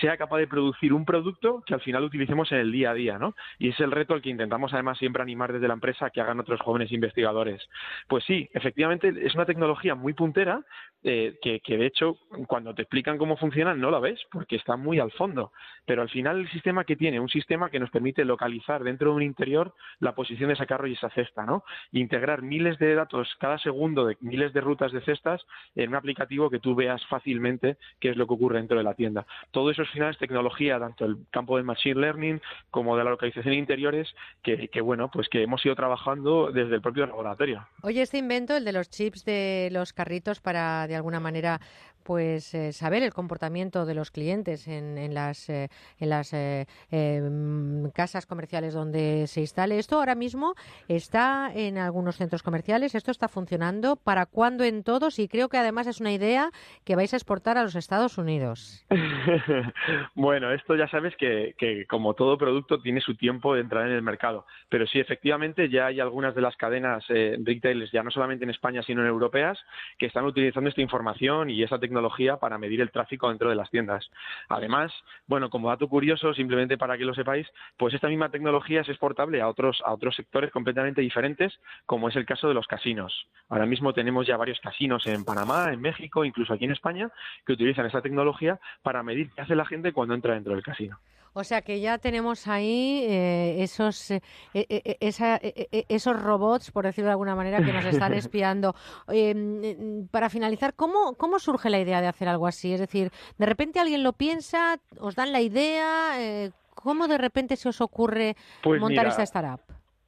sea capaz de producir un producto que al final utilicemos en el día a día, ¿no? Y es el reto al que intentamos además siempre animar desde la empresa que hagan otros jóvenes investigadores. Pues sí, efectivamente es una tecnología muy puntera eh, que, que de hecho cuando te explican cómo funciona no la ves porque está muy al fondo. Pero al final el sistema que tiene, un sistema que nos permite localizar dentro de un interior la posición de ese carro y esa cesta, ¿no? Integrar miles de datos cada segundo de miles de rutas de cestas en un aplicativo que tú veas fácilmente qué es lo que ocurre dentro de la tienda. Todo eso al final es tecnología, tanto el campo del machine learning como de la localización de interiores, que, que bueno, pues que hemos ido trabajando desde el propio laboratorio. Oye, este invento, el de los chips de los carritos para, de alguna manera, pues eh, saber el comportamiento de los clientes en, las, eh, eh, eh, mm, casas comerciales donde se instale. Esto ahora mismo está en algunos centros comerciales, esto está funcionando. ¿Para cuándo en todos? Y creo que además es una idea que vais a exportar a los Estados Unidos. [LAUGHS] bueno, esto ya sabes que, como todo producto tiene su tiempo de entrar en el mercado, pero sí, efectivamente, ya hay algunas de las cadenas retailers, ya no solamente en España, sino en europeas, que están utilizando esta información y esa tecnología para medir el tráfico dentro de las tiendas. Además, bueno, como dato curioso, simplemente para que lo sepáis, pues esta misma tecnología es exportable a otros, a otros sectores completamente diferentes, como es el caso de los casinos. Ahora mismo tenemos ya varios casinos en Panamá, en México, incluso aquí en España, que utilizan esta tecnología para medir qué hace la gente cuando entra dentro del casino. O sea que ya tenemos ahí eh, esos, eh, eh, esa, esos robots, por decirlo de alguna manera, que nos están [LAUGHS] espiando. Em, para finalizar, ¿cómo, ¿cómo surge la idea de hacer algo así? Es decir, de repente alguien lo piensa, os dan la idea, ¿cómo de repente se os ocurre pues montar mira, esta startup?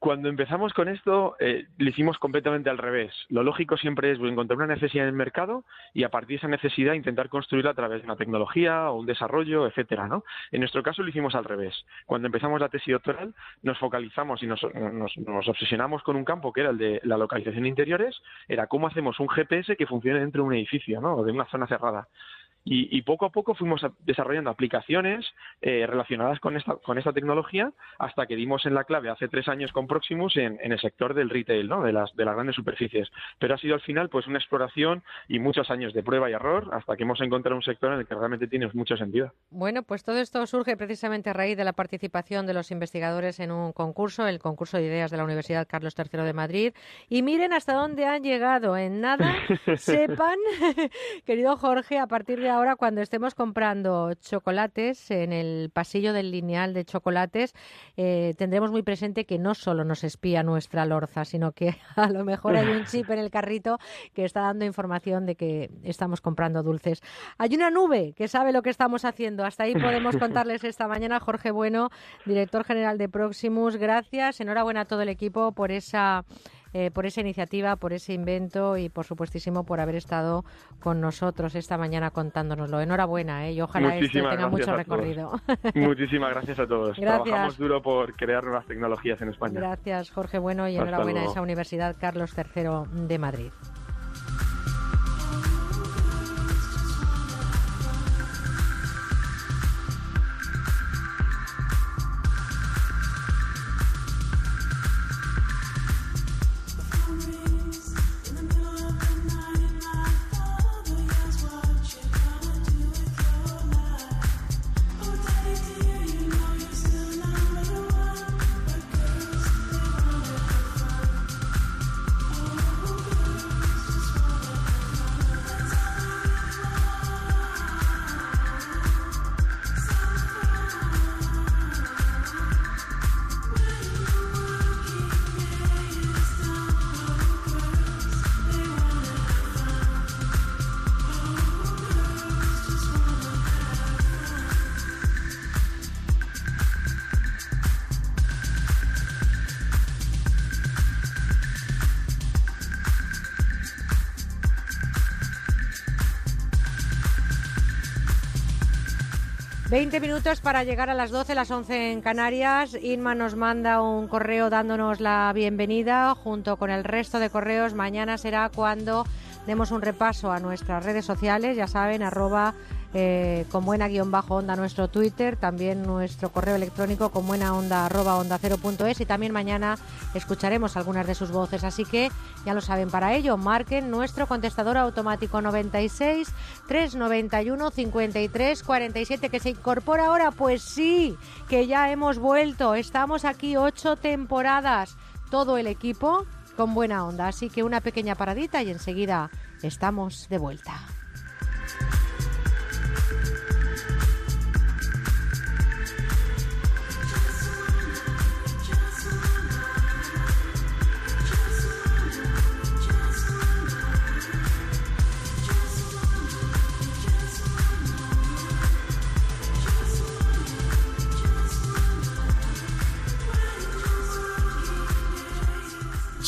Cuando empezamos con esto, eh, lo hicimos completamente al revés. Lo lógico siempre es encontrar una necesidad en el mercado y a partir de esa necesidad intentar construirla a través de una tecnología o un desarrollo, etcétera, ¿no? En nuestro caso lo hicimos al revés. Cuando empezamos la tesis doctoral, nos focalizamos y nos, nos, obsesionamos con un campo que era el de la localización de interiores, era cómo hacemos un GPS que funcione dentro de un edificio, ¿no? O de una zona cerrada. Y, y, poco a poco fuimos desarrollando aplicaciones eh, relacionadas con esta, con esta tecnología hasta que dimos en la clave hace tres años con Proximus en, en el sector del retail, ¿no? de, las, de las grandes superficies. Pero ha sido al final pues una exploración y muchos años de prueba y error hasta que hemos encontrado un sector en el que realmente tiene mucho sentido. Bueno, pues todo esto surge precisamente a raíz de la participación de los investigadores en un concurso, el concurso de ideas de la Universidad Carlos III de Madrid. Y miren hasta dónde han llegado. En nada, [LAUGHS] sepan, [LAUGHS] querido Jorge, a partir de ahora cuando estemos comprando chocolates en el pasillo del lineal de chocolates, eh, tendremos muy presente que no solo nos espía nuestra lorza, sino que [LAUGHS] a lo mejor hay un chip en el carrito que está dando información de que estamos comprando dulces. Hay una nube que sabe lo que estamos haciendo. Hasta ahí podemos contarles esta mañana. Jorge Bueno, director general de Proximus, gracias. Enhorabuena a todo el equipo por esa eh, por esa iniciativa, por ese invento y por supuestísimo por haber estado con nosotros esta mañana contándonoslo. Enhorabuena, ¿eh? y ojalá esto tenga mucho recorrido. [LAUGHS] [LAUGHS] Muchísimas gracias a todos. Gracias. Trabajamos duro por crear nuevas tecnologías en España. Gracias, Jorge Bueno, y Hasta enhorabuena a esa Universidad Carlos III de Madrid. Minutos para llegar a las 12, las 11 en Canarias. Inma nos manda un correo dándonos la bienvenida junto con el resto de correos. Mañana será cuando demos un repaso a nuestras redes sociales, ya saben, arroba eh, con buena guion bajo onda nuestro Twitter, también nuestro correo electrónico con buena onda arroba onda cero punto es y también mañana escucharemos algunas de sus voces. Así que ya lo saben, para ello marquen nuestro contestador automático 96 391 53 47 que se incorpora ahora. Pues sí, que ya hemos vuelto. Estamos aquí ocho temporadas, todo el equipo con buena onda. Así que una pequeña paradita y enseguida estamos de vuelta.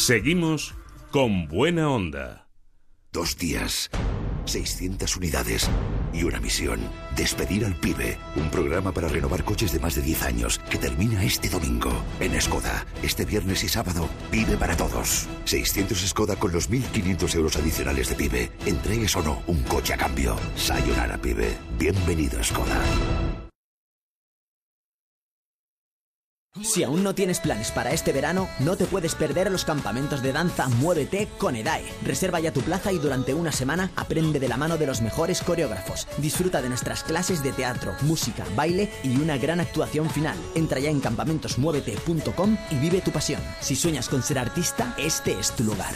Seguimos con buena onda. Dos días, 600 unidades y una misión. Despedir al pibe. Un programa para renovar coches de más de 10 años que termina este domingo. En Skoda, este viernes y sábado, pibe para todos. 600 Skoda con los 1.500 euros adicionales de pibe. Entregues o no, un coche a cambio. Sayonara, pibe. Bienvenido Skoda. Si aún no tienes planes para este verano, no te puedes perder los campamentos de danza Muévete con EDAE. Reserva ya tu plaza y durante una semana aprende de la mano de los mejores coreógrafos. Disfruta de nuestras clases de teatro, música, baile y una gran actuación final. Entra ya en campamentosmuévete.com y vive tu pasión. Si sueñas con ser artista, este es tu lugar.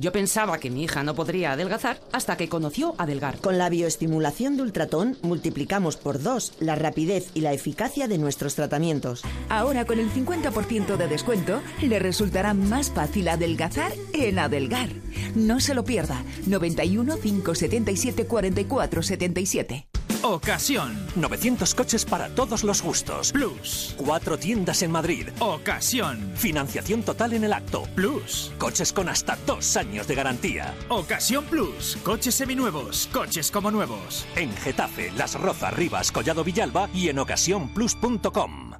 Yo pensaba que mi hija no podría adelgazar hasta que conoció Adelgar. Con la bioestimulación de ultratón multiplicamos por dos la rapidez y la eficacia de nuestros tratamientos. Ahora con el 50% de descuento le resultará más fácil adelgazar en Adelgar. No se lo pierda. 91 577 44 77. Ocasión. 900 coches para todos los gustos. Plus. Cuatro tiendas en Madrid. Ocasión. Financiación total en el acto. Plus. Coches con hasta dos años de garantía. Ocasión Plus. Coches seminuevos. Coches como nuevos. En Getafe, Las Rozas, Rivas, Collado Villalba y en ocasiónplus.com.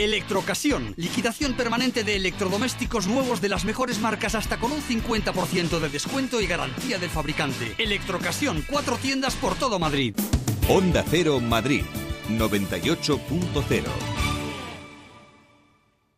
Electrocasión, liquidación permanente de electrodomésticos nuevos de las mejores marcas hasta con un 50% de descuento y garantía del fabricante. Electrocasión, cuatro tiendas por todo Madrid. Onda Cero Madrid 98.0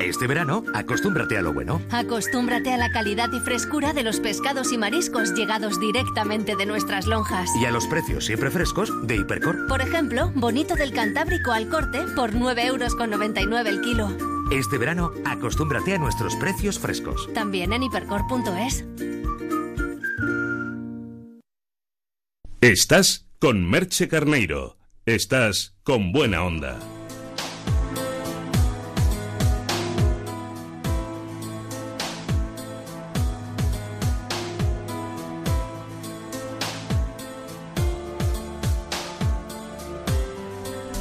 Este verano, acostúmbrate a lo bueno. Acostúmbrate a la calidad y frescura de los pescados y mariscos llegados directamente de nuestras lonjas. Y a los precios siempre frescos de Hipercor. Por ejemplo, bonito del Cantábrico al corte por 9,99 euros el kilo. Este verano, acostúmbrate a nuestros precios frescos. También en hipercor.es. Estás con Merche Carneiro. Estás con buena onda.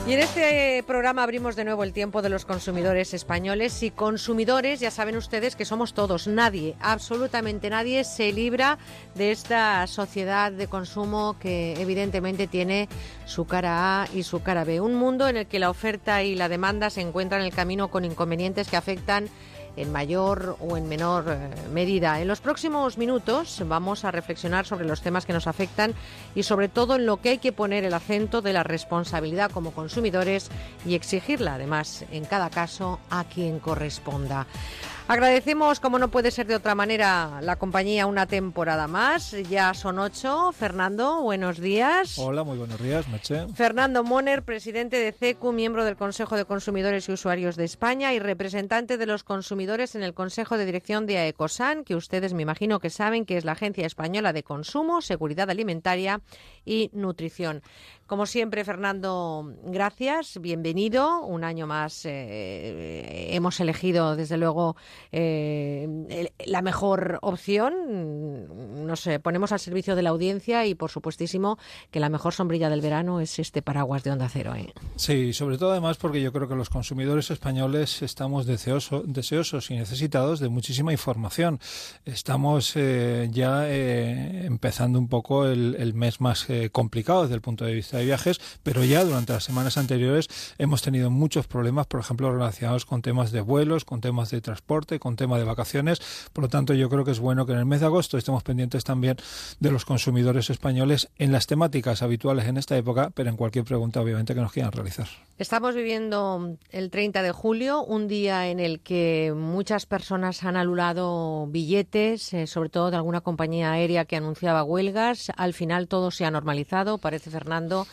Y en este programa abrimos de nuevo el tiempo de los consumidores españoles y consumidores, ya saben ustedes que somos todos, nadie, absolutamente nadie se libra de esta sociedad de consumo que evidentemente tiene su cara A y su cara B. Un mundo en el que la oferta y la demanda se encuentran en el camino con inconvenientes que afectan en mayor o en menor eh, medida. En los próximos minutos vamos a reflexionar sobre los temas que nos afectan y sobre todo en lo que hay que poner el acento de la responsabilidad como consumidores y exigirla además en cada caso a quien corresponda. Agradecemos, como no puede ser de otra manera, la compañía una temporada más. Ya son ocho. Fernando, buenos días. Hola, muy buenos días, Meche. Fernando Moner, presidente de CECU, miembro del Consejo de Consumidores y Usuarios de España y representante de los consumidores en el Consejo de Dirección de AECOSAN, que ustedes me imagino que saben que es la Agencia Española de Consumo, Seguridad Alimentaria y Nutrición. Como siempre, Fernando, gracias, bienvenido. Un año más eh, hemos elegido, desde luego, eh, la mejor opción. Nos eh, ponemos al servicio de la audiencia y, por supuestísimo, que la mejor sombrilla del verano es este paraguas de Onda Cero. ¿eh? Sí, sobre todo además porque yo creo que los consumidores españoles estamos deseoso- deseosos y necesitados de muchísima información. Estamos eh, ya empezando un poco el, el mes más eh, complicado desde el punto de vista de viajes, pero ya durante las semanas anteriores hemos tenido muchos problemas, por ejemplo, relacionados con temas de vuelos, con temas de transporte, con temas de vacaciones. Por lo tanto, yo creo que es bueno que en el mes de agosto estemos pendientes también de los consumidores españoles en las temáticas habituales en esta época, pero en cualquier pregunta, obviamente, que nos quieran realizar. Estamos viviendo el 30 de julio, un día en el que muchas personas han anulado billetes, eh, sobre todo de alguna compañía aérea que anunciaba huelgas. Al final todo se ha normalizado. Parece, Fernando,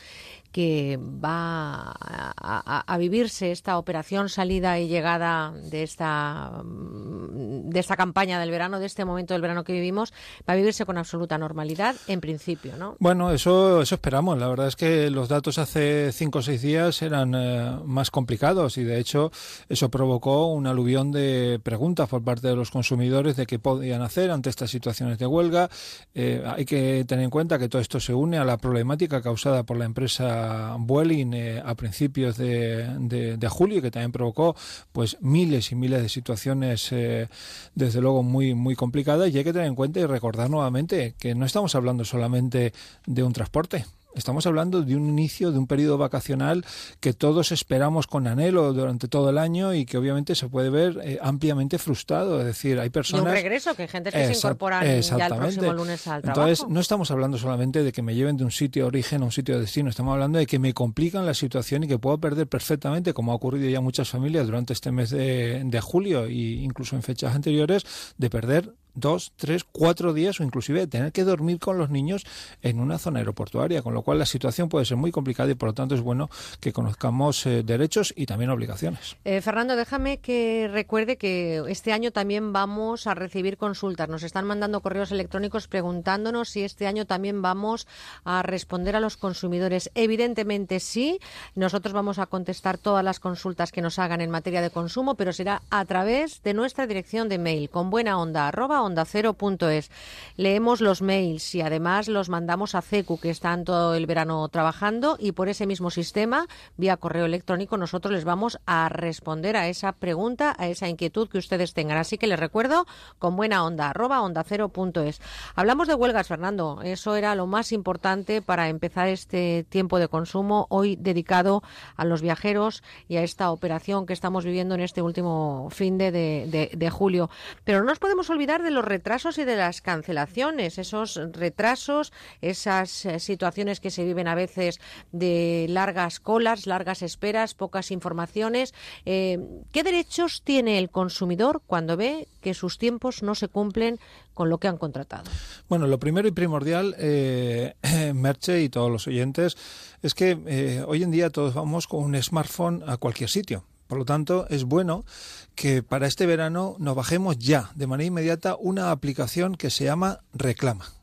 que va a, a- vivirse esta operación salida y llegada de esta mm, de esta campaña del verano, de este momento del verano que vivimos, va a vivirse con absoluta normalidad, en principio, ¿no? Bueno, eso, eso esperamos. La verdad es que los datos hace cinco o seis días eran eh, más complicados y de hecho eso provocó un aluvión de preguntas por parte de los consumidores de qué podían hacer ante estas situaciones de huelga. Eh, hay que tener en cuenta que todo esto se une a la problemática causada por la empresa Vueling eh, a principios de, de- de julio que también provocó pues miles y miles de situaciones eh, desde luego muy muy complicadas y hay que tener en cuenta y recordar nuevamente que no estamos hablando solamente de un transporte. Estamos hablando de un inicio de un periodo vacacional que todos esperamos con anhelo durante todo el año y que obviamente se puede ver eh, ampliamente frustrado. Es decir, hay Y personas. un regreso, que hay gente que se incorporan ya el próximo lunes al trabajo. Entonces, no estamos hablando solamente de que me lleven de un sitio de origen a un sitio de destino, estamos hablando de que me complican la situación y que puedo perder perfectamente, como ha ocurrido ya en muchas familias durante este mes de, de julio e incluso en fechas anteriores, de perder dos, tres, cuatro días o inclusive tener que dormir con los niños en una zona aeroportuaria, con lo cual la situación puede ser muy complicada y por lo tanto es bueno que conozcamos eh, derechos y también obligaciones. Eh, Fernando, déjame que recuerde que este año también vamos a recibir consultas. Nos están mandando correos electrónicos preguntándonos si este año también vamos a responder a los consumidores. Evidentemente sí. Nosotros vamos a contestar todas las consultas que nos hagan en materia de consumo, pero será a través de nuestra dirección de mail con buena onda onda cero punto es. Leemos los mails y además los mandamos a CECU, que están todo el verano trabajando y por ese mismo sistema, vía correo electrónico, nosotros les vamos a responder a esa pregunta, a esa inquietud que ustedes tengan. Así que les recuerdo con buena onda, arroba onda es. Hablamos de huelgas, Fernando. Eso era lo más importante para empezar este tiempo de consumo hoy dedicado a los viajeros y a esta operación que estamos viviendo en este último fin de- de julio. Pero no nos podemos olvidar de de los retrasos y de las cancelaciones, esos retrasos, esas eh, situaciones que se viven a veces de largas colas, largas esperas, pocas informaciones. Eh, ¿Qué derechos tiene el consumidor cuando ve que sus tiempos no se cumplen con lo que han contratado? Bueno, lo primero y primordial, eh, [CLEARS THROAT] Merche y todos los oyentes, es que eh, hoy en día todos vamos con un smartphone a cualquier sitio. Por lo tanto, es bueno que para este verano nos bajemos ya, de manera inmediata, una aplicación que se llama Reclama.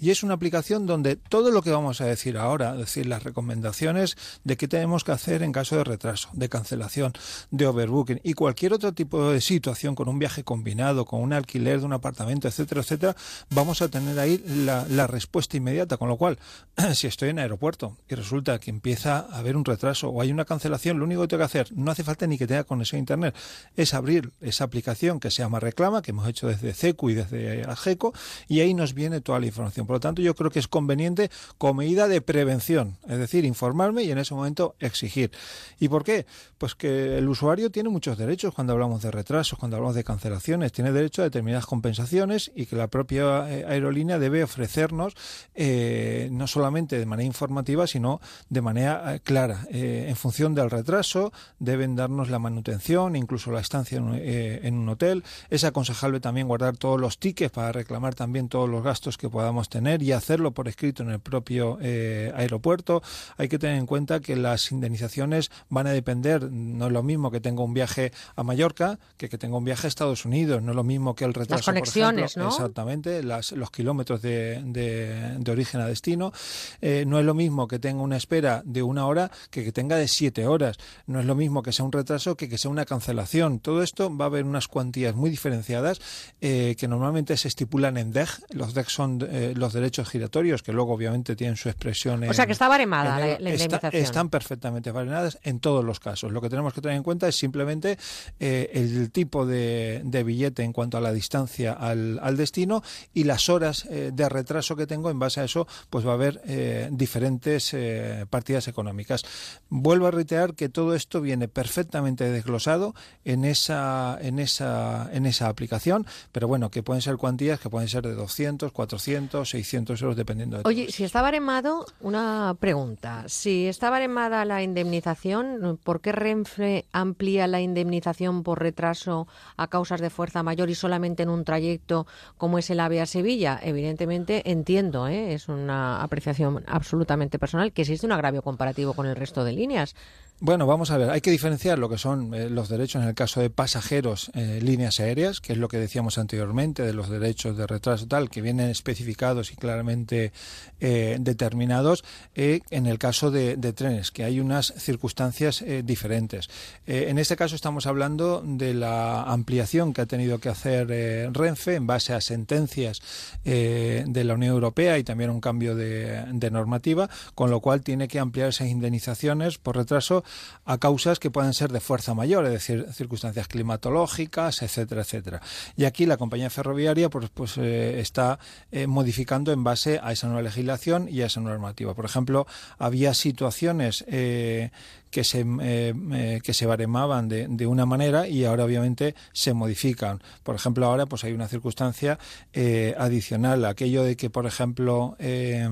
Y es una aplicación donde todo lo que vamos a decir ahora, es decir, las recomendaciones de qué tenemos que hacer en caso de retraso, de cancelación, de overbooking y cualquier otro tipo de situación con un viaje combinado, con un alquiler de un apartamento, etcétera, etcétera, vamos a tener ahí la, respuesta inmediata. Con lo cual, [CLEARS THROAT] si estoy en aeropuerto y resulta que empieza a haber un retraso o hay una cancelación, lo único que tengo que hacer, no hace falta ni que tenga conexión a Internet, es abrir esa aplicación que se llama Reclama, que hemos hecho desde CECU y desde AGECO, y ahí nos viene toda la información. Por lo tanto, yo creo que es conveniente como medida de prevención, es decir, informarme y en ese momento exigir. ¿Y por qué? Pues que el usuario tiene muchos derechos cuando hablamos de retrasos, cuando hablamos de cancelaciones, tiene derecho a determinadas compensaciones y que la propia eh, aerolínea debe ofrecernos eh, no solamente de manera informativa, sino de manera eh, clara. En función del retraso, deben darnos la manutención, incluso la estancia en, en un hotel. Es aconsejable también guardar todos los tickets para reclamar también todos los gastos que podamos tener y hacerlo por escrito en el propio eh, aeropuerto. Hay que tener en cuenta que las indemnizaciones van a depender, no es lo mismo que tenga un viaje a Mallorca que que tenga un viaje a Estados Unidos, no es lo mismo que el retraso. por conexiones, ejemplo, ¿no? Exactamente, las- los kilómetros de, de- de origen a destino. Eh, no es lo mismo que tenga una espera de una hora que que tenga de siete horas. No es lo mismo que sea un retraso que que sea una cancelación. Todo esto va a haber unas cuantías muy diferenciadas eh, que normalmente se estipulan en DEG. Los DEG son eh, los derechos giratorios que luego obviamente tienen su expresión en... O sea, que está baremada la- está- indemnización. están perfectamente barenadas en todos los casos. Lo que tenemos que tener en cuenta es simplemente eh, el tipo de, de billete en cuanto a la distancia al, al destino y las horas eh, de retraso que tengo. En base a eso, pues va a haber eh, diferentes eh, partidas económicas. Vuelvo a reiterar que todo esto viene perfectamente desglosado en esa, en esa, en esa aplicación, pero bueno, que pueden ser cuantías que pueden ser de 200, 400, 600 euros, dependiendo de Oye, si está baremado, una pregunta. Si está baremada la indemnización, ¿por qué Renfe amplía la indemnización por retraso a causas de fuerza mayor y solamente en un trayecto como es el AVE a Sevilla? Evidentemente, entiendo, ¿eh? es una apreciación absolutamente personal, que existe un agravio comparativo con el resto de líneas. Bueno, vamos a ver, hay que diferenciar lo que son eh, los derechos en el caso de pasajeros, eh, líneas aéreas, que es lo que decíamos anteriormente, de los derechos de retraso tal, que vienen especificados y claramente eh, determinados, eh, en el caso de, trenes, que hay unas circunstancias diferentes. En este caso estamos hablando de la ampliación que ha tenido que hacer Renfe en base a sentencias de la Unión Europea y también un cambio de normativa, con lo cual tiene que ampliar esas indemnizaciones por retraso a causas que pueden ser de fuerza mayor, es decir, circunstancias climatológicas, etcétera, etcétera. Y aquí la compañía ferroviaria pues, pues eh, está eh, modificando en base a esa nueva legislación y a esa normativa. Por ejemplo, había situaciones eh, que se eh, eh, que se baremaban de, de una manera y ahora obviamente se modifican. Por ejemplo, ahora pues hay una circunstancia eh, adicional, aquello de que, por ejemplo, eh,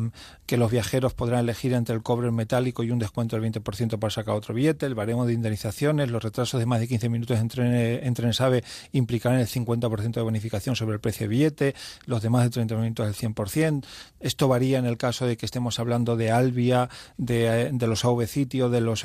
que los viajeros podrán elegir entre el cobre metálico y un descuento del 20% para sacar otro billete, el baremo de indemnizaciones, los retrasos de más de 15 minutos en trenes, en trenes AVE implicarán el 50% de bonificación sobre el precio de billete, los de más de 30 minutos el 100%. Esto varía en el caso de que estemos hablando de Albia, de, de los AV Sitio, de los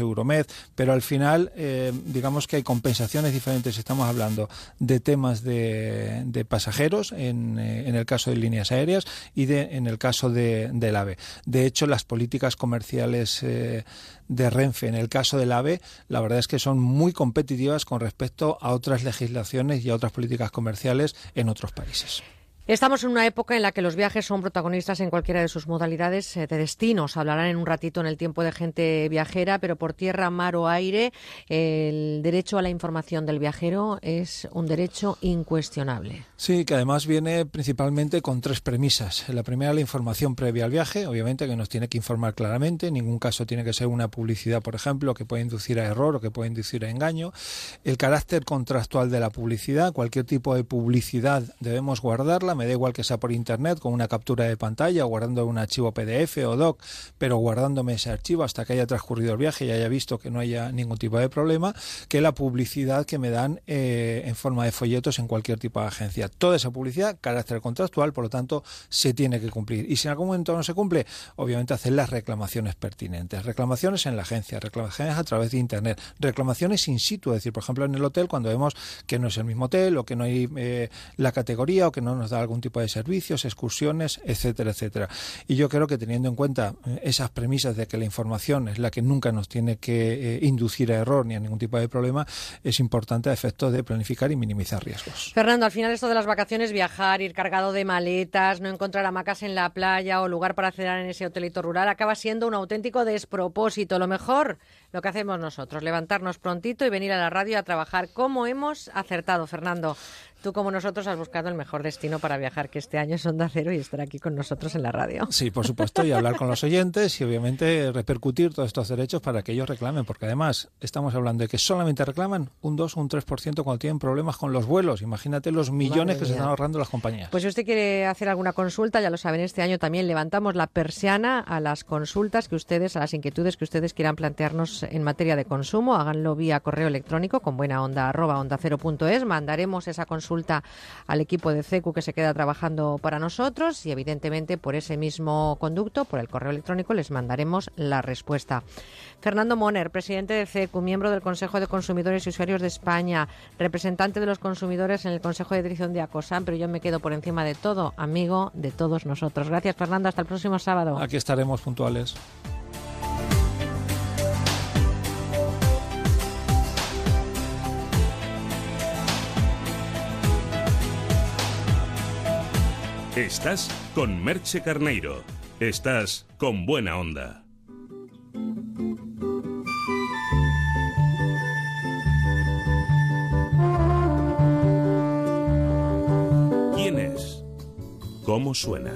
Pero al final eh, digamos que hay compensaciones diferentes. Estamos hablando de temas de, de pasajeros en, eh, en, el caso de líneas aéreas y de, en el caso de, del AVE. De hecho, las políticas comerciales eh, de Renfe en el caso del AVE, la verdad es que son muy competitivas con respecto a otras legislaciones y a otras políticas comerciales en otros países. Estamos en una época en la que los viajes son protagonistas en cualquiera de sus modalidades eh, de destinos. Hablarán en un ratito en el tiempo de gente viajera, pero por tierra, mar o aire, el derecho a la información del viajero es un derecho incuestionable. Sí, que además viene principalmente con tres premisas. La primera, la información previa al viaje, obviamente que nos tiene que informar claramente. En ningún caso tiene que ser una publicidad, por ejemplo, que puede inducir a error o que puede inducir a engaño. El carácter contractual de la publicidad, cualquier tipo de publicidad debemos guardarla me da igual que sea por internet, con una captura de pantalla, guardando un archivo PDF o doc, pero guardándome ese archivo hasta que haya transcurrido el viaje y haya visto que no haya ningún tipo de problema, que la publicidad que me dan eh, en forma de folletos en cualquier tipo de agencia. Toda esa publicidad, carácter contractual, por lo tanto, se tiene que cumplir. Y si en algún momento no se cumple, obviamente hacer las reclamaciones pertinentes. Reclamaciones en la agencia, reclamaciones a través de internet, reclamaciones in situ, es decir, por ejemplo, en el hotel, cuando vemos que no es el mismo hotel o que no hay eh, la categoría o que no nos da algún tipo de servicios, excursiones, etcétera, etcétera. Y yo creo que teniendo en cuenta eh, esas premisas de que la información es la que nunca nos tiene que eh, inducir a error ni a ningún tipo de problema, es importante a efectos de planificar y minimizar riesgos. Fernando, al final esto de las vacaciones, viajar, ir cargado de maletas, no encontrar hamacas en la playa o lugar para cenar en ese hotelito rural, acaba siendo un auténtico despropósito. Lo mejor, lo que hacemos nosotros, levantarnos prontito y venir a la radio a trabajar. ¿Cómo hemos acertado, Fernando? Tú como nosotros has buscado el mejor destino para viajar, que este año es Onda Cero y estar aquí con nosotros en la radio. Sí, por supuesto, y hablar con los [LAUGHS] oyentes y obviamente repercutir todos estos derechos para que ellos reclamen, porque además estamos hablando de que solamente reclaman un 2 o un 3% cuando tienen problemas con los vuelos. Imagínate los millones que se están ahorrando las compañías. Pues si usted quiere hacer alguna consulta, ya lo saben, este año también levantamos la persiana a las consultas que ustedes, a las inquietudes que ustedes quieran plantearnos en materia de consumo. Háganlo vía correo electrónico con buena onda arroba onda cero punto es. Mandaremos esa consulta al equipo de CECU que se queda trabajando para nosotros y evidentemente por ese mismo conducto, por el correo electrónico, les mandaremos la respuesta. Fernando Moner, presidente de CECU, miembro del Consejo de Consumidores y Usuarios de España, representante de los consumidores en el Consejo de Dirección de ACOSAM, pero yo me quedo por encima de todo, amigo de todos nosotros. Gracias, Fernando. Hasta el próximo sábado. Aquí estaremos puntuales. Estás con Merche Carneiro. Estás con buena onda. ¿Quién es? ¿Cómo suena?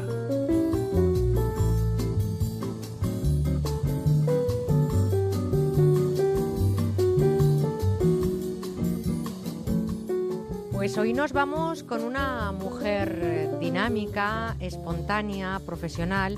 Pues hoy nos vamos con una mujer dinámica, espontánea, profesional.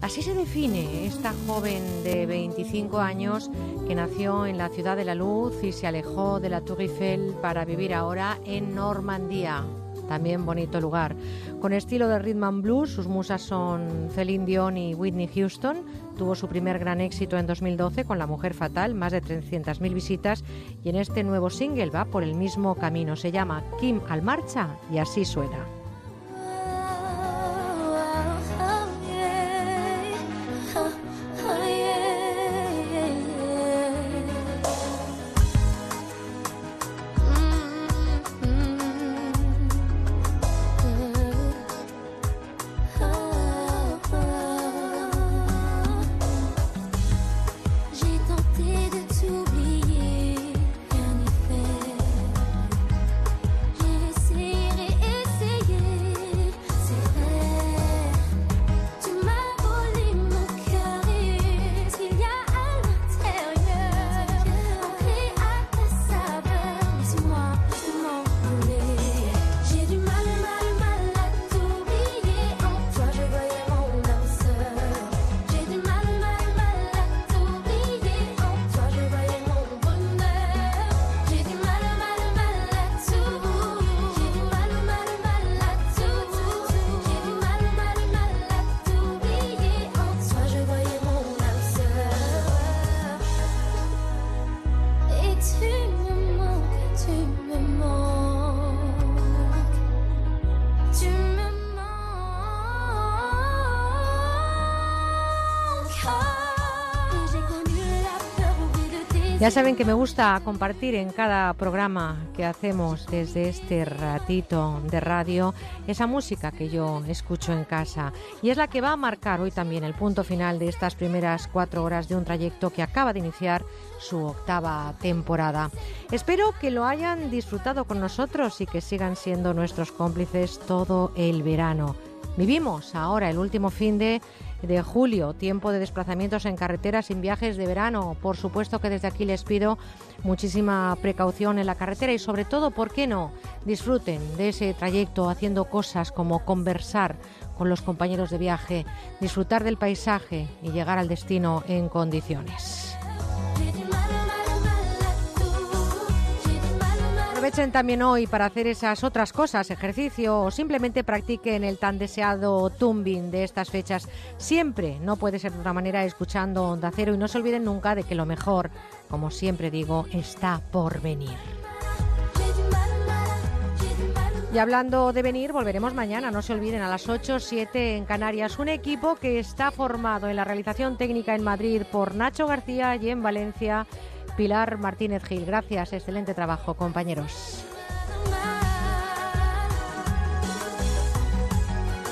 Así se define esta joven de 25 años que nació en la ciudad de la luz y se alejó de la Tour Eiffel para vivir ahora en Normandía. También bonito lugar. Con estilo de rhythm and blues, sus musas son Celine Dion y Whitney Houston. Tuvo su primer gran éxito en 2012 con La Mujer Fatal, más de 300.000 visitas, y en este nuevo single va por el mismo camino. Se llama Kim al marcha y así suena. Ya saben que me gusta compartir en cada programa que hacemos desde este ratito de radio esa música que yo escucho en casa y es la que va a marcar hoy también el punto final de estas primeras cuatro horas de un trayecto que acaba de iniciar su octava temporada. Espero que lo hayan disfrutado con nosotros y que sigan siendo nuestros cómplices todo el verano. Vivimos ahora el último fin de de julio, tiempo de desplazamientos en carreteras sin viajes de verano. Por supuesto que desde aquí les pido muchísima precaución en la carretera y sobre todo, ¿por qué no? Disfruten de ese trayecto haciendo cosas como conversar con los compañeros de viaje, disfrutar del paisaje y llegar al destino en condiciones. Aprovechen también hoy para hacer esas otras cosas, ejercicio o simplemente practiquen el tan deseado tumbing de estas fechas. Siempre, no puede ser de otra manera, escuchando Onda Cero y no se olviden nunca de que lo mejor, como siempre digo, está por venir. Y hablando de venir, volveremos mañana, no se olviden, a las 8, 7 en Canarias. Un equipo que está formado en la realización técnica en Madrid por Nacho García y en Valencia Pilar Martínez Gil. Gracias, excelente trabajo, compañeros.